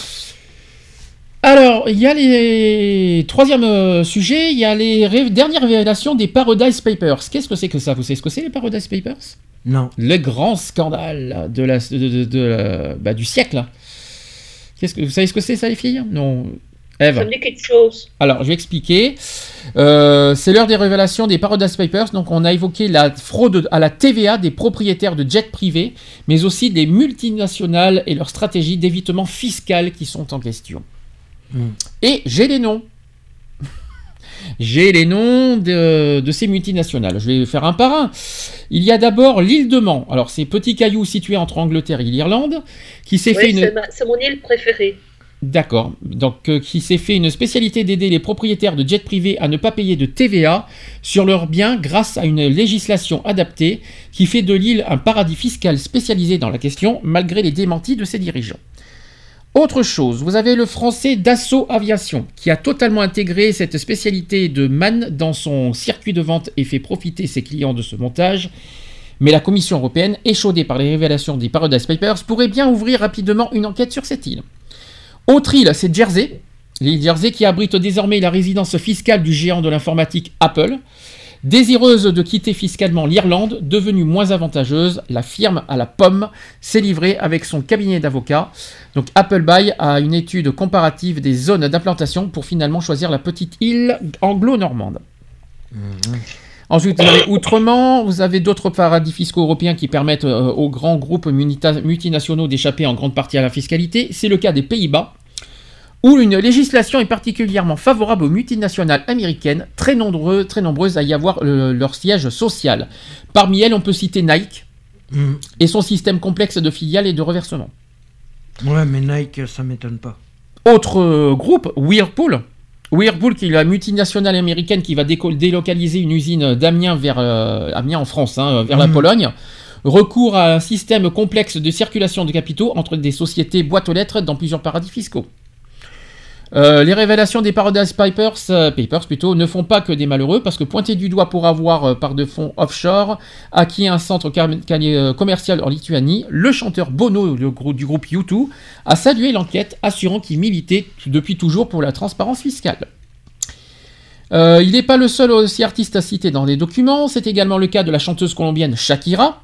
Alors, il y a les troisième euh, sujet, il y a les ré- dernières révélations des Paradise Papers. Qu'est-ce que c'est que ça? Vous savez ce que c'est les Paradise Papers? Non. Le grand scandale de la, de, de- de la- bah, du siècle. Qu'est-ce que vous savez ce que c'est ça les filles? Non. Eve. Ça me dit quelque chose. Alors, je vais expliquer. Euh, c'est l'heure des révélations des Paradise Papers. Donc, on a évoqué la fraude à la TVA des propriétaires de jets privés, mais aussi des multinationales et leur stratégie d'évitement fiscal qui sont en question. Et j'ai les noms. J'ai les noms de, de ces multinationales. Je vais faire un par un. Il y a d'abord l'île de Man. Alors, c'est petit caillou situé entre Angleterre et l'Irlande, qui s'est fait une. c'est mon île préférée. D'accord. Donc, euh, qui s'est fait une spécialité d'aider les propriétaires de jets privés à ne pas payer de TVA sur leurs biens grâce à une législation adaptée qui fait de l'île un paradis fiscal spécialisé dans la question, malgré les démentis de ses dirigeants. Autre chose, vous avez le français Dassault Aviation, qui a totalement intégré cette spécialité de MAN dans son circuit de vente et fait profiter ses clients de ce montage. Mais la Commission européenne, échaudée par les révélations des Paradise Papers, pourrait bien ouvrir rapidement une enquête sur cette île. Autre île, c'est Jersey. L'île Jersey qui abrite désormais la résidence fiscale du géant de l'informatique Apple. Désireuse de quitter fiscalement l'Irlande, devenue moins avantageuse, la firme à la pomme s'est livrée avec son cabinet d'avocats. Donc Apple Buy a une étude comparative des zones d'implantation pour finalement choisir la petite île anglo-normande. Ensuite, vous avez Outrement, vous avez d'autres paradis fiscaux européens qui permettent euh, aux grands groupes multinationaux d'échapper en grande partie à la fiscalité. C'est le cas des Pays-Bas, où une législation est particulièrement favorable aux multinationales américaines, très, nombreux, très nombreuses à y avoir euh, leur siège social. Parmi elles, on peut citer Nike Mm. et son système complexe de filiales et de reversement. Ouais, mais Nike, ça m'étonne pas. Autre euh, groupe, Whirlpool. Whirlpool, qui est la multinationale américaine qui va délocaliser une usine d'Amiens vers euh, Amiens en France, hein, vers la Mhm. Pologne. Recours à un système complexe de circulation de capitaux entre des sociétés boîtes aux lettres dans plusieurs paradis fiscaux. Euh, les révélations des Paradise Papers, euh, ne font pas que des malheureux parce que pointé du doigt pour avoir euh, par de fonds offshore acquis un centre commercial en Lituanie, le chanteur Bono du groupe U2 a salué l'enquête, assurant qu'il militait depuis toujours pour la transparence fiscale. Il n'est pas le seul aussi artiste à citer dans les documents, c'est également le cas de la chanteuse colombienne Shakira,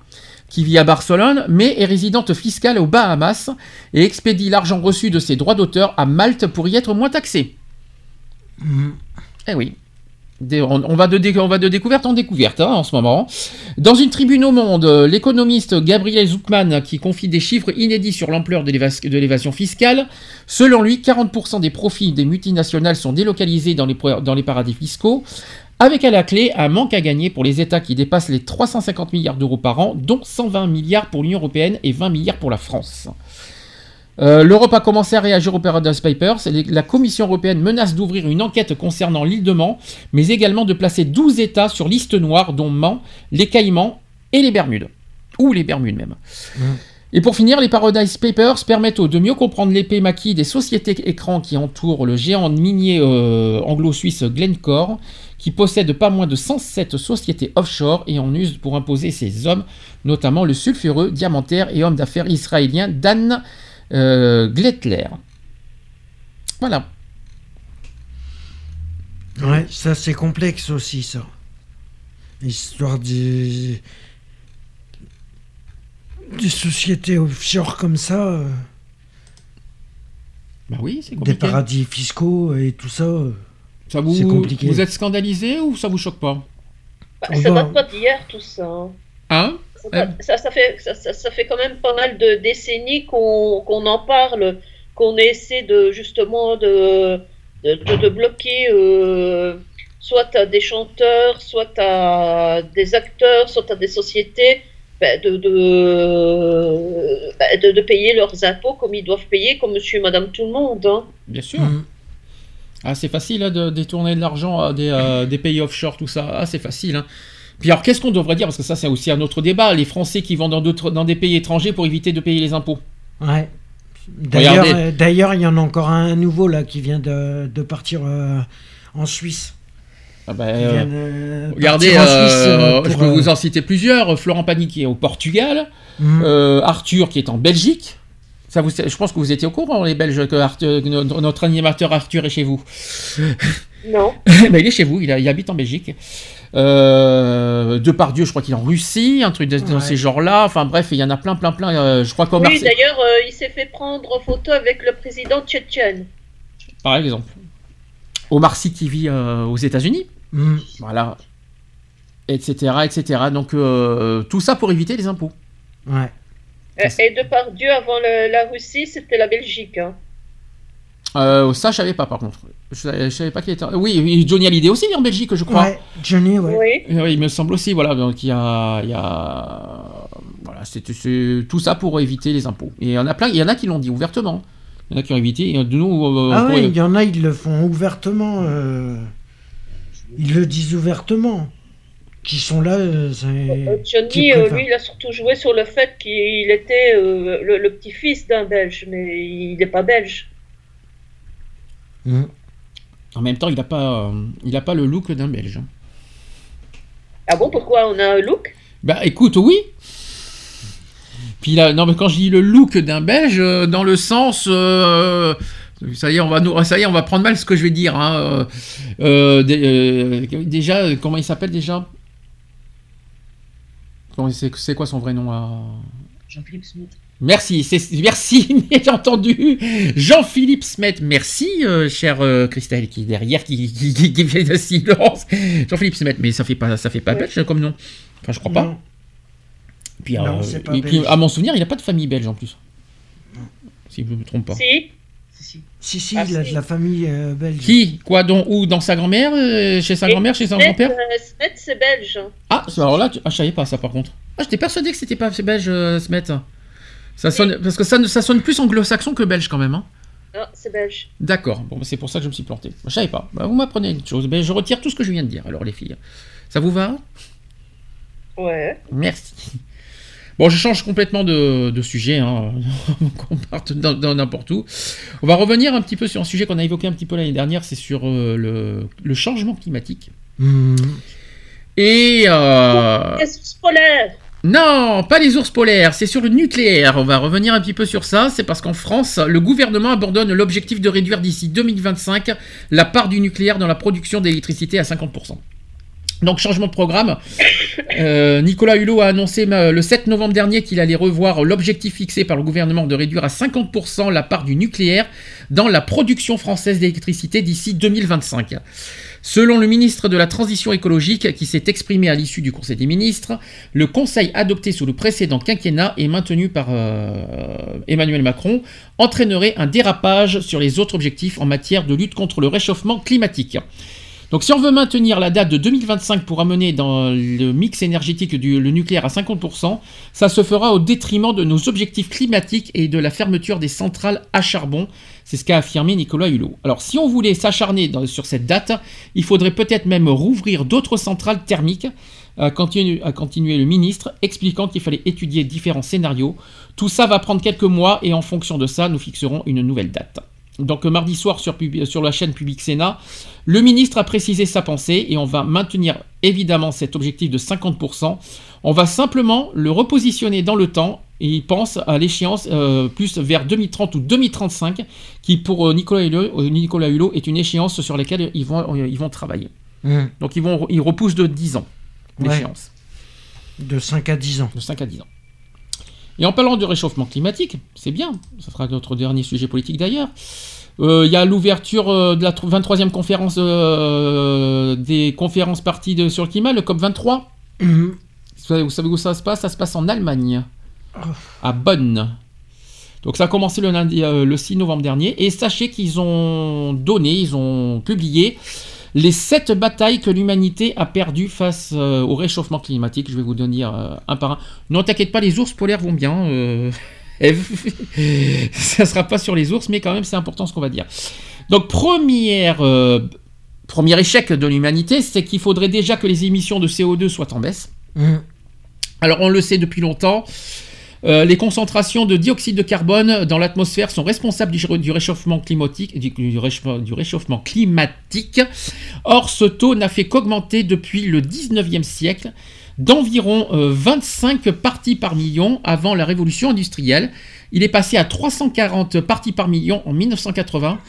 qui vit à Barcelone, mais est résidente fiscale aux Bahamas et expédie l'argent reçu de ses droits d'auteur à Malte pour y être moins taxé. Mm. Eh oui. Des- on, on va de dé- on va de découverte en découverte hein, en ce moment. Dans une tribune au monde, l'économiste Gabriel Zuckman, qui confie des chiffres inédits sur l'ampleur de l'évas- de l'évasion fiscale, selon lui, 40% des profits des multinationales sont délocalisés dans les, pro- dans les paradis fiscaux, avec à la clé un manque à gagner pour les États qui dépassent les 350 milliards d'euros par an, dont 120 milliards pour l'Union européenne et 20 milliards pour la France. Euh, L'Europe a commencé à réagir aux Paradise Papers. La Commission européenne menace d'ouvrir une enquête concernant l'île de Man, mais également de placer 12 États sur liste noire, dont Man, les Caïmans et les Bermudes. Ou les Bermudes même. Et pour finir, les Paradise Papers permettent de mieux comprendre l'épée maquis des sociétés écrans qui entourent le géant minier euh, anglo-suisse Glencore, qui possède pas moins de 107 sociétés offshore et en use pour imposer ses hommes, notamment le sulfureux, diamantaire et homme d'affaires israélien Dan euh, Gletler. Voilà. Ouais, ça c'est complexe aussi, ça. Histoire des. des sociétés offshore comme ça, euh, Bah oui, c'est des compliqué. paradis fiscaux et tout ça. euh, Ça vous, c'est compliqué. vous êtes scandalisé ou ça vous choque pas? Bah, ça va- date pas d'hier tout ça. hein. Hein? Ça, date- ça, ça fait, ça, fait quand même pas mal de décennies qu'on qu'on en parle, qu'on essaie de justement de, de, de- de bloquer euh, soit à des chanteurs, soit à des acteurs, soit à des sociétés bah, de, de, bah, de, de payer leurs impôts comme ils doivent payer, comme monsieur et madame tout le monde. hein. Bien sûr. Mm. Ah, c'est facile hein, de détourner de l'argent à des, euh, des pays offshore, tout ça. Ah, c'est facile. hein. Puis alors, qu'est-ce qu'on devrait dire? Parce que ça, c'est aussi un autre débat. Les Français qui vont dans, dans des pays étrangers pour éviter de payer les impôts. Ouais. D'ailleurs, euh, il y en a encore un nouveau là qui vient de, de partir euh, en Suisse. Ah euh, euh, regardez, en Suisse, euh, euh, je peux euh, vous en citer plusieurs. Florent Pagny qui est au Portugal, Mhm. euh, Arthur qui est en Belgique. Ça vous, je pense que vous étiez au courant, les Belges, que, Arthur- que notre, notre animateur Arthur est chez vous. (laughs) Non. (laughs) Ben, il est chez vous, il, a- il habite en Belgique. Euh, Depardieu, je crois qu'il est en Russie, un truc de- dans Ouais. ces genres-là. Enfin bref, il y en a plein, plein, plein. euh, je crois qu'au Oui, d'ailleurs, euh, il s'est fait prendre en photo avec le président tchétchène. par exemple. Omar Sy qui vit euh, aux États-Unis. Mhm. Voilà. Etc. etc. Donc euh, tout ça pour éviter les impôts. Ouais. Et de par Dieu, avant le- la Russie, c'était la Belgique. hein. Euh, ça, je savais pas par contre. Je, savais- je savais pas qu'il était. Oui, Johnny Hallyday aussi en Belgique, je crois. Ouais, Johnny, ouais. Oui. Oui, il me semble aussi. Voilà, donc il y a, il y a... voilà, c'est tout ça pour éviter les impôts. Et il y en a plein. Il y en a qui l'ont dit ouvertement. Il y en a qui ont évité. Et de nous, euh, Ah oui, il y en a, ils le font ouvertement. euh, Ils le disent ouvertement. Qui sont là, euh, c'est- Euh, Johnny, euh, préfèrent. lui, il a surtout joué sur le fait qu'il était euh, le, le petit-fils d'un Belge, mais il n'est pas belge. Mhm. En même temps, il n'a pas, euh, il a pas le look d'un Belge. Ah bon, pourquoi on a un look? Bah écoute, oui. Puis là, non, mais quand je dis le look d'un Belge, euh, dans le sens, euh, ça y est, on va nous, ça y est, on va prendre mal ce que je vais dire. hein, euh, euh, dé- euh, déjà, comment il s'appelle déjà? C'est c'est quoi son vrai nom à... Jean-Philippe Smith. Merci, c'est- merci, (laughs) j'ai entendu. Jean-Philippe Smet, merci, euh, chère euh, Christelle, qui est derrière, qui, qui, qui- qui fait le silence. Jean-Philippe Smet, mais ça fait pas, ça fait pas Ouais. belge comme nom. Enfin, je crois pas. Non. Puis, Non, euh, pas et puis, à mon souvenir, il n'a pas de famille belge en plus. Si je ne me trompe pas. Si Si, si. Ah, il a si. de la famille euh, belge. Qui? Quoi donc Où Dans sa grand-mère euh, Chez sa grand-mère Chez son Smet, grand-père? euh, Smet, c'est belge. hein. Ah, alors là, tu... ah, je savais pas ça par contre. Ah, j'étais persuadé que c'était pas belge, euh, Smet. Ça sonne... Parce que ça, ça sonne plus anglo-saxon que belge quand même. Hein. Non, c'est belge. D'accord, bon, bah, c'est pour ça que je me suis planté. Je savais pas. Bah, vous m'apprenez une chose. Ben, je retire tout ce que je viens de dire, alors les filles. Ça vous va? Ouais. Merci. Bon, je change complètement de, de sujet, hein, (laughs) qu'on parte dans n'importe où. On va revenir un petit peu sur un sujet qu'on a évoqué un petit peu l'année dernière, c'est sur euh, le, le changement climatique. Mhm. Et... euh, Les ours polaires. Non, pas les ours polaires, c'est sur le nucléaire. On va revenir un petit peu sur ça. C'est parce qu'en France, le gouvernement abandonne l'objectif de réduire d'ici 2025 la part du nucléaire dans la production d'électricité à 50%. Donc changement de programme. Euh, Nicolas Hulot a annoncé le 7 novembre dernier qu'il allait revoir l'objectif fixé par le gouvernement de réduire à 50% la part du nucléaire dans la production française d'électricité d'ici 2025. Selon le ministre de la Transition écologique qui s'est exprimé à l'issue du Conseil des ministres, le conseil adopté sous le précédent quinquennat et maintenu par euh, Emmanuel Macron entraînerait un dérapage sur les autres objectifs en matière de lutte contre le réchauffement climatique. Donc si on veut maintenir la date de 2025 pour amener dans le mix énergétique du le nucléaire à 50%, ça se fera au détriment de nos objectifs climatiques et de la fermeture des centrales à charbon. C'est ce qu'a affirmé Nicolas Hulot. Alors si on voulait s'acharner sur cette date, il faudrait peut-être même rouvrir d'autres centrales thermiques, a continué, a continué le ministre, expliquant qu'il fallait étudier différents scénarios. Tout ça va prendre quelques mois et en fonction de ça, nous fixerons une nouvelle date. Donc euh, mardi soir sur, la chaîne Public Sénat, le ministre a précisé sa pensée et on va maintenir évidemment cet objectif de 50%. On va simplement le repositionner dans le temps et il pense à l'échéance euh, plus vers 2030 ou 2035 qui pour euh, Nicolas, Hulot, Nicolas Hulot est une échéance sur laquelle ils vont, ils vont travailler. Mhm. Donc ils, vont, ils repoussent de 10 ans Ouais. l'échéance. De 5 à 10 ans. De 5 à 10 ans. Et en parlant de réchauffement climatique, c'est bien, ça sera notre dernier sujet politique d'ailleurs. Euh, Il y a l'ouverture euh, de la tr- 23e conférence euh, des conférences parties de- sur le climat, le COP23. Mhm. (clears throat) Vous savez- où ça se passe? Ça se passe en Allemagne, Oh. à Bonn. Donc ça a commencé le, lundi, le 6 novembre dernier. Et sachez qu'ils ont donné, ils ont publié les sept batailles que l'humanité a perdues face euh, au réchauffement climatique. Je vais vous donner euh, un par un. Non, t'inquiète pas, les ours polaires vont bien. euh, (laughs) (laughs) ça sera pas sur les ours, mais quand même c'est important ce qu'on va dire. Donc première, euh, premier échec de l'humanité, c'est qu'il faudrait déjà que les émissions de CO2 soient en baisse. Mhm. Alors on le sait depuis longtemps, Euh, les concentrations de dioxyde de carbone dans l'atmosphère sont responsables du, réchauffement climatique. Or, ce taux n'a fait qu'augmenter depuis le 19e siècle d'environ euh, 25 parties par million avant la révolution industrielle. Il est passé à 340 parties par million en 1980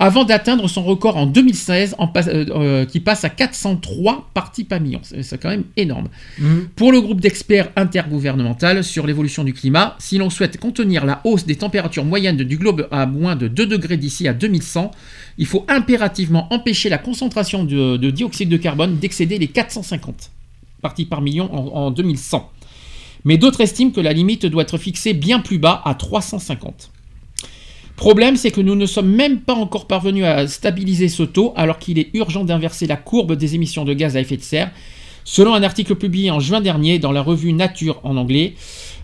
avant d'atteindre son record en 2016 en pas- euh, euh, qui passe à 403 parties par million. C'est quand même énorme. Pour le groupe d'experts intergouvernemental sur l'évolution du climat, si l'on souhaite contenir la hausse des températures moyennes du globe à moins de 2 degrés d'ici à 2100, il faut impérativement empêcher la concentration de, de dioxyde de carbone d'excéder les 450 parties par million en, en 2100. Mais d'autres estiment que la limite doit être fixée bien plus bas à 350. Problème, c'est que nous ne sommes même pas encore parvenus à stabiliser ce taux alors qu'il est urgent d'inverser la courbe des émissions de gaz à effet de serre. Selon un article publié en juin dernier dans la revue Nature en anglais,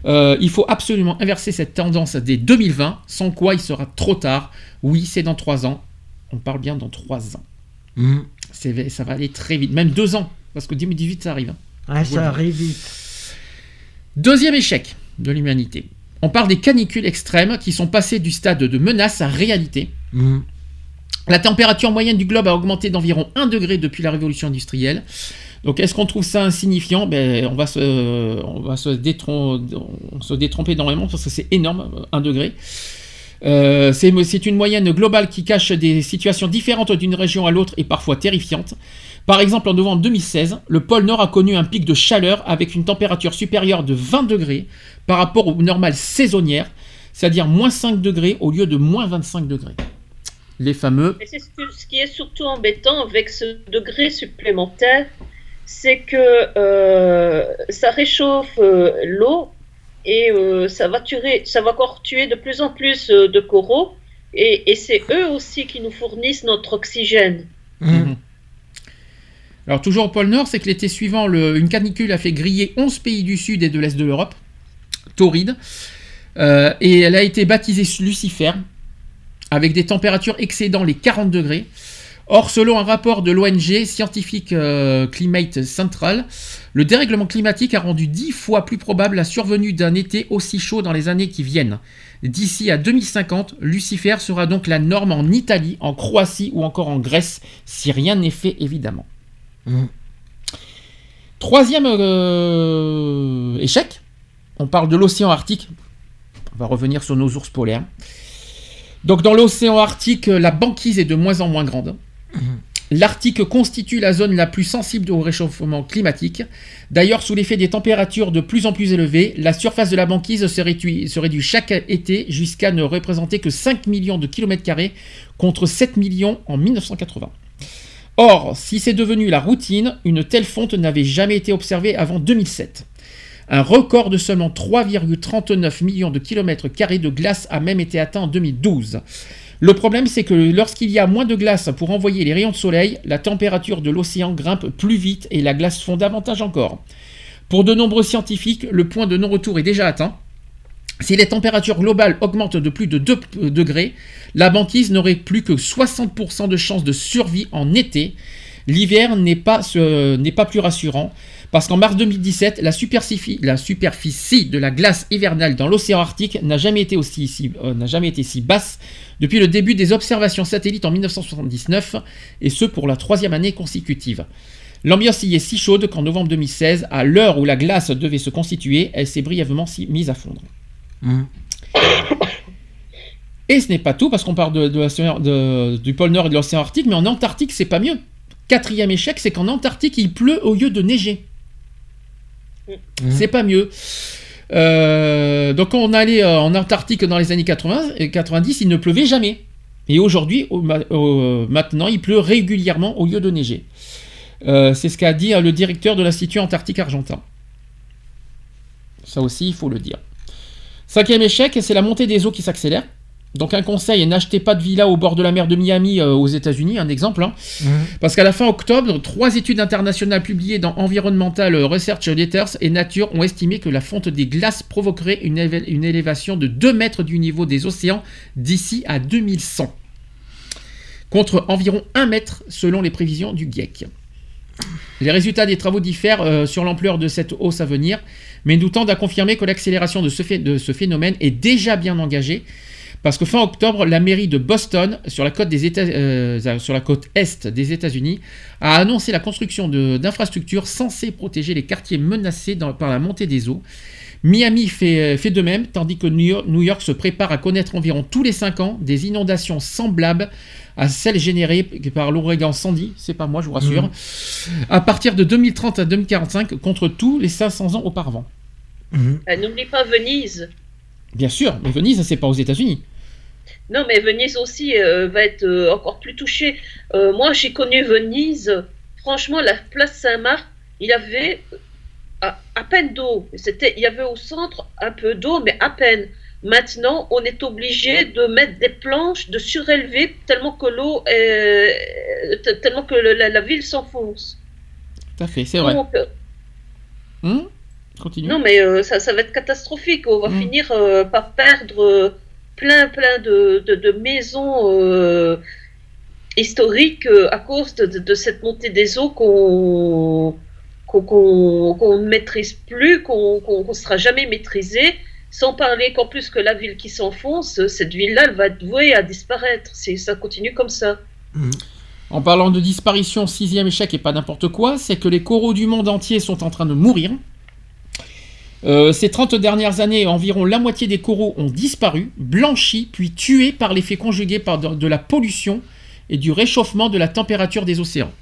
euh, il faut absolument inverser cette tendance dès 2020, sans quoi il sera trop tard. Oui, c'est dans 3 ans. On parle bien dans 3 ans. C'est- Ça va aller très vite, même 2 ans, parce que 2018 ça arrive. hein. Ouais, ça arrive vite. Deuxième échec de l'humanité. On parle des canicules extrêmes qui sont passées du stade de menace à réalité. Mhm. La température moyenne du globe a augmenté d'environ 1 degré depuis la révolution industrielle. Donc est-ce qu'on trouve ça insignifiant? Ben, on, va se, on va se, détrom- on se détromper énormément parce que c'est énorme, 1 degré. Euh, c'est une moyenne globale qui cache des situations différentes d'une région à l'autre et parfois terrifiantes. Par exemple, en novembre 2016, le pôle Nord a connu un pic de chaleur avec une température supérieure de 20 degrés par rapport aux normales saisonnières, c'est-à-dire moins 5 degrés au lieu de moins 25 degrés. Les fameux c'est ce, qui est surtout embêtant avec ce degré supplémentaire, c'est que euh, ça réchauffe euh, l'eau et euh, ça va tuer, ça va encore tuer de plus en plus euh, de coraux. Et, et c'est eux aussi qui nous fournissent notre oxygène. Mhm. Alors toujours au pôle Nord, c'est que l'été suivant, le- une canicule a fait griller 11 pays du Sud et de l'Est de l'Europe, torride, Euh, et elle a été baptisée Lucifer, avec des températures excédant les 40 degrés. Or, selon un rapport de l'ONG scientifique euh, Climate Central, le dérèglement climatique a rendu 10 fois plus probable la survenue d'un été aussi chaud dans les années qui viennent. D'ici à 2050, Lucifer sera donc la norme en Italie, en Croatie ou encore en Grèce, si rien n'est fait évidemment. Mhm. Troisième euh, échec, on parle de l'océan Arctique. On va revenir sur nos ours polaires. Donc dans l'océan Arctique, la banquise est de moins en moins grande. L'Arctique constitue la zone la plus sensible au réchauffement climatique. D'ailleurs, sous l'effet des températures de plus en plus élevées, la surface de la banquise se réduit, se réduit chaque été jusqu'à ne représenter que 5 millions de kilomètres carrés contre 7 millions en 1980. Or, si c'est devenu la routine, une telle fonte n'avait jamais été observée avant 2007. Un record de seulement 3,39 millions de kilomètres carrés de glace a même été atteint en 2012. Le problème, c'est que lorsqu'il y a moins de glace pour envoyer les rayons de soleil, la température de l'océan grimpe plus vite et la glace fond davantage encore. Pour de nombreux scientifiques, le point de non-retour est déjà atteint. Si les températures globales augmentent de plus de 2 degrés, la banquise n'aurait plus que 60% de chances de survie en été. L'hiver n'est pas, n'est pas plus rassurant, parce qu'en mars 2017, la superficie, la superficie de la glace hivernale dans l'océan Arctique n'a jamais, été aussi- si- euh, n'a jamais été si basse depuis le début des observations satellites en 1979, et ce pour la troisième année consécutive. L'ambiance y est si chaude qu'en novembre 2016, à l'heure où la glace devait se constituer, elle s'est brièvement mise à fondre. Mhm. Et ce n'est pas tout, parce qu'on parle de, de l'océan- de- du pôle Nord et de l'océan Arctique, mais en Antarctique, c'est pas mieux. Quatrième échec, c'est qu'en Antarctique, il pleut au lieu de neiger. C'est pas mieux. Euh, donc quand on allait euh, en Antarctique dans les années 80 et 90, il ne pleuvait jamais. Et aujourd'hui, au- ma- au- maintenant, il pleut régulièrement au lieu de neiger. Euh, c'est ce qu'a dit euh, le directeur de l'Institut Antarctique Argentin. Ça aussi, il faut le dire. Cinquième échec, c'est la montée des eaux qui s'accélère. Donc un conseil, n'achetez pas de villa au bord de la mer de Miami euh, aux États-Unis, un exemple. hein. Parce qu'à la fin octobre, trois études internationales publiées dans Environmental Research Letters et Nature ont estimé que la fonte des glaces provoquerait une, éve- une élévation de 2 mètres du niveau des océans d'ici à 2100. Contre environ 1 mètre selon les prévisions du GIEC. Les résultats des travaux diffèrent euh, sur l'ampleur de cette hausse à venir, mais nous tendent à confirmer que l'accélération de, ce phé- de ce phénomène est déjà bien engagée, parce que fin octobre, la mairie de Boston, sur la côte, des États, euh, sur la côte est des États-Unis, a annoncé la construction d'infrastructures censées protéger les quartiers menacés dans- par la montée des eaux. Miami fait, fait de même, tandis que New York, New York se prépare à connaître environ tous les 5 ans des inondations semblables à celles générées par l'ouragan Sandy, c'est pas moi, je vous rassure, Mhm. à partir de 2030 à 2045 contre tous les 500 ans auparavant. Euh, N'oublie pas Venise. Bien sûr, mais Venise, c'est pas aux États-Unis. Non, mais Venise aussi euh, va être euh, encore plus touchée. Euh, moi, j'ai connu Venise. Franchement, la place Saint-Marc, il y avait à, à peine d'eau. C'était, il y avait au centre un peu d'eau, mais à peine. Maintenant, on est obligé de mettre des planches, de surélever tellement que l'eau, tellement que le- la, la ville s'enfonce. Tout à fait, c'est vrai. Hum? Continue. non, mais ça, ça va être catastrophique. On va Mm. finir par perdre plein, plein de, de- maisons euh, historiques euh, à cause de, cette montée des eaux qu'on qu'on qu'on ne maîtrise plus, qu'on qu'on ne sera jamais maîtrisé. Sans parler qu'en plus que la ville qui s'enfonce, cette ville-là, elle va vouée à disparaître. Si ça continue comme ça. En parlant de disparition, sixième échec et pas n'importe quoi, c'est que les coraux du monde entier sont en train de mourir. Euh, ces 30 dernières années, environ la moitié des coraux ont disparu, blanchis, puis tués par l'effet conjugué de, la pollution et du réchauffement de la température des océans.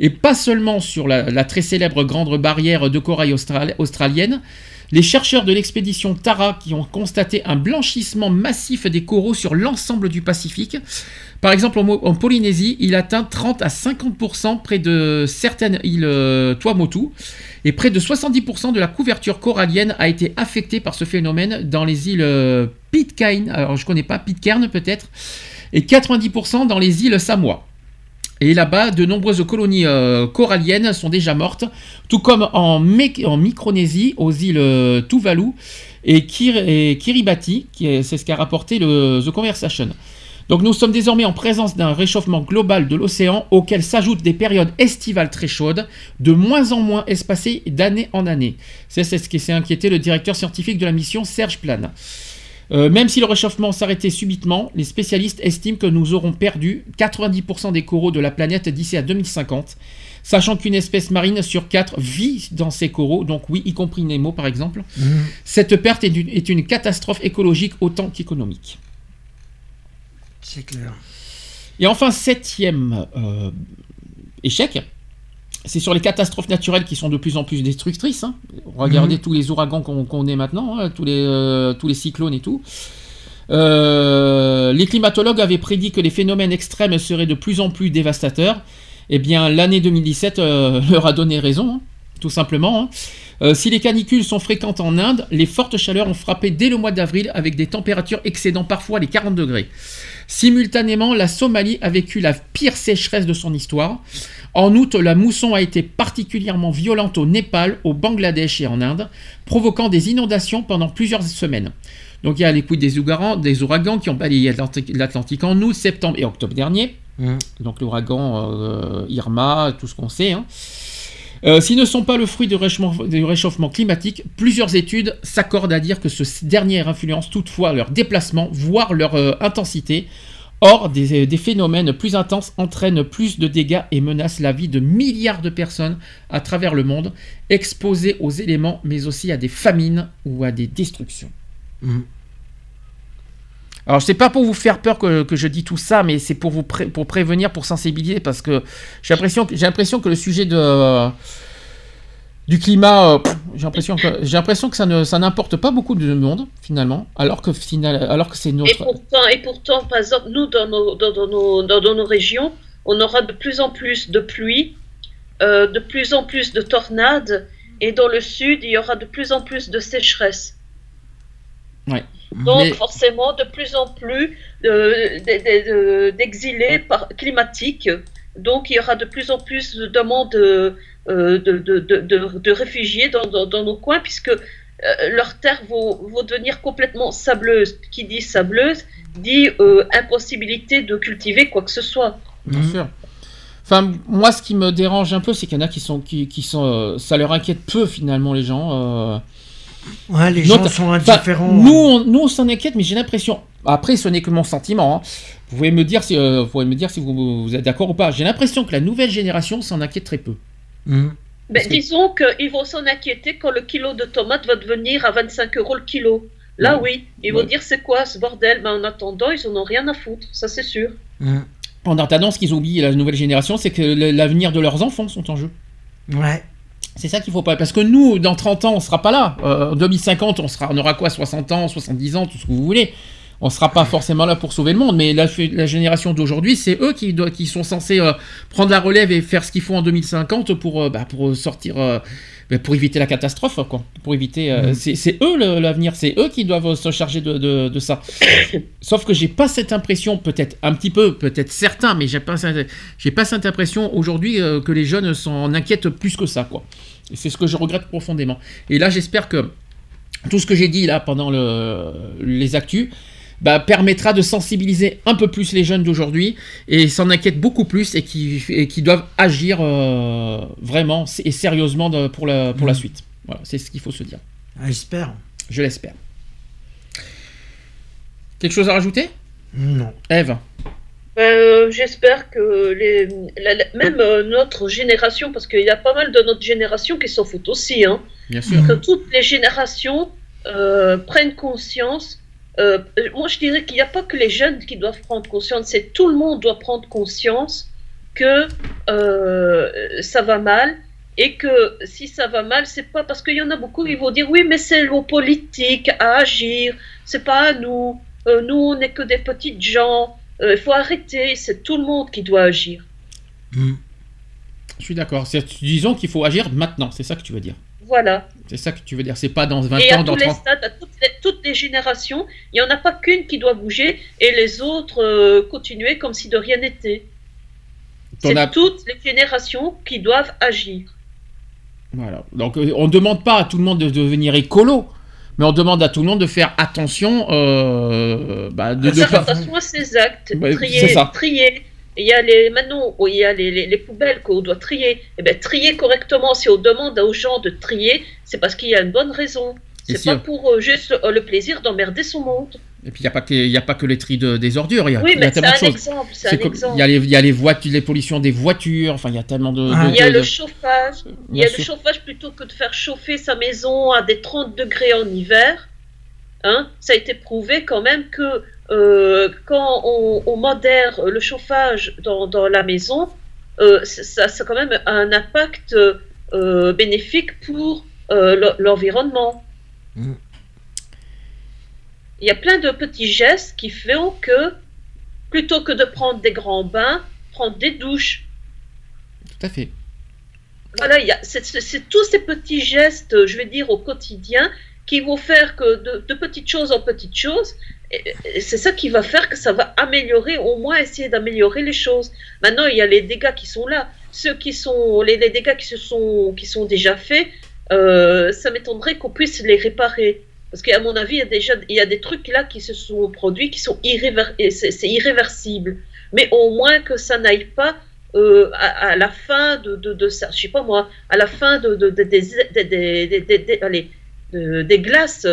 Et pas seulement sur la, très célèbre grande barrière de corail austral- australienne, les chercheurs de l'expédition Tara qui ont constaté un blanchissement massif des coraux sur l'ensemble du Pacifique. Par exemple, en, Polynésie, il atteint 30 à 50% près de certaines îles euh, Tuamotu, et près de 70% de la couverture corallienne a été affectée par ce phénomène dans les îles euh, Pitcairn, alors je connais pas, Pitcairn peut-être, et 90% dans les îles Samoa. Et là-bas, de nombreuses colonies euh, coralliennes sont déjà mortes, tout comme en, Micronésie, aux îles euh, Tuvalu et, Kir- et Kiribati, c'est ce qu'a rapporté le The Conversation. Donc nous sommes désormais en présence d'un réchauffement global de l'océan auquel s'ajoutent des périodes estivales très chaudes, de moins en moins espacées d'année en année. C'est ce qui s'est inquiété le directeur scientifique de la mission Serge Plane. Euh, même si le réchauffement s'arrêtait subitement, les spécialistes estiment que nous aurons perdu 90% des coraux de la planète d'ici à 2050, sachant qu'une espèce marine sur quatre vit dans ces coraux, donc oui, y compris Nemo par exemple. Cette perte est une, est une catastrophe écologique autant qu'économique. C'est clair. Et enfin, septième euh, échec, c'est sur les catastrophes naturelles qui sont de plus en plus destructrices. hein. Regardez Mhm. tous les ouragans qu'on qu'on ait maintenant, hein, tous, les, euh, tous les cyclones et tout. Euh, les climatologues avaient prédit que les phénomènes extrêmes seraient de plus en plus dévastateurs. Eh bien, l'année 2017 euh, (laughs) leur a donné raison, hein, tout simplement. si les canicules sont fréquentes en Inde, les fortes chaleurs ont frappé dès le mois d'avril avec des températures excédant parfois les 40 degrés. Simultanément, la Somalie a vécu la pire sécheresse de son histoire. En août, la mousson a été particulièrement violente au Népal, au Bangladesh et en Inde, provoquant des inondations pendant plusieurs semaines. Donc il y a les coups des ouragans, des ouragans qui ont balayé l'Atlantique en août, septembre et octobre dernier. Donc l'ouragan euh, Irma, tout ce qu'on sait. hein. Euh, S'ils ne sont pas le fruit du réchauffement, climatique, plusieurs études s'accordent à dire que ce dernier influence toutefois leur déplacement, voire leur euh, intensité. Or, des, des phénomènes plus intenses entraînent plus de dégâts et menacent la vie de milliards de personnes à travers le monde, exposées aux éléments, mais aussi à des famines ou à des destructions. Alors, c'est pas pour vous faire peur que, que je dis tout ça, mais c'est pour vous pré- pour prévenir, pour sensibiliser, parce que j'ai l'impression que j'ai l'impression que le sujet de du climat, euh, j'ai l'impression que j'ai l'impression que ça ne ça n'importe pas beaucoup de monde finalement, alors que final, alors que c'est Et notre pourtant, et pourtant, par exemple, nous, dans nos, dans, dans nos, dans, dans nos régions, on aura de plus en plus de pluie, euh, de plus en plus de tornades, et dans le sud, il y aura de plus en plus de sécheresse. Ouais. Donc, Mais- forcément, de plus en plus euh, d'exilés par- climatiques. Donc, il y aura de plus en plus de demandes euh, de, de, de, de- de réfugiés dans, dans, dans nos coins, puisque euh, leurs terres vont, vont devenir complètement sableuses. Qui dit sableuse dit euh, impossibilité de cultiver quoi que ce soit. Bien sûr. Enfin, moi, ce qui me dérange un peu, c'est qu'il y en a qui sont, qui, qui sont, euh, ça leur inquiète peu finalement les gens. euh. Ouais, les gens sont indifférents. nous, on, nous, on s'en inquiète, mais j'ai l'impression. Après, ce n'est que mon sentiment. hein. Vous pouvez me dire si, euh, vous pouvez me dire si vous, vous êtes d'accord ou pas. J'ai l'impression que la nouvelle génération s'en inquiète très peu. Mhm. Ben, disons qu'ils vont s'en inquiéter quand le kilo de tomates va devenir à 25 euros le kilo. Là, Ouais. oui, ils Ouais. vont dire c'est quoi ce bordel? Mais en attendant, ils en ont rien à foutre, ça c'est sûr. Mhm. En attendant, ce qu'ils oublient, la nouvelle génération, c'est que l'avenir de leurs enfants sont en jeu. Ouais. C'est ça qu'il faut pas. Parce que nous, dans 30 ans, on sera pas là. Euh, en 2050, on, sera, on aura quoi 60 ans, 70 ans, tout ce que vous voulez. On sera pas forcément là pour sauver le monde. Mais la, la génération d'aujourd'hui, c'est eux qui, sont censés euh, prendre la relève et faire ce qu'il faut en 2050 pour, euh, bah, pour sortir. euh, bah, pour éviter la catastrophe, quoi. Pour éviter. euh, Mhm. c'est- eux l'avenir, c'est eux qui doivent se charger de, de- de ça. Sauf que j'ai pas cette impression, peut-être un petit peu, peut-être certain, mais j'ai pas, j'ai pas cette impression aujourd'hui euh, que les jeunes s'en inquiètent plus que ça, quoi. C'est ce que je regrette profondément. Et là, j'espère que tout ce que j'ai dit là pendant le, les actus bah, permettra de sensibiliser un peu plus les jeunes d'aujourd'hui et s'en inquiètent beaucoup plus et qui, et qui doivent agir euh, vraiment et sérieusement de- pour, la, pour la Mhm. suite. Voilà, c'est ce qu'il faut se dire. Ah, J'espère. Je l'espère. Quelque chose à rajouter? Non. Eve? Euh, J'espère que les, la- la- même euh, notre génération, parce qu'il y a pas mal de notre génération qui s'en foutent aussi, hein, Bien sûr. que toutes les générations euh, prennent conscience. Euh, moi, je dirais qu'il n'y a pas que les jeunes qui doivent prendre conscience, c'est tout le monde doit prendre conscience que euh, ça va mal et que si ça va mal, c'est pas parce qu'il y en a beaucoup qui vont dire oui, mais c'est aux politiques à agir, c'est pas à nous. Euh, nous, on n'est que des petites gens. Il faut arrêter, c'est tout le monde qui doit agir. Mhm. Je suis d'accord. Disons qu'il faut agir maintenant, c'est ça que tu veux dire. Voilà. C'est ça que tu veux dire. C'est pas dans 20 Et à ans, dans tous les 30 stades, à toutes les, toutes les générations, il n'y en a pas qu'une qui doit bouger et les autres euh, continuer comme si de rien n'était. C'est as- toutes les générations qui doivent agir. Voilà. Donc euh, on ne demande pas à tout le monde de devenir écolo, mais on demande à tout le monde de faire attention. euh, bah, de, de Faire attention à ses actes, trier, trier. Il y a les maintenant, où il y a les, les- les poubelles qu'on doit trier. Eh ben, trier correctement. Si on demande aux gens de trier, c'est parce qu'il y a une bonne raison. C'est si, pas euh, pour euh, juste euh, le plaisir d'emmerder son monde. Et puis il n'y a, pas que- il y a pas que les tris de- des ordures, il y a, Oui, y a mais c'est tellement de un choses. Il y a les, il y a les voitures, les pollutions des voitures, enfin il y a tellement de. Ah. de- Il y a de- le de- chauffage. Il y Bien a le chauffage plutôt que de faire chauffer sa maison à des 30 degrés en hiver. Hein, ça a été prouvé quand même que euh, quand on, on modère le chauffage dans, dans la maison, euh, ça, ça a quand même un impact euh, bénéfique pour l'e- l'environnement. Mm. Il y a plein de petits gestes qui font que plutôt que de prendre des grands bains, prendre des douches. Tout à fait. Voilà, c'est tous ces petits gestes, je vais dire, au quotidien, qui vont faire que de, de petites choses en petites choses, c'est ça qui va faire que ça va améliorer, au moins essayer d'améliorer les choses. Maintenant, il y a les dégâts qui sont là. Ceux qui sont, les, les dégâts qui, se sont, qui sont déjà faits, euh, ça m'étonnerait qu'on puisse les réparer. Parce qu'à mon avis, il y a déjà il y a des trucs là qui se sont produits qui sont irréver- c'est irréversible. Mais au moins que ça n'aille pas euh, à, la fin de, de, de je sais pas moi, à la fin de, de, de- des, des glaces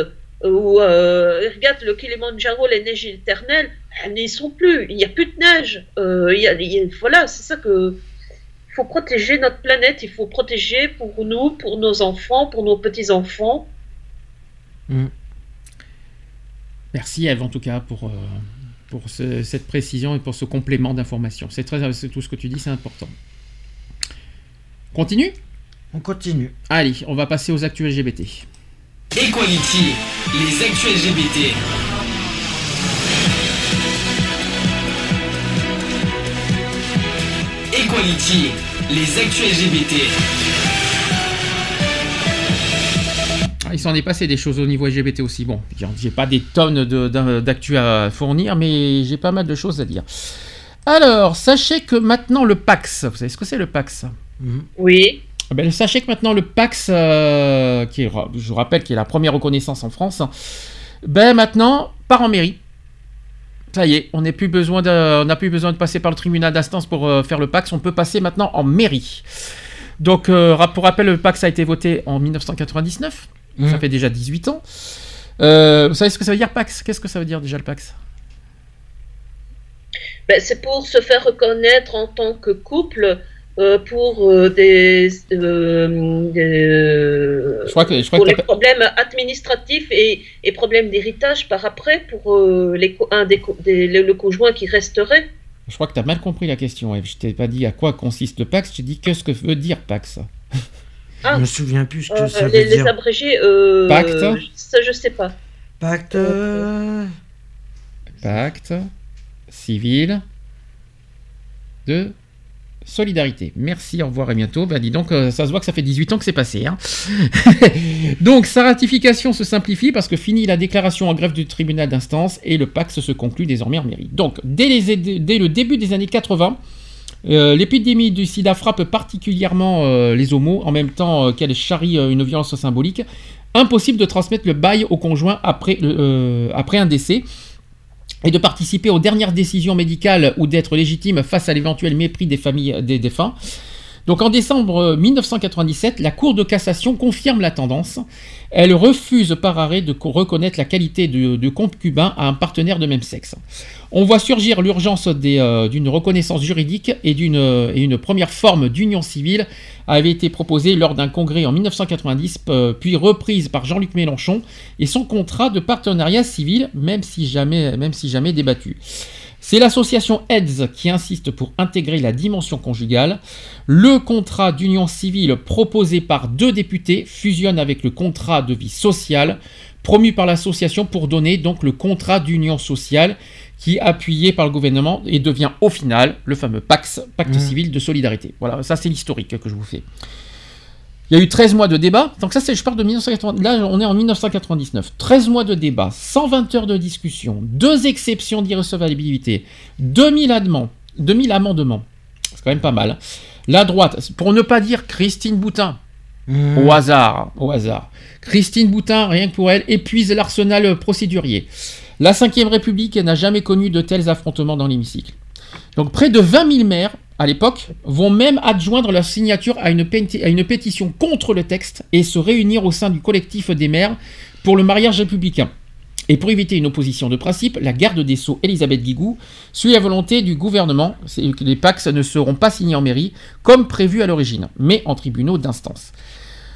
où, euh, regarde le Kilimanjaro, les neiges éternelles, elles n'y sont plus, il n'y a plus de neige. Euh, il y a- il y a- voilà, c'est ça que. Il faut protéger notre planète, il faut protéger pour nous, pour nos enfants, pour nos petits-enfants. Merci Eve en tout cas pour, euh, pour ce- cette précision et pour ce complément d'information. C'est très, c'est tout ce que tu dis, c'est important. Continue? On continue. Allez, on va passer aux actus LGBT. Equality, les actus LGBT. Equality, les actus LGBT. Il s'en est passé des choses au niveau LGBT aussi. Bon, j'ai- pas des tonnes de- d'actu à fournir, mais j'ai pas mal de choses à dire. Alors, sachez que maintenant le PAX, vous savez ce que c'est le PAX? Oui. Sachez que maintenant le PAX, euh, qui est, je vous rappelle, qui est la première reconnaissance en France, ben maintenant part en mairie. Ça y est, on n'a plus besoin de, on n'a plus besoin de passer par le tribunal d'instance pour euh, faire le Pax. On peut passer maintenant en mairie. Donc, euh, pour rappel, le Pax a été voté en 1999. Ça Mhm. fait déjà 18 ans. Euh, vous savez ce que ça veut dire Pax? Qu'est-ce que ça veut dire déjà le Pax? Ben, c'est pour se faire reconnaître en tant que couple euh, pour euh, des, euh, des- Je crois que, je crois pour que les problèmes administratifs et, et problèmes d'héritage par après pour euh, les, co- un des, co- des- le, le conjoint qui resterait. je crois que t'as mal compris la question. Eve. Je t'ai pas dit à quoi consiste le Pax. Je t'ai dit qu'est-ce que veut dire Pax. Ah. Je me souviens plus ce que Euh, ça les, veut les dire. abrégés, euh, Pacte ça je sais pas. Pacte. euh, Pacte civil de solidarité. Merci, au revoir et bientôt. Ben dis donc, euh, ça se voit que ça fait 18 ans que c'est passé. hein. (laughs) donc, sa ratification se simplifie parce que finit la déclaration en greffe du tribunal d'instance et le pacte se conclut désormais en mairie. Donc, dès, le début des années 80, euh, l'épidémie du sida frappe particulièrement euh, les homos en même temps qu'elle charrie une violence symbolique. Impossible de transmettre le bail au conjoint après, après un décès et de participer aux dernières décisions médicales ou d'être légitime face à l'éventuel mépris des familles des défunts. Donc en décembre euh, 1997, la Cour de cassation confirme la tendance. Elle refuse par arrêt de co- reconnaître la qualité de, de concubin à un partenaire de même sexe. On voit surgir l'urgence euh, d'une reconnaissance juridique et d'une euh, une première forme d'union civile avait été proposée lors d'un congrès en 1990, euh, puis reprise par Jean-Luc Mélenchon et son contrat de partenariat civil, même si jamais débattu. C'est l'association AIDS qui insiste pour intégrer la dimension conjugale. Le contrat d'union civile proposé par deux députés fusionne avec le contrat de vie sociale promu par l'association pour donner donc le contrat d'union sociale qui est appuyé par le gouvernement et devient au final le fameux PAX, Pacte Mmh. civil de solidarité. Voilà, ça c'est l'historique que je vous fais. Il y a eu 13 mois de débat. Donc ça, c'est, je parle de 1980. Là, on est en 1999. 13 mois de débat, 120 heures de discussion, deux exceptions d'irrecevabilité, 2000 amendements. 2000 amendements. C'est quand même pas mal. La droite, pour ne pas dire Christine Boutin, hmm. au hasard, au hasard. Christine Boutin, rien que pour elle, épuise l'arsenal procédurier. La Ve République n'a jamais connu de tels affrontements dans l'hémicycle. Donc près de 20 000 maires, à l'époque, vont même adjoindre leur signature à une, pétition contre le texte et se réunir au sein du collectif des maires pour le mariage républicain. Et pour éviter une opposition de principe, la garde des Sceaux, Elisabeth Guigou, suit la volonté du gouvernement, que les PAX ne seront pas signés en mairie, comme prévu à l'origine, mais en tribunaux d'instance.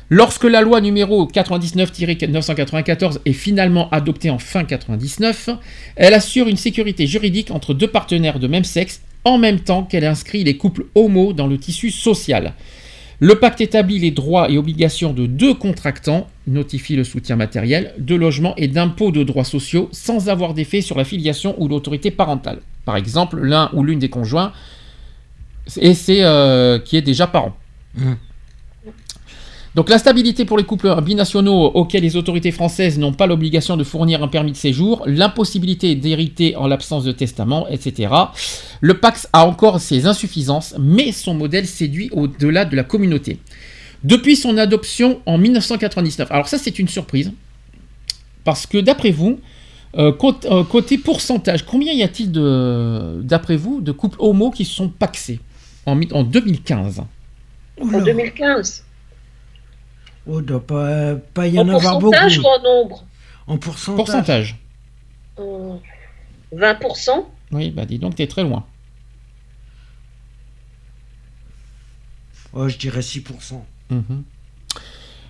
Lorsque la loi numéro 99-994 est finalement adoptée en fin 99, elle assure une sécurité juridique entre deux partenaires de même sexe en même temps qu'elle inscrit les couples homo dans le tissu social. Le pacte établit les droits et obligations de deux contractants, notifie le soutien matériel, de logement et d'impôts de droits sociaux sans avoir d'effet sur la filiation ou l'autorité parentale. Par exemple, l'un ou l'une des conjoints, et c'est euh, qui est déjà parent. Mmh. Donc la stabilité pour les couples binationaux auxquels les autorités françaises n'ont pas l'obligation de fournir un permis de séjour, l'impossibilité d'hériter en l'absence de testament, etc. Le Pax a encore ses insuffisances, mais son modèle séduit au-delà de la communauté. Depuis son adoption en 1999, alors ça c'est une surprise, parce que d'après vous, euh, côté, euh, côté pourcentage, combien y a-t-il d'après vous, de couples homo qui sont paxés en 2015 En 2015. Oh, doit pas, pas y En en avoir beaucoup. pourcentage ou en nombre En pourcentage. Pourcentage. Euh, 20% Oui, bah dis donc, t'es très loin. Oh, je dirais 6%. Mhm.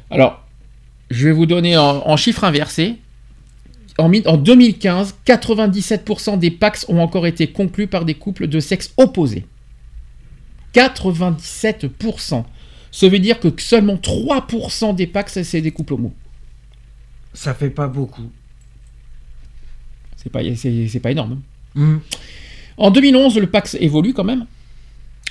Alors, je vais vous donner en, en chiffre inversé. En, mi- en 2015, 97% des PAX ont encore été conclus par des couples de sexe opposé. 97%. Ça veut dire que seulement 3% des PAX, c'est des couples homo. Ça fait pas beaucoup. C'est pas, c'est, pas énorme. hein. Hmm. En 2011, le Pax évolue quand même.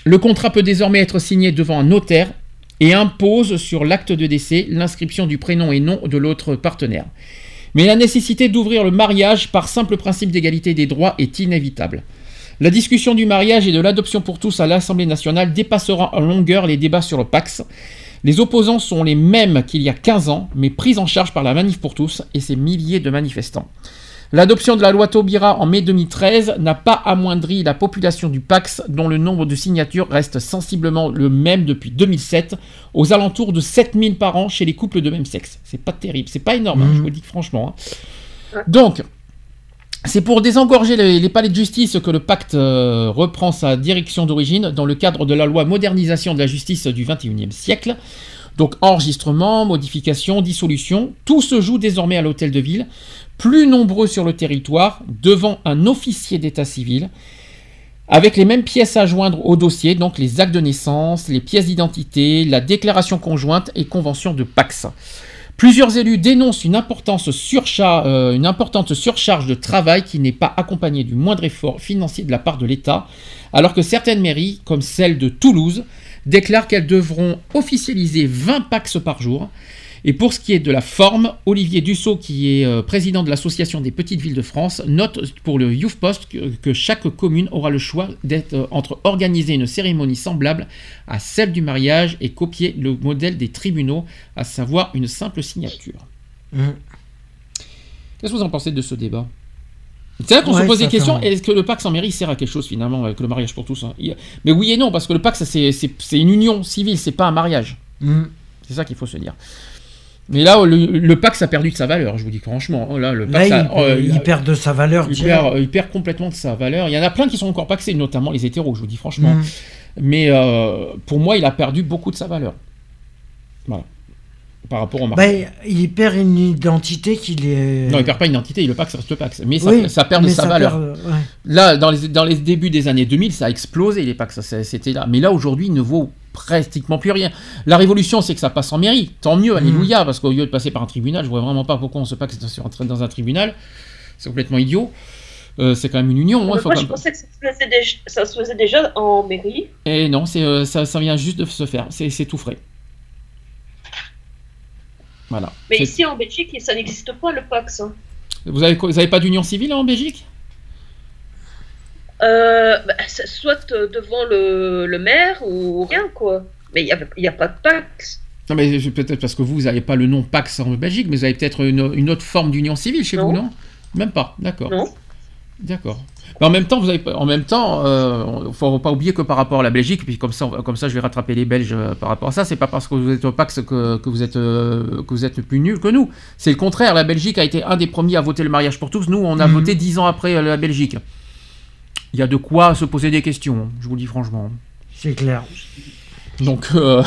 Le contrat peut désormais être signé devant un notaire et impose sur l'acte de décès l'inscription du prénom et nom de l'autre partenaire. Mais la nécessité d'ouvrir le mariage par simple principe d'égalité des droits est inévitable. La discussion du mariage et de l'adoption pour tous à l'Assemblée nationale dépassera en longueur les débats sur le Pax. Les opposants sont les mêmes qu'il y a 15 ans, mais pris en charge par la Manif pour tous et ses milliers de manifestants. L'adoption de la loi Taubira en mai 2013 n'a pas amoindri la population du Pax, dont le nombre de signatures reste sensiblement le même depuis 2007, aux alentours de 7000 par an chez les couples de même sexe. C'est pas terrible, c'est pas énorme, hein, je vous le dis franchement. hein. Donc, c'est pour désengorger les, palais de justice que le pacte euh, reprend sa direction d'origine dans le cadre de la loi modernisation de la justice du XXIe siècle. Donc enregistrement, modification, dissolution, tout se joue désormais à l'hôtel de ville, plus nombreux sur le territoire, devant un officier d'état civil, avec les mêmes pièces à joindre au dossier, donc les actes de naissance, les pièces d'identité, la déclaration conjointe et convention de Pax. Plusieurs élus dénoncent euh, une importante surcharge de travail qui n'est pas accompagnée du moindre effort financier de la part de l'État, alors que certaines mairies, comme celle de Toulouse, déclarent qu'elles devront officialiser 20 pax par jour. Et pour ce qui est de la forme, Olivier Dussault, qui est euh, président de l'Association des petites villes de France, note pour le Youth Post que, que chaque commune aura le choix d'être euh, entre organiser une cérémonie semblable à celle du mariage et copier le modèle des tribunaux, à savoir une simple signature. Mhm. Qu'est-ce que vous en pensez de ce débat? C'est là qu'on se pose des questions. Est-ce que le Pax en mairie sert à quelque chose finalement avec le mariage pour tous hein? Il- Mais oui et non, parce que le Pax c'est- une union civile, c'est pas un mariage. Mhm. C'est ça qu'il faut se dire. Mais là, le, le Pax a perdu de sa valeur, je vous dis franchement. Oh Là, le Là, Pax il, oh, il perd de sa valeur. il perd, il perd complètement de sa valeur. Il y en a plein qui sont encore paxés, notamment les hétéros, je vous dis franchement. Mhm. Mais euh, pour moi, il a perdu beaucoup de sa valeur. Voilà. Par rapport au Bah, mariage. il perd une identité qu'il est. Non, il perd pas une identité, le Pax reste Pax. Mais ça, Oui, ça perd de mais sa ça valeur. perd, euh, ouais. Là, dans les, dans les débuts des années 2000, ça a explosé les Pax, ça, c'était là. Mais là, aujourd'hui, il ne vaut pratiquement plus rien. La révolution, c'est que ça passe en mairie. Tant mieux, alléluia, parce qu'au lieu de passer par un tribunal, je vois vraiment pas pourquoi on se Pax dans un tribunal. C'est complètement idiot. Euh, c'est quand même une union. hein, Moi, faut je même- pensais que ça se, faisait déjà, ça se faisait déjà en mairie. Et non, c'est, euh, ça, ça vient juste de se faire. C'est tout frais. Voilà. Mais ici en Belgique, ça n'existe pas le Pax. hein. Vous avez, quoi- vous avez pas d'union civile en Belgique? Euh, bah, soit euh, devant le, le maire ou rien, quoi. Mais il n'y a, pas de Pax. Non, mais peut-être parce que vous, vous n'avez pas le nom Pax en Belgique, mais vous avez peut-être une, une autre forme d'union civile chez vous, Non. non? Même pas, d'accord. Non. D'accord. Mais en même temps, vous avez, en même temps, euh, faut pas oublier que par rapport à la Belgique, puis comme ça, comme ça, je vais rattraper les Belges euh, par rapport à ça. C'est pas parce que vous êtes au Pax que, que vous êtes euh, que vous êtes plus nul que nous. C'est le contraire. La Belgique a été un des premiers à voter le mariage pour tous. Nous, on a Mhm. voté dix ans après la Belgique. Il y a de quoi se poser des questions. Je vous le dis franchement. C'est clair. Donc, euh,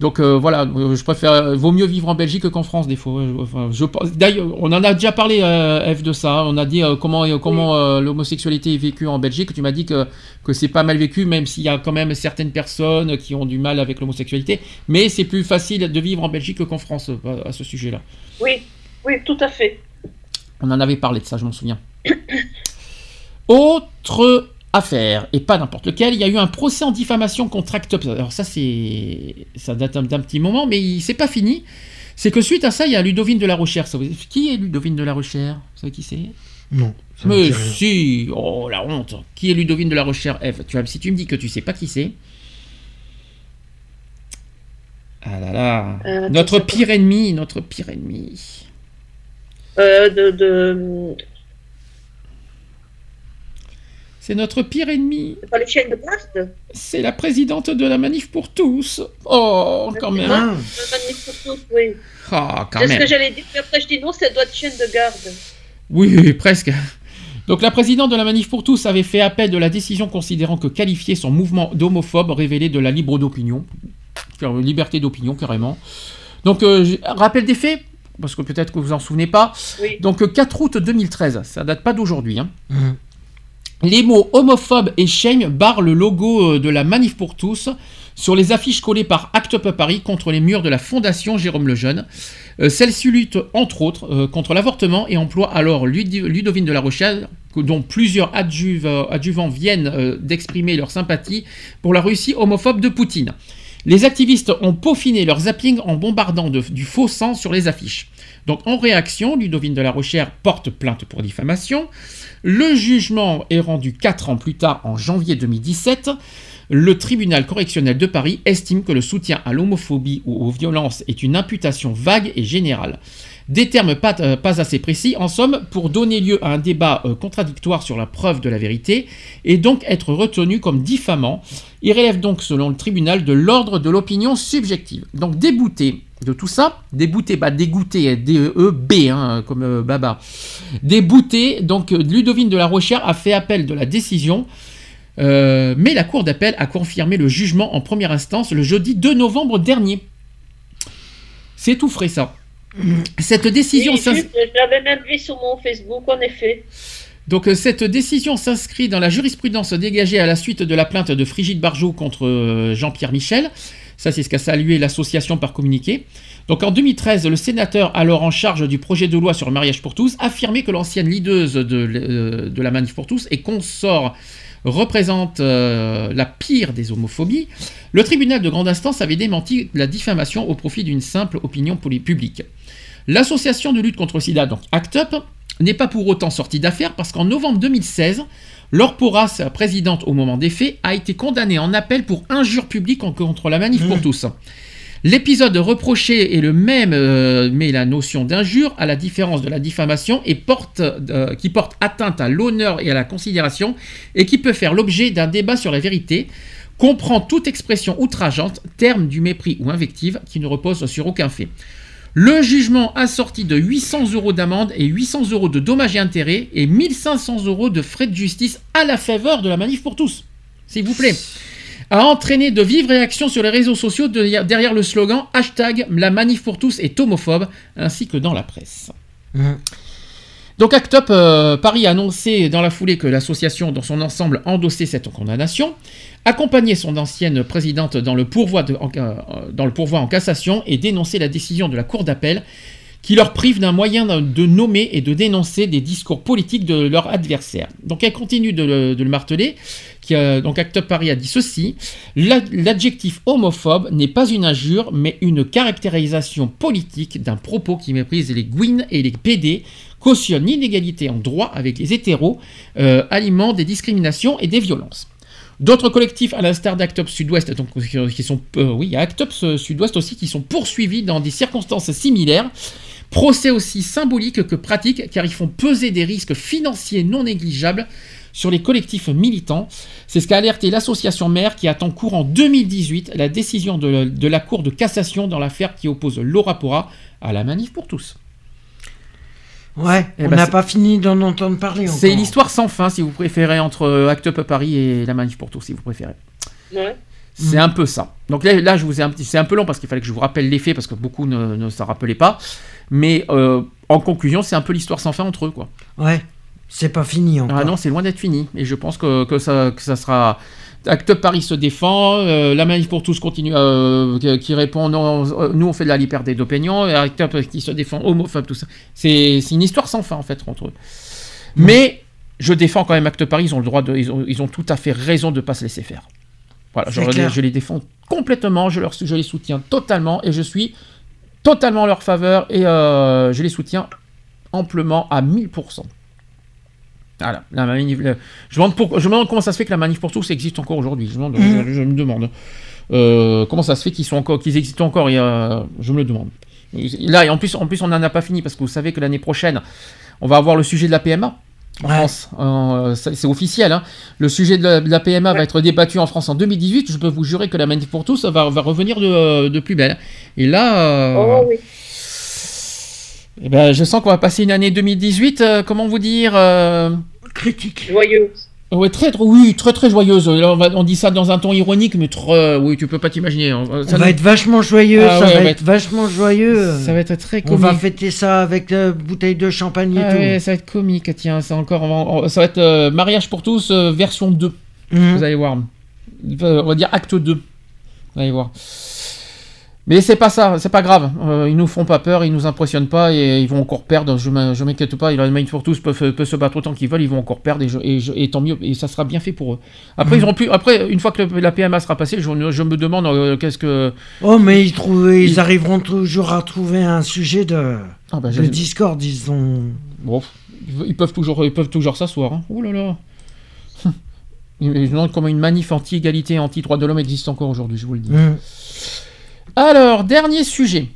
donc euh, voilà, euh, je préfère. euh, Vaut mieux vivre en Belgique qu'en France des fois. Enfin, je pense- D'ailleurs, on en a déjà parlé, euh, F, de ça. On a dit euh, comment comment l'homosexualité est vécue en Belgique. Tu m'as dit que que c'est pas mal vécu, même s'il y a quand même certaines personnes qui ont du mal avec l'homosexualité. Mais c'est plus facile de vivre en Belgique qu'en France euh, à ce sujet-là. Oui, oui, tout à fait. On en avait parlé de ça, je m'en souviens. (coughs) Autre affaire, et pas n'importe lequel, il y a eu un procès en diffamation contre Act Up. Alors ça, c'est, ça date d'un petit moment, mais il- c'est pas fini. C'est que suite à ça, il y a Ludovine de la Rochère. Qui est Ludovine de la Rochère? Vous savez qui c'est? Non. ça Mais si Oh la honte Qui est Ludovine de la Rochère? Eve tu vois, Si tu me dis que tu sais pas qui c'est. Ah là là Euh, Notre pire ennemi, notre pire ennemi. Euh, de, de... C'est notre pire ennemi. c'est pas les chaînes de garde C'est la présidente de la manif pour tous. Oh, quand même. Le manif pour tous, oui. Ah, quand C'est ce même. que j'allais dire, puis après je dis non, ça doit être chaîne de garde. Oui, oui, presque. Donc la présidente de la Manif pour tous avait fait appel de la décision considérant que qualifier son mouvement d'homophobe révélait de la libre d'opinion. Liberté d'opinion, carrément. Donc, euh, je- rappel des faits, parce que peut-être que vous en souvenez pas. Oui. Donc, euh, 4 août 2013, ça date pas d'aujourd'hui. hein. Mhm. Les mots homophobe et shame barrent le logo euh, de la Manif pour tous sur les affiches collées par Act Up Paris contre les murs de la Fondation Jérôme Lejeune. Euh, Celle-ci lutte entre autres euh, contre l'avortement et emploie alors Ludovine de la Rochelle, dont plusieurs adjuv- adjuvants viennent d'exprimer leur sympathie pour la Russie homophobe de Poutine. Les activistes ont peaufiné leur zapping en bombardant du faux sang sur les affiches. Donc en réaction, Ludovine de la Rochère porte plainte pour diffamation. Le jugement est rendu 4 ans plus tard, en janvier 2017. Le tribunal correctionnel de Paris estime que le soutien à l'homophobie ou aux violences est une imputation vague et générale. Des termes pas, euh, assez précis, en somme, pour donner lieu à un débat euh, contradictoire sur la preuve de la vérité, et donc être retenu comme diffamant. Il relève donc, selon le tribunal, de l'ordre de l'opinion subjective. Donc débouté de tout ça, débouté, bah dégoûté, D-E-B, hein, comme euh, Baba. Débouté, donc euh, Ludovine de la Rochère a fait appel de la décision, euh, mais la Cour d'appel a confirmé le jugement en première instance le jeudi 2 novembre dernier. C'est tout frais ça. Cette décision Oui, l'avais même vu sur mon Facebook, en effet. Donc euh, cette décision s'inscrit dans la jurisprudence dégagée à la suite de la plainte de Frigide Barjot contre euh, Jean-Pierre Michel. Ça, c'est ce qu'a salué l'association par communiqué. Donc en 2013, le sénateur alors en charge du projet de loi sur le mariage pour tous affirmait que l'ancienne leaduse de, euh, la Manif pour tous et consort représente euh, la pire des homophobies. Le tribunal de grande instance avait démenti la diffamation au profit d'une simple opinion publique. L'association de lutte contre le sida, donc ACT UP, n'est pas pour autant sortie d'affaire parce qu'en novembre 2016, Laure Porras, présidente au moment des faits, a été condamnée en appel pour injure publique en- contre la manif pour tous. L'épisode reproché est le même, euh, mais la notion d'injure, à la différence de la diffamation, et porte, euh, qui porte atteinte à l'honneur et à la considération, et qui peut faire l'objet d'un débat sur la vérité, comprend toute expression outrageante, terme du mépris ou invective, qui ne repose sur aucun fait. Le jugement assorti de 800 euros d'amende et 800 euros de dommages et intérêts et 1500 euros de frais de justice à la faveur de la manif pour tous. S'il vous plaît. A entraîné de vives réactions sur les réseaux sociaux de- derrière le slogan hashtag la manif pour tous est homophobe, ainsi que dans la presse. Donc Act Up euh, Paris a annoncé dans la foulée que l'association dans son ensemble endossait cette condamnation, accompagnait son ancienne présidente dans le pourvoi, euh, pourvoi en cassation et dénonçait la décision de la Cour d'appel qui leur prive d'un moyen de- nommer et de dénoncer des discours politiques de leurs adversaires. Donc elle continue de le, marteler. Qui a- donc Act Up Paris a dit ceci La- l'adjectif homophobe n'est pas une injure, mais une caractérisation politique d'un propos qui méprise les Gwyn et les PD, cautionne l'inégalité en droit avec les hétéros, euh, alimente des discriminations et des violences. D'autres collectifs, à l'instar d'Act Up Sud-Ouest, donc, qui sont, euh, oui, euh, Sud-Ouest aussi, qui sont poursuivis dans des circonstances similaires. Procès aussi symboliques que pratiques, car ils font peser des risques financiers non négligeables sur les collectifs militants. C'est ce qu'a alerté l'association mère qui attend courant 2018 la décision de, la Cour de cassation dans l'affaire qui oppose Laura à la manif pour tous. Ouais, Eh on ben, n'a pas fini d'en entendre parler. C'est l'histoire sans fin, si vous préférez, entre euh, Act Up Paris et la manif pour tous, si vous préférez. Ouais. C'est un peu ça. Donc là, là je vous ai un petit, c'est un peu long parce qu'il fallait que je vous rappelle les faits parce que beaucoup ne, ne s'en rappelaient pas. Mais euh, en conclusion, c'est un peu l'histoire sans fin entre eux, quoi. Ouais, c'est pas fini encore. Ah non, c'est loin d'être fini. Et je pense que, que ça, que ça sera. Act Up Paris se défend, euh, la manif pour tous continue, euh, qui- répond non, euh, nous on fait de la liberté d'opinion, et Act Up qui se défend homophobe, tout ça. C'est une histoire sans fin en fait entre eux. Mais je défends quand même Act Up Paris, ils ont le droit de, ils ont, ils ont tout à fait raison de ne pas se laisser faire. Voilà, je, les défends complètement, je, leur, je les soutiens totalement et je suis totalement en leur faveur et euh, je les soutiens amplement à 1000%. Voilà, la manif, le- je, me demande pour- je me demande comment ça se fait que la manif pour tous existe encore aujourd'hui. Je, me demande- Mhm. je- je me demande Euh, comment ça se fait qu'ils sont encore, qu'ils existent encore. et, euh, je me le demande. Là, et en plus, en plus, on n'en a pas fini parce que vous savez que l'année prochaine, on va avoir le sujet de la PMA en Ouais. France. Euh, c'est officiel. hein. Le sujet de la, de la PMA va être débattu en France en 2018. Je peux vous jurer que la manif pour tous va, va revenir de, de plus belle. Et là. euh, Oh oui. Eh ben, je sens qu'on va passer une année 2018, euh, comment vous dire euh, Critique. Joyeuse. Ouais, très, très- oui, très très joyeuse. Là, on, va- on dit ça dans un ton ironique, mais très, oui, tu peux pas t'imaginer. hein. On Ça va nous- être vachement joyeux, Ah ça ouais, va on va être vachement joyeux. Ça va être très On va comique. fêter ça avec la bouteille de champagne et Ah tout. ouais, ça va être comique, tiens, c'est encore, on va- on- ça va être euh, mariage pour tous euh, version 2. Mhm. Vous allez voir. Euh, On va dire acte 2. Vous allez voir. Mais c'est pas ça, c'est pas grave. Euh, ils nous font pas peur, ils nous impressionnent pas et ils vont encore perdre. Je m'in- je m'inquiète pas. Main pour tous peuvent, peuvent se battre autant qu'ils veulent, ils vont encore perdre et, je- et je- et tant mieux. Et ça sera bien fait pour eux. Après, Mhm. ils auront plus. Après, une fois que le- la PMA sera passée, je, je me demande euh, qu'est-ce que. Oh, mais ils, trouvent, ils arriveront toujours à trouver un sujet de, Ah bah, Discord, ils ont... Bon, ils peuvent toujours, ils peuvent toujours s'asseoir. Hein. Oh là là. (laughs) Je me demande comment une manif anti-égalité anti-droit de l'homme existe encore aujourd'hui, je vous le dis. Mm. Alors, dernier sujet.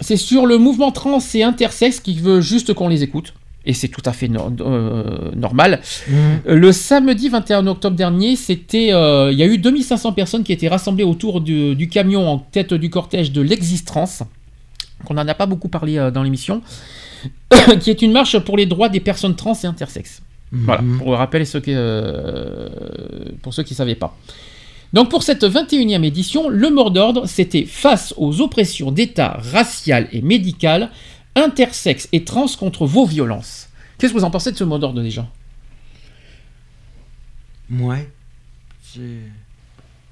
C'est sur le mouvement trans et intersexe qui veut juste qu'on les écoute. Et c'est tout à fait no- euh, normal. Euh, Le samedi 21 octobre dernier, c'était, euh, il y a eu 2500 personnes qui étaient rassemblées autour du, du camion en tête du cortège de l'existence, qu'on n'en a pas beaucoup parlé euh, dans l'émission, (coughs) qui est une marche pour les droits des personnes trans et intersexes. Voilà, pour rappeler ceux qui, pour ceux qui ne savaient pas. Donc pour cette 21e édition, le mot d'ordre, c'était face aux oppressions d'État raciales et médicales, intersexes et trans contre vos violences. Qu'est-ce que vous en pensez de ce mot d'ordre déjà? Ouais. C'est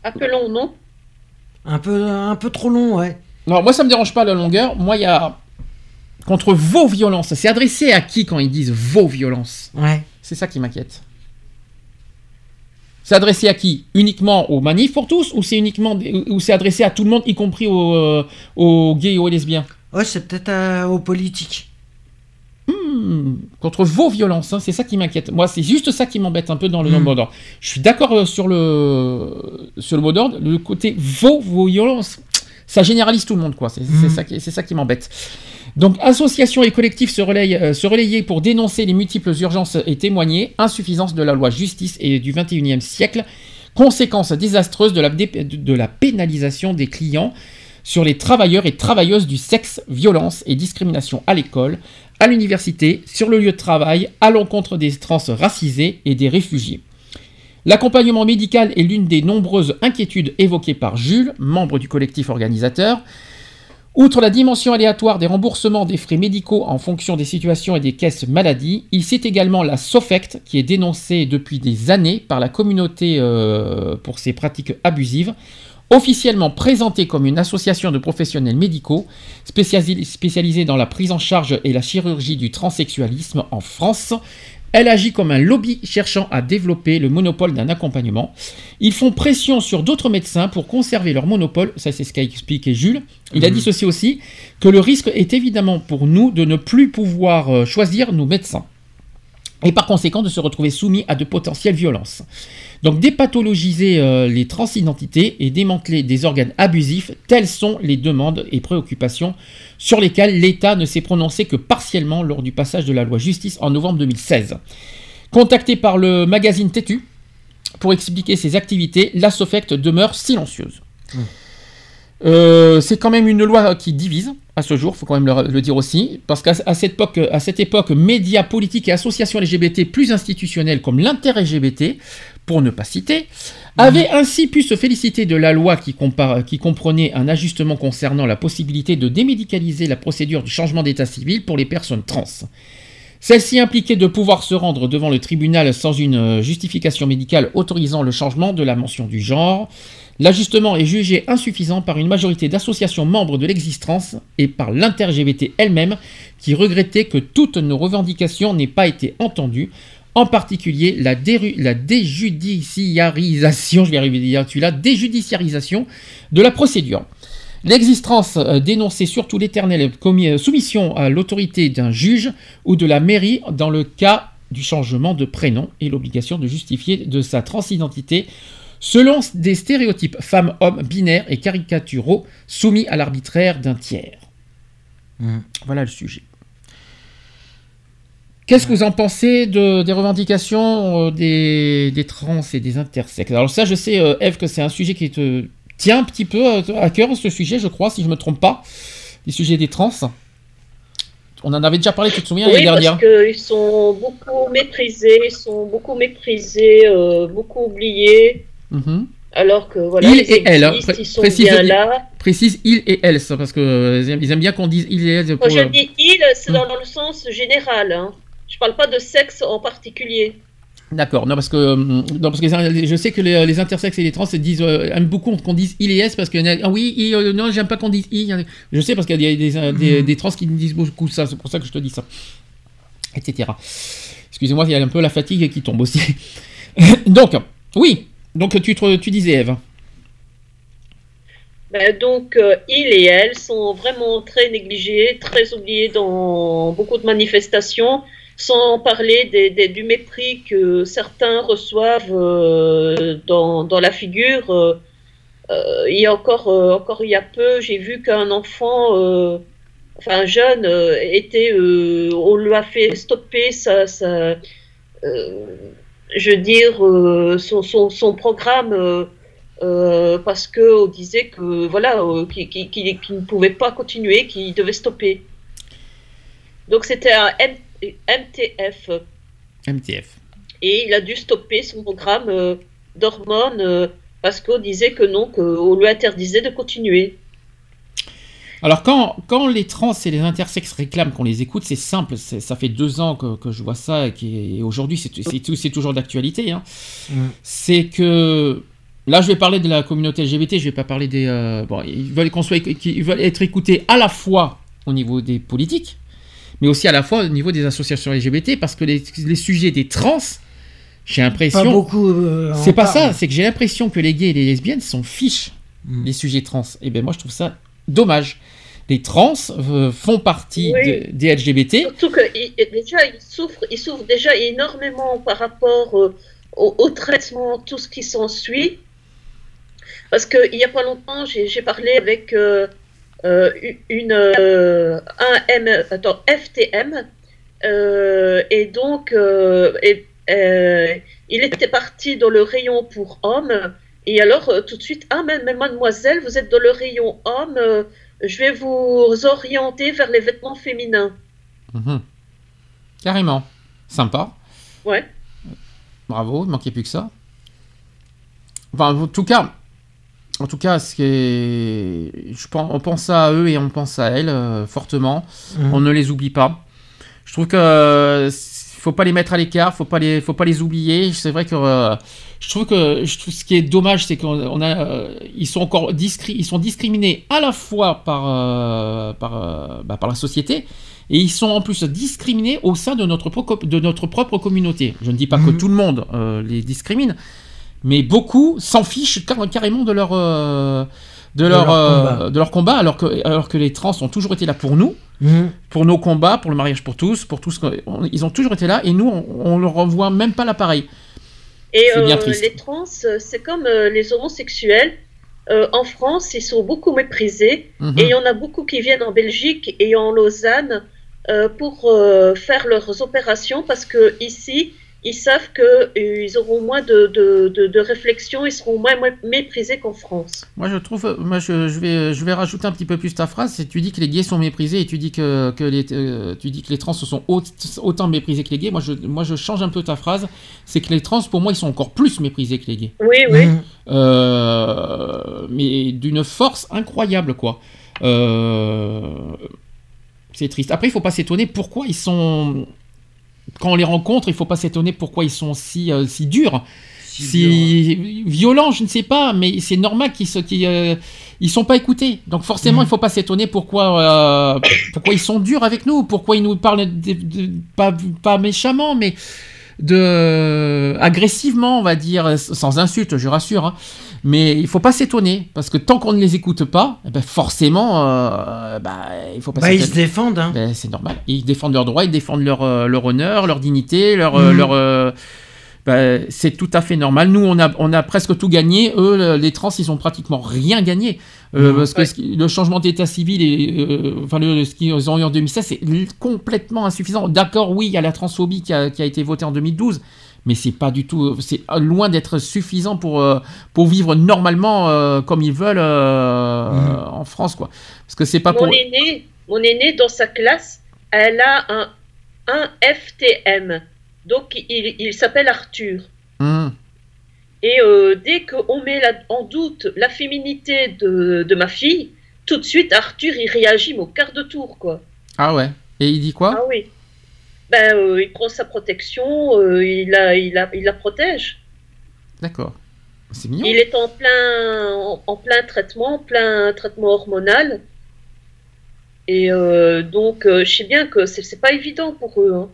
Un peu long, non? Un peu, un peu trop long, ouais. Non, moi ça me dérange pas la longueur. Moi, il y a contre vos violences. C'est adressé à qui quand ils disent vos violences? Ouais. C'est ça qui m'inquiète. C'est adressé à qui? Uniquement aux manifs pour tous ou c'est uniquement des- ou c'est adressé à tout le monde, y compris aux, euh, aux gays et aux lesbiens? Ouais, c'est peut-être euh, aux politiques. Hmm, contre vos violences, hein, c'est ça qui m'inquiète. Moi, c'est juste ça qui m'embête un peu dans le Hmm. mot d'ordre. Je suis d'accord euh, sur le sur le mot d'ordre. Le côté vos, vos violences, ça généralise tout le monde, quoi. C'est Hmm. ça qui c'est ça qui m'embête. Donc, associations et collectifs se, relayent, euh, relayer pour dénoncer les multiples urgences et témoigner insuffisance de la loi justice et du 21e siècle, conséquences désastreuses de la, de la pénalisation des clients sur les travailleurs et travailleuses du sexe, violence et discrimination à l'école, à l'université, sur le lieu de travail, à l'encontre des trans racisés et des réfugiés. L'accompagnement médical est l'une des nombreuses inquiétudes évoquées par Jules, membre du collectif organisateur. Outre la dimension aléatoire des remboursements des frais médicaux en fonction des situations et des caisses maladie, il cite également la SOFECT qui est dénoncée depuis des années par la communauté euh, pour ses pratiques abusives. Officiellement présentée comme une association de professionnels médicaux spécialis- spécialisée dans la prise en charge et la chirurgie du transsexualisme en France, elle agit comme un lobby cherchant à développer le monopole d'un accompagnement. Ils font pression sur d'autres médecins pour conserver leur monopole, ça c'est ce qu'a expliqué Jules. Il a dit ceci aussi, que le risque est évidemment pour nous de ne plus pouvoir euh, choisir nos médecins et par conséquent de se retrouver soumis à de potentielles violences. Donc dépathologiser euh, les transidentités et démanteler des organes abusifs, telles sont les demandes et préoccupations sur lesquelles l'État ne s'est prononcé que partiellement lors du passage de la loi justice en novembre 2016. Contacté par le magazine Tétu pour expliquer ses activités, la SOFECT demeure silencieuse. Euh, c'est quand même une loi qui divise à ce jour, faut quand même le, le dire aussi, parce qu'à à cette époque, à cette époque, médias politiques et associations LGBT plus institutionnelles comme l'inter-LGBT, pour ne pas citer, avaient ainsi pu se féliciter de la loi qui, compare- qui comprenait un ajustement concernant la possibilité de démédicaliser la procédure du changement d'état civil pour les personnes trans. Celle-ci impliquait de pouvoir se rendre devant le tribunal sans une euh, justification médicale autorisant le changement de la mention du genre. L'ajustement est jugé insuffisant par une majorité d'associations membres de l'existence et par l'inter-LGBT elle-même qui regrettait que toutes nos revendications n'aient pas été entendues, en particulier la, déjudiciarisation, je vais arriver à dire celui-là, déjudiciarisation de la procédure. L'existence euh, dénonçait surtout l'éternelle euh, soumission à l'autorité d'un juge ou de la mairie dans le cas du changement de prénom et l'obligation de justifier de sa transidentité selon des stéréotypes femmes-hommes binaires et caricaturaux soumis à l'arbitraire d'un tiers. Voilà le sujet. Qu'est-ce que vous en pensez de, des revendications euh, des, des trans et des intersexes? Alors ça, je sais, euh, Eve, que c'est un sujet qui te tient un petit peu euh, à cœur, ce sujet, je crois, si je ne me trompe pas, les sujets des trans. On en avait déjà parlé, tu te souviens, l'année Oui, dernière? parce qu'ils sont beaucoup méprisés, ils sont beaucoup méprisés, euh, beaucoup oubliés, Mhm. alors que voilà, il les et elle, hein, ils sont précise, bien là. précise il et elle, ça, parce que ils aiment- bien qu'on dise il et elle. Quand pour, je euh, dis il, c'est dans le sens général. Hein. Je parle pas de sexe en particulier. D'accord, non parce que euh, non, parce que je sais que les, les intersexes et les trans disent euh, aiment beaucoup qu'on dise il et elle parce que ah oui il, euh, non j'aime pas qu'on dise il. Je sais parce qu'il y a des, des, des- des trans qui me disent beaucoup ça, c'est pour ça que je te dis ça, etc. Excusez-moi, il y a un peu la fatigue qui tombe aussi. (laughs) Donc oui, donc tu te- tu disais Eve. Ben, donc, euh, il et elle sont vraiment très négligés, très oubliés dans beaucoup de manifestations, sans parler des- du mépris que certains reçoivent euh, dans, la figure. Euh, euh, il y a encore, encore il y a peu, j'ai vu qu'un enfant, enfin un jeune, était, on lui a fait stopper sa, je dire, son, son, son programme. euh, parce qu'on disait que voilà qu'il ne pouvait pas continuer, qu'il devait stopper. Donc c'était un MTF MTF. et il a dû stopper son programme euh, d'hormones euh, parce qu'on disait que non, qu'on lui interdisait de continuer. Alors quand, quand les trans et les intersexes réclament qu'on les écoute, c'est simple, ça fait deux ans que, que je vois ça et, aujourd'hui c'est toujours d'actualité. hein. C'est que là je vais parler de la communauté LGBT, je vais pas parler des... euh, bon, ils veulent qu'on soit, qu'ils veulent être écoutés à la fois au niveau des politiques, mais aussi à la fois au niveau des associations LGBT parce que les, les sujets des trans, j'ai l'impression... Pas beaucoup. euh, C'est pas ça, c'est que j'ai l'impression que les gays et les lesbiennes s'en fichent les sujets trans. Et ben moi je trouve ça dommage. Les trans euh, font partie Oui. de- des LGBT. Surtout que il- déjà, il souffre, il souffre déjà énormément par rapport euh, au, au traitement, tout ce qui s'ensuit. Parce qu'il n'y a pas longtemps, j'ai j'ai parlé avec euh, une, euh, un M, attends, FTM. euh, et donc, et, il était parti dans le rayon pour hommes. Et alors, tout de suite, ah, mais, mais mademoiselle, vous êtes dans le rayon homme, je vais vous orienter vers les vêtements féminins. Mhm. Carrément. Sympa. Ouais. Bravo, il manquait plus que ça. Enfin, en tout cas, en tout cas, ce qui est- je pense, on pense à eux et on pense à elles euh, fortement. Mhm. On ne les oublie pas. Je trouve que euh, faut pas les mettre à l'écart, faut pas les, faut pas les oublier. C'est vrai que euh, je trouve que je trouve ce qui est dommage, c'est qu'on on a, euh, ils sont encore discri- ils sont discriminés à la fois par par, bah, par la société. Et ils sont en plus discriminés au sein de notre, pro- de notre propre communauté. Je ne dis pas que tout le monde euh, les discrimine, mais beaucoup s'en fichent car- carrément de leur, euh, de, De leur, leur euh, combat. de leur combat, alors que, alors que les trans ont toujours été là pour nous, Mhm. pour nos combats, pour le mariage pour tous, pour tout ce on- ils ont toujours été là, et nous, on, on leur envoie même pas l'appareil. Et C'est bien euh, triste. les trans, c'est comme euh, les homosexuels. Euh, en France, ils sont beaucoup méprisés. Mhm. Et il y en a beaucoup qui viennent en Belgique et en Lausanne euh, pour euh, faire leurs opérations parce que ici, ils savent qu'ils auront moins de, de, de, de réflexion, ils seront moins mé- méprisés qu'en France. Moi, je trouve, moi, je, je vais, je vais rajouter un petit peu plus ta phrase. C'est tu dis que les gays sont méprisés et tu dis que, que les, euh, tu dis que les trans sont au- autant méprisés que les gays. Moi, je, moi, je change un peu ta phrase. C'est que les trans, pour moi, ils sont encore plus méprisés que les gays. Oui, oui. Mhm. Euh, mais d'une force incroyable, quoi. Euh, c'est triste. Après, il faut pas s'étonner pourquoi ils sont. Quand on les rencontre, il faut pas s'étonner pourquoi ils sont si, euh, si durs. Si, violents, je ne sais pas, mais c'est normal qu'ils se, qu'ils, euh, ils sont pas écoutés. Donc forcément, il faut pas s'étonner pourquoi, euh, pourquoi ils sont durs avec nous, pourquoi ils nous parlent de- de- pas, pas méchamment, mais de agressivement, on va dire, sans insulte, je rassure. hein. Mais il faut pas s'étonner parce que tant qu'on ne les écoute pas, eh ben forcément, euh, bah, il faut pas Bah, ils se défendent. Hein. Ben, c'est normal. Ils défendent leurs droits, ils défendent leur, euh, leur honneur, leur dignité, leur. euh, Mhm. leur euh, ben, c'est tout à fait normal. Nous, on a, on a presque tout gagné. Eux, le- les trans, ils ont pratiquement rien gagné. Euh. Parce que qui- le changement d'état civil, et, euh, enfin, le, ce qu'ils ont eu en 2016, c'est complètement insuffisant. D'accord, oui, il y a la transphobie qui a, qui a été votée en 2012. Mais c'est pas du tout, c'est loin d'être suffisant pour, euh, pour vivre normalement euh, comme ils veulent euh, Mhm. en France, quoi. Parce que c'est pas Mon pour. aîné, mon aîné, dans sa classe, elle a un, un FTM. Donc, il, il s'appelle Arthur. Mhm. Et euh, dès qu'on met la- en doute la féminité de, de ma fille, tout de suite, Arthur, il réagit mais au quart de tour, quoi. Ah ouais. Et il dit quoi? Ah oui. Ben, euh, il prend sa protection, euh, il, la, il, la, il la protège. D'accord. C'est mignon. Il est en plein, en, en plein traitement, plein traitement hormonal. Et donc, je sais bien que c'est c'est pas évident pour eux. hein.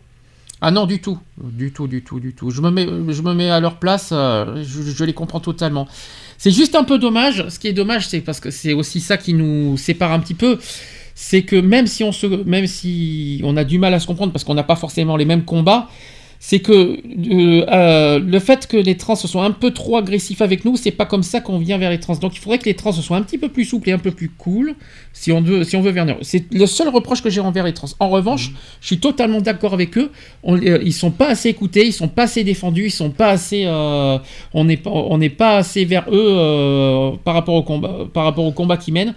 Ah non, du tout. Du tout, du tout, du tout. Je me mets, à leur place, euh, je, je les comprends totalement. C'est juste un peu dommage. Ce qui est dommage, c'est parce que c'est aussi ça qui nous sépare un petit peu. C'est que même si on se, même si on a du mal à se comprendre parce qu'on n'a pas forcément les mêmes combats, c'est que euh, euh, le fait que les trans soient un peu trop agressifs avec nous, c'est pas comme ça qu'on vient vers les trans. Donc il faudrait que les trans soient un petit peu plus souples et un peu plus cool si on veut, si on veut venir. C'est le seul reproche que j'ai envers les trans. En revanche, je suis totalement d'accord avec eux. On, euh, ils sont pas assez écoutés, ils sont pas assez défendus, ils sont pas assez, euh, on n'est pas, on n'est pas assez vers eux par rapport au combat, par rapport au combat qu'ils mènent.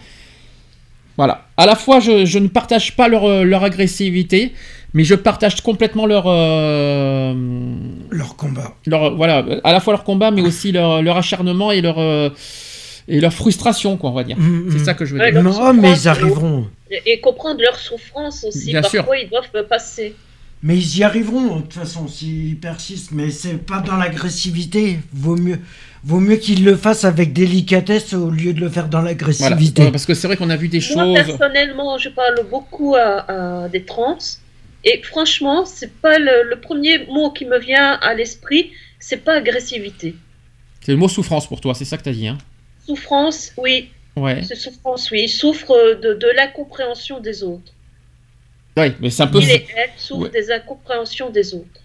Voilà. À la fois, je, je ne partage pas leur, euh, leur agressivité, mais je partage complètement leur euh, leur combat. Leur, voilà, à la fois leur combat, mais aussi leur, leur acharnement et leur euh, et leur frustration, quoi, on va dire. Mm, C'est mm. ça que je veux Ouais, dire. Non, mais ils arriveront. Et, et comprendre leur souffrance aussi. Bien Parfois, sûr. ils doivent passer. Mais ils y arriveront, de toute façon, s'ils persistent. Mais c'est pas dans l'agressivité. Vaut mieux, vaut mieux qu'ils le fassent avec délicatesse au lieu de le faire dans Voilà. l'agressivité. Ouais, parce que c'est vrai qu'on a vu des Moi, choses. personnellement, je parle beaucoup à, à des trans. Et franchement, c'est pas le, le premier mot qui me vient à l'esprit, c'est pas agressivité. C'est le mot souffrance pour toi, c'est ça que t'as dit, hein Souffrance, oui. Ouais. C'est souffrance, oui. Ils souffrent de, de l'incompréhension des autres. Ouais, mais c'est un peu. Il et elle souffrent Ouais. des incompréhensions des autres.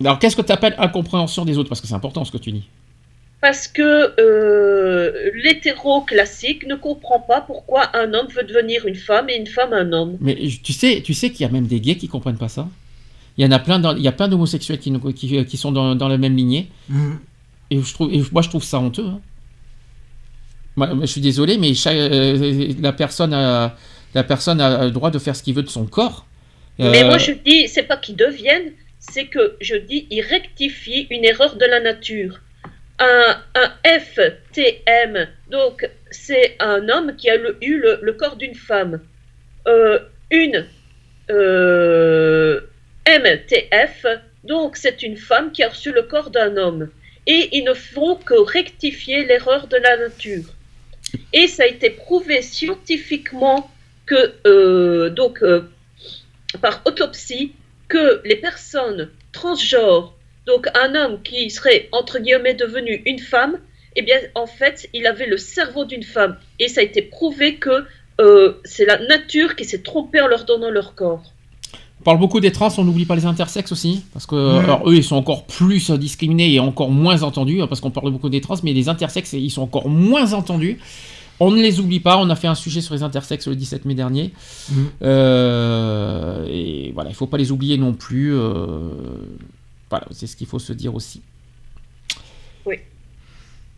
Alors, qu'est-ce que tu appelles incompréhension des autres? Parce que c'est important ce que tu dis. Parce que euh, l'hétéro classique ne comprend pas pourquoi un homme veut devenir une femme et une femme un homme. Mais tu sais, tu sais qu'il y a même des gays qui comprennent pas ça. Il y en a plein, dans- il y a plein d'homosexuels qui, qui sont dans, dans la même lignée. Mhm. Et, je trouve, et moi, je trouve ça honteux. hein. Moi, je suis désolé, mais chaque- euh, la personne a, la personne a le droit de faire ce qu'il veut de son corps. Mais Euh, moi je dis, c'est pas qu'ils deviennent, c'est que je dis, ils rectifient une erreur de la nature. Un, FTM, donc c'est un homme qui a eu le, corps d'une femme. Euh, une euh, MTF, donc c'est une femme qui a reçu le corps d'un homme. Et ils ne font que rectifier l'erreur de la nature. Et ça a été prouvé scientifiquement que, euh, donc, par autopsie, que les personnes transgenres, donc un homme qui serait entre guillemets devenu une femme, eh bien, en fait, il avait le cerveau d'une femme. Et ça a été prouvé que euh, c'est la nature qui s'est trompée en leur donnant leur corps. On parle beaucoup des trans, on n'oublie pas les intersexes aussi, parce que Ouais. alors, eux ils sont encore plus discriminés et encore moins entendus, hein, parce qu'on parle beaucoup des trans, mais les intersexes ils sont encore moins entendus. On ne les oublie pas, on a fait un sujet sur les intersexes le 17 mai dernier. Mhm. Euh, et voilà, il faut pas les oublier non plus. euh, voilà, c'est ce qu'il faut se dire aussi. Oui.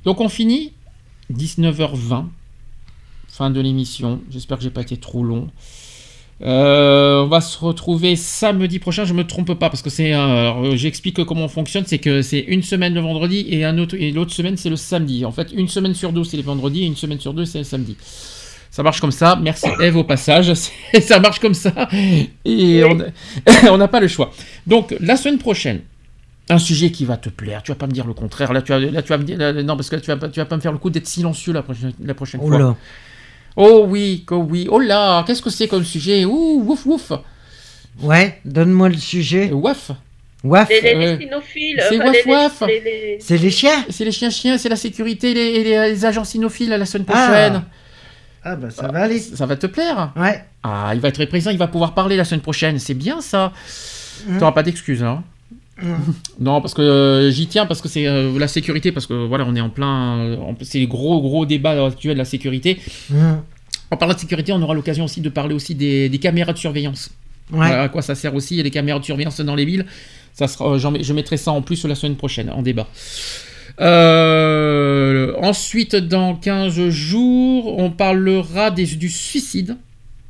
Donc on finit 19h20, fin de l'émission. J'espère que j'ai pas été trop long. Euh, on va se retrouver samedi prochain, je me trompe pas parce que c'est euh, j'explique comment on fonctionne, c'est que c'est une semaine le vendredi et un autre et l'autre semaine c'est le samedi. En fait, une semaine sur deux c'est le vendredi et une semaine sur deux c'est le samedi. Ça marche comme ça. Merci Eve au passage. (laughs) Ça marche comme ça et (laughs) on n'a pas le choix. Donc la semaine prochaine, un sujet qui va te plaire. Tu vas pas me dire le contraire. Là tu vas, là, tu vas me dire là, non parce que là, tu vas pas, tu vas pas me faire le coup d'être silencieux la prochaine, la prochaine Oh fois. là. Oh oui, oh oui, oh là, qu'est-ce que c'est comme sujet? Ouh, ouf, ouf. Ouais, donne-moi le sujet. Waf. Waf. Les, les, les cynophiles, C'est waf waf. C'est les chiens? C'est les chiens-chiens, c'est la sécurité et les, et les- les agents cynophiles à la semaine Ah. prochaine. Ah bah ça va aller. Ça va te plaire? Ouais. Ah, il va être présent, il va pouvoir parler la semaine prochaine. C'est bien ça. Mhm. T'auras pas d'excuses, hein. Non, parce que euh, j'y tiens, parce que c'est euh, la sécurité, parce que voilà, on est en plein. en- c'est les gros, gros débats actuels de la sécurité. En parlant de sécurité, on aura l'occasion aussi de parler aussi des, des caméras de surveillance. Voilà, à quoi ça sert aussi, et les caméras de surveillance dans les villes. Ça sera, euh, j'en mets- je mettrai ça en plus la semaine prochaine, en débat. Euh, ensuite, dans 15 jours, on parlera des- du suicide,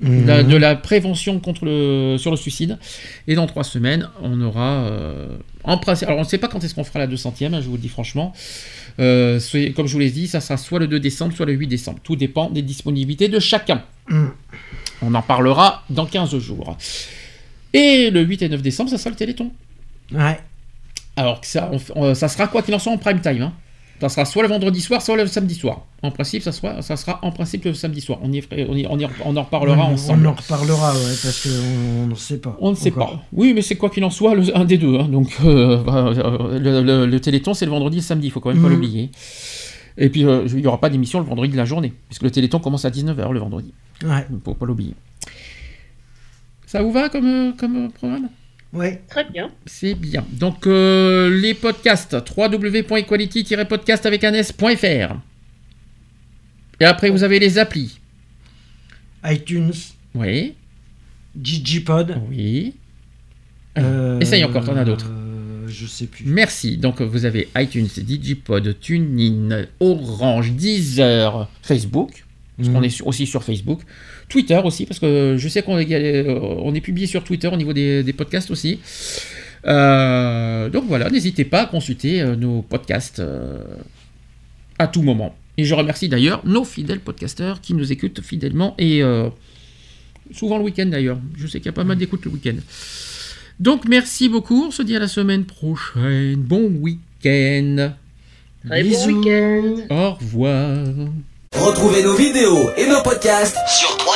Mhm. la- de la prévention contre le, sur le suicide. Et dans trois semaines, on aura... euh, en principe, alors on ne sait pas quand est-ce qu'on fera la 200e, hein, je vous le dis franchement. Euh, comme je vous l'ai dit, ça sera soit le 2 décembre, soit le 8 décembre. Tout dépend des disponibilités de chacun. Mhm. On en parlera dans 15 jours. Et le 8 et 9 décembre, ça sera le Téléthon. Ouais. Alors, que ça, on- ça sera quoi qu'il en soit en prime time. hein. Ça sera soit le vendredi soir, soit le samedi soir. En principe, ça sera, ça sera en principe le samedi soir. On, y, on, y- on, y- on en reparlera ensemble. On en reparlera, ouais, parce qu'on ne sait pas. On ne sait pas. Oui, mais c'est quoi qu'il en soit, le- un des deux. hein. Donc, euh, euh, le, le- le Téléthon, c'est le vendredi et le samedi, il faut quand même pas Mhm. l'oublier. Et puis, euh, il n'y aura pas d'émission le vendredi de la journée, puisque le Téléthon commence à 19h le vendredi. Ouais. Il ne faut pas l'oublier. Ça vous va comme, comme programme? Ouais. Très bien. C'est bien. Donc, euh, les podcasts, www.equality-podcast avec un s.fr. Et après, vous avez les applis. iTunes, Oui. Digipod. Oui. Euh, Essaye encore, t'en as d'autres. euh, je sais plus. Merci. Donc vous avez iTunes, Digipod, TuneIn, Orange, Deezer, Facebook, parce Mhm. qu'on est aussi sur Facebook, Twitter aussi, parce que je sais qu'on est, euh, on est publié sur Twitter au niveau des, des podcasts aussi. Euh, donc voilà, n'hésitez pas à consulter euh, nos podcasts euh, à tout moment. Et je remercie d'ailleurs nos fidèles podcasteurs qui nous écoutent fidèlement et euh, souvent le week-end d'ailleurs. Je sais qu'il y a pas mal d'écoutes le week-end. Donc merci beaucoup, on se dit à la semaine prochaine. Bon week-end. Très bon week-end. Au revoir. Retrouvez nos vidéos et nos podcasts sur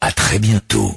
À très bientôt.